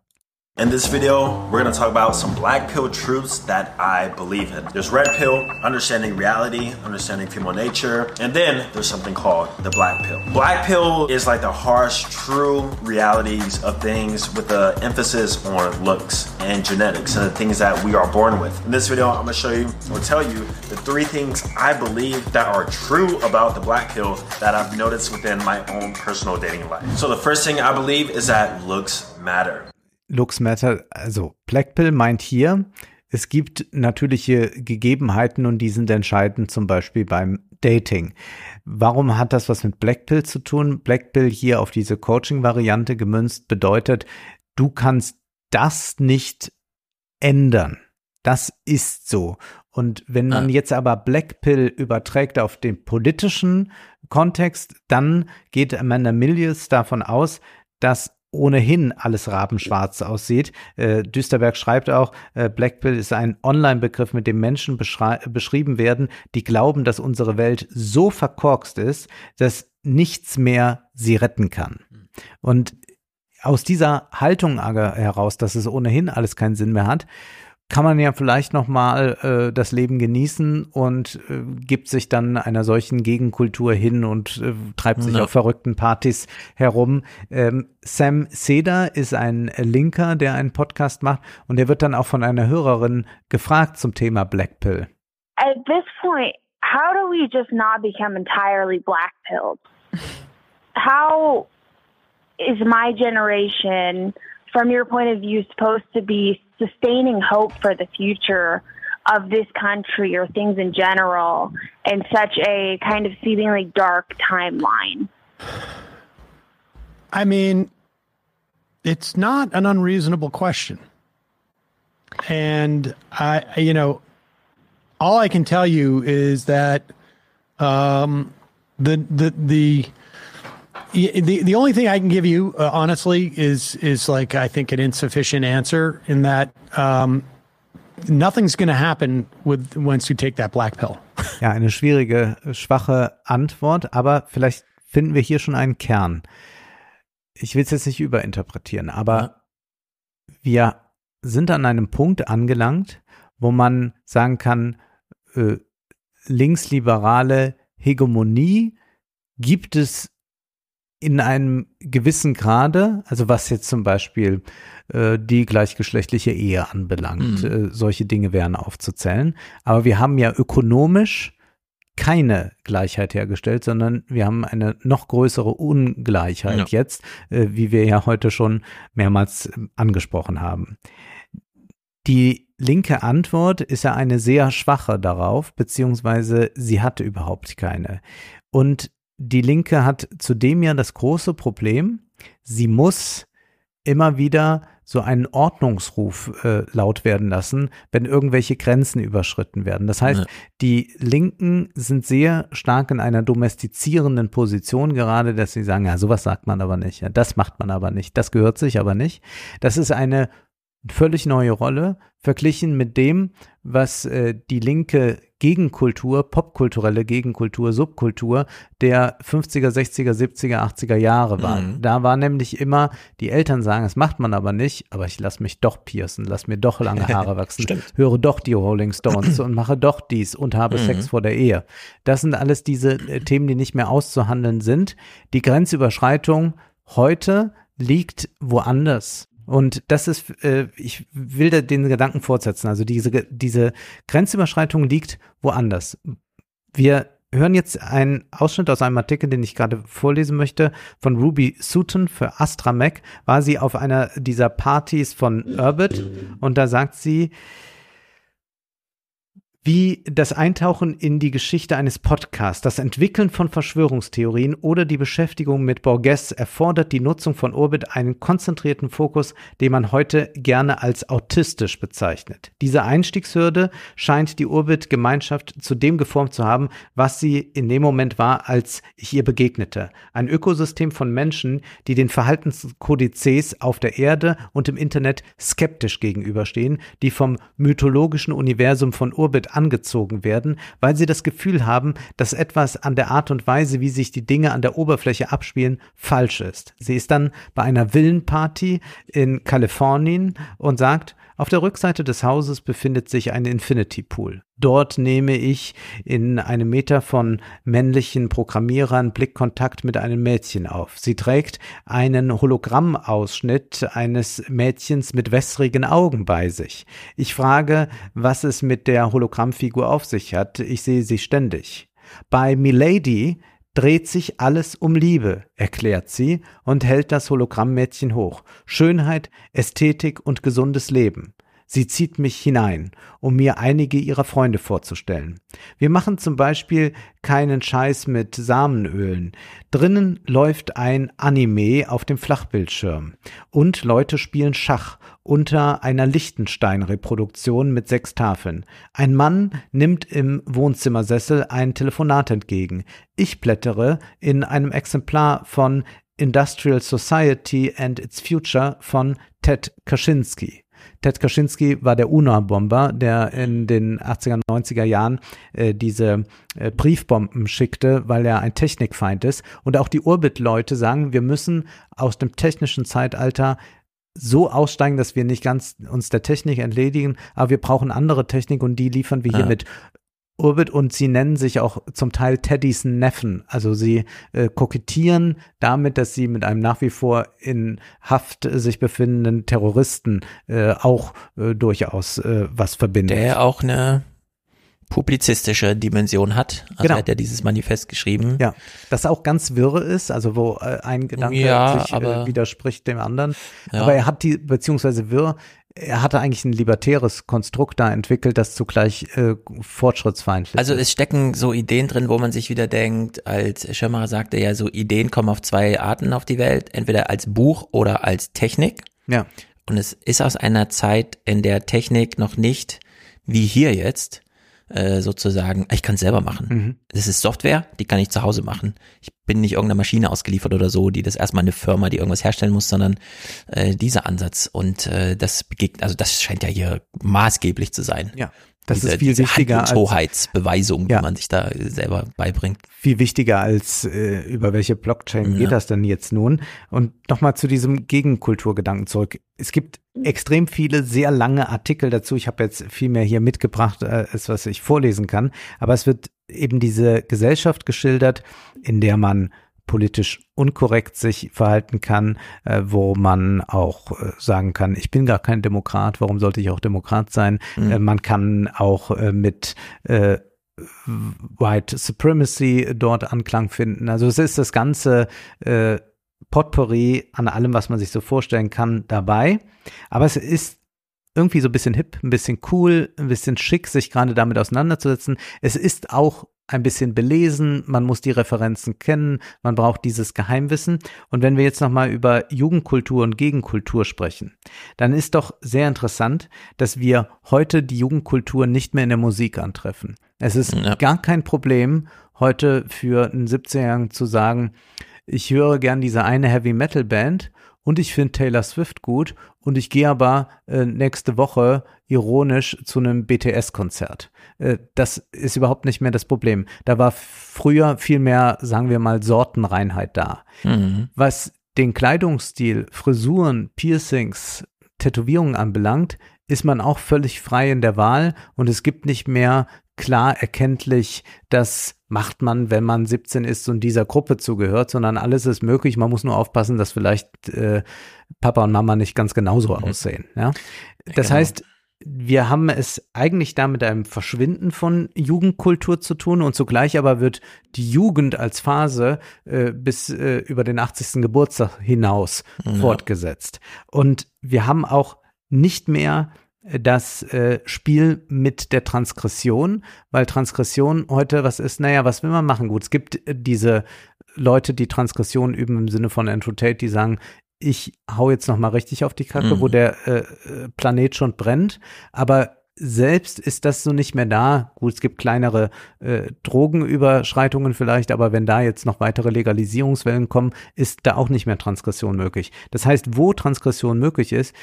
In this video, we're going to talk about some black pill truths that I believe in. There's red pill, understanding reality, understanding female nature, and then there's something called the black pill. Black pill is like the harsh, true realities of things with the emphasis on looks and genetics and the things that we are born with. In this video, I'm to show you or tell you the three things I believe that are true about the black pill that I've noticed within my own personal dating life. So the first thing I believe is that looks matter.
Looks Matter, also Blackpill meint hier, es gibt natürliche Gegebenheiten und die sind entscheidend, zum Beispiel beim Dating. Warum hat das was mit Blackpill zu tun? Blackpill hier auf diese Coaching-Variante gemünzt bedeutet, du kannst das nicht ändern. Das ist so. Und wenn man jetzt aber Blackpill überträgt auf den politischen Kontext, dann geht Amanda Milius davon aus, dass ohnehin alles rabenschwarz aussieht. Äh, Düsterberg schreibt auch, äh, Blackpill ist ein Online-Begriff, mit dem Menschen beschrieben werden, die glauben, dass unsere Welt so verkorkst ist, dass nichts mehr sie retten kann. Und aus dieser Haltung heraus, dass es ohnehin alles keinen Sinn mehr hat, kann man ja vielleicht noch mal äh, das Leben genießen und äh, gibt sich dann einer solchen Gegenkultur hin und äh, treibt sich
Ja.
auf verrückten Partys herum. Ähm, Sam Seder ist ein Linker, der einen Podcast macht und der wird dann auch von einer Hörerin gefragt zum Thema Blackpill.
At this point, how do we just not become entirely black pilled? how is my generation, from your point of view, supposed to be sustaining hope for the future of this country or things in general in such a kind of seemingly dark timeline?
I mean, it's not an unreasonable question. And I, you know, all I can tell you is that um, the the the the the only thing I can give you, uh, honestly, is is like I think an insufficient answer in that um, nothing's going to happen with once you take that black pill. (laughs)
Ja, eine schwierige, schwache Antwort, aber vielleicht finden wir hier schon einen Kern. Ich will es jetzt nicht überinterpretieren, aber wir sind an einem Punkt angelangt, wo man sagen kann, äh, linksliberale Hegemonie gibt es in einem gewissen Grade, also was jetzt zum Beispiel äh, die gleichgeschlechtliche Ehe anbelangt,
Mhm.
äh, solche Dinge wären aufzuzählen. Aber wir haben ja ökonomisch keine Gleichheit hergestellt, sondern wir haben eine noch größere Ungleichheit
Ja.
jetzt, äh, wie wir ja heute schon mehrmals äh, angesprochen haben. Die linke Antwort ist ja eine sehr schwache darauf, beziehungsweise sie hatte überhaupt keine. Und die Linke hat zudem ja das große Problem, sie muss immer wieder so einen Ordnungsruf äh, laut werden lassen, wenn irgendwelche Grenzen überschritten werden. Das heißt,
Ja.
die Linken sind sehr stark in einer domestizierenden Position gerade, dass sie sagen, ja, sowas sagt man aber nicht, ja, das macht man aber nicht, das gehört sich aber nicht. Das ist eine völlig neue Rolle, verglichen mit dem, was äh, die linke Gegenkultur, popkulturelle Gegenkultur, Subkultur der 50er, 60er, 70er, 80er Jahre war.
Mhm.
Da war nämlich immer, die Eltern sagen, das macht man aber nicht, aber ich lass mich doch piercen, lass mir doch lange (laughs) Haare wachsen, höre doch die Rolling Stones und mache doch dies und habe
Mhm.
Sex vor der Ehe. Das sind alles diese äh, Themen, die nicht mehr auszuhandeln sind. Die Grenzüberschreitung heute liegt woanders. Und das ist, äh, ich will da den Gedanken fortsetzen. Also diese, diese Grenzüberschreitung liegt woanders. Wir hören jetzt einen Ausschnitt aus einem Artikel, den ich gerade vorlesen möchte, von Ruby Sutton für Astramac. War sie auf einer dieser Partys von Urbit und da sagt sie, wie das Eintauchen in die Geschichte eines Podcasts, das Entwickeln von Verschwörungstheorien oder die Beschäftigung mit Borges erfordert die Nutzung von Orbit einen konzentrierten Fokus, den man heute gerne als autistisch bezeichnet. Diese Einstiegshürde scheint die Orbit-Gemeinschaft zu dem geformt zu haben, was sie in dem Moment war, als ich ihr begegnete. Ein Ökosystem von Menschen, die den Verhaltenskodizes auf der Erde und im Internet skeptisch gegenüberstehen, die vom mythologischen Universum von Orbit angezogen werden, weil sie das Gefühl haben, dass etwas an der Art und Weise, wie sich die Dinge an der Oberfläche abspielen, falsch ist. Sie ist dann bei einer Villenparty in Kalifornien und sagt, auf der Rückseite des Hauses befindet sich ein Infinity Pool. Dort nehme ich in einem Meter von männlichen Programmierern Blickkontakt mit einem Mädchen auf. Sie trägt einen Hologrammausschnitt eines Mädchens mit wässrigen Augen bei sich. Ich frage, was es mit der Hologrammfigur auf sich hat. Ich sehe sie ständig. Bei Milady dreht sich alles um Liebe, erklärt sie und hält das Hologrammmädchen hoch. Schönheit, Ästhetik und gesundes Leben. Sie zieht mich hinein, um mir einige ihrer Freunde vorzustellen. Wir machen zum Beispiel keinen Scheiß mit Samenölen. Drinnen läuft ein Anime auf dem Flachbildschirm und Leute spielen Schach unter einer Lichtenstein-Reproduktion mit sechs Tafeln. Ein Mann nimmt im Wohnzimmersessel ein Telefonat entgegen. Ich blättere in einem Exemplar von Industrial Society and its Future von Ted Kaczynski. Ted Kaczynski war der UNA-Bomber, der in den 80er, 90er Jahren äh, diese äh, Briefbomben schickte, weil er ein Technikfeind ist. Und auch die Orbit-Leute sagen, wir müssen aus dem technischen Zeitalter so aussteigen, dass wir nicht ganz uns der Technik entledigen, aber wir brauchen andere Technik und die liefern wir hier
Ja.
mit. Orbit und sie nennen sich auch zum Teil Teddys Neffen. Also sie äh, kokettieren damit, dass sie mit einem nach wie vor in Haft sich befindenden Terroristen äh, auch äh, durchaus äh, was verbindet.
Der auch eine publizistische Dimension hat. Also
Genau.
er hat ja dieses Manifest geschrieben.
Ja, das auch ganz wirre ist, also wo äh, ein Gedanke
Ja,
sich äh,
aber-
widerspricht dem anderen.
Ja.
Aber er hat die, beziehungsweise wirr, er hatte eigentlich ein libertäres Konstrukt da entwickelt, das zugleich äh, fortschrittsfeindlich
Also es stecken so Ideen drin, wo man sich wieder denkt, als Schirmacher sagte ja, so Ideen kommen auf zwei Arten auf die Welt, entweder als Buch oder als Technik.
Ja.
Und es ist aus einer Zeit, in der Technik noch nicht, wie hier jetzt, äh, sozusagen, ich kann es selber machen.
Mhm.
Das ist Software, die kann ich zu Hause machen. Ich bin nicht irgendeiner Maschine ausgeliefert oder so, die das erstmal eine Firma, die irgendwas herstellen muss, sondern äh, dieser Ansatz. Und äh, das begegnet, also das scheint ja hier maßgeblich zu sein.
Ja, das
diese,
ist viel wichtiger als-
Handlungshoheitsbeweisung,
Ja.
die man sich da äh, selber beibringt.
viel wichtiger als äh, über welche Blockchain
Ja.
geht das denn jetzt nun? Und nochmal zu diesem Gegenkulturgedanken zurück. Es gibt extrem viele sehr lange Artikel dazu. Ich habe jetzt viel mehr hier mitgebracht, äh, als was ich vorlesen kann. Aber es wird eben diese Gesellschaft geschildert, in der man politisch unkorrekt sich verhalten kann, äh, wo man auch äh, sagen kann, ich bin gar kein Demokrat, warum sollte ich auch Demokrat sein?
Mhm.
Äh, man kann auch äh, mit äh, White Supremacy dort Anklang finden. Also es ist das ganze äh, Potpourri an allem, was man sich so vorstellen kann, dabei. Aber es ist irgendwie so ein bisschen hip, ein bisschen cool, ein bisschen schick, sich gerade damit auseinanderzusetzen. Es ist auch ein bisschen belesen, man muss die Referenzen kennen, man braucht dieses Geheimwissen. Und wenn wir jetzt nochmal über Jugendkultur und Gegenkultur sprechen, dann ist doch sehr interessant, dass wir heute die Jugendkultur nicht mehr in der Musik antreffen. Es ist ja. gar kein Problem, heute für einen 17-Jährigen zu sagen, ich höre gern diese eine Heavy Metal Band und ich finde Taylor Swift gut und ich gehe aber äh, nächste Woche ironisch zu einem BTS-Konzert. Äh, das ist überhaupt nicht mehr das Problem. Da war früher viel mehr, sagen wir mal, Sortenreinheit da. Mhm. Was den Kleidungsstil, Frisuren, Piercings, Tätowierungen anbelangt, ist man auch völlig frei in der Wahl und es gibt nicht mehr klar erkenntlich, das macht man, wenn man 17 ist und dieser Gruppe zugehört, sondern alles ist möglich. Man muss nur aufpassen, dass vielleicht äh, Papa und Mama nicht ganz genauso mhm. aussehen. Ja? Das genau. heißt, wir haben es eigentlich da mit einem Verschwinden von Jugendkultur zu tun und zugleich aber wird die Jugend als Phase äh, bis äh, über den 80. Geburtstag hinaus ja. fortgesetzt. Und wir haben auch nicht mehr das äh, Spiel mit der Transgression, weil Transgression heute was ist, naja, was will man machen? Gut, es gibt äh, diese Leute, die Transgression üben im Sinne von Andrew Tate, die sagen, ich hau jetzt noch mal richtig auf die Kacke, mhm. wo der äh, äh, Planet schon brennt, aber selbst ist das so nicht mehr da. Gut, es gibt kleinere äh, Drogenüberschreitungen vielleicht, aber wenn da jetzt noch weitere Legalisierungswellen kommen, ist da auch nicht mehr Transgression möglich. Das heißt, wo Transgression möglich ist,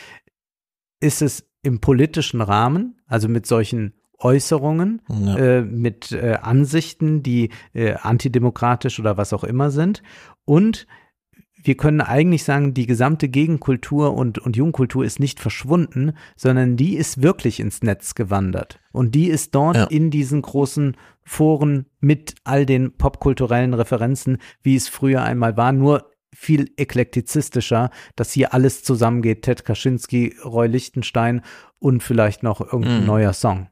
ist es im politischen Rahmen, also mit solchen Äußerungen, ja. äh, mit äh, Ansichten, die äh, antidemokratisch oder was auch immer sind. Und wir können eigentlich sagen, die gesamte Gegenkultur und, und Jugendkultur ist nicht verschwunden, sondern die ist wirklich ins Netz gewandert. Und die ist dort ja. in diesen großen Foren mit all den popkulturellen Referenzen, wie es früher einmal war, nur viel eklektizistischer, dass hier alles zusammengeht. Ted Kaczynski, Roy Lichtenstein und vielleicht noch irgendein mm. neuer Song.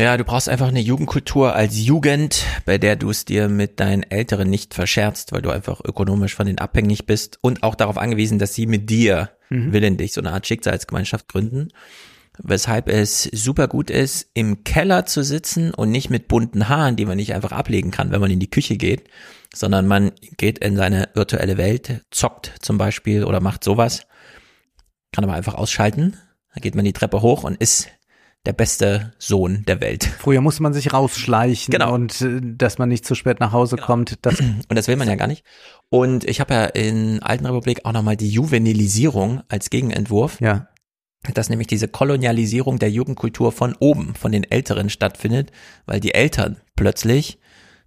Ja, du brauchst einfach eine Jugendkultur als Jugend, bei der du es dir mit deinen Älteren nicht verscherzt, weil du einfach ökonomisch von denen abhängig bist und auch darauf angewiesen, dass sie mit dir mhm. willentlich so eine Art Schicksalsgemeinschaft gründen. Weshalb es super gut ist, im Keller zu sitzen und nicht mit bunten Haaren, die man nicht einfach ablegen kann, wenn man in die Küche geht, sondern man geht in seine virtuelle Welt, zockt zum Beispiel oder macht sowas, kann aber einfach ausschalten. Da geht man die Treppe hoch und ist der beste Sohn der Welt.
Früher musste man sich rausschleichen genau. und äh, dass man nicht zu spät nach Hause genau. kommt.
Das (clears throat) und das will man ja gar nicht. Und ich habe ja in Alten Republik auch nochmal die Juvenilisierung als Gegenentwurf.
Ja.
Dass nämlich diese Kolonialisierung der Jugendkultur von oben, von den Älteren stattfindet, weil die Eltern plötzlich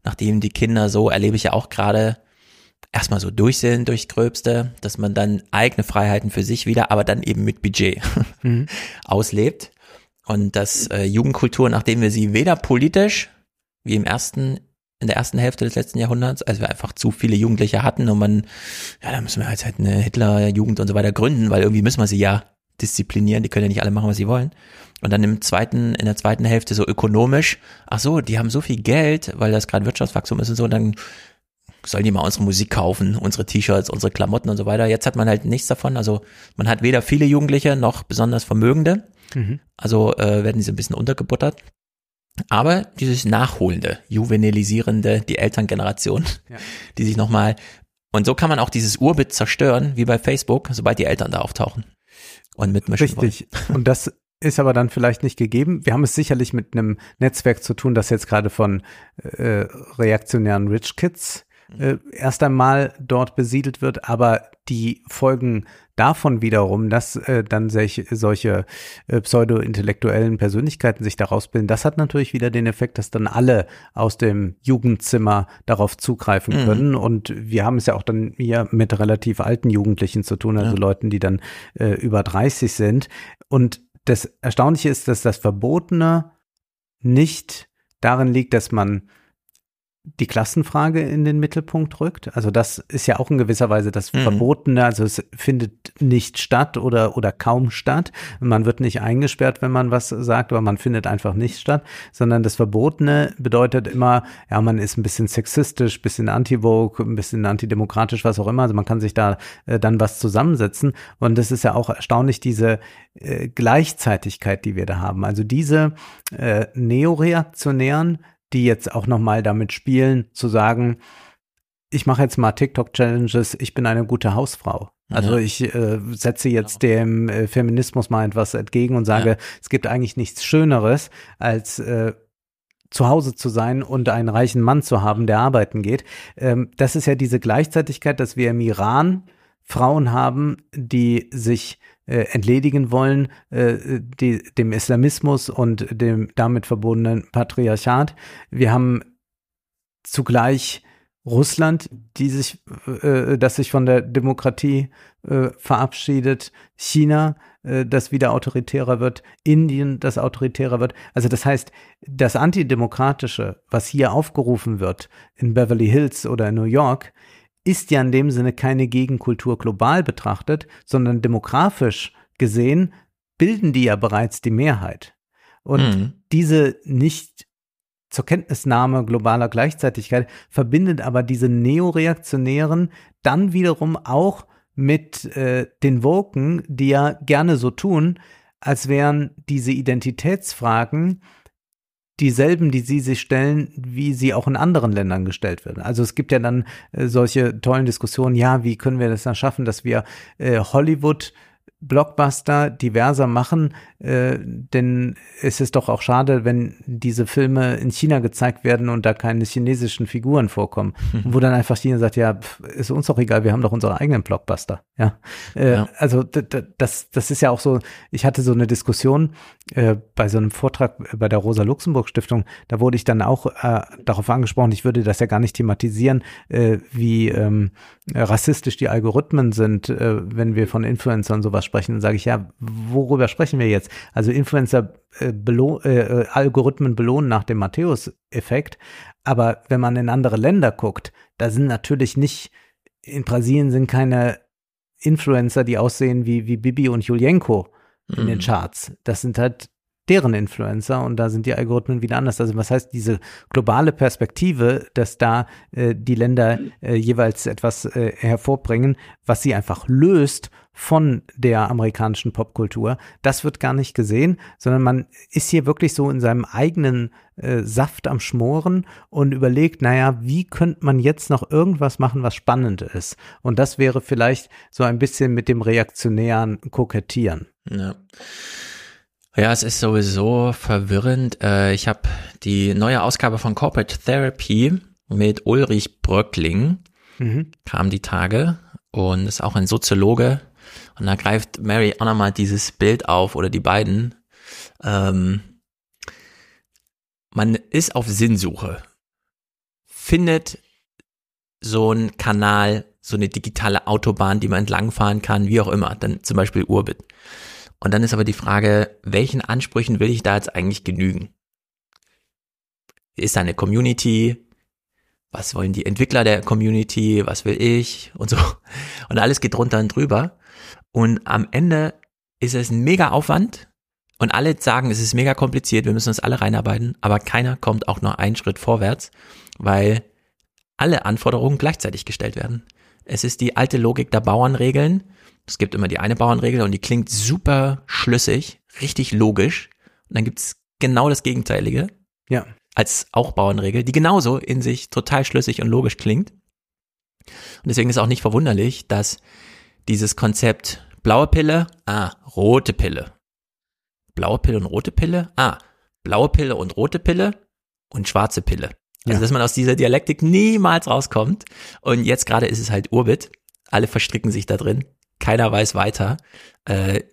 nachdem die Kinder so, erlebe ich ja auch gerade, erstmal so durch sind, durch Gröbste, dass man dann eigene Freiheiten für sich wieder, aber dann eben mit Budget (laughs) mhm. auslebt. Und dass äh, Jugendkultur, nachdem wir sie weder politisch wie im ersten in der ersten Hälfte des letzten Jahrhunderts, als wir einfach zu viele Jugendliche hatten und man, ja, da müssen wir halt, halt eine Hitlerjugend und so weiter gründen, weil irgendwie müssen wir sie ja disziplinieren, die können ja nicht alle machen, was sie wollen. Und dann im zweiten, in der zweiten Hälfte so ökonomisch, ach so, die haben so viel Geld, weil das gerade Wirtschaftswachstum ist und so, dann sollen die mal unsere Musik kaufen, unsere T-Shirts, unsere Klamotten und so weiter. Jetzt hat man halt nichts davon. Also man hat weder viele Jugendliche noch besonders Vermögende. Mhm. Also äh, werden sie ein bisschen untergebuttert. Aber dieses Nachholende, Juvenilisierende, die Elterngeneration, ja. die sich nochmal, und so kann man auch dieses Urbild zerstören, wie bei Facebook, sobald die Eltern da auftauchen und mitmischen
Richtig. Wollen. Und das ist aber dann vielleicht nicht gegeben. Wir haben es sicherlich mit einem Netzwerk zu tun, das jetzt gerade von äh, reaktionären Rich Kids äh, erst einmal dort besiedelt wird, aber die Folgen davon wiederum, dass äh, dann solche, solche äh, pseudo-intellektuellen Persönlichkeiten sich daraus bilden, das hat natürlich wieder den Effekt, dass dann alle aus dem Jugendzimmer darauf zugreifen mhm. können. Und wir haben es ja auch dann hier mit relativ alten Jugendlichen zu tun, also ja. Leuten, die dann äh, über 30 sind. Und das Erstaunliche ist, dass das Verbotene nicht darin liegt, dass man die Klassenfrage in den Mittelpunkt rückt. Also das ist ja auch in gewisser Weise das mhm. Verbotene. Also es findet nicht statt oder, oder kaum statt. Man wird nicht eingesperrt, wenn man was sagt, aber man findet einfach nicht statt, sondern das Verbotene bedeutet immer, ja, man ist ein bisschen sexistisch, bisschen anti-vogue, ein bisschen antidemokratisch, was auch immer. Also man kann sich da äh, dann was zusammensetzen. Und das ist ja auch erstaunlich, diese äh, Gleichzeitigkeit, die wir da haben. Also diese äh, neoreaktionären die jetzt auch nochmal damit spielen, zu sagen, ich mache jetzt mal TikTok-Challenges, ich bin eine gute Hausfrau. Also
Ja.
ich äh, setze jetzt dem äh, Feminismus mal etwas entgegen und sage, es gibt eigentlich nichts Schöneres, als äh, zu Hause zu sein und einen reichen Mann zu haben, der arbeiten geht. Ähm, das ist ja diese Gleichzeitigkeit, dass wir im Iran Frauen haben, die sich äh, entledigen wollen, äh, die, dem Islamismus und dem damit verbundenen Patriarchat. Wir haben zugleich Russland, die sich, äh, das sich von der Demokratie äh, verabschiedet, China, äh, das wieder autoritärer wird, Indien, das autoritärer wird. Also das heißt, das Antidemokratische, was hier aufgerufen wird in Beverly Hills oder in New York, ist ja in dem Sinne keine Gegenkultur global betrachtet, sondern demografisch gesehen bilden die ja bereits die Mehrheit. Und
Mhm.
diese nicht zur Kenntnisnahme globaler Gleichzeitigkeit verbindet aber diese neoreaktionären dann wiederum auch mit äh, den Woken, die ja gerne so tun, als wären diese Identitätsfragen dieselben, die sie sich stellen, wie sie auch in anderen Ländern gestellt werden. Also es gibt ja dann äh, solche tollen Diskussionen, ja, wie können wir das dann schaffen, dass wir äh, Hollywood Blockbuster diverser machen, äh, denn es ist doch auch schade, wenn diese Filme in China gezeigt werden und da keine chinesischen Figuren vorkommen, (laughs) wo dann einfach China sagt, ja, pf, ist uns doch egal, wir haben doch unsere eigenen Blockbuster, ja. Äh,
Ja.
Also das, das ist ja auch so, ich hatte so eine Diskussion äh, bei so einem Vortrag bei der Rosa-Luxemburg-Stiftung, da wurde ich dann auch äh, darauf angesprochen, ich würde das ja gar nicht thematisieren, äh, wie ähm, rassistisch die Algorithmen sind, wenn wir von Influencern sowas sprechen, dann sage ich, ja, worüber sprechen wir jetzt? Also Influencer äh, belo äh, äh, Algorithmen belohnen nach dem Matthäus-Effekt, aber wenn man in andere Länder guckt, da sind natürlich nicht, in Brasilien sind keine Influencer, die aussehen wie, wie Bibi und Julienko in den
Mhm.
Charts. Das sind halt deren Influencer und da sind die Algorithmen wieder anders. Also was heißt diese globale Perspektive, dass da äh, die Länder äh, jeweils etwas äh, hervorbringen, was sie einfach löst von der amerikanischen Popkultur, das wird gar nicht gesehen, sondern man ist hier wirklich so in seinem eigenen äh, Saft am Schmoren und überlegt, naja, wie könnte man jetzt noch irgendwas machen, was spannend ist? Und das wäre vielleicht so ein bisschen mit dem reaktionären Kokettieren.
Ja. Ja, es ist sowieso verwirrend. Äh, ich habe die neue Ausgabe von Corporate Therapy mit Ulrich Bröckling,
Mhm.
kam die Tage und ist auch ein Soziologe. Und da greift Mary auch nochmal dieses Bild auf oder die beiden. Ähm, man ist auf Sinnsuche, findet so einen Kanal, so eine digitale Autobahn, die man entlangfahren kann, wie auch immer, dann zum Beispiel Urbit. Und dann ist aber die Frage, welchen Ansprüchen will ich da jetzt eigentlich genügen? Ist da eine Community? Was wollen die Entwickler der Community? Was will ich? Und so. Und alles geht drunter und drüber. Und am Ende ist es ein mega Aufwand. Und alle sagen, es ist mega kompliziert, wir müssen uns alle reinarbeiten, aber keiner kommt auch nur einen Schritt vorwärts, weil alle Anforderungen gleichzeitig gestellt werden. Es ist die alte Logik der Bauernregeln. Es gibt immer die eine Bauernregel und die klingt super schlüssig, richtig logisch. Und dann gibt's genau das Gegenteilige.
Ja.
Als auch Bauernregel, die genauso in sich total schlüssig und logisch klingt. Und deswegen ist auch nicht verwunderlich, dass dieses Konzept blaue Pille, ah, rote Pille. Blaue Pille und rote Pille, ah, blaue Pille und rote Pille und schwarze Pille. Also,
Ja.
dass man aus dieser Dialektik niemals rauskommt. Und jetzt gerade ist es halt Urbit. Alle verstricken sich da drin. Keiner weiß weiter. Äh,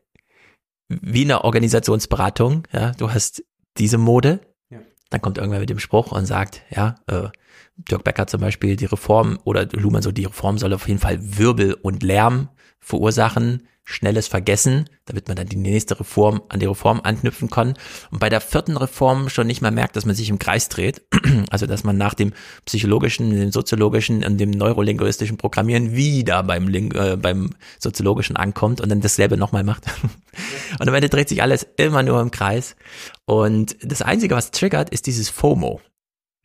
wie eine Organisationsberatung, ja, du hast diese Mode.
Ja.
Dann kommt irgendwer mit dem Spruch und sagt, ja, äh, Dirk Becker zum Beispiel, die Reform oder Luhmann so, die Reform soll auf jeden Fall Wirbel und Lärm verursachen, schnelles Vergessen, damit man dann die nächste Reform an die Reform anknüpfen kann und bei der vierten Reform schon nicht mehr merkt, dass man sich im Kreis dreht, (clears throat) also dass man nach dem psychologischen, dem soziologischen und dem neurolinguistischen Programmieren wieder beim, Ling äh, beim soziologischen ankommt und dann dasselbe nochmal macht. (laughs) Und am Ende dreht sich alles immer nur im Kreis und das Einzige, was triggert, ist dieses FOMO.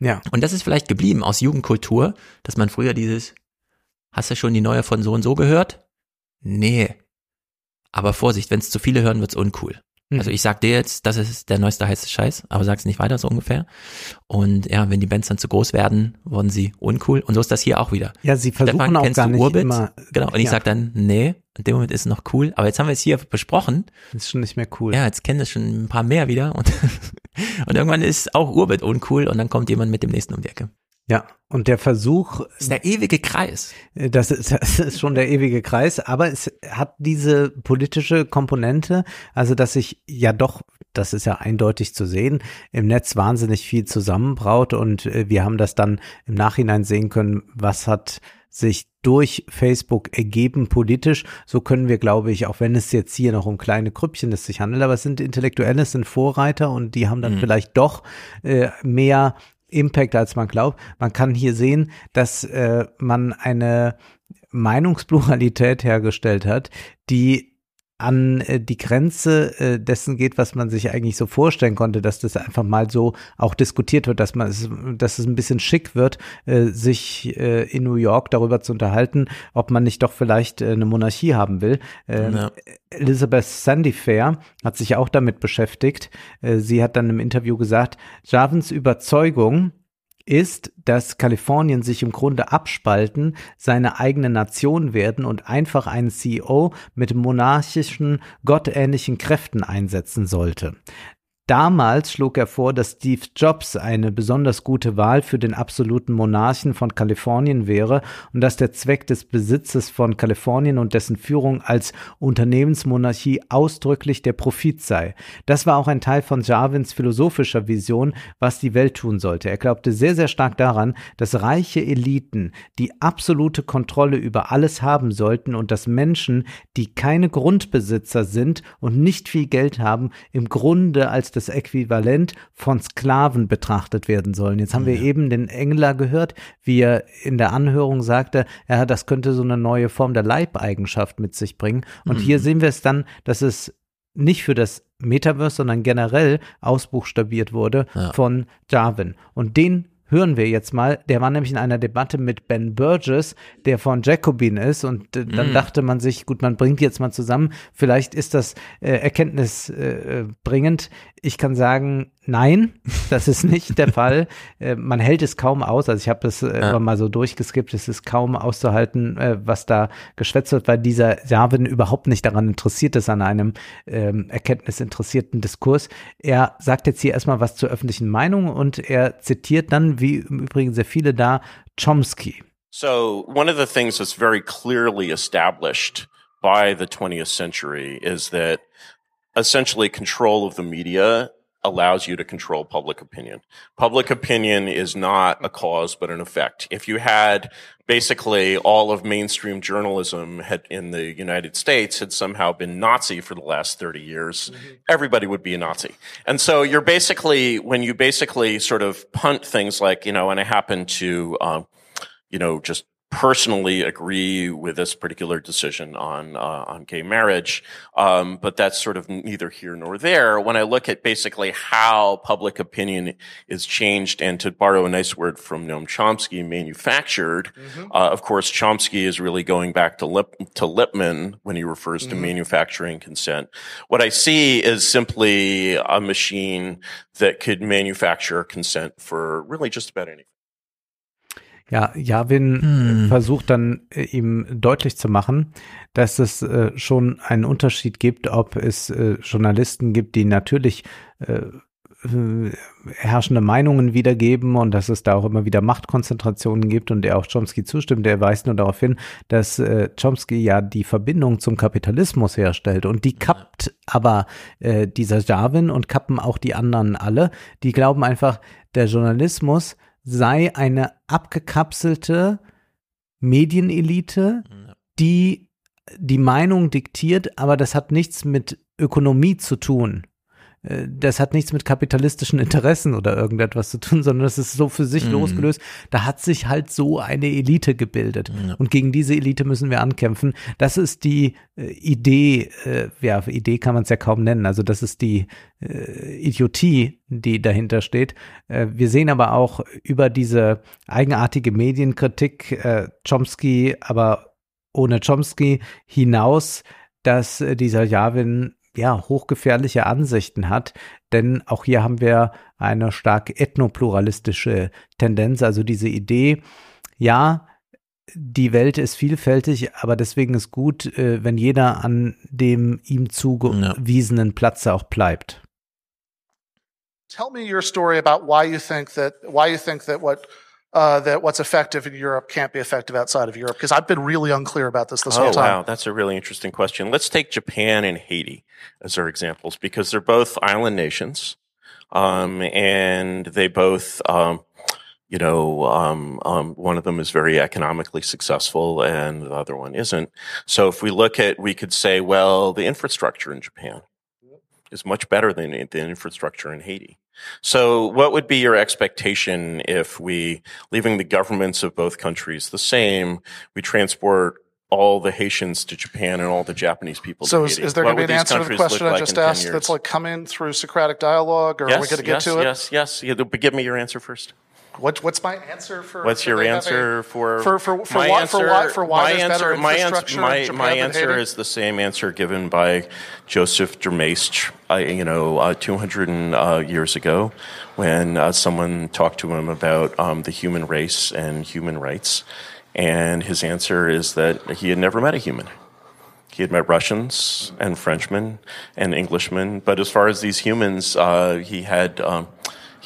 Ja.
Und das ist vielleicht geblieben aus Jugendkultur, dass man früher dieses, hast du schon die neue von so und so gehört? Nee. Aber Vorsicht, wenn es zu viele hören, wird's uncool.
Mhm.
Also ich sag dir jetzt, das ist der neueste heiße Scheiß, aber sag's nicht weiter, so ungefähr. Und ja, wenn die Bands dann zu groß werden, wurden sie uncool. Und so ist das hier auch wieder.
Ja, sie versuchen
Stefan,
auch
kennst
gar
du
nicht
Urbit?
immer.
Genau. Und ich
ja,
sag dann, nee, in dem Moment ist es noch cool. Aber jetzt haben wir es hier besprochen.
ist schon nicht mehr cool.
Ja, jetzt kennen das schon ein paar mehr wieder. Und, (laughs) und irgendwann ist auch Urbit uncool und dann kommt jemand mit dem nächsten um die Ecke.
Ja, und der Versuch.
Das ist der ewige Kreis.
Das ist, (laughs) das ist schon der ewige Kreis, aber es hat diese politische Komponente, also dass sich ja doch, das ist ja eindeutig zu sehen, im Netz wahnsinnig viel zusammenbraut und äh, wir haben das dann im Nachhinein sehen können, was hat sich durch Facebook ergeben politisch. So können wir, glaube ich, auch wenn es jetzt hier noch um kleine Krüppchen es sich handelt, aber es sind Intellektuelle, es sind Vorreiter und die haben dann
Mhm.
vielleicht doch äh, mehr Impact, als man glaubt. Man kann hier sehen, dass äh, man eine Meinungspluralität hergestellt hat, die an äh, die Grenze äh, dessen geht, was man sich eigentlich so vorstellen konnte, dass das einfach mal so auch diskutiert wird, dass man es, dass es ein bisschen schick wird, äh, sich in New York darüber zu unterhalten, ob man nicht doch vielleicht eine Monarchie haben will. Ähm,
Ja.
Elizabeth Sandifair hat sich auch damit beschäftigt. Sie hat dann im Interview gesagt, Javens Überzeugung ist, dass Kalifornien sich im Grunde abspalten, seine eigene Nation werden und einfach einen CEO mit monarchischen, gottähnlichen Kräften einsetzen sollte. Damals schlug er vor, dass Steve Jobs eine besonders gute Wahl für den absoluten Monarchen von Kalifornien wäre und dass der Zweck des Besitzes von Kalifornien und dessen Führung als Unternehmensmonarchie ausdrücklich der Profit sei. Das war auch ein Teil von Jarvins philosophischer Vision, was die Welt tun sollte. Er glaubte sehr, sehr stark daran, dass reiche Eliten die absolute Kontrolle über alles haben sollten und dass Menschen, die keine Grundbesitzer sind und nicht viel Geld haben, im Grunde als das Äquivalent von Sklaven betrachtet werden sollen. Jetzt haben wir eben den Engler gehört, wie er in der Anhörung sagte, ja, das könnte so eine neue Form der Leibeigenschaft mit sich bringen. Und
Mhm.
hier sehen wir es dann, dass es nicht für das Metaverse, sondern generell ausbuchstabiert wurde
Ja.
von Jarvin. Und den hören wir jetzt mal. Der war nämlich in einer Debatte mit Ben Burgess, der von Jacobin ist. Und äh, dann
Mm.
dachte man sich, gut, man bringt jetzt mal zusammen. Vielleicht ist das äh, erkenntnisbringend. Äh, ich kann sagen, nein, (laughs) das ist nicht der Fall. Äh, man hält es kaum aus. Also ich habe das äh,
Ja.
immer mal so durchgeskippt. Es ist kaum auszuhalten, äh, was da geschwätzt wird, weil dieser Jarvin überhaupt nicht daran interessiert ist, an einem ähm, erkenntnisinteressierten Diskurs. Er sagt jetzt hier erstmal was zur öffentlichen Meinung und er zitiert dann, wie im Übrigen sehr viele da, Chomsky.
So, one of the things that's very clearly established by the 20th century is that essentially control of the media allows you to control public opinion. Public opinion is not a cause, but an effect. If you had basically all of mainstream journalism had in the United States had somehow been Nazi for the last 30 years, everybody would be a Nazi. And so you're basically, when you basically sort of punt things like, you know, and I happen to, um, you know, just personally agree with this particular decision on uh, on gay marriage, um, but that's sort of neither here nor there. When I look at basically how public opinion is changed, and to borrow a nice word from Noam Chomsky, manufactured. Uh, of course, Chomsky is really going back to Lip- to Lippmann when he refers to
Mhm.
manufacturing consent. What I see is simply a machine that could manufacture consent for really just about anything.
Ja, Javin
Hm.
äh, versucht dann äh, ihm deutlich zu machen, dass es äh, schon einen Unterschied gibt, ob es äh, Journalisten gibt, die natürlich äh, herrschende Meinungen wiedergeben und dass es da auch immer wieder Machtkonzentrationen gibt und er auch Chomsky zustimmt. Der weist nur darauf hin, dass äh, Chomsky ja die Verbindung zum Kapitalismus herstellt und die kappt aber äh, dieser Javin und kappen auch die anderen alle. Die glauben einfach, der Journalismus sei eine abgekapselte Medienelite, die die Meinung diktiert, aber das hat nichts mit Ökonomie zu tun. Das hat nichts mit kapitalistischen Interessen oder irgendetwas zu tun, sondern das ist so für sich
Mhm.
losgelöst. Da hat sich halt so eine Elite gebildet. Und gegen diese Elite müssen wir ankämpfen. Das ist die äh, Idee, äh, ja, Idee kann man es ja kaum nennen. Also das ist die äh, Idiotie, die dahinter steht. Äh, wir sehen aber auch über diese eigenartige Medienkritik äh, Chomsky, aber ohne Chomsky hinaus, dass äh, dieser Javin ja, hochgefährliche Ansichten hat, denn auch hier haben wir eine stark ethnopluralistische Tendenz, also diese Idee, ja, die Welt ist vielfältig, aber deswegen ist gut, äh, wenn jeder an dem ihm zugewiesenen Platze auch bleibt.
Tell me your story about why you think that why you think that what uh, that what's effective in Europe can't be effective outside of Europe? Because I've been really unclear about this this
oh,
whole time.
wow, that's a really interesting question. Let's take Japan and Haiti as our examples because they're both island nations, um, and they both, um, you know, um, um, one of them is very economically successful and the other one isn't. So if we look at, we could say, well, the infrastructure in Japan is much better than the infrastructure in Haiti. So what would be your expectation if we, leaving the governments of both countries the same, we transport all the Haitians to Japan and all the Japanese people
So
to
is, is there going to be an answer to the question I
like
just
in 10
asked that's like come in through Socratic dialogue, or are we going to get
yes,
to it?
yes, yes. Yeah, but give me your answer first.
What, what's my answer for?
What's
for
your answer
a-
for
for for for
my
why
answer,
for why for why
my answer,
better
my answer, my, my answer is the same answer given by Joseph Dermaistre, uh, you know, uh, 200 and, uh, years ago, when uh, someone talked to him about um, the human race and human rights, and his answer is that he had never met a human. He had met Russians and Frenchmen and Englishmen, but as far as these humans, uh, he had um,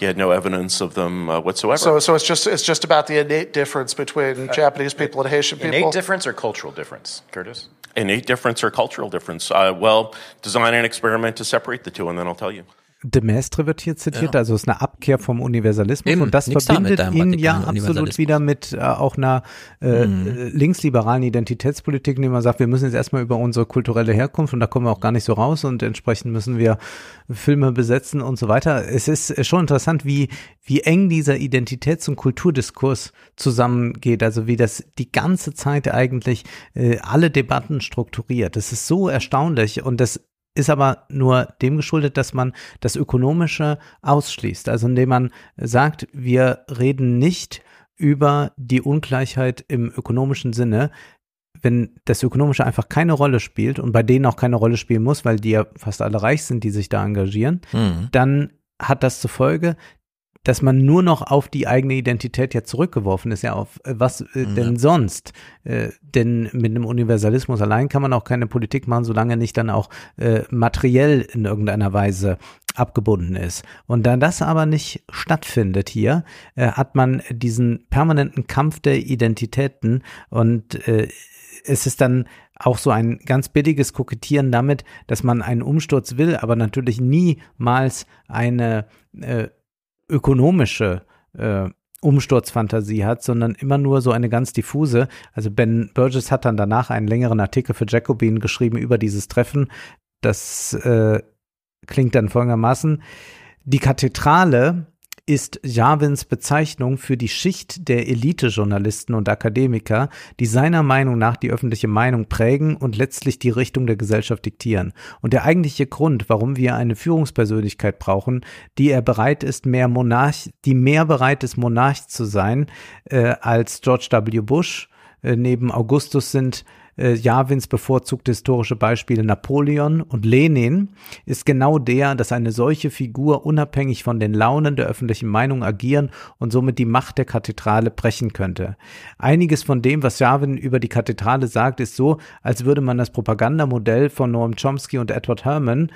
he had no evidence of them uh, whatsoever.
So so it's just it's just about the innate difference between Japanese people and Haitian people.
Innate difference or cultural difference, Curtis?
innate difference or cultural difference? Uh, well, design an experiment to separate the two, and then I'll tell you.
De Maistre wird hier zitiert, also ist eine Abkehr vom Universalismus
Eben,
und das
da
verbindet ihn ja absolut wieder mit äh, auch einer äh,
Mhm.
linksliberalen Identitätspolitik, indem man sagt, wir müssen jetzt erstmal über unsere kulturelle Herkunft und da kommen wir auch gar nicht so raus und entsprechend müssen wir Filme besetzen und so weiter. Es ist äh, schon interessant, wie, wie eng dieser Identitäts- und Kulturdiskurs zusammengeht, also wie das die ganze Zeit eigentlich äh, alle Debatten strukturiert. Das ist so erstaunlich und das ist aber nur dem geschuldet, dass man das Ökonomische ausschließt. Also indem man sagt, wir reden nicht über die Ungleichheit im ökonomischen Sinne, wenn das Ökonomische einfach keine Rolle spielt und bei denen auch keine Rolle spielen muss, weil die ja fast alle reich sind, die sich da engagieren,
Mhm.
dann hat das zur Folge, dass man nur noch auf die eigene Identität ja zurückgeworfen ist, ja auf äh, was äh, denn sonst? Äh, denn mit einem Universalismus allein kann man auch keine Politik machen, solange nicht dann auch äh, materiell in irgendeiner Weise abgebunden ist. Und da das aber nicht stattfindet hier, äh, hat man diesen permanenten Kampf der Identitäten und äh, es ist dann auch so ein ganz billiges Kokettieren damit, dass man einen Umsturz will, aber natürlich niemals eine äh, ökonomische äh, Umsturzfantasie hat, sondern immer nur so eine ganz diffuse. Also Ben Burgess hat dann danach einen längeren Artikel für Jacobin geschrieben über dieses Treffen. Das äh, klingt dann folgendermaßen. Die Kathedrale ist Jarvins Bezeichnung für die Schicht der Elite-Journalisten und Akademiker, die seiner Meinung nach die öffentliche Meinung prägen und letztlich die Richtung der Gesellschaft diktieren. Und der eigentliche Grund, warum wir eine Führungspersönlichkeit brauchen, die er bereit ist, mehr Monarch, die mehr bereit ist, Monarch zu sein äh, als George W. Bush. Äh, neben Augustus sind äh, Jarvins bevorzugte historische Beispiele Napoleon und Lenin, ist genau der, dass eine solche Figur unabhängig von den Launen der öffentlichen Meinung agieren und somit die Macht der Kathedrale brechen könnte. Einiges von dem, was Jarvin über die Kathedrale sagt, ist so, als würde man das Propagandamodell von Noam Chomsky und Edward Herman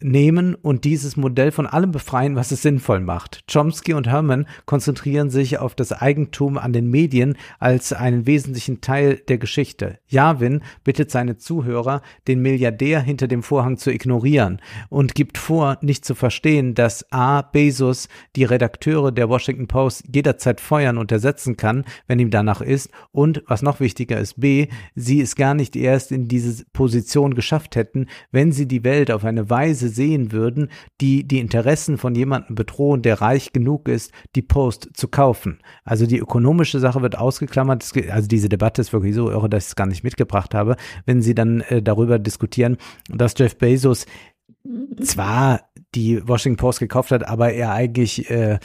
nehmen und dieses Modell von allem befreien, was es sinnvoll macht. Chomsky und Herman konzentrieren sich auf das Eigentum an den Medien als einen wesentlichen Teil der Geschichte. Jarvin bittet seine Zuhörer, den Milliardär hinter dem Vorhang zu ignorieren und gibt vor, nicht zu verstehen, dass A. Bezos die Redakteure der Washington Post jederzeit feuern und ersetzen kann, wenn ihm danach ist und, was noch wichtiger ist, B. sie es gar nicht erst in diese Position geschafft hätten, wenn sie die Welt auf eine Weise sehen würden, die die Interessen von jemandem bedrohen, der reich genug ist, die Post zu kaufen. Also die ökonomische Sache wird ausgeklammert. Also diese Debatte ist wirklich so irre, dass ich es gar nicht mitgebracht habe, wenn sie dann äh, darüber diskutieren, dass Jeff Bezos zwar die Washington Post gekauft hat, aber er eigentlich, äh,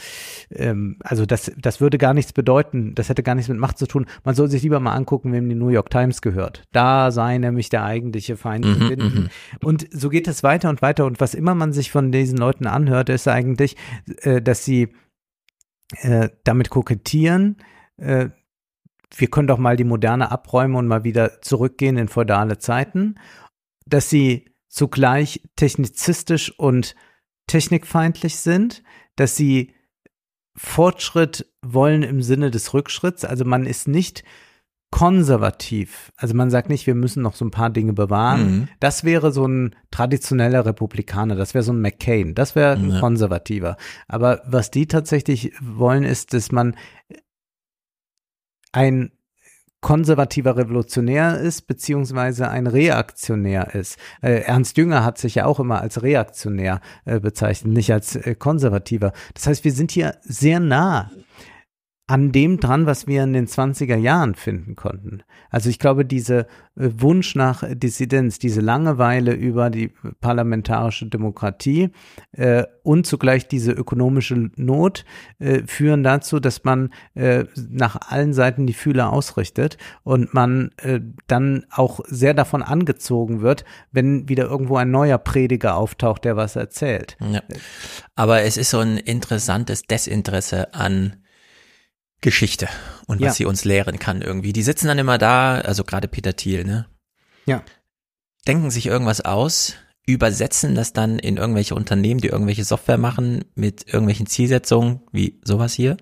ähm, also das, das würde gar nichts bedeuten, das hätte gar nichts mit Macht zu tun. Man soll sich lieber mal angucken, wem die New York Times gehört. Da sei nämlich der eigentliche Feind zu
Mhm,
finden. Und so geht es weiter und weiter. Und was immer man sich von diesen Leuten anhört, ist eigentlich, äh, dass sie äh, damit kokettieren, äh, wir können doch mal die Moderne abräumen und mal wieder zurückgehen in feudale Zeiten, dass sie zugleich technizistisch und technikfeindlich sind, dass sie Fortschritt wollen im Sinne des Rückschritts. Also man ist nicht konservativ. Also man sagt nicht, wir müssen noch so ein paar Dinge bewahren.
Mhm.
Das wäre so ein traditioneller Republikaner. Das wäre so ein McCain. Das wäre ein
Ja.
konservativer. Aber was die tatsächlich wollen, ist, dass man ein konservativer Revolutionär ist, beziehungsweise ein Reaktionär ist. Äh, Ernst Jünger hat sich ja auch immer als Reaktionär äh, bezeichnet, nicht als äh, konservativer. Das heißt, wir sind hier sehr nah an dem dran, was wir in den 20er Jahren finden konnten. Also ich glaube, diese äh, Wunsch nach Dissidenz, diese Langeweile über die parlamentarische Demokratie äh, und zugleich diese ökonomische Not äh, führen dazu, dass man äh, nach allen Seiten die Fühler ausrichtet und man äh, dann auch sehr davon angezogen wird, wenn wieder irgendwo ein neuer Prediger auftaucht, der was erzählt.
Ja. Aber es ist so ein interessantes Desinteresse an Geschichte und was
Ja.
sie uns lehren kann irgendwie. Die sitzen dann immer da, also gerade Peter Thiel, ne?
Ja.
Denken sich irgendwas aus, übersetzen das dann in irgendwelche Unternehmen, die irgendwelche Software machen mit irgendwelchen Zielsetzungen, wie sowas hier.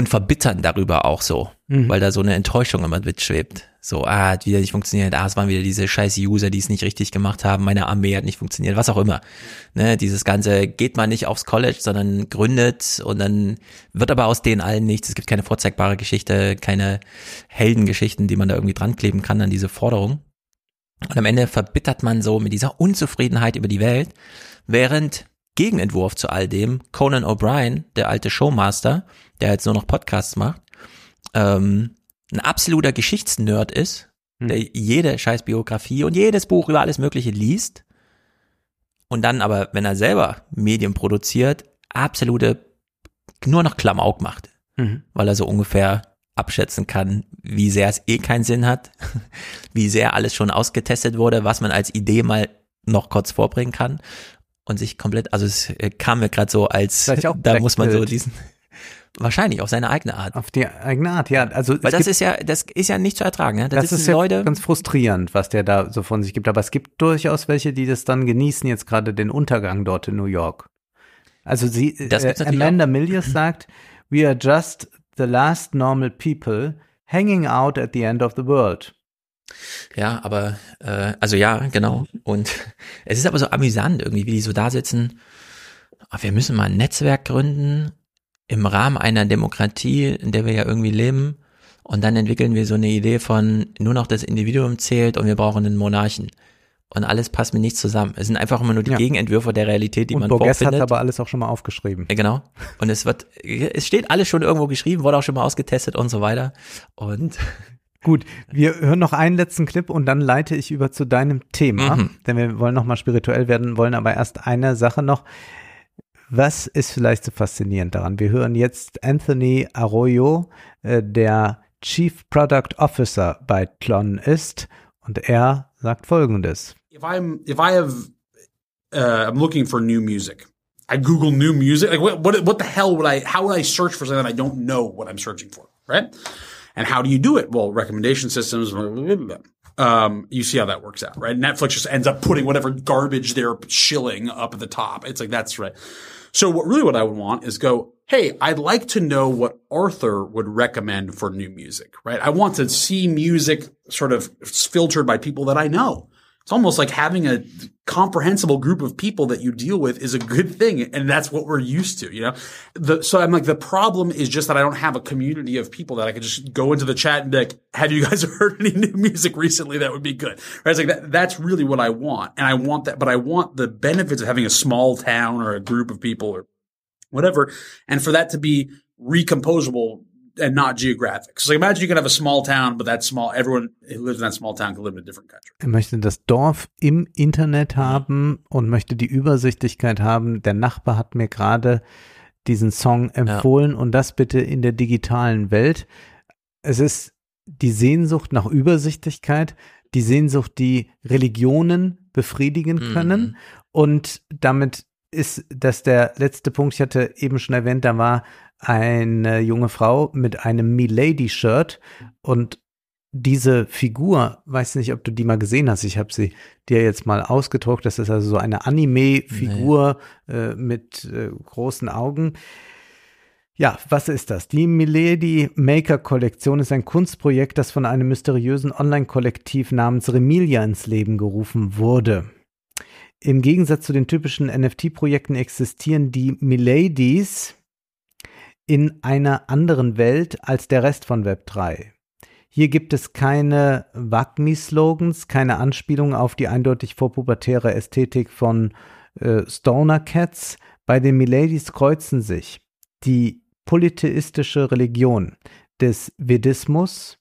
Und verbittern darüber auch so,
Mhm.
weil da so eine Enttäuschung immer mitschwebt. So, ah, hat wieder nicht funktioniert, ah, es waren wieder diese scheiß User, die es nicht richtig gemacht haben, meine Armee hat nicht funktioniert, was auch immer. Ne, dieses ganze geht man nicht aufs College, sondern gründet und dann wird aber aus denen allen nichts. Es gibt keine vorzeigbare Geschichte, keine Heldengeschichten, die man da irgendwie dran kleben kann an diese Forderung. Und am Ende verbittert man so mit dieser Unzufriedenheit über die Welt, während Gegenentwurf zu all dem Conan O'Brien, der alte Showmaster, der jetzt nur noch Podcasts macht, ähm, ein absoluter Geschichtsnerd ist, der jede scheiß Biografie und jedes Buch über alles Mögliche liest und dann aber, wenn er selber Medien produziert, absolute nur noch Klamauk macht,
Mhm.
weil er so ungefähr abschätzen kann, wie sehr es eh keinen Sinn hat, (laughs) wie sehr alles schon ausgetestet wurde, was man als Idee mal noch kurz vorbringen kann und sich komplett, also es kam mir gerade so als, (laughs) da muss man so diesen, wahrscheinlich auf seine eigene Art.
Auf die eigene Art, ja. Also
Weil das ist ja, das ist ja nicht zu ertragen, ne? Da
das ist ja
Leute,
ganz frustrierend, was der da so von sich gibt. Aber es gibt durchaus welche, die das dann genießen, jetzt gerade den Untergang dort in New York. Also sie,
Das
äh, Amanda Milius sagt, we are just the last normal people hanging out at the end of the world.
Ja, aber äh, also ja, genau. Und (laughs) es ist aber so amüsant irgendwie, wie die so da sitzen. "Ah, Wir müssen mal ein Netzwerk gründen im Rahmen einer Demokratie, in der wir ja irgendwie leben. Und dann entwickeln wir so eine Idee von nur noch das Individuum zählt und wir brauchen einen Monarchen. Und alles passt mir nicht zusammen. Es sind einfach immer nur die
Ja.
Gegenentwürfe der Realität, die
Und
man
Borges hat
vorfindet.
aber alles auch schon mal aufgeschrieben.
Ja, Genau. Und es wird, es steht alles schon irgendwo geschrieben, wurde auch schon mal ausgetestet und so weiter. Und (laughs)
Gut, wir hören noch einen letzten Clip und dann leite ich über zu deinem Thema,
Mhm.
denn wir wollen noch mal spirituell werden, wollen aber erst eine Sache noch. Was ist vielleicht so faszinierend daran? Wir hören jetzt Anthony Arroyo, äh, der Chief Product Officer bei Klon ist und er sagt Folgendes.
if I'm if I have uh, I'm looking for new music, I Google new music. Like what, what what the hell would I? How would I search for something that I don't know what I'm searching for? Right? And how do you do it? Well, recommendation systems. blah, blah, blah. Um, you see how that works out, right? Netflix just ends up putting whatever garbage they're shilling up at the top. It's like that's right. So what really what I would want is go, hey, I'd like to know what Arthur would recommend for new music, right? I want to see music sort of filtered by people that I know. It's almost like having a comprehensible group of people that you deal with is a good thing. And that's what we're used to, you know? The, so I'm like, the problem is just that I don't have a community of people that I could just go into the chat and be like, have you guys (laughs) heard any new music recently that would be good? Right? It's like that, that's really what I want. And I want that, but I want the benefits of having a small town or a group of people or whatever. And for that to be recomposable and not geographic. So imagine you can have a small town, but that small, everyone who lives in that small town can live in a different country.
Er möchte das Dorf im Internet haben und möchte die Übersichtlichkeit haben. Der Nachbar hat mir gerade diesen Song empfohlen und das bitte in der digitalen Welt. Es ist die Sehnsucht nach Übersichtlichkeit, die Sehnsucht, die Religionen befriedigen können und damit ist das der letzte Punkt. Ich hatte eben schon erwähnt, da war eine junge Frau mit einem Milady-Shirt und diese Figur, weiß nicht, ob du die mal gesehen hast, ich habe sie dir jetzt mal ausgedruckt, das ist also so eine Anime-Figur äh, mit äh, großen Augen. Ja, was ist das? Die Milady Maker Kollektion ist ein Kunstprojekt, das von einem mysteriösen Online-Kollektiv namens Remilia ins Leben gerufen wurde. Im Gegensatz zu den typischen NFT-Projekten existieren die Miladies in einer anderen Welt als der Rest von Web3. Hier gibt es keine WAGMI-Slogans, keine Anspielung auf die eindeutig vorpubertäre Ästhetik von äh, Stoner Cats. Bei den Miladies kreuzen sich die polytheistische Religion des Vedismus,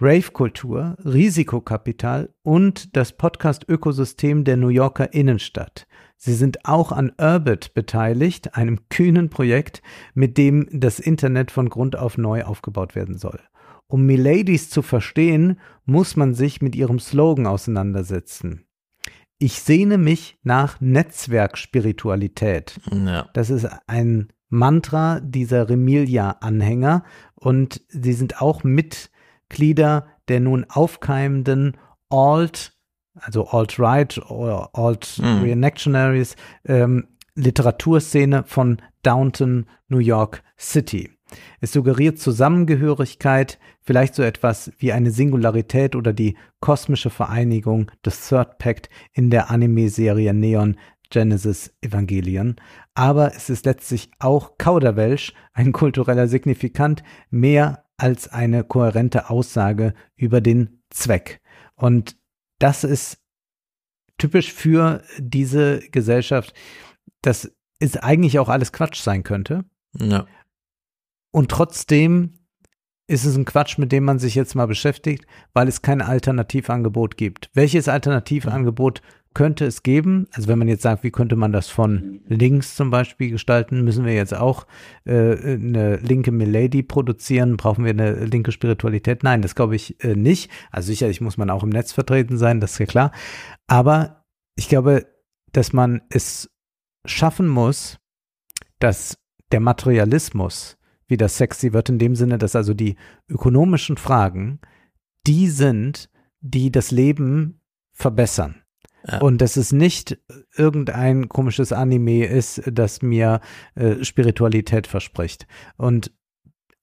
Rave-Kultur, Risikokapital und das Podcast-Ökosystem der New Yorker Innenstadt. Sie sind auch an Urbit beteiligt, einem kühnen Projekt, mit dem das Internet von Grund auf neu aufgebaut werden soll. Um Miladies zu verstehen, muss man sich mit ihrem Slogan auseinandersetzen. Ich sehne mich nach Netzwerkspiritualität.
Ja.
Das ist ein Mantra dieser Remilia-Anhänger und sie sind auch Mitglieder der nun aufkeimenden Alt, also Alt-Right oder Alt-Reactionaries ähm, Literaturszene von Downton, New York City. Es suggeriert Zusammengehörigkeit, vielleicht so etwas wie eine Singularität oder die kosmische Vereinigung des Third Pact in der Anime-Serie Neon Genesis Evangelion. Aber es ist letztlich auch Kauderwelsch, ein kultureller Signifikant, mehr als eine kohärente Aussage über den Zweck. Und das ist typisch für diese Gesellschaft, dass es eigentlich auch alles Quatsch sein könnte.
Ja.
Und trotzdem ist es ein Quatsch, mit dem man sich jetzt mal beschäftigt, weil es kein Alternativangebot gibt. Welches Alternativangebot könnte es geben? Also wenn man jetzt sagt, wie könnte man das von links zum Beispiel gestalten, müssen wir jetzt auch äh, eine linke Milady produzieren? Brauchen wir eine linke Spiritualität? Nein, das glaube ich äh, nicht. Also sicherlich muss man auch im Netz vertreten sein, das ist ja klar. Aber ich glaube, dass man es schaffen muss, dass der Materialismus wieder sexy wird, in dem Sinne, dass also die ökonomischen Fragen die sind, die das Leben verbessern.
Ja.
Und dass es nicht irgendein komisches Anime ist, das mir äh, Spiritualität verspricht. Und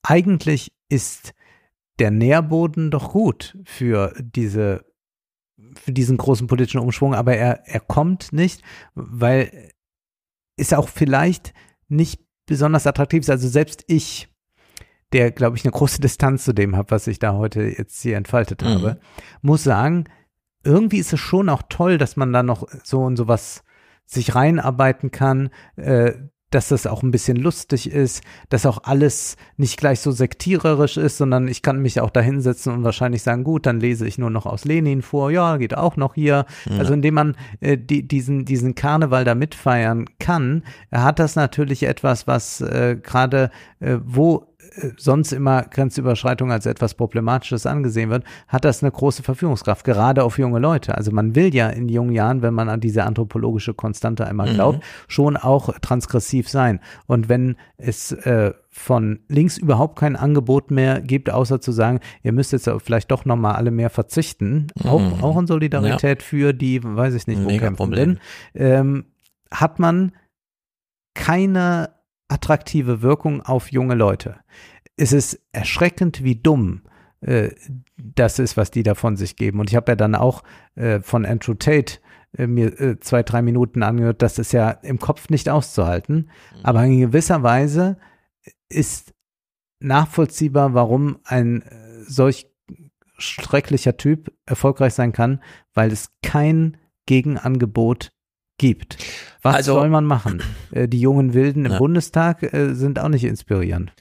eigentlich ist der Nährboden doch gut für diese für diesen großen politischen Umschwung, aber er, er kommt nicht, weil ist auch vielleicht nicht besonders attraktiv ist. Also selbst ich, der, glaube ich, eine große Distanz zu dem habe, was ich da heute jetzt hier entfaltet
Mhm.
habe, muss sagen, irgendwie ist es schon auch toll, dass man da noch so und sowas sich reinarbeiten kann, äh, dass das auch ein bisschen lustig ist, dass auch alles nicht gleich so sektiererisch ist, sondern ich kann mich auch da hinsetzen und wahrscheinlich sagen, gut, dann lese ich nur noch aus Lenin vor, ja, geht auch noch hier.
Ja.
Also indem man äh, die, diesen, diesen Karneval da mitfeiern kann, hat das natürlich etwas, was äh, gerade, äh, wo sonst immer Grenzüberschreitung als etwas Problematisches angesehen wird, hat das eine große Verführungskraft, gerade auf junge Leute. Also man will ja in jungen Jahren, wenn man an diese anthropologische Konstante einmal
Mhm.
glaubt, schon auch transgressiv sein. Und wenn es äh, von links überhaupt kein Angebot mehr gibt, außer zu sagen, ihr müsst jetzt vielleicht doch nochmal alle mehr verzichten, auch,
Mhm.
auch in Solidarität für die, weiß ich nicht, wo kämpfen denn, ähm, hat man keine attraktive Wirkung auf junge Leute. Es ist erschreckend, wie dumm äh, das ist, was die da von sich geben. Und ich habe ja dann auch äh, von Andrew Tate äh, mir äh, zwei, drei Minuten angehört, das ist ja im Kopf nicht auszuhalten. Aber in gewisser Weise ist nachvollziehbar, warum ein äh, solch schrecklicher Typ erfolgreich sein kann, weil es kein Gegenangebot gibt. Was
Also-
soll man machen? (clears throat) Äh, die jungen Wilden im
Ja.
Bundestag äh, sind auch nicht inspirierend.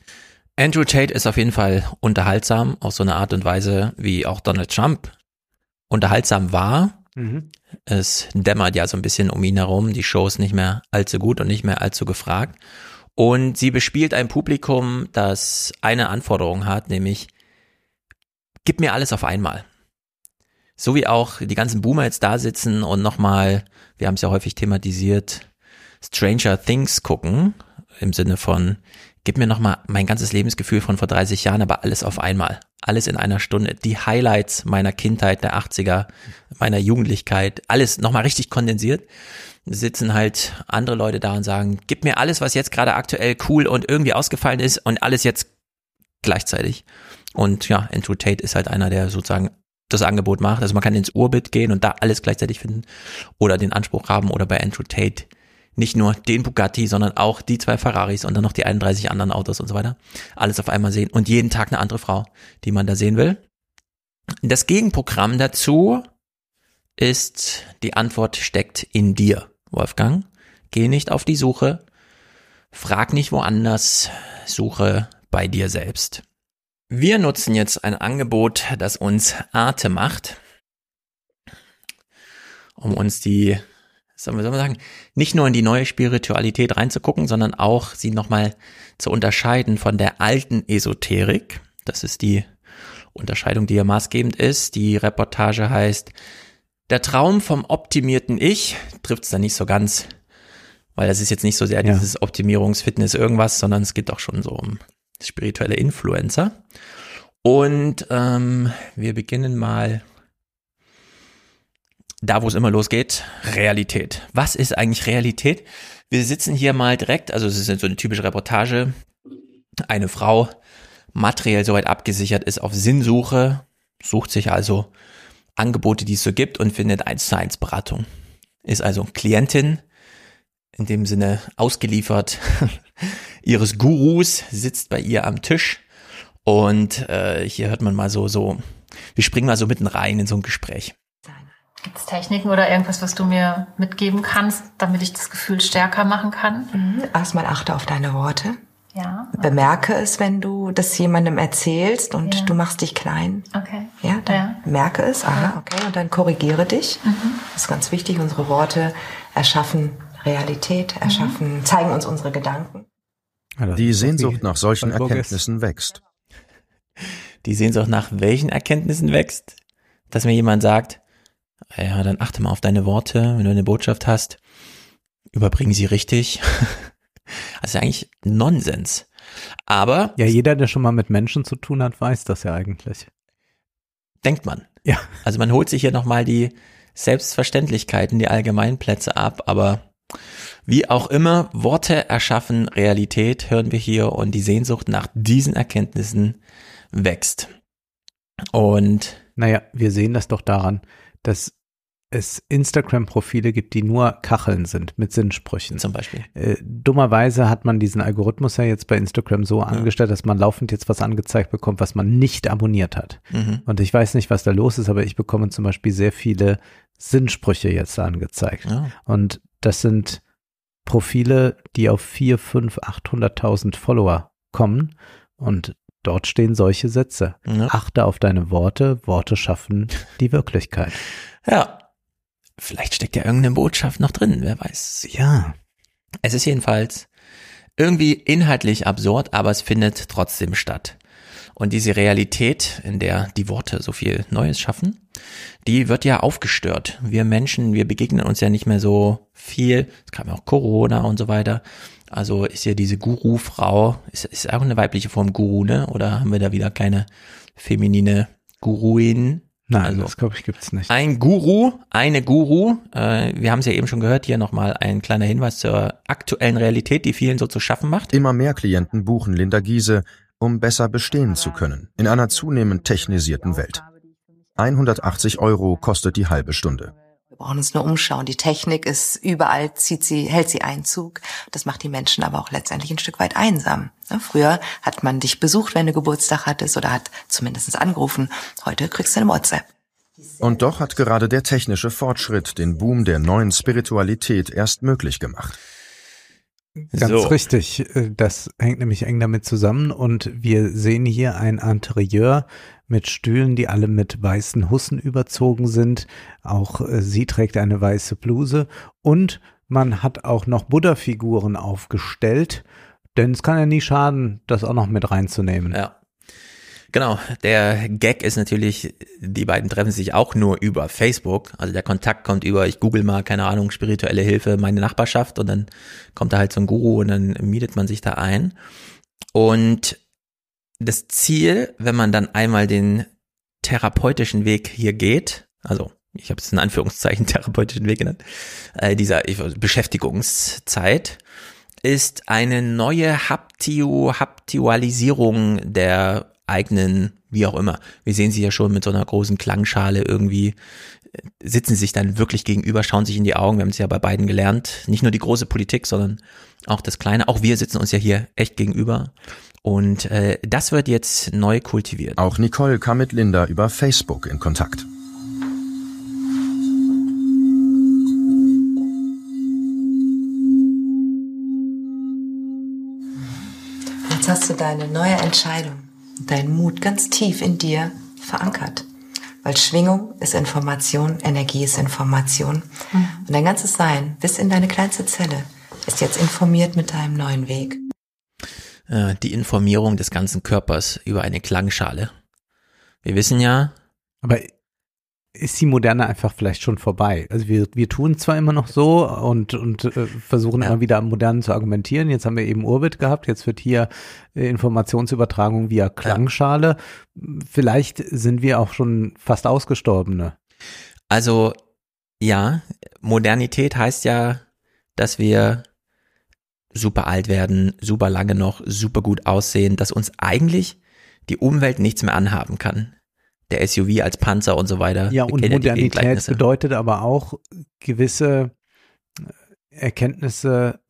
Andrew Tate ist auf jeden Fall unterhaltsam, auf so eine Art und Weise, wie auch Donald Trump unterhaltsam war.
Mhm.
Es dämmert ja so ein bisschen um ihn herum, die Show ist nicht mehr allzu gut und nicht mehr allzu gefragt. Und sie bespielt ein Publikum, das eine Anforderung hat, nämlich gib mir alles auf einmal. So wie auch die ganzen Boomer jetzt da sitzen und nochmal, wir haben es ja häufig thematisiert, Stranger Things gucken, im Sinne von, gib mir nochmal mein ganzes Lebensgefühl von vor 30 Jahren, aber alles auf einmal. Alles in einer Stunde. Die Highlights meiner Kindheit, der 80er, meiner Jugendlichkeit, alles nochmal richtig kondensiert. Sitzen halt andere Leute da und sagen, gib mir alles, was jetzt gerade aktuell cool und irgendwie ausgefallen ist und alles jetzt gleichzeitig. Und ja, Andrew Tate ist halt einer, der sozusagen das Angebot macht. Also man kann ins Urbit gehen und da alles gleichzeitig finden oder den Anspruch haben oder bei Andrew Tate nicht nur den Bugatti, sondern auch die zwei Ferraris und dann noch die 31 anderen Autos und so weiter. Alles auf einmal sehen und jeden Tag eine andere Frau, die man da sehen will. Das Gegenprogramm dazu ist, die Antwort steckt in dir, Wolfgang. Geh nicht auf die Suche, frag nicht woanders, suche bei dir selbst. Wir nutzen jetzt ein Angebot, das uns Arte macht, um uns die soll man sagen, nicht nur in die neue Spiritualität reinzugucken, sondern auch sie nochmal zu unterscheiden von der alten Esoterik. Das ist die Unterscheidung, die ja maßgebend ist. Die Reportage heißt, der Traum vom optimierten Ich trifft es da nicht so ganz, weil das ist jetzt nicht so sehr
Ja.
dieses Optimierungsfitness irgendwas, sondern es geht auch schon so um spirituelle Influencer. Und ähm, wir beginnen mal da, wo es immer losgeht, Realität. Was ist eigentlich Realität? Wir sitzen hier mal direkt, also es ist so eine typische Reportage. Eine Frau, materiell soweit abgesichert ist, auf Sinnsuche, sucht sich also Angebote, die es so gibt und findet eins zu eins Beratung. Ist also Klientin, in dem Sinne ausgeliefert (laughs) ihres Gurus, sitzt bei ihr am Tisch und äh, hier hört man mal so, so, wir springen mal so mitten rein in so ein Gespräch.
Gibt es Techniken oder irgendwas, was du mir mitgeben kannst, damit ich das Gefühl stärker machen kann?
Mhm. Erstmal achte auf deine Worte.
Ja.
Bemerke es, wenn du das jemandem erzählst und
Ja.
du machst dich klein.
Okay.
Ja, dann
Ja.
merke es, aha, okay, und dann korrigiere dich.
Mhm.
Das ist ganz wichtig. Unsere Worte erschaffen Realität,
Mhm.
erschaffen, zeigen uns unsere Gedanken.
Die Sehnsucht nach solchen. Erkenntnissen wächst. (laughs)
Die Sehnsucht nach welchen Erkenntnissen wächst? Dass mir jemand sagt, ja, dann achte mal auf deine Worte, wenn du eine Botschaft hast, überbring sie richtig. (laughs) Also eigentlich Nonsens. Aber
Ja, jeder, der schon mal mit Menschen zu tun hat, weiß das ja eigentlich.
denkt man.
Ja.
Also man holt sich hier nochmal die Selbstverständlichkeiten, die Allgemeinplätze ab, aber wie auch immer, Worte erschaffen Realität, hören wir hier und die Sehnsucht nach diesen Erkenntnissen wächst. Und
Naja, wir sehen das doch daran, dass es Instagram-Profile gibt, die nur Kacheln sind mit Sinnsprüchen.
Zum Beispiel.
Äh, dummerweise hat man diesen Algorithmus ja jetzt bei Instagram so angestellt, dass man laufend jetzt was angezeigt bekommt, was man nicht abonniert hat.
Mhm.
Und ich weiß nicht, was da los ist, aber ich bekomme zum Beispiel sehr viele Sinnsprüche jetzt angezeigt.
Ja.
Und das sind Profile, die auf 4, 5, 800.000 Follower kommen. Und dort stehen solche Sätze.
Ja.
Achte auf deine Worte. Worte schaffen die Wirklichkeit.
Ja. Vielleicht steckt ja irgendeine Botschaft noch drin, wer weiß.
Ja.
Es ist jedenfalls irgendwie inhaltlich absurd, aber es findet trotzdem statt. Und diese Realität, in der die Worte so viel Neues schaffen, die wird ja aufgestört. Wir Menschen, wir begegnen uns ja nicht mehr so viel. Es kam ja auch Corona und so weiter. Also ist ja diese Guru-Frau, ist, ist auch eine weibliche Form Guru, ne? Oder haben wir da wieder keine feminine Guruin?
Nein,
Also-
das glaube ich gibt's nicht.
Ein Guru, eine Guru, äh, wir haben es ja eben schon gehört, hier nochmal ein kleiner Hinweis zur aktuellen Realität, die vielen so zu schaffen macht.
Immer mehr Klienten buchen Linda Giese, um besser bestehen zu können, in einer zunehmend technisierten Welt. 180 Euro kostet die halbe Stunde.
Wir brauchen uns nur umschauen. Die Technik ist überall, zieht sie, hält sie Einzug. Das macht die Menschen aber auch letztendlich ein Stück weit einsam. Ne, Früher hat man dich besucht, wenn du Geburtstag hattest oder hat zumindest angerufen. Heute kriegst du eine WhatsApp.
Und doch hat gerade der technische Fortschritt den Boom der neuen Spiritualität erst möglich gemacht.
Ganz
So.
richtig. Äh, Das hängt nämlich eng damit zusammen und wir sehen hier ein Interieur mit Stühlen, die alle mit weißen Hussen überzogen sind. Auch äh, sie trägt eine weiße Bluse und man hat auch noch Buddha-Figuren aufgestellt, denn es kann ja nie schaden, das auch noch mit reinzunehmen.
Ja. Genau, der Gag ist natürlich, die beiden treffen sich auch nur über Facebook. Also der Kontakt kommt über, ich google mal, keine Ahnung, spirituelle Hilfe, meine Nachbarschaft und dann kommt da halt so ein Guru und dann mietet man sich da ein. Und das Ziel, wenn man dann einmal den therapeutischen Weg hier geht, also ich habe es in Anführungszeichen (laughs) therapeutischen Weg genannt, äh, dieser ich- Beschäftigungszeit, ist eine neue Haptio, Haptualisierung der eigenen, wie auch immer. Wir sehen sie ja schon mit so einer großen Klangschale irgendwie, äh, sitzen sich dann wirklich gegenüber, schauen sich in die Augen. Wir haben es ja bei beiden gelernt. Nicht nur die große Politik, sondern auch das Kleine. Auch wir sitzen uns ja hier echt gegenüber. Und äh, das wird jetzt neu kultiviert.
Auch Nicole kam mit Linda über Facebook in Kontakt.
Jetzt hast du deine neue Entscheidung, deinen Mut ganz tief in dir verankert. Weil Schwingung ist Information, Energie ist Information. Und dein ganzes Sein, bis in deine kleinste Zelle, ist jetzt informiert mit deinem neuen Weg.
äh, die Informierung des ganzen Körpers über eine Klangschale. Wir wissen ja,
Aber ist die Moderne einfach vielleicht schon vorbei? Also wir, wir tun zwar immer noch so und, und äh, versuchen immer wieder am Modernen zu argumentieren. Jetzt haben wir eben Orbit gehabt, jetzt wird hier äh, Informationsübertragung via Klangschale. Vielleicht sind wir auch schon fast Ausgestorbene.
Also ja, Modernität heißt ja, dass wir super alt werden, super lange noch, super gut aussehen, dass uns eigentlich die Umwelt nichts mehr anhaben kann. Der SUV als Panzer und so weiter.
Ja, und Modernität bedeutet aber auch gewisse Erkenntnisse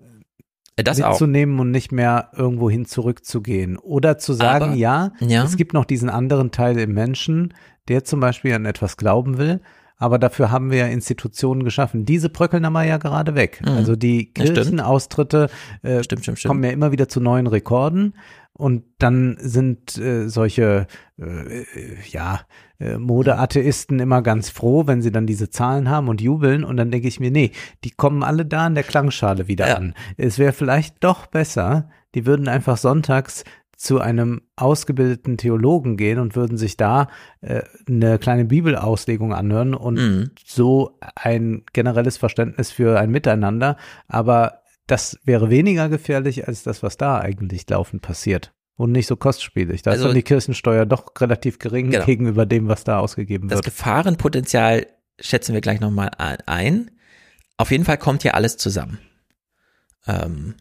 Das auch.
mitzunehmen und nicht mehr irgendwohin zurückzugehen. Oder zu sagen,
Aber-
ja,
ja.
es gibt noch diesen anderen Teil im Menschen, der zum Beispiel an etwas glauben will. Aber dafür haben wir ja Institutionen geschaffen. Diese bröckeln aber ja gerade weg.
Mhm.
Also die
Das.
Kirchenaustritte äh,
Stimmt, stimmt, stimmt.
kommen ja immer wieder zu neuen Rekorden. Und dann sind äh, solche, äh, äh, ja, äh, Modeatheisten immer ganz froh, wenn sie dann diese Zahlen haben und jubeln. Und dann denke ich mir, nee, die kommen alle da an der Klangschale wieder an. Es wäre vielleicht doch besser, die würden einfach sonntags zu einem ausgebildeten Theologen gehen und würden sich da äh, eine kleine Bibelauslegung anhören und
Mhm.
so ein generelles Verständnis für ein Miteinander. Aber das wäre weniger gefährlich als das, was da eigentlich laufend passiert. Und nicht so kostspielig. Da
Also-
ist dann die Kirchensteuer doch relativ gering
Genau.
gegenüber dem, was da ausgegeben
Das
wird.
Gefahrenpotenzial schätzen wir gleich nochmal ein. Auf jeden Fall kommt hier alles zusammen. Ähm,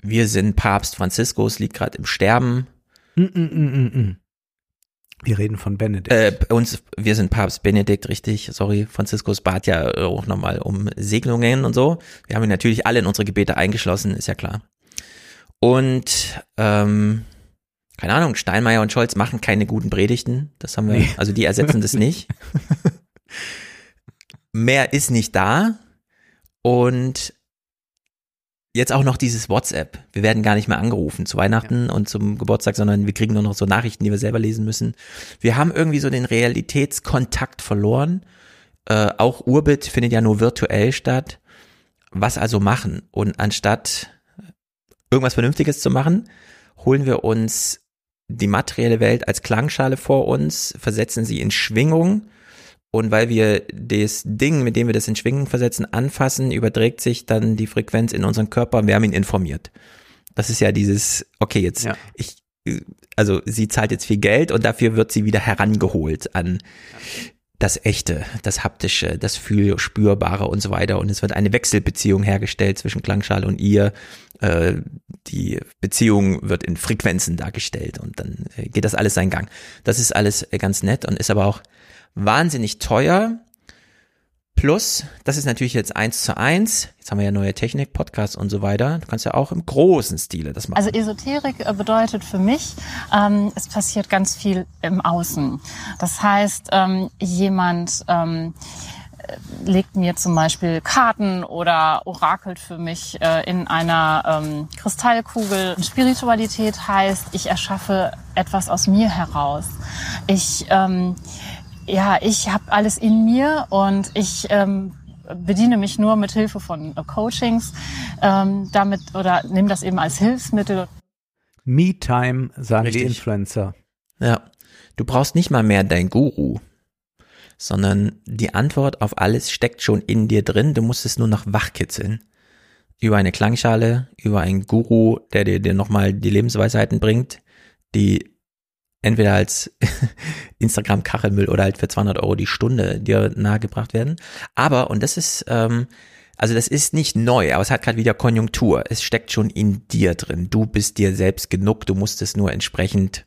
wir sind Papst Franziskus, liegt gerade im Sterben.
Mm, mm, mm, mm, mm. Wir reden von Benedikt.
Äh, uns, wir sind Papst Benedikt, richtig. Sorry, Franziskus bat ja auch nochmal um Segnungen und so. Wir haben ihn natürlich alle in unsere Gebete eingeschlossen, ist ja klar. Und ähm, keine Ahnung, Steinmeier und Scholz machen keine guten Predigten. Das haben wir,
Nee.
also die ersetzen das nicht. (laughs) Mehr ist nicht da. Und jetzt auch noch dieses WhatsApp. Wir werden gar nicht mehr angerufen zu Weihnachten und zum Geburtstag, sondern wir kriegen nur noch so Nachrichten, die wir selber lesen müssen. Wir haben irgendwie so den Realitätskontakt verloren. Äh, auch Urbit findet ja nur virtuell statt. Was also machen? Und anstatt irgendwas Vernünftiges zu machen, holen wir uns die materielle Welt als Klangschale vor uns, versetzen sie in Schwingung und weil wir das Ding, mit dem wir das in Schwingung versetzen, anfassen, überträgt sich dann die Frequenz in unseren Körper und wir haben ihn informiert. Das ist ja dieses, okay, jetzt, ich, also sie zahlt jetzt viel Geld und dafür wird sie wieder herangeholt an das Echte, das Haptische, das Fühl Spürbare und so weiter. Und es wird eine Wechselbeziehung hergestellt zwischen Klangschale und ihr. Äh, die Beziehung wird in Frequenzen dargestellt und dann äh, geht das alles seinen Gang. Das ist alles äh, ganz nett und ist aber auch wahnsinnig teuer. Plus, das ist natürlich jetzt eins zu eins. Jetzt haben wir ja neue Technik, Podcasts und so weiter. Du kannst ja auch im großen Stile das machen.
Also Esoterik äh, bedeutet für mich, ähm, es passiert ganz viel im Außen. Das heißt, ähm, jemand ähm, legt mir zum Beispiel Karten oder orakelt für mich äh, in einer ähm, Kristallkugel. Spiritualität heißt, ich erschaffe etwas aus mir heraus. Ich, ähm, ja, ich habe alles in mir und ich ähm, bediene mich nur mit Hilfe von äh, Coachings ähm, damit oder nehme das eben als Hilfsmittel.
Me-Time, sagen die
Richtig.
Influencer.
Ja. Du brauchst nicht mal mehr dein Guru, sondern die Antwort auf alles steckt schon in dir drin. Du musst es nur noch wachkitzeln. Über eine Klangschale, über einen Guru, der dir, dir nochmal die Lebensweisheiten bringt, die entweder als (laughs) Instagram-Kachelmüll oder halt für 200 Euro die Stunde dir nahegebracht werden. Aber, und das ist, ähm, also das ist nicht neu, aber es hat gerade wieder Konjunktur. Es steckt schon in dir drin. Du bist dir selbst genug. Du musst es nur entsprechend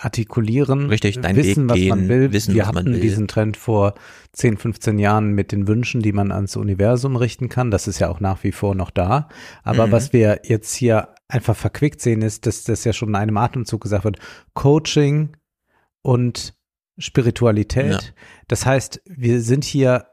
artikulieren,
Richtig, deinen
wissen,
Weg
was
gehen,
man will.
wissen,
Wir
was man
hatten
will.
diesen Trend vor 10, 15 Jahren mit den Wünschen, die man ans Universum richten kann. Das ist ja auch nach wie vor noch da. Aber
Mhm.
was wir jetzt hier einfach verquickt sehen, ist, dass das ja schon in einem Atemzug gesagt wird, Coaching und Spiritualität.
Ja.
Das heißt, wir sind hier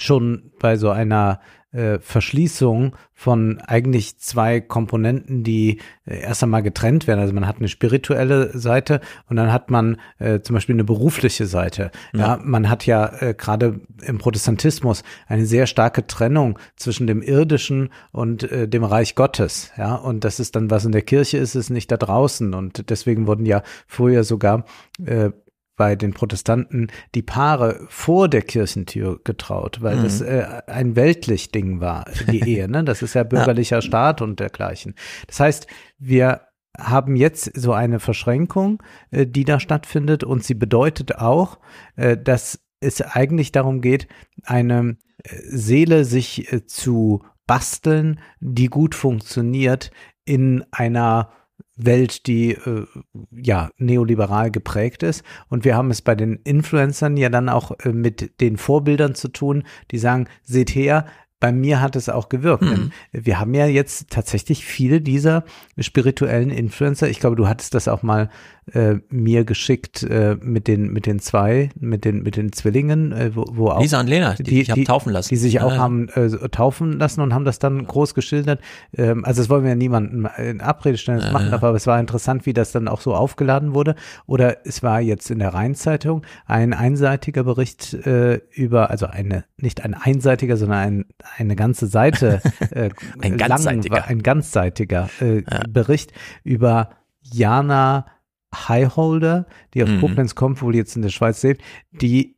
schon bei so einer äh, Verschließung von eigentlich zwei Komponenten, die äh, erst einmal getrennt werden. Also man hat eine spirituelle Seite und dann hat man äh, zum Beispiel eine berufliche Seite. Ja,
Ja.
man hat ja äh, gerade im Protestantismus eine sehr starke Trennung zwischen dem irdischen und äh, dem Reich Gottes. Ja, und das ist dann, was in der Kirche ist, ist nicht da draußen. Und deswegen wurden ja früher sogar äh, bei den Protestanten die Paare vor der Kirchentür getraut, weil
Mhm.
das äh, ein weltlich Ding war, die (laughs) Ehe. Ne? Das ist ja bürgerlicher Staat und dergleichen. Das heißt, wir haben jetzt so eine Verschränkung, äh, die da stattfindet und sie bedeutet auch, äh, dass es eigentlich darum geht, eine äh, Seele sich äh, zu basteln, die gut funktioniert in einer Welt, die äh, ja neoliberal geprägt ist. Und wir haben es bei den Influencern ja dann auch äh, mit den Vorbildern zu tun, die sagen, seht her, bei mir hat es auch gewirkt.
Mhm.
Wir haben ja jetzt tatsächlich viele dieser spirituellen Influencer. Ich glaube, du hattest das auch mal äh, mir geschickt äh, mit den mit den zwei, mit den mit den Zwillingen, äh, wo, wo auch
Lisa und Lena, die sich haben taufen lassen.
die sich
Ja,
auch
ja.
haben äh, taufen lassen und haben das dann groß geschildert. Ähm, also das wollen wir ja niemanden in Abrede stellen, das machen aber es war interessant, wie das dann auch so aufgeladen wurde. Oder es war jetzt in der Rheinzeitung ein einseitiger Bericht äh, über, also eine nicht ein einseitiger, sondern ein, eine ganze Seite, (laughs) äh,
Ein
lang
ganzseitiger.
war- ein ganzseitiger äh, Bericht über Jana Highholder, die aus
Mhm.
Koblenz kommt, wohl jetzt in der Schweiz lebt, die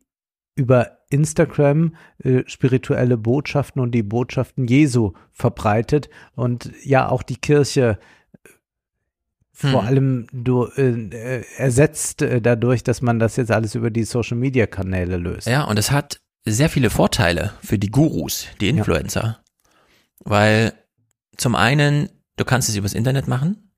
über Instagram äh, spirituelle Botschaften und die Botschaften Jesu verbreitet und ja auch die Kirche äh, vor
Hm.
allem du, äh, äh, ersetzt äh, dadurch, dass man das jetzt alles über die Social Media Kanäle löst.
Ja, und es hat sehr viele Vorteile für die Gurus, die Influencer. Weil zum einen, du kannst es übers Internet machen.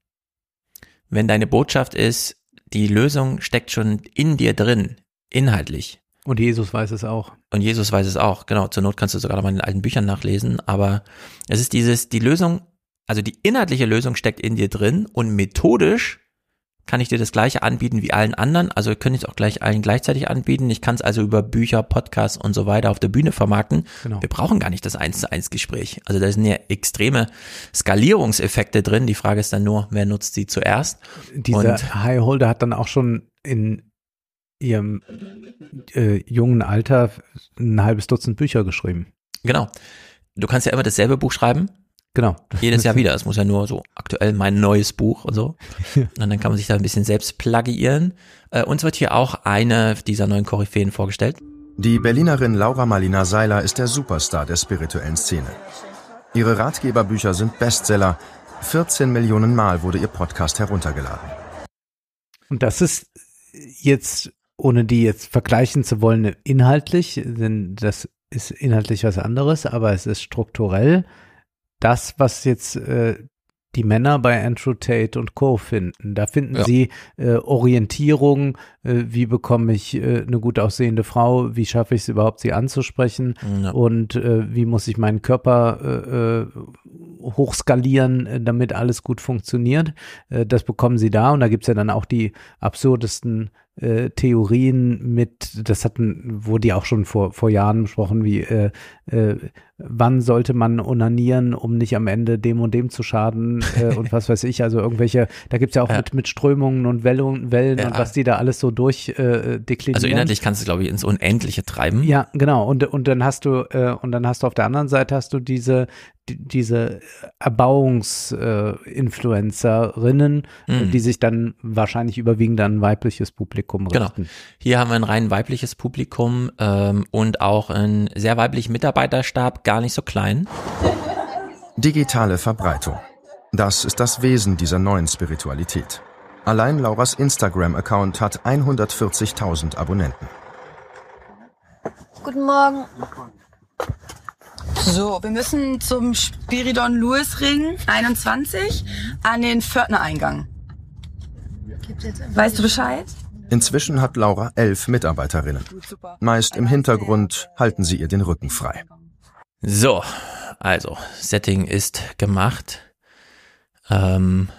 Wenn deine Botschaft ist, die Lösung steckt schon in dir drin, inhaltlich.
Und Jesus weiß es auch.
Und Jesus weiß es auch, genau. Zur Not kannst du sogar noch mal in den alten Büchern nachlesen. Aber es ist dieses, die Lösung, also die inhaltliche Lösung steckt in dir drin und methodisch kann ich dir das gleiche anbieten wie allen anderen. Also wir können es auch gleich allen gleichzeitig anbieten. Ich kann es also über Bücher, Podcasts und so weiter auf der Bühne vermarkten.
Genau.
Wir brauchen gar nicht das eins zu eins Gespräch. Also da sind ja extreme Skalierungseffekte drin. Die Frage ist dann nur, wer nutzt sie zuerst?
Dieser
Und-
Highholder hat dann auch schon in ihrem äh, jungen Alter ein halbes Dutzend Bücher geschrieben.
Genau. Du kannst ja immer dasselbe Buch schreiben.
Genau.
Jedes Jahr wieder. Es muss ja nur so aktuell mein neues Buch und so. Und dann kann man sich da ein bisschen selbst plagiieren. Äh, uns wird hier auch eine dieser neuen Koryphäen vorgestellt.
Die Berlinerin Laura Marlina Seiler ist der Superstar der spirituellen Szene. Ihre Ratgeberbücher sind Bestseller. 14 Millionen Mal wurde ihr Podcast heruntergeladen.
Und das ist jetzt, ohne die jetzt vergleichen zu wollen, inhaltlich, denn das ist inhaltlich was anderes, aber es ist strukturell das, was jetzt äh, die Männer bei Andrew Tate und Co. finden. Da finden
Ja.
sie äh, Orientierung, äh, wie bekomme ich äh, eine gut aussehende Frau, wie schaffe ich es überhaupt, sie anzusprechen
Ja.
und äh, wie muss ich meinen Körper äh, äh, hochskalieren, damit alles gut funktioniert. Das bekommen sie da und da gibt's ja dann auch die absurdesten Theorien mit, das hatten, wurde ja auch schon vor, vor Jahren besprochen, wie äh, äh, wann sollte man onanieren, um nicht am Ende dem und dem zu schaden äh, und was weiß ich, also irgendwelche, da gibt's ja auch
Ja.
Mit, mit Strömungen und Wellen, Wellen
Ja.
und was die da alles so durch äh, deklinieren.
Also inhaltlich kannst du, glaube ich, ins Unendliche treiben.
Ja, genau. Und, und dann hast du, äh, und dann hast du auf der anderen Seite hast du diese, die, diese Erbauungs-Influencerinnen,
Mhm.
die sich dann wahrscheinlich überwiegend an ein weibliches Publikum
Genau.
richten.
Hier haben wir ein rein weibliches Publikum ähm, und auch einen sehr weiblichen Mitarbeiterstab, gar nicht so klein.
Digitale Verbreitung. Das ist das Wesen dieser neuen Spiritualität. Allein Lauras Instagram-Account hat 140.000 Abonnenten.
Guten Morgen. So, wir müssen zum Spiridon Lewis Ring 21 an den Pförtner-Eingang. Weißt du Bescheid?
Inzwischen hat Laura elf Mitarbeiterinnen. Meist im Hintergrund halten sie ihr den Rücken frei.
So, also, Setting ist gemacht. Ähm,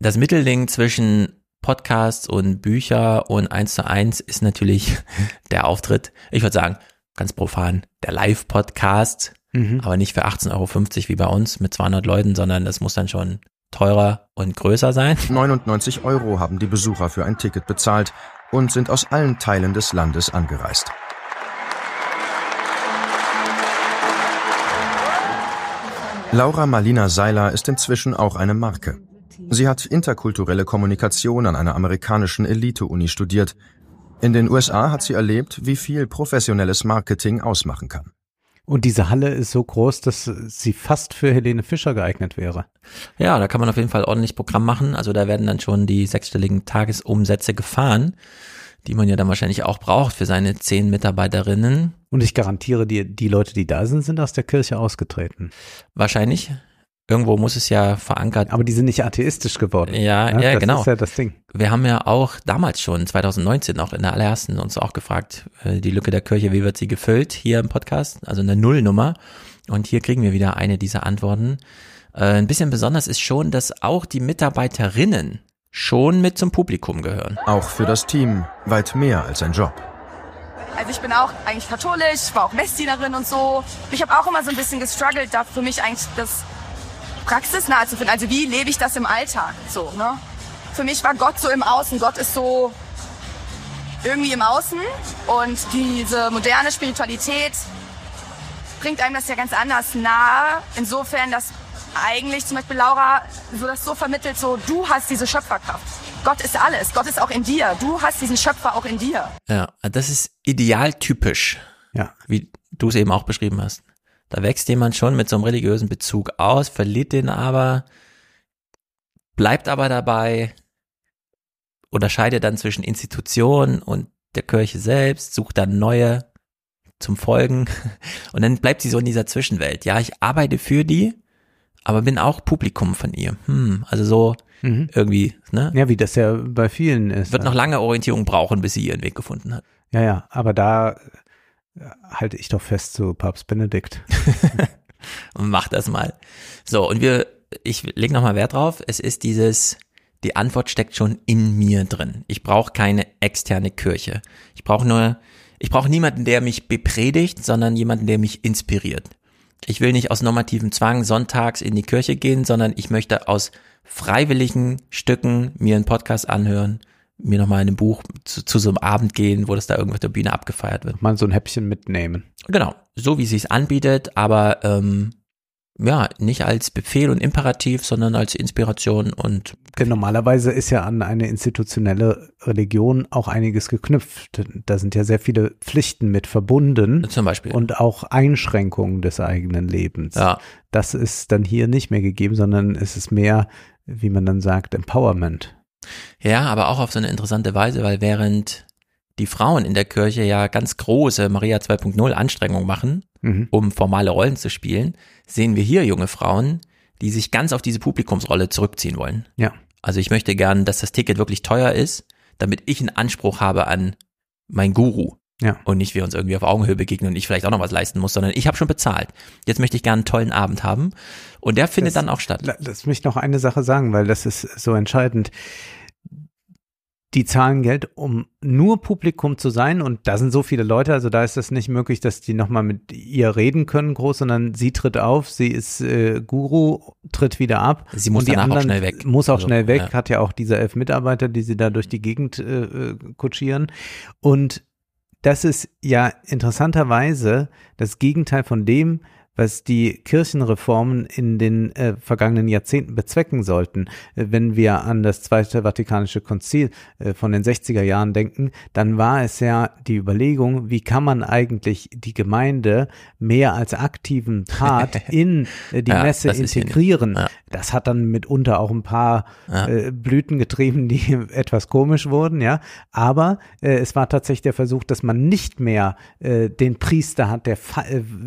das Mittelding zwischen Podcasts und Bücher und eins zu eins ist natürlich (laughs) der Auftritt. Ich würde sagen, ganz profan, der Live-Podcast,
Mhm.
aber nicht für 18,50 Euro wie bei uns mit 200 Leuten, sondern das muss dann schon teurer und größer sein.
99 Euro haben die Besucher für ein Ticket bezahlt und sind aus allen Teilen des Landes angereist. Laura Marlina Seiler ist inzwischen auch eine Marke. Sie hat interkulturelle Kommunikation an einer amerikanischen Elite-Uni studiert. In den USA hat sie erlebt, wie viel professionelles Marketing ausmachen kann.
Und diese Halle ist so groß, dass sie fast für Helene Fischer geeignet wäre.
Ja, da kann man auf jeden Fall ordentlich Programm machen. Also da werden dann schon die sechsstelligen Tagesumsätze gefahren, die man ja dann wahrscheinlich auch braucht für seine zehn Mitarbeiterinnen.
Und ich garantiere dir, die Leute, die da sind, sind aus der Kirche ausgetreten.
Wahrscheinlich. Irgendwo muss es ja verankert.
Aber die sind nicht atheistisch geworden.
Ja,
Ja,
ja,
das
genau.
ist ja das Ding.
Wir haben ja auch damals schon, 2019, auch in der allerersten uns auch gefragt, äh, die Lücke der Kirche, wie wird sie gefüllt hier im Podcast? Also eine Nullnummer. Und hier kriegen wir wieder eine dieser Antworten. Äh, Ein bisschen besonders ist schon, dass auch die Mitarbeiterinnen schon mit zum Publikum gehören.
Auch für das Team weit mehr als ein Job.
Also ich bin auch eigentlich katholisch, war auch Messdienerin und so. Ich habe auch immer so ein bisschen gestruggelt, da für mich eigentlich das praxisnah zu finden. Also wie lebe ich das im Alltag? So, ne? Für mich war Gott so im Außen. Gott ist so irgendwie im Außen und diese moderne Spiritualität bringt einem das ja ganz anders nahe. Insofern, dass eigentlich zum Beispiel Laura so das so vermittelt, so du hast diese Schöpferkraft. Gott ist alles. Gott ist auch in dir. Du hast diesen Schöpfer auch in dir.
Ja, das ist idealtypisch.
Ja.
Wie du es eben auch beschrieben hast. Da wächst jemand schon mit so einem religiösen Bezug aus, verliert den aber, bleibt aber dabei, unterscheidet dann zwischen Institution und der Kirche selbst, sucht dann neue zum Folgen (laughs) und dann bleibt sie so in dieser Zwischenwelt. Ja, ich arbeite für die, aber bin auch Publikum von ihr. Hm, also so
Mhm.
irgendwie, ne?
Ja, wie das ja bei vielen ist.
Wird noch lange Orientierung brauchen, bis sie ihren Weg gefunden hat.
Ja, ja, aber da halte ich doch fest zu Papst Benedikt. (laughs)
Mach das mal. So, und wir, ich lege nochmal Wert drauf, es ist dieses, die Antwort steckt schon in mir drin. Ich brauche keine externe Kirche. Ich brauche nur, ich brauche niemanden, der mich bepredigt, sondern jemanden, der mich inspiriert. Ich will nicht aus normativem Zwang sonntags in die Kirche gehen, sondern ich möchte aus freiwilligen Stücken mir einen Podcast anhören, mir nochmal in ein Buch zu, zu so einem Abend gehen, wo das da irgendwo auf der Bühne abgefeiert wird.
Mal so ein Häppchen mitnehmen.
Genau, so wie sie es anbietet, aber ähm, ja, nicht als Befehl und Imperativ, sondern als Inspiration und
Denn normalerweise ist ja an eine institutionelle Religion auch einiges geknüpft. Da sind ja sehr viele Pflichten mit verbunden.
Zum Beispiel.
Und auch Einschränkungen des eigenen Lebens.
Ja.
Das ist dann hier nicht mehr gegeben, sondern es ist mehr, wie man dann sagt, Empowerment.
Ja, aber auch auf so eine interessante Weise, weil während die Frauen in der Kirche ja ganz große Maria 2.0 Anstrengungen machen,
Mhm.
um formale Rollen zu spielen, sehen wir hier junge Frauen, die sich ganz auf diese Publikumsrolle zurückziehen wollen.
Ja.
Also ich möchte gern, dass das Ticket wirklich teuer ist, damit ich einen Anspruch habe an mein Guru.
Ja.
Und nicht wir uns irgendwie auf Augenhöhe begegnen und ich vielleicht auch noch was leisten muss, sondern ich habe schon bezahlt. Jetzt möchte ich gerne einen tollen Abend haben. Und der findet
Das-
dann auch statt.
La- Lass mich noch eine Sache sagen, weil das ist so entscheidend. Die zahlen Geld, um nur Publikum zu sein und da sind so viele Leute, also da ist das nicht möglich, dass die nochmal mit ihr reden können groß, sondern sie tritt auf, sie ist äh, Guru, tritt wieder ab.
Sie muss
und die
danach auch
anderen
schnell weg.
Muss auch
Also,
schnell weg,
ja.
hat ja auch diese elf Mitarbeiter, die sie da durch die Gegend äh, äh, kutschieren und das ist ja interessanterweise das Gegenteil von dem, was die Kirchenreformen in den äh, vergangenen Jahrzehnten bezwecken sollten. Äh, wenn wir an das Zweite Vatikanische Konzil äh, von den 60er Jahren denken, dann war es ja die Überlegung, wie kann man eigentlich die Gemeinde mehr als aktiven Part (laughs) in äh, die
Ja,
Messe integrieren. Das hat dann mitunter auch ein paar
Ja.
äh, Blüten getrieben, die (laughs) etwas komisch wurden, ja. Aber äh, es war tatsächlich der Versuch, dass man nicht mehr den Priester hat, der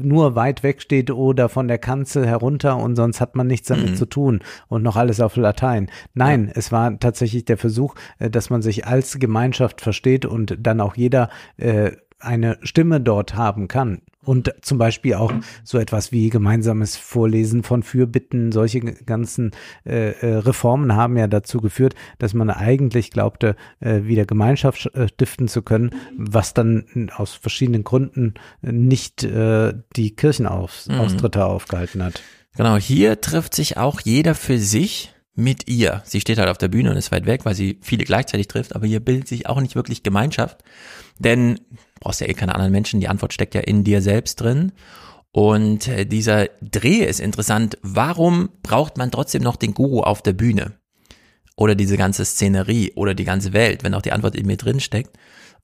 nur weit weg steht oder von der Kanzel herunter und sonst hat man nichts damit
Mhm.
zu tun und noch alles auf Latein. Nein, es war tatsächlich der Versuch, äh, dass man sich als Gemeinschaft versteht und dann auch jeder äh, eine Stimme dort haben kann. Und zum Beispiel auch so etwas wie gemeinsames Vorlesen von Fürbitten, solche ganzen äh, äh, Reformen haben ja dazu geführt, dass man eigentlich glaubte, äh, wieder Gemeinschaft sch- äh, stiften zu können, was dann aus verschiedenen Gründen nicht äh, die Kirchenaustritte aufgehalten hat.
Genau, hier trifft sich auch jeder für sich mit ihr. Sie steht halt auf der Bühne und ist weit weg, weil sie viele gleichzeitig trifft, aber hier bildet sich auch nicht wirklich Gemeinschaft, denn brauchst ja eh keine anderen Menschen, die Antwort steckt ja in dir selbst drin. Und äh, dieser Dreh ist interessant. Warum braucht man trotzdem noch den Guru auf der Bühne? Oder diese ganze Szenerie oder die ganze Welt, wenn auch die Antwort in mir drin steckt.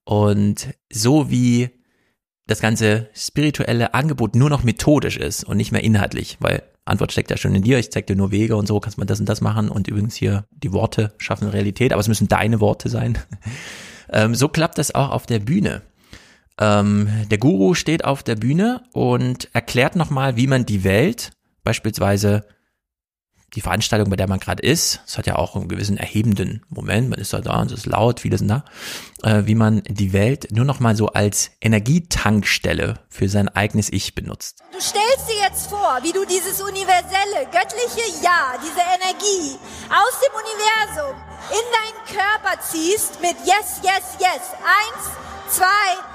Und so wie das ganze spirituelle Angebot nur noch methodisch ist und nicht mehr inhaltlich, weil Antwort steckt ja schon in dir, ich zeig dir nur Wege und so, kannst man das und das machen und übrigens hier die Worte schaffen Realität, aber es müssen deine Worte sein. (laughs) ähm, so klappt das auch auf der Bühne. Ähm, der Guru steht auf der Bühne und erklärt nochmal, wie man die Welt, beispielsweise die Veranstaltung, bei der man gerade ist, es hat ja auch einen gewissen erhebenden Moment, man ist da da und es ist laut, viele sind da, äh, wie man die Welt nur noch mal so als Energietankstelle für sein eigenes Ich benutzt.
Du stellst dir jetzt vor, wie du dieses universelle, göttliche Ja, diese Energie aus dem Universum in deinen Körper ziehst mit Yes, Yes, Yes. Eins, zwei,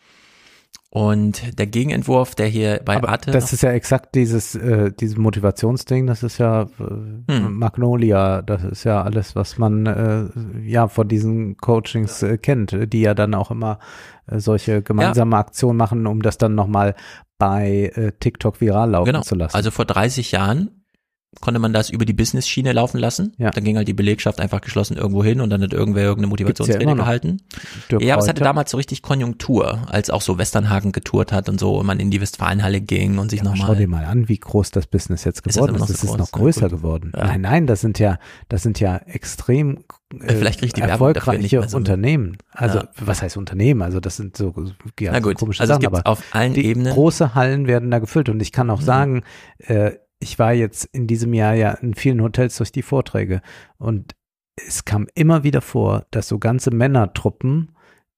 Und der Gegenentwurf, der hier bei
Aber
Arte
das ist ja exakt dieses, äh, dieses Motivationsding, das ist ja äh,
Hm.
Magnolia, das ist ja alles, was man äh, ja von diesen Coachings äh, kennt, die ja dann auch immer äh, solche gemeinsame Aktionen machen, um das dann nochmal bei äh, TikTok viral laufen
genau.
zu lassen.
Also vor 30 Jahren konnte man das über die Business-Schiene laufen lassen.
Ja.
Dann ging halt die Belegschaft einfach geschlossen irgendwo hin und dann hat irgendwer irgendeine Motivationsrede
noch.
gehalten.
Dirk
ja, aber es hatte damals so richtig Konjunktur, als auch so Westernhagen getourt hat und so und man in die Westfalenhalle ging und sich
Schau
nochmal.
dir mal an, wie groß das Business jetzt
Ist das
geworden
immer noch
ist.
so
Es ist noch
Ja,
größer
gut.
geworden.
Ja.
Nein, nein, das sind ja, das sind ja extrem äh,
Vielleicht kriegt die
erfolgreiche
so mit.
Unternehmen. Also
Ja.
was heißt Unternehmen? Also das sind so, ja,
Na
so
gut,
komische
also
Sachen. aber
auf allen Ebenen.
große Hallen werden da gefüllt und ich kann auch
Mhm.
sagen, äh, ich war jetzt in diesem Jahr ja in vielen Hotels durch die Vorträge und es kam immer wieder vor, dass so ganze Männertruppen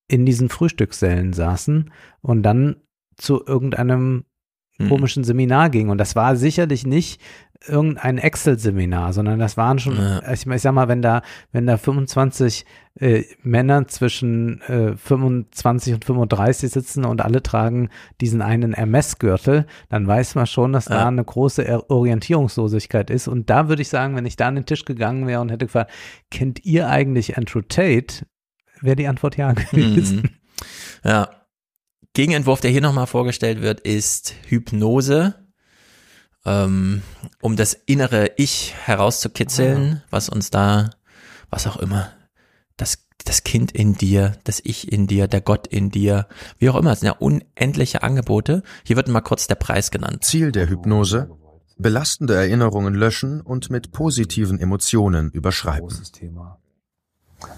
in diesen Frühstückssälen saßen und dann zu irgendeinem
Mhm.
komischen Seminar ging. Und das war sicherlich nicht irgendein Excel-Seminar, sondern das waren schon, ich, ich sag mal, wenn da, wenn da 25 äh, Männer zwischen äh, 25 und 35 sitzen und alle tragen diesen einen Hermes-Gürtel, dann weiß man schon, dass da
Ja.
eine große Er- Orientierungslosigkeit ist. Und da würde ich sagen, wenn ich da an den Tisch gegangen wäre und hätte gefragt, kennt ihr eigentlich Andrew Tate? Wäre die Antwort ja (laughs) gewesen.
Mhm. Ja. Gegenentwurf, der hier nochmal vorgestellt wird, ist Hypnose, ähm, um das innere Ich herauszukitzeln, was uns da, was auch immer, das, das Kind in dir, das Ich in dir, der Gott in dir, wie auch immer, es sind ja unendliche Angebote. Hier wird mal kurz der Preis genannt.
Ziel der Hypnose? Belastende Erinnerungen löschen und mit positiven Emotionen überschreiben.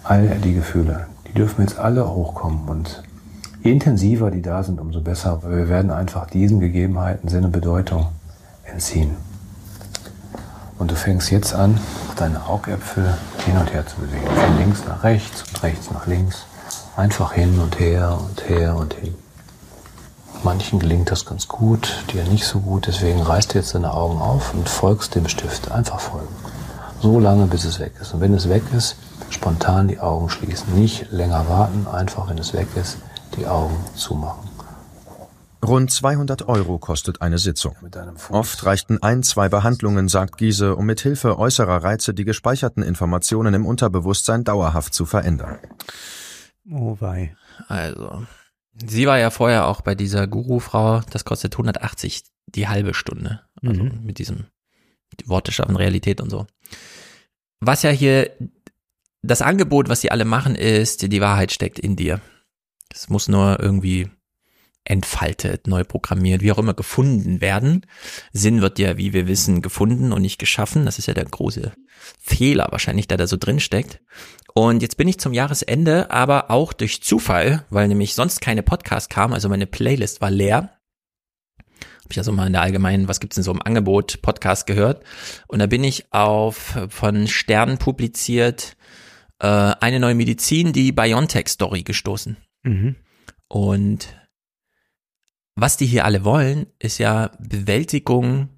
All die Gefühle, die dürfen jetzt alle hochkommen und je intensiver die da sind, umso besser, weil wir werden einfach diesen Gegebenheiten Sinn und Bedeutung entziehen. Und du fängst jetzt an, deine Augäpfel hin und her zu bewegen. Von links nach rechts und rechts nach links. Einfach hin und her und her und hin. Manchen gelingt das ganz gut, dir nicht so gut. Deswegen reißt du jetzt deine Augen auf und folgst dem Stift. Einfach folgen. So lange, bis es weg ist. Und wenn es weg ist, spontan die Augen schließen. Nicht länger warten, einfach, wenn es weg ist, die Augen zumachen.
Rund 200 Euro kostet eine Sitzung. Oft reichten ein, zwei Behandlungen, sagt Giese, um mit Hilfe äußerer Reize die gespeicherten Informationen im Unterbewusstsein dauerhaft zu verändern.
Oh wei.
Also, sie war ja vorher auch bei dieser Guru-Frau, das kostet 180 die halbe Stunde. Also
Mhm.
mit diesem die Worte schaffen Realität und so. Was ja hier das Angebot, was sie alle machen, ist, die Wahrheit steckt in dir. Es muss nur irgendwie entfaltet, neu programmiert, wie auch immer gefunden werden. Sinn wird ja, wie wir wissen, gefunden und nicht geschaffen. Das ist ja der große Fehler wahrscheinlich, der da so drin steckt. Und jetzt bin ich zum Jahresende, aber auch durch Zufall, weil nämlich sonst keine Podcast kam, also meine Playlist war leer. Habe ich also mal in der allgemeinen, was gibt's denn so im Angebot, Podcast gehört. Und da bin ich auf von Stern publiziert äh, eine neue Medizin, die BioNTech-Story gestoßen.
Mhm.
Und was die hier alle wollen, ist ja Bewältigung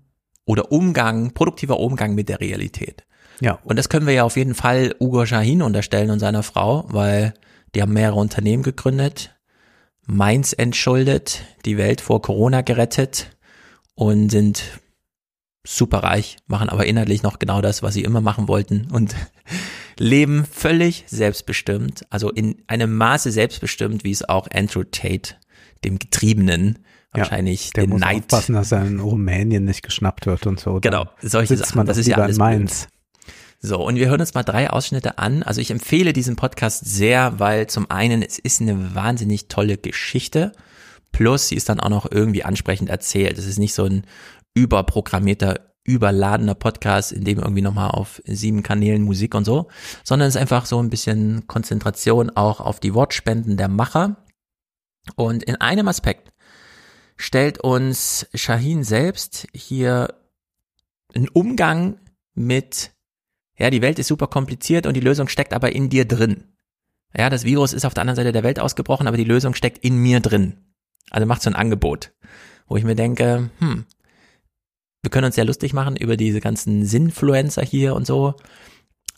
oder Umgang, produktiver Umgang mit der Realität.
Ja.
Und das können wir ja auf jeden Fall Ugo Shahin unterstellen und seiner Frau, weil die haben mehrere Unternehmen gegründet, Mainz entschuldet, die Welt vor Corona gerettet und sind superreich, machen aber inhaltlich noch genau das, was sie immer machen wollten und (laughs) leben völlig selbstbestimmt, also in einem Maße selbstbestimmt, wie es auch Andrew Tate, dem Getriebenen, wahrscheinlich
Der
den
muss
Neid
aufpassen, dass er in Rumänien nicht geschnappt wird und so.
Genau, solche Sachen, das ist ja alles
in Mainz.
So, und wir hören uns mal drei Ausschnitte an. Also ich empfehle diesen Podcast sehr, weil zum einen, es ist eine wahnsinnig tolle Geschichte. Plus, sie ist dann auch noch irgendwie ansprechend erzählt. Es ist nicht so ein überprogrammierter, überladener Podcast, in dem irgendwie nochmal auf sieben Kanälen Musik und so, sondern es ist einfach so ein bisschen Konzentration auch auf die Wortspenden der Macher. Und in einem Aspekt stellt uns Shahin selbst hier einen Umgang mit, ja, die Welt ist super kompliziert und die Lösung steckt aber in dir drin. Ja, das Virus ist auf der anderen Seite der Welt ausgebrochen, aber die Lösung steckt in mir drin. Also macht so ein Angebot, wo ich mir denke, hm, wir können uns sehr lustig machen über diese ganzen Sinfluencer hier und so,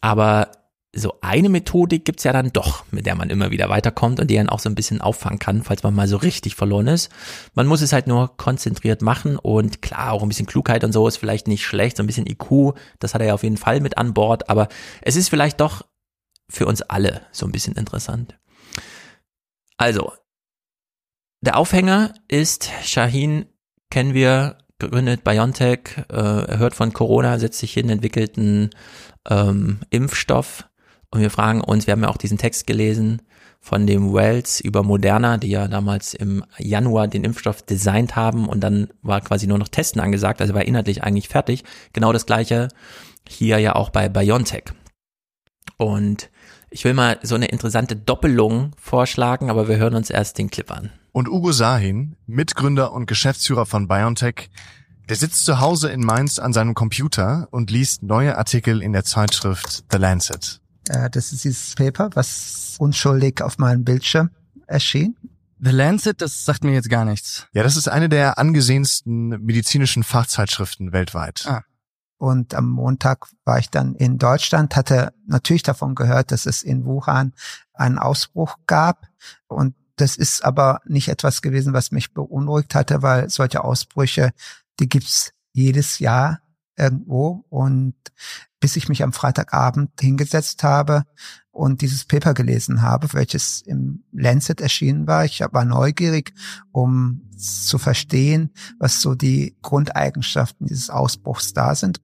aber so eine Methodik gibt's ja dann doch, mit der man immer wieder weiterkommt und die einen auch so ein bisschen auffangen kann, falls man mal so richtig verloren ist. Man muss es halt nur konzentriert machen und klar, auch ein bisschen Klugheit und so ist vielleicht nicht schlecht, so ein bisschen IQ, das hat er ja auf jeden Fall mit an Bord, aber es ist vielleicht doch für uns alle so ein bisschen interessant. Also, der Aufhänger ist, Shahin kennen wir, gegründet BioNTech, äh, er hört von Corona, setzt sich hin, entwickelt einen ähm, Impfstoff und wir fragen uns, wir haben ja auch diesen Text gelesen von dem Wells über Moderna, die ja damals im Januar den Impfstoff designt haben und dann war quasi nur noch Testen angesagt, also war inhaltlich eigentlich fertig. Genau das gleiche hier ja auch bei BioNTech. Und ich will mal so eine interessante Doppelung vorschlagen, aber wir hören uns erst den Clip an.
Und Ugo Sahin, Mitgründer und Geschäftsführer von BioNTech, der sitzt zu Hause in Mainz an seinem Computer und liest neue Artikel in der Zeitschrift The Lancet.
Äh, Das ist dieses Paper, was unschuldig auf meinem Bildschirm erschien.
The Lancet, das sagt mir jetzt gar nichts.
Ja, das ist eine der angesehensten medizinischen Fachzeitschriften weltweit.
Ah. Und am Montag war ich dann in Deutschland, hatte natürlich davon gehört, dass es in Wuhan einen Ausbruch gab. Und das ist aber nicht etwas gewesen, was mich beunruhigt hatte, weil solche Ausbrüche, die gibt's jedes Jahr irgendwo. Und bis ich mich am Freitagabend hingesetzt habe und dieses Paper gelesen habe, welches im Lancet erschienen war. Ich war neugierig, um zu verstehen, was so die Grundeigenschaften dieses Ausbruchs da sind.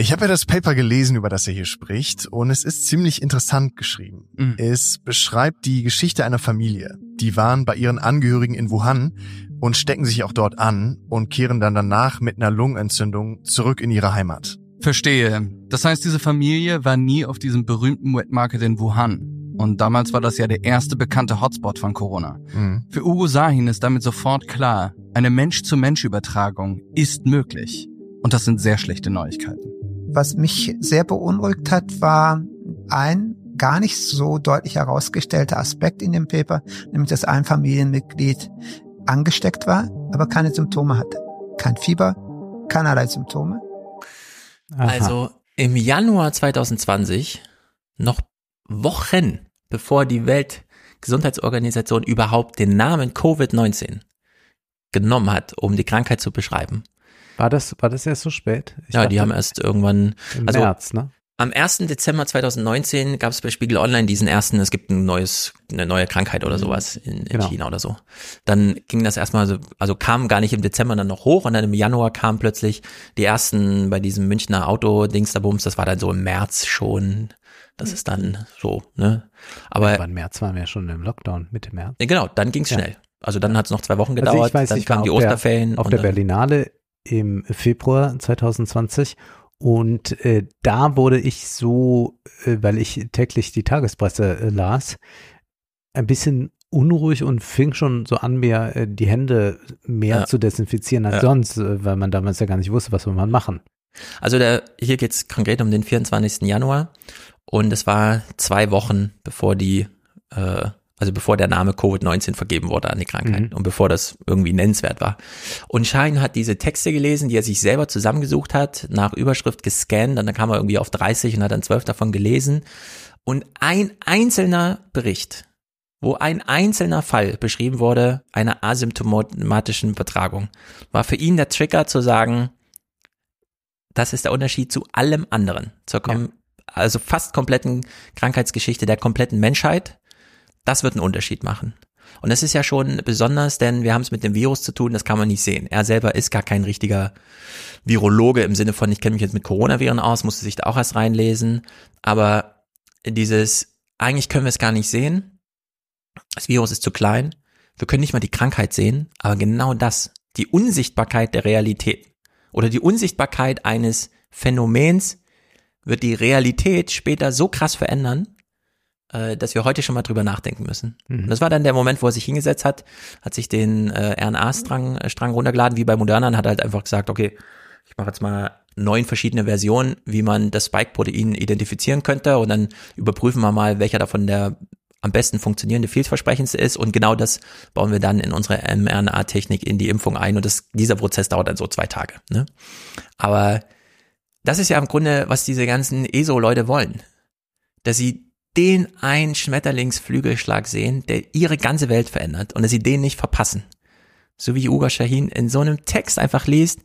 Ich habe ja das Paper gelesen, über das er hier spricht, und es ist ziemlich interessant geschrieben. Es beschreibt die Geschichte einer Familie. Die waren bei ihren Angehörigen in Wuhan und stecken sich auch dort an und kehren dann danach mit einer Lungenentzündung zurück in ihre Heimat.
Verstehe. Das heißt, diese Familie war nie auf diesem berühmten Wet Market in Wuhan. Und damals war das ja der erste bekannte Hotspot von Corona.
Mhm.
Für Ugo Sahin ist damit sofort klar, eine Mensch-zu-Mensch-Übertragung ist möglich. Und das sind sehr schlechte Neuigkeiten.
Was mich sehr beunruhigt hat, war ein gar nicht so deutlich herausgestellter Aspekt in dem Paper, nämlich dass ein Familienmitglied angesteckt war, aber keine Symptome hatte. Kein Fieber, keinerlei Symptome.
Also im Januar 2020, noch Wochen bevor die Weltgesundheitsorganisation überhaupt den Namen Covid-19 genommen hat, um die Krankheit zu beschreiben.
War das, war das erst so spät? Ich
ja, die
dachte,
haben erst irgendwann,
Im
also
März, ne?
am 1. Dezember 2019 gab es bei Spiegel Online diesen ersten, es gibt ein neues, eine neue Krankheit oder sowas in, in
Genau.
China oder so. Dann ging das erstmal so, also kam gar nicht im Dezember dann noch hoch und dann im Januar kamen plötzlich die ersten bei diesem Münchner Auto-Dings da Bums, das war dann so im März schon. Das ist dann so, ne? Aber
Aber im März waren wir ja schon im Lockdown, Mitte März.
Ja, genau, dann ging's
Ja.
schnell. Also dann hat es noch zwei Wochen
Also
gedauert,
ich weiß,
dann
ich
kamen die
auf der-
Osterferien.
auf der Berlinale im Februar 2020 und äh, da wurde ich so, äh, weil ich täglich die Tagespresse äh, las, ein bisschen unruhig und fing schon so an, mir äh, die Hände mehr
Ja.
zu desinfizieren als
Ja.
sonst, äh, weil man damals ja gar nicht wusste, was wir mal machen.
Also der, hier geht's konkret um den 24. Januar und es war zwei Wochen bevor die, äh, also bevor der Name Covid-19 vergeben wurde an die Krankheit
Mhm.
und bevor das irgendwie nennenswert war. Und Schein hat diese Texte gelesen, die er sich selber zusammengesucht hat, nach Überschrift gescannt, und dann kam er irgendwie auf 30 und hat dann zwölf davon gelesen. Und ein einzelner Bericht, wo ein einzelner Fall beschrieben wurde, einer asymptomatischen Übertragung, war für ihn der Trigger zu sagen, das ist der Unterschied zu allem anderen, zur kom also fast kompletten Krankheitsgeschichte der kompletten Menschheit. Das wird einen Unterschied machen. Und das ist ja schon besonders, denn wir haben es mit dem Virus zu tun, das kann man nicht sehen. Er selber ist gar kein richtiger Virologe im Sinne von, ich kenne mich jetzt mit Coronaviren aus, musste sich da auch erst reinlesen. Aber dieses, eigentlich können wir es gar nicht sehen. Das Virus ist zu klein. Wir können nicht mal die Krankheit sehen, aber genau das, die Unsichtbarkeit der Realität oder die Unsichtbarkeit eines Phänomens wird die Realität später so krass verändern, äh, dass wir heute schon mal drüber nachdenken müssen.
Mhm.
Und das war dann der Moment, wo er sich hingesetzt hat, hat sich den äh, RNA-Strang äh, Strang runtergeladen, wie bei Moderna, und hat halt einfach gesagt, okay, ich mache jetzt mal neun verschiedene Versionen, wie man das Spike-Protein identifizieren könnte und dann überprüfen wir mal, welcher davon der am besten funktionierende, vielversprechendste ist und genau das bauen wir dann in unsere mRNA-Technik in die Impfung ein und das, dieser Prozess dauert dann so zwei Tage. Ne? Aber das ist ja im Grunde, was diese ganzen ESO-Leute wollen. Dass sie den einen Schmetterlingsflügelschlag sehen, der ihre ganze Welt verändert und dass sie den nicht verpassen. So wie Uga Shahin in so einem Text einfach liest,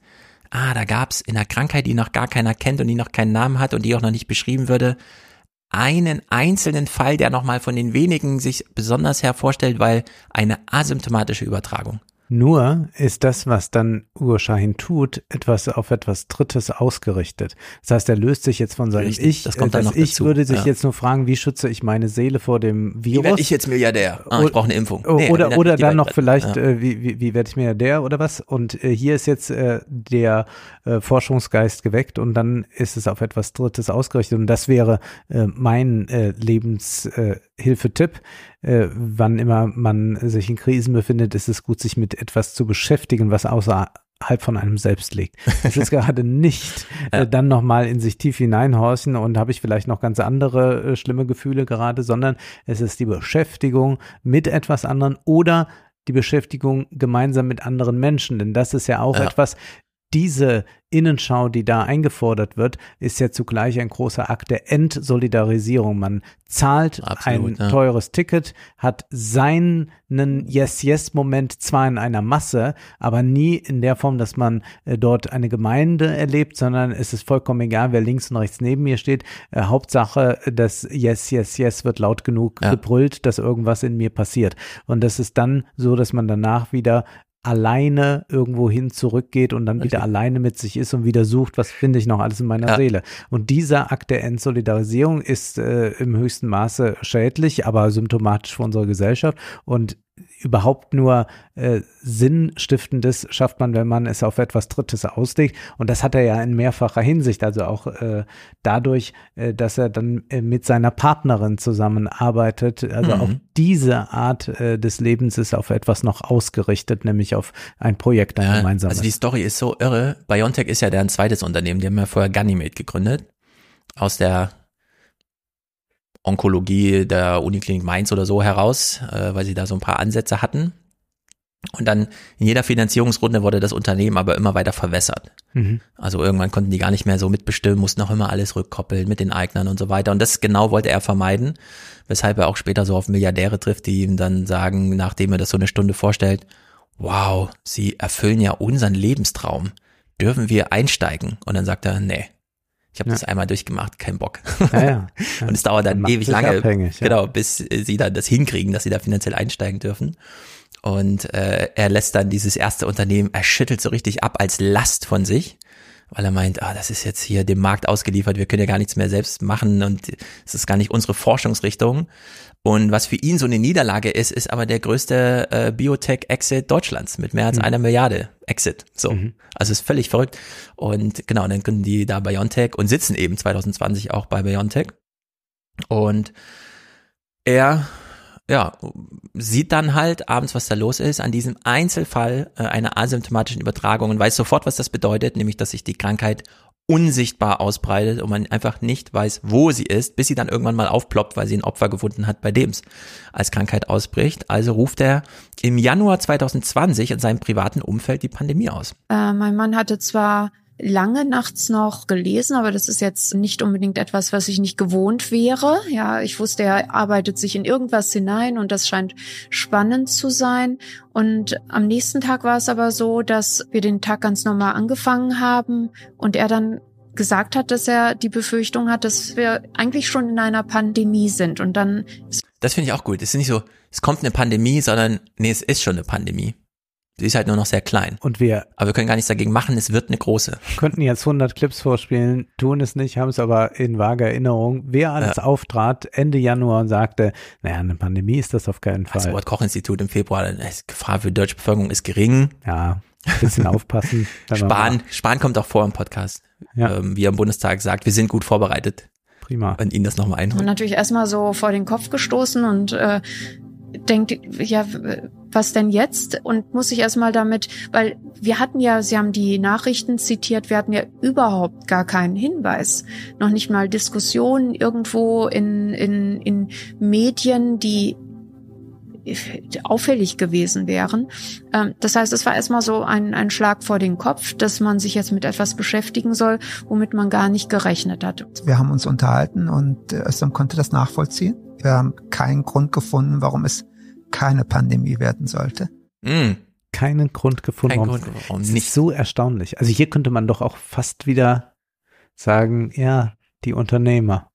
ah, da gab's in einer Krankheit, die noch gar keiner kennt und die noch keinen Namen hat und die auch noch nicht beschrieben würde, einen einzelnen Fall, der nochmal von den wenigen sich besonders hervorstellt, weil eine asymptomatische Übertragung.
Nur ist das, was dann Shahin tut, etwas auf etwas Drittes ausgerichtet. Das heißt, er löst sich jetzt von seinem
Richtig,
Ich.
das kommt dann noch
Ich
dazu,
würde sich
ja.
jetzt nur fragen, wie schütze ich meine Seele vor dem Virus?
Wie werde ich jetzt Milliardär? Ah, ich brauche eine Impfung. Nee,
oder oder dann noch vielleicht,
Ja.
äh, wie, wie, wie werde ich Milliardär oder was? Und äh, hier ist jetzt äh, der äh, Forschungsgeist geweckt und dann ist es auf etwas Drittes ausgerichtet. Und das wäre äh, mein äh, Lebenshilfetipp. Äh, wann immer man sich in Krisen befindet, ist es gut, sich mit etwas zu beschäftigen, was außerhalb von einem selbst liegt. Es ist (laughs) gerade nicht äh, dann nochmal in sich tief hineinhorchen und habe ich vielleicht noch ganz andere äh, schlimme Gefühle gerade, sondern es ist die Beschäftigung mit etwas anderen oder die Beschäftigung gemeinsam mit anderen Menschen, denn das ist ja auch
Ja.
etwas, diese Innenschau, die da eingefordert wird, ist ja zugleich ein großer Akt der Entsolidarisierung. Man zahlt
Absolut,
ein
ja.
teures Ticket, hat seinen Yes-Yes-Moment zwar in einer Masse, aber nie in der Form, dass man äh, dort eine Gemeinde erlebt, sondern es ist vollkommen egal, wer links und rechts neben mir steht. Äh, Hauptsache, das Yes, Yes, Yes wird laut genug gebrüllt, dass irgendwas in mir passiert. Und das ist dann so, dass man danach wieder alleine irgendwo hin zurückgeht und dann wieder alleine mit sich ist und wieder sucht, was finde ich noch alles in meiner
Ja.
Seele. Und dieser Akt der Entsolidarisierung ist äh, im höchsten Maße schädlich, aber symptomatisch für unsere Gesellschaft. Und überhaupt nur äh, Sinnstiftendes schafft man, wenn man es auf etwas Drittes auslegt. Und das hat er ja in mehrfacher Hinsicht, also auch äh, dadurch, äh, dass er dann äh, mit seiner Partnerin zusammenarbeitet. Also
Mhm.
auch diese Art äh, des Lebens ist auf etwas noch ausgerichtet, nämlich auf ein Projekt, ein
Ja,
gemeinsames.
also die Story ist so irre. BioNTech ist ja deren zweites Unternehmen. Die haben ja vorher Ganymede gegründet. Aus der Onkologie der Uniklinik Mainz oder so heraus, äh, weil sie da so ein paar Ansätze hatten. Und dann in jeder Finanzierungsrunde wurde das Unternehmen aber immer weiter verwässert.
Mhm.
Also irgendwann konnten die gar nicht mehr so mitbestimmen, mussten auch immer alles rückkoppeln mit den Eignern und so weiter. Und das genau wollte er vermeiden, weshalb er auch später so auf Milliardäre trifft, die ihm dann sagen, nachdem er das so eine Stunde vorstellt, wow, sie erfüllen ja unseren Lebenstraum. Dürfen wir einsteigen? Und dann sagt er, nee. Ich habe
Ja.
das einmal durchgemacht, kein Bock.
Ja, ja. (laughs)
Und es dauert dann ewig lange,
abhängig, ja.
genau, bis sie dann das hinkriegen, dass sie da finanziell einsteigen dürfen. Und äh, er lässt dann dieses erste Unternehmen, er schüttelt so richtig ab als Last von sich, weil er meint, ah, das ist jetzt hier dem Markt ausgeliefert, wir können ja gar nichts mehr selbst machen und es ist gar nicht unsere Forschungsrichtung. Und was für ihn so eine Niederlage ist, ist aber der größte äh, Biotech-Exit Deutschlands mit mehr als
Mhm.
einer Milliarde Exit. So. Also ist völlig verrückt. Und genau, dann gründen die da BioNTech und sitzen eben 2020 auch bei BioNTech. Und er ja, sieht dann halt abends, was da los ist, an diesem Einzelfall äh, einer asymptomatischen Übertragung und weiß sofort, was das bedeutet, nämlich, dass sich die Krankheit unsichtbar ausbreitet und man einfach nicht weiß, wo sie ist, bis sie dann irgendwann mal aufploppt, weil sie ein Opfer gefunden hat, bei dem es als Krankheit ausbricht. Also ruft er im Januar 2020 in seinem privaten Umfeld die Pandemie aus.
Äh, mein Mann hatte zwar lange nachts noch gelesen, aber das ist jetzt nicht unbedingt etwas, was ich nicht gewohnt wäre. Ja, ich wusste, er arbeitet sich in irgendwas hinein und das scheint spannend zu sein. Und am nächsten Tag war es aber so, dass wir den Tag ganz normal angefangen haben und er dann gesagt hat, dass er die Befürchtung hat, dass wir eigentlich schon in einer Pandemie sind. Und dann
Das finde ich auch gut. Es ist nicht so, es kommt eine Pandemie, sondern nee, es ist schon eine Pandemie. Sie ist halt nur noch sehr klein.
Und wir
Aber wir können gar nichts dagegen machen, es wird eine große.
könnten jetzt 100 Clips vorspielen, tun es nicht, haben es aber in vager Erinnerung. Wer alles
Ja.
auftrat Ende Januar und sagte, naja, eine Pandemie ist das auf keinen Fall.
Das Robert Koch Institut im Februar, die Gefahr für die deutsche Bevölkerung ist gering.
Ja, ein bisschen aufpassen. (laughs)
Spahn, Spahn kommt auch vor im Podcast,
Ja.
ähm, wie er im Bundestag sagt, wir sind gut vorbereitet.
Prima.
Und ihn das nochmal
Und
einholen.
natürlich erstmal so vor den Kopf gestoßen und äh, denkt, ja, was denn jetzt? Und muss ich erstmal damit, weil wir hatten ja, Sie haben die Nachrichten zitiert, wir hatten ja überhaupt gar keinen Hinweis. Noch nicht mal Diskussionen irgendwo in, in, in Medien, die auffällig gewesen wären. Ähm, Das heißt, es war erstmal so ein, ein Schlag vor den Kopf, dass man sich jetzt mit etwas beschäftigen soll, womit man gar nicht gerechnet hat.
Wir haben uns unterhalten und äh, Özlem konnte das nachvollziehen. Wir haben keinen Grund gefunden, warum es keine Pandemie werden sollte.
Mm.
Keinen Grund gefunden.
Kein
warum-
Grund, warum
Es
nicht.
ist so erstaunlich. Also hier könnte man doch auch fast wieder sagen, ja, die Unternehmer.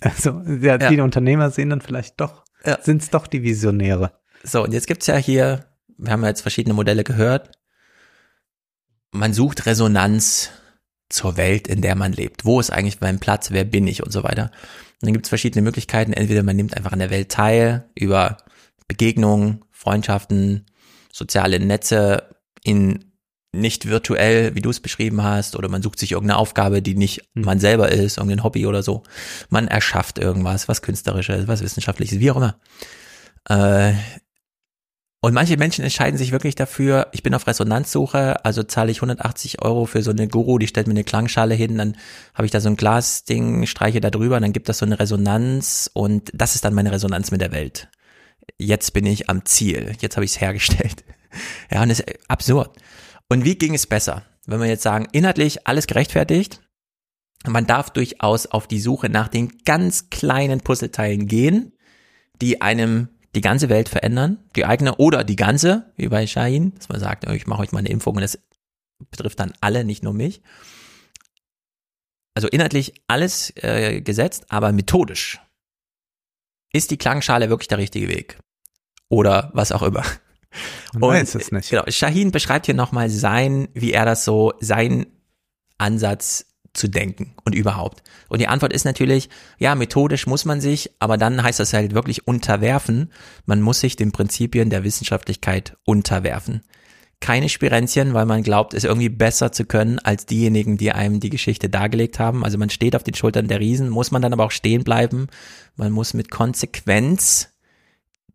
Also ja,
Ja.
die Unternehmer sehen dann vielleicht doch,
Ja.
sind es doch die Visionäre.
So, und jetzt gibt's ja hier, wir haben ja jetzt verschiedene Modelle gehört. Man sucht Resonanz zur Welt, in der man lebt. Wo ist eigentlich mein Platz? Wer bin ich? Und so weiter. Und dann gibt's verschiedene Möglichkeiten. Entweder man nimmt einfach an der Welt teil über Begegnungen, Freundschaften, soziale Netze in nicht virtuell, wie du es beschrieben hast, oder man sucht sich irgendeine Aufgabe, die nicht man selber ist, irgendein Hobby oder so. Man erschafft irgendwas, was künstlerisches, was wissenschaftliches, wie auch immer. Äh, und manche Menschen entscheiden sich wirklich dafür, ich bin auf Resonanzsuche, also zahle ich 180 Euro für so eine Guru, die stellt mir eine Klangschale hin, dann habe ich da so ein Glasding, streiche da drüber, dann gibt das so eine Resonanz und das ist dann meine Resonanz mit der Welt. Jetzt bin ich am Ziel, jetzt habe ich es hergestellt. (laughs) Ja, und das ist absurd. Und wie ging es besser? Wenn wir jetzt sagen, inhaltlich alles gerechtfertigt, man darf durchaus auf die Suche nach den ganz kleinen Puzzleteilen gehen, die einem die ganze Welt verändern, die eigene oder die ganze, wie bei Shahin, dass man sagt, oh, ich mache euch mal eine Impfung und das betrifft dann alle, nicht nur mich. Also inhaltlich alles äh, gesetzt, aber methodisch. Ist die Klangschale wirklich der richtige Weg? Oder was auch immer.
Man weiß es nicht.
Genau, Shahin beschreibt hier nochmal sein, wie er das so, sein Ansatz zu denken und überhaupt? Und die Antwort ist natürlich, ja, methodisch muss man sich, aber dann heißt das halt wirklich unterwerfen. Man muss sich den Prinzipien der Wissenschaftlichkeit unterwerfen. Keine Spirenzchen, weil man glaubt, es irgendwie besser zu können als diejenigen, die einem die Geschichte dargelegt haben. Also man steht auf den Schultern der Riesen, muss man dann aber auch stehen bleiben. Man muss mit Konsequenz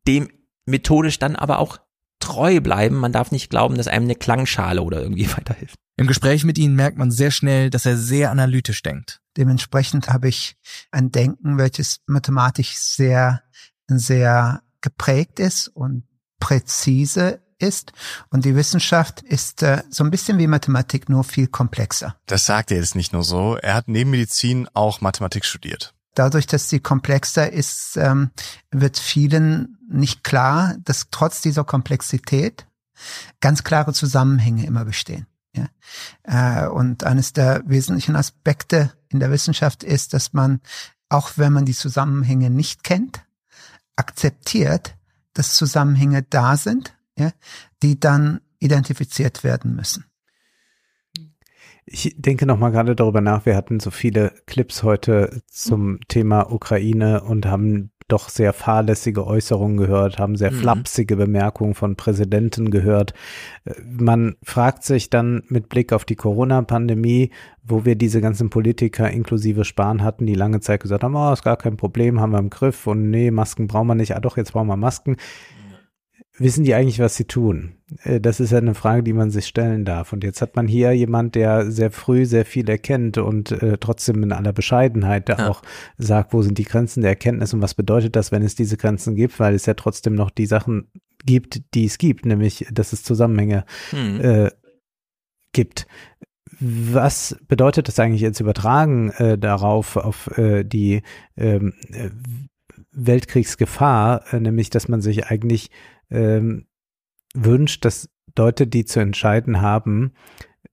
dem methodisch dann aber auch treu bleiben. Man darf nicht glauben, dass einem eine Klangschale oder irgendwie (laughs) weiterhilft.
Im Gespräch mit Ihnen merkt man sehr schnell, dass er sehr analytisch denkt.
Dementsprechend habe ich ein Denken, welches mathematisch sehr, sehr geprägt ist und präzise ist. Und die Wissenschaft ist äh, so ein bisschen wie Mathematik, nur viel komplexer.
Das sagt er jetzt nicht nur so. Er hat neben Medizin auch Mathematik studiert.
Dadurch, dass sie komplexer ist, ähm, wird vielen nicht klar, dass trotz dieser Komplexität ganz klare Zusammenhänge immer bestehen. Ja. Äh, und eines der wesentlichen Aspekte in der Wissenschaft ist, dass man, auch wenn man die Zusammenhänge nicht kennt, akzeptiert, dass Zusammenhänge da sind, ja, die dann identifiziert werden müssen.
Ich denke noch mal gerade darüber nach. Wir hatten so viele Clips heute zum Thema Ukraine und haben doch sehr fahrlässige Äußerungen gehört, haben sehr mhm. flapsige Bemerkungen von Präsidenten gehört. Äh, man fragt sich dann mit Blick auf die Corona-Pandemie, wo wir diese ganzen Politiker inklusive Spahn hatten, die lange Zeit gesagt haben, oh, ist gar kein Problem, haben wir im Griff und nee, Masken brauchen wir nicht, ah doch, jetzt brauchen wir Masken wissen die eigentlich, was sie tun? Äh, das ist ja eine Frage, die man sich stellen darf. Und jetzt hat man hier jemand, der sehr früh sehr viel erkennt und äh, trotzdem in aller Bescheidenheit ja. auch sagt, wo sind die Grenzen der Erkenntnis und was bedeutet das, wenn es diese Grenzen gibt, weil es ja trotzdem noch die Sachen gibt, die es gibt, nämlich, dass es Zusammenhänge hm. äh, gibt. Was bedeutet das eigentlich jetzt übertragen äh, darauf, auf äh, die ähm, äh, Weltkriegsgefahr, nämlich dass man sich eigentlich ähm, wünscht, dass Leute, die zu entscheiden haben,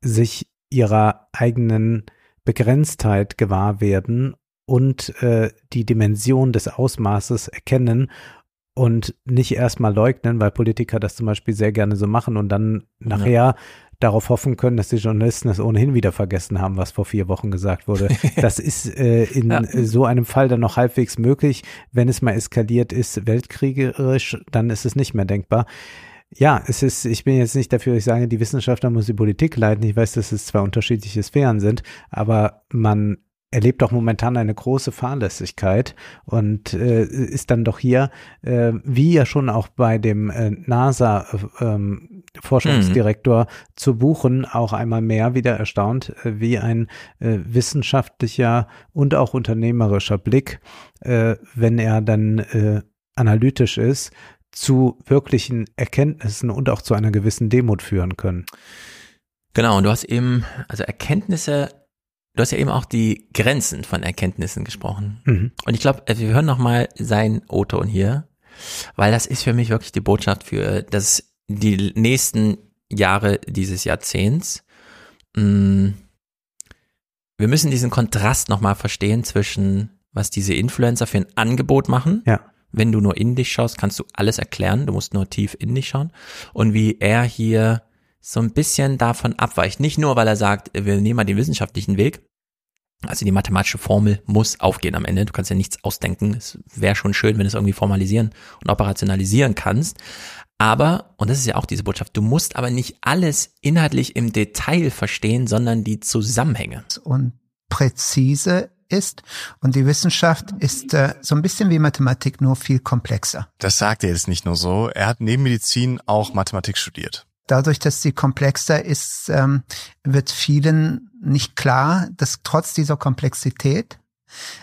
sich ihrer eigenen Begrenztheit gewahr werden und äh, die Dimension des Ausmaßes erkennen und nicht erstmal leugnen, weil Politiker das zum Beispiel sehr gerne so machen und dann nachher ja. Darauf hoffen können, dass die Journalisten es ohnehin wieder vergessen haben, was vor vier Wochen gesagt wurde. (laughs) Das ist äh, in ja. so einem Fall dann noch halbwegs möglich. Wenn es mal eskaliert ist, weltkriegerisch, dann ist es nicht mehr denkbar. Ja, es ist, ich bin jetzt nicht dafür, ich sage, die Wissenschaftler muss die Politik leiten. Ich weiß, dass es zwei unterschiedliche Sphären sind, aber man erlebt auch momentan eine große Fahrlässigkeit und äh, ist dann doch hier, äh, wie ja schon auch bei dem äh, NASA ähm, Forschungsdirektor mhm. zu buchen, auch einmal mehr wieder erstaunt, äh, wie ein äh, wissenschaftlicher und auch unternehmerischer Blick, äh, wenn er dann äh, analytisch ist, zu wirklichen Erkenntnissen und auch zu einer gewissen Demut führen können.
Genau, und du hast eben, also Erkenntnisse, du hast ja eben auch die Grenzen von Erkenntnissen gesprochen. Mhm. Und ich glaube, also wir hören nochmal sein O-Ton hier, weil das ist für mich wirklich die Botschaft für das, die nächsten Jahre dieses Jahrzehnts. Mm, wir müssen diesen Kontrast nochmal verstehen zwischen, was diese Influencer für ein Angebot machen.
Ja
wenn du nur in dich schaust, kannst du alles erklären. Du musst nur tief in dich schauen. Und wie er hier so ein bisschen davon abweicht. Nicht nur, weil er sagt, wir nehmen mal den wissenschaftlichen Weg. Also die mathematische Formel muss aufgehen am Ende. Du kannst ja nichts ausdenken. Es wäre schon schön, wenn du es irgendwie formalisieren und operationalisieren kannst. Aber, und das ist ja auch diese Botschaft, du musst aber nicht alles inhaltlich im Detail verstehen, sondern die Zusammenhänge.
Und präzise ist. Und die Wissenschaft ist äh, so ein bisschen wie Mathematik, nur viel komplexer.
Das sagt er jetzt nicht nur so. Er hat neben Medizin auch Mathematik studiert.
Dadurch, dass sie komplexer ist, ähm, wird vielen nicht klar, dass trotz dieser Komplexität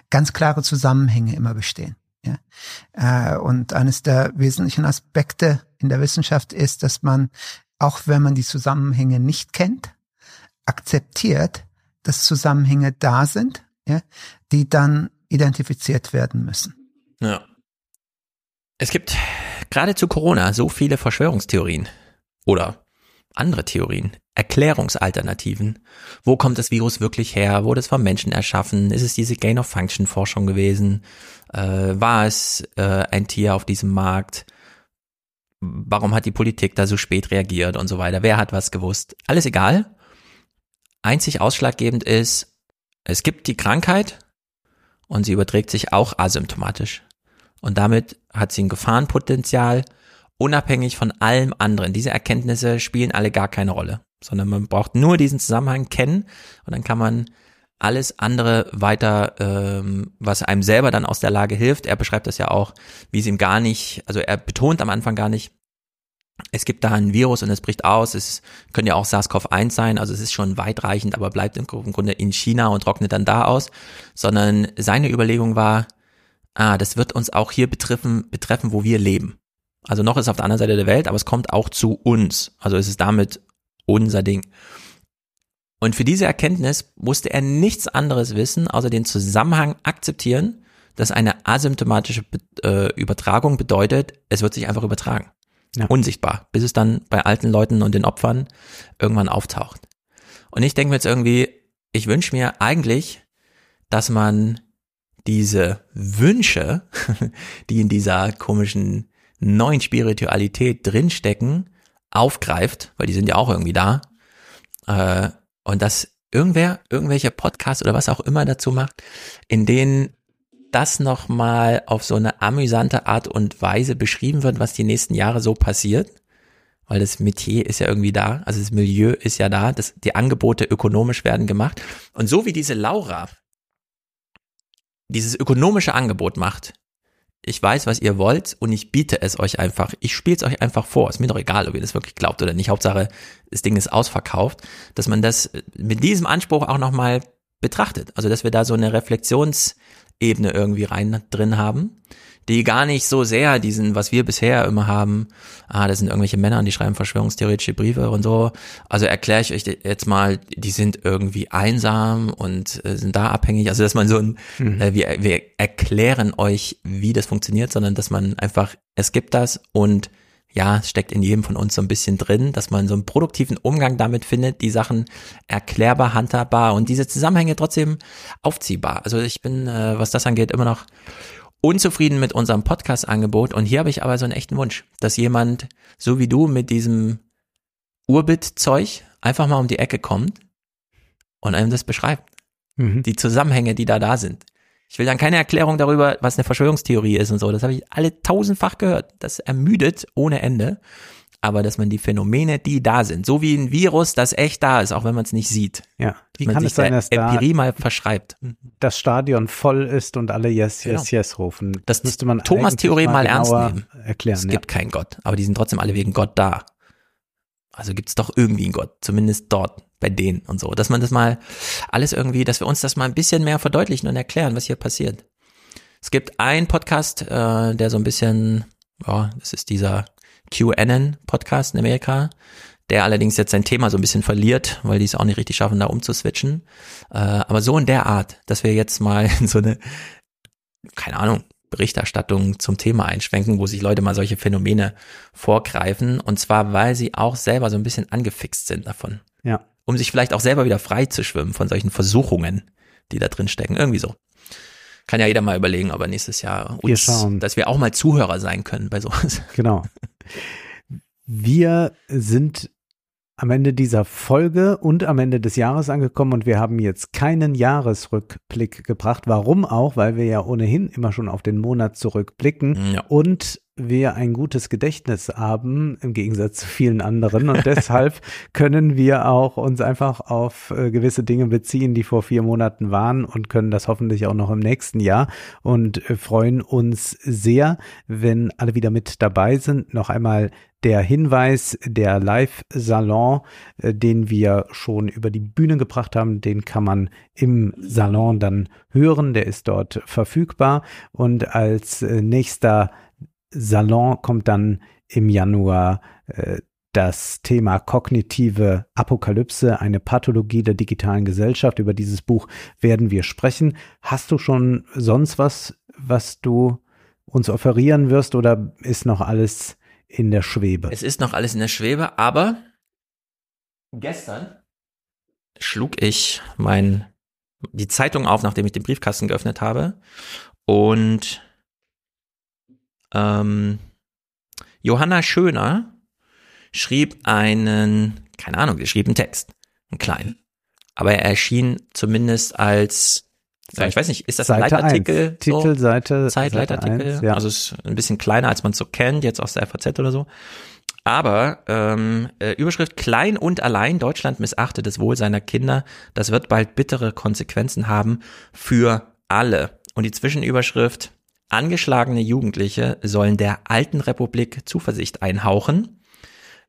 ganz klare Zusammenhänge immer bestehen. Ja? Äh, und eines der wesentlichen Aspekte in der Wissenschaft ist, dass man, auch wenn man die Zusammenhänge nicht kennt, akzeptiert, dass Zusammenhänge da sind ja, die dann identifiziert werden müssen.
Ja. Es gibt gerade zu Corona so viele Verschwörungstheorien oder andere Theorien, Erklärungsalternativen. Wo kommt das Virus wirklich her? Wurde es vom Menschen erschaffen? Ist es diese Gain-of-Function-Forschung gewesen? Äh, war es äh, ein Tier auf diesem Markt? Warum hat die Politik da so spät reagiert und so weiter? Wer hat was gewusst? Alles egal. Einzig ausschlaggebend ist, es gibt die Krankheit und sie überträgt sich auch asymptomatisch. Und damit hat sie ein Gefahrenpotenzial, unabhängig von allem anderen. Diese Erkenntnisse spielen alle gar keine Rolle, sondern man braucht nur diesen Zusammenhang kennen und dann kann man alles andere weiter, ähm, was einem selber dann aus der Lage hilft. Er beschreibt das ja auch, wie es ihm gar nicht, also er betont am Anfang gar nicht, es gibt da ein Virus und es bricht aus. Es könnte ja auch SARS-CoV-1 sein, also es ist schon weitreichend, aber bleibt im Grunde in China und trocknet dann da aus. Sondern seine Überlegung war, ah, das wird uns auch hier betreffen, betreffen, wo wir leben. Also noch ist auf der anderen Seite der Welt, aber es kommt auch zu uns. Also es ist damit unser Ding. Und für diese Erkenntnis musste er nichts anderes wissen, außer den Zusammenhang akzeptieren, dass eine asymptomatische äh, Übertragung bedeutet, es wird sich einfach übertragen. Ja. Unsichtbar, bis es dann bei alten Leuten und den Opfern irgendwann auftaucht. Und ich denke mir jetzt irgendwie, ich wünsche mir eigentlich, dass man diese Wünsche, (laughs) die in dieser komischen neuen Spiritualität drinstecken, aufgreift, weil die sind ja auch irgendwie da, äh, und dass irgendwer, irgendwelche Podcasts oder was auch immer dazu macht, in denen das nochmal auf so eine amüsante Art und Weise beschrieben wird, was die nächsten Jahre so passiert. Weil das Metier ist ja irgendwie da, also das Milieu ist ja da, das, die Angebote ökonomisch werden gemacht. Und so wie diese Laura dieses ökonomische Angebot macht, ich weiß, was ihr wollt und ich biete es euch einfach. Ich spiele es euch einfach vor. Ist mir doch egal, ob ihr das wirklich glaubt oder nicht. Hauptsache, das Ding ist ausverkauft. Dass man das mit diesem Anspruch auch nochmal betrachtet. Also, dass wir da so eine Reflexionsebene irgendwie rein drin haben die gar nicht so sehr diesen, was wir bisher immer haben, ah, das sind irgendwelche Männer, die schreiben verschwörungstheoretische Briefe und so. Also erkläre ich euch jetzt mal, die sind irgendwie einsam und äh, sind da abhängig. Also dass man so ein, mhm. äh, wir, wir erklären euch, wie das funktioniert, sondern dass man einfach, es gibt das und ja, es steckt in jedem von uns so ein bisschen drin, dass man so einen produktiven Umgang damit findet, die Sachen erklärbar, handhabbar und diese Zusammenhänge trotzdem aufziehbar. Also ich bin, äh, was das angeht, immer noch unzufrieden mit unserem Podcast-Angebot und hier habe ich aber so einen echten Wunsch, dass jemand, so wie du, mit diesem Urbit-Zeug einfach mal um die Ecke kommt und einem das beschreibt. Mhm. Die Zusammenhänge, die da da sind. Ich will dann keine Erklärung darüber, was eine Verschwörungstheorie ist und so. Das habe ich alle tausendfach gehört. Das ermüdet ohne Ende aber dass man die Phänomene, die da sind, so wie ein Virus, das echt da ist, auch wenn man es nicht sieht.
Ja.
Wie kann es sein, dass Empirie da mal verschreibt?
Das Stadion voll ist und alle Yes, Yes, genau. Yes rufen.
Das, das müsste man Thomas-Theorie mal, mal ernst nehmen.
Erklären,
es gibt keinen Gott, aber die sind trotzdem alle wegen Gott da. Also gibt es doch irgendwie einen Gott, zumindest dort bei denen und so. Dass man das mal alles irgendwie, dass wir uns das mal ein bisschen mehr verdeutlichen und erklären, was hier passiert. Es gibt einen Podcast, äh, der so ein bisschen, ja, das ist dieser QAnon-Podcast in Amerika, der allerdings jetzt sein Thema so ein bisschen verliert, weil die es auch nicht richtig schaffen, da umzuswitchen. Äh, aber so in der Art, dass wir jetzt mal in (laughs) so eine, keine Ahnung, Berichterstattung zum Thema einschwenken, wo sich Leute mal solche Phänomene vorgreifen. Und zwar, weil sie auch selber so ein bisschen angefixt sind davon.
Ja.
Um sich vielleicht auch selber wieder frei zu schwimmen von solchen Versuchungen, die da drin stecken. Irgendwie so. Kann ja jeder mal überlegen, aber nächstes Jahr uns, wir dass wir auch mal Zuhörer sein können bei sowas. (laughs)
Genau. Wir sind am Ende dieser Folge und am Ende des Jahres angekommen und wir haben jetzt keinen Jahresrückblick gebracht. Warum auch? Weil wir ja ohnehin immer schon auf den Monat zurückblicken
ja.
und wir ein gutes Gedächtnis haben, im Gegensatz zu vielen anderen. Und deshalb (laughs) können wir auch uns einfach auf äh, gewisse Dinge beziehen, die vor vier Monaten waren und können das hoffentlich auch noch im nächsten Jahr und äh, freuen uns sehr, wenn alle wieder mit dabei sind. Noch einmal der Hinweis, der Live-Salon, äh, den wir schon über die Bühne gebracht haben, den kann man im Salon dann hören. Der ist dort verfügbar. Und als nächster Salon kommt dann im Januar äh, das Thema kognitive Apokalypse, eine Pathologie der digitalen Gesellschaft. Über dieses Buch werden wir sprechen. Hast du schon sonst was, was du uns offerieren wirst oder ist noch alles in der Schwebe?
Es ist noch alles in der Schwebe, aber gestern schlug ich mein, die Zeitung auf, nachdem ich den Briefkasten geöffnet habe und ähm, Johanna Schöner schrieb einen, keine Ahnung, sie schrieb einen Text, einen kleinen. aber er erschien zumindest als, ja, ich weiß nicht, ist das ein
Seite
Leitartikel?
eins. Titel, Seite-
Zeitleitartikel.
Seite eins, ja.
Also es ist ein bisschen kleiner, als man es so kennt, jetzt aus der FAZ oder so. Aber ähm, äh, Überschrift Klein und allein Deutschland missachtet das Wohl seiner Kinder. Das wird bald bittere Konsequenzen haben für alle. Und die Zwischenüberschrift Angeschlagene Jugendliche sollen der alten Republik Zuversicht einhauchen.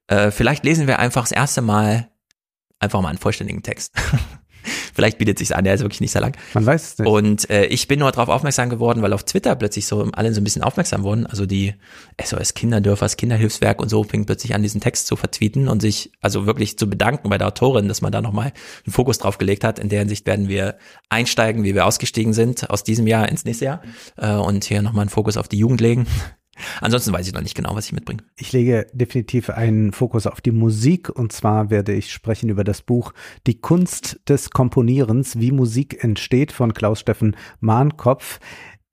Äh, vielleicht lesen wir einfach das erste Mal einfach mal einen vollständigen Text. (laughs) vielleicht bietet sich's an, der ist wirklich nicht sehr lang.
Man weiß es nicht.
Und äh, ich bin nur darauf aufmerksam geworden, weil auf Twitter plötzlich so alle so ein bisschen aufmerksam wurden. Also die SOS Kinderdörfers Kinderhilfswerk und so fing plötzlich an, diesen Text zu vertweeten und sich also wirklich zu bedanken bei der Autorin, dass man da nochmal einen Fokus drauf gelegt hat. In der Hinsicht werden wir einsteigen, wie wir ausgestiegen sind aus diesem Jahr ins nächste Jahr äh, und hier nochmal einen Fokus auf die Jugend legen. Ansonsten weiß ich noch nicht genau, was ich mitbringe.
Ich lege definitiv einen Fokus auf die Musik und zwar werde ich sprechen über das Buch Die Kunst des Komponierens, wie Musik entsteht von Klaus Steffen Mahnkopf.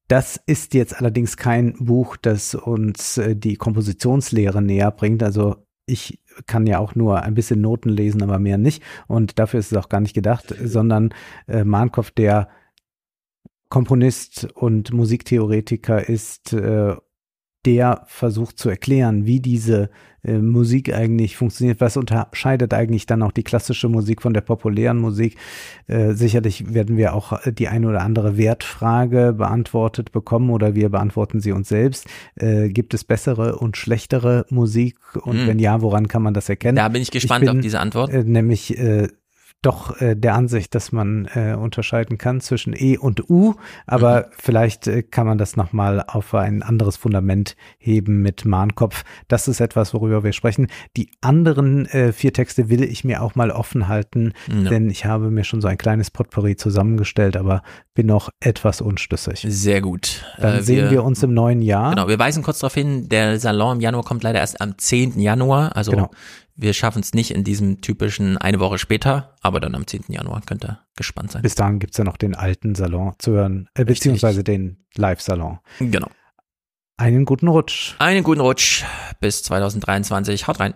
Das ist jetzt allerdings kein Buch, das uns äh, die Kompositionslehre näher bringt. Also ich kann ja auch nur ein bisschen Noten lesen, aber mehr nicht. Und dafür ist es auch gar nicht gedacht, sondern äh, Mahnkopf, der Komponist und Musiktheoretiker ist, äh, der versucht zu erklären, wie diese äh, Musik eigentlich funktioniert. Was unterscheidet eigentlich dann auch die klassische Musik von der populären Musik? Äh, sicherlich werden wir auch die eine oder andere Wertfrage beantwortet bekommen oder wir beantworten sie uns selbst. Äh, gibt es bessere und schlechtere Musik? Und
Hm.
wenn ja, woran kann man das erkennen?
Da bin ich gespannt
bin,
auf diese Antwort.
Äh, nämlich äh, doch äh, der Ansicht, dass man äh, unterscheiden kann zwischen E und U, aber
Mhm.
vielleicht äh, kann man das nochmal auf ein anderes Fundament heben mit Mahnkopf. Das ist etwas, worüber wir sprechen. Die anderen äh, vier Texte will ich mir auch mal offen halten,
Ja.
denn ich habe mir schon so ein kleines Potpourri zusammengestellt, aber bin noch etwas unschlüssig.
Sehr gut.
Dann
Äh,
sehen wir uns im neuen Jahr.
Genau, wir weisen kurz darauf hin, der Salon im Januar kommt leider erst am 10. Januar. Also
Genau.
Wir schaffen es nicht in diesem typischen eine Woche später, aber dann am 10. Januar könnt ihr gespannt sein.
Bis dahin gibt's ja noch den alten Salon zu hören, äh, beziehungsweise den Live-Salon.
Genau.
Einen guten Rutsch.
Einen guten Rutsch bis 2023. Haut rein.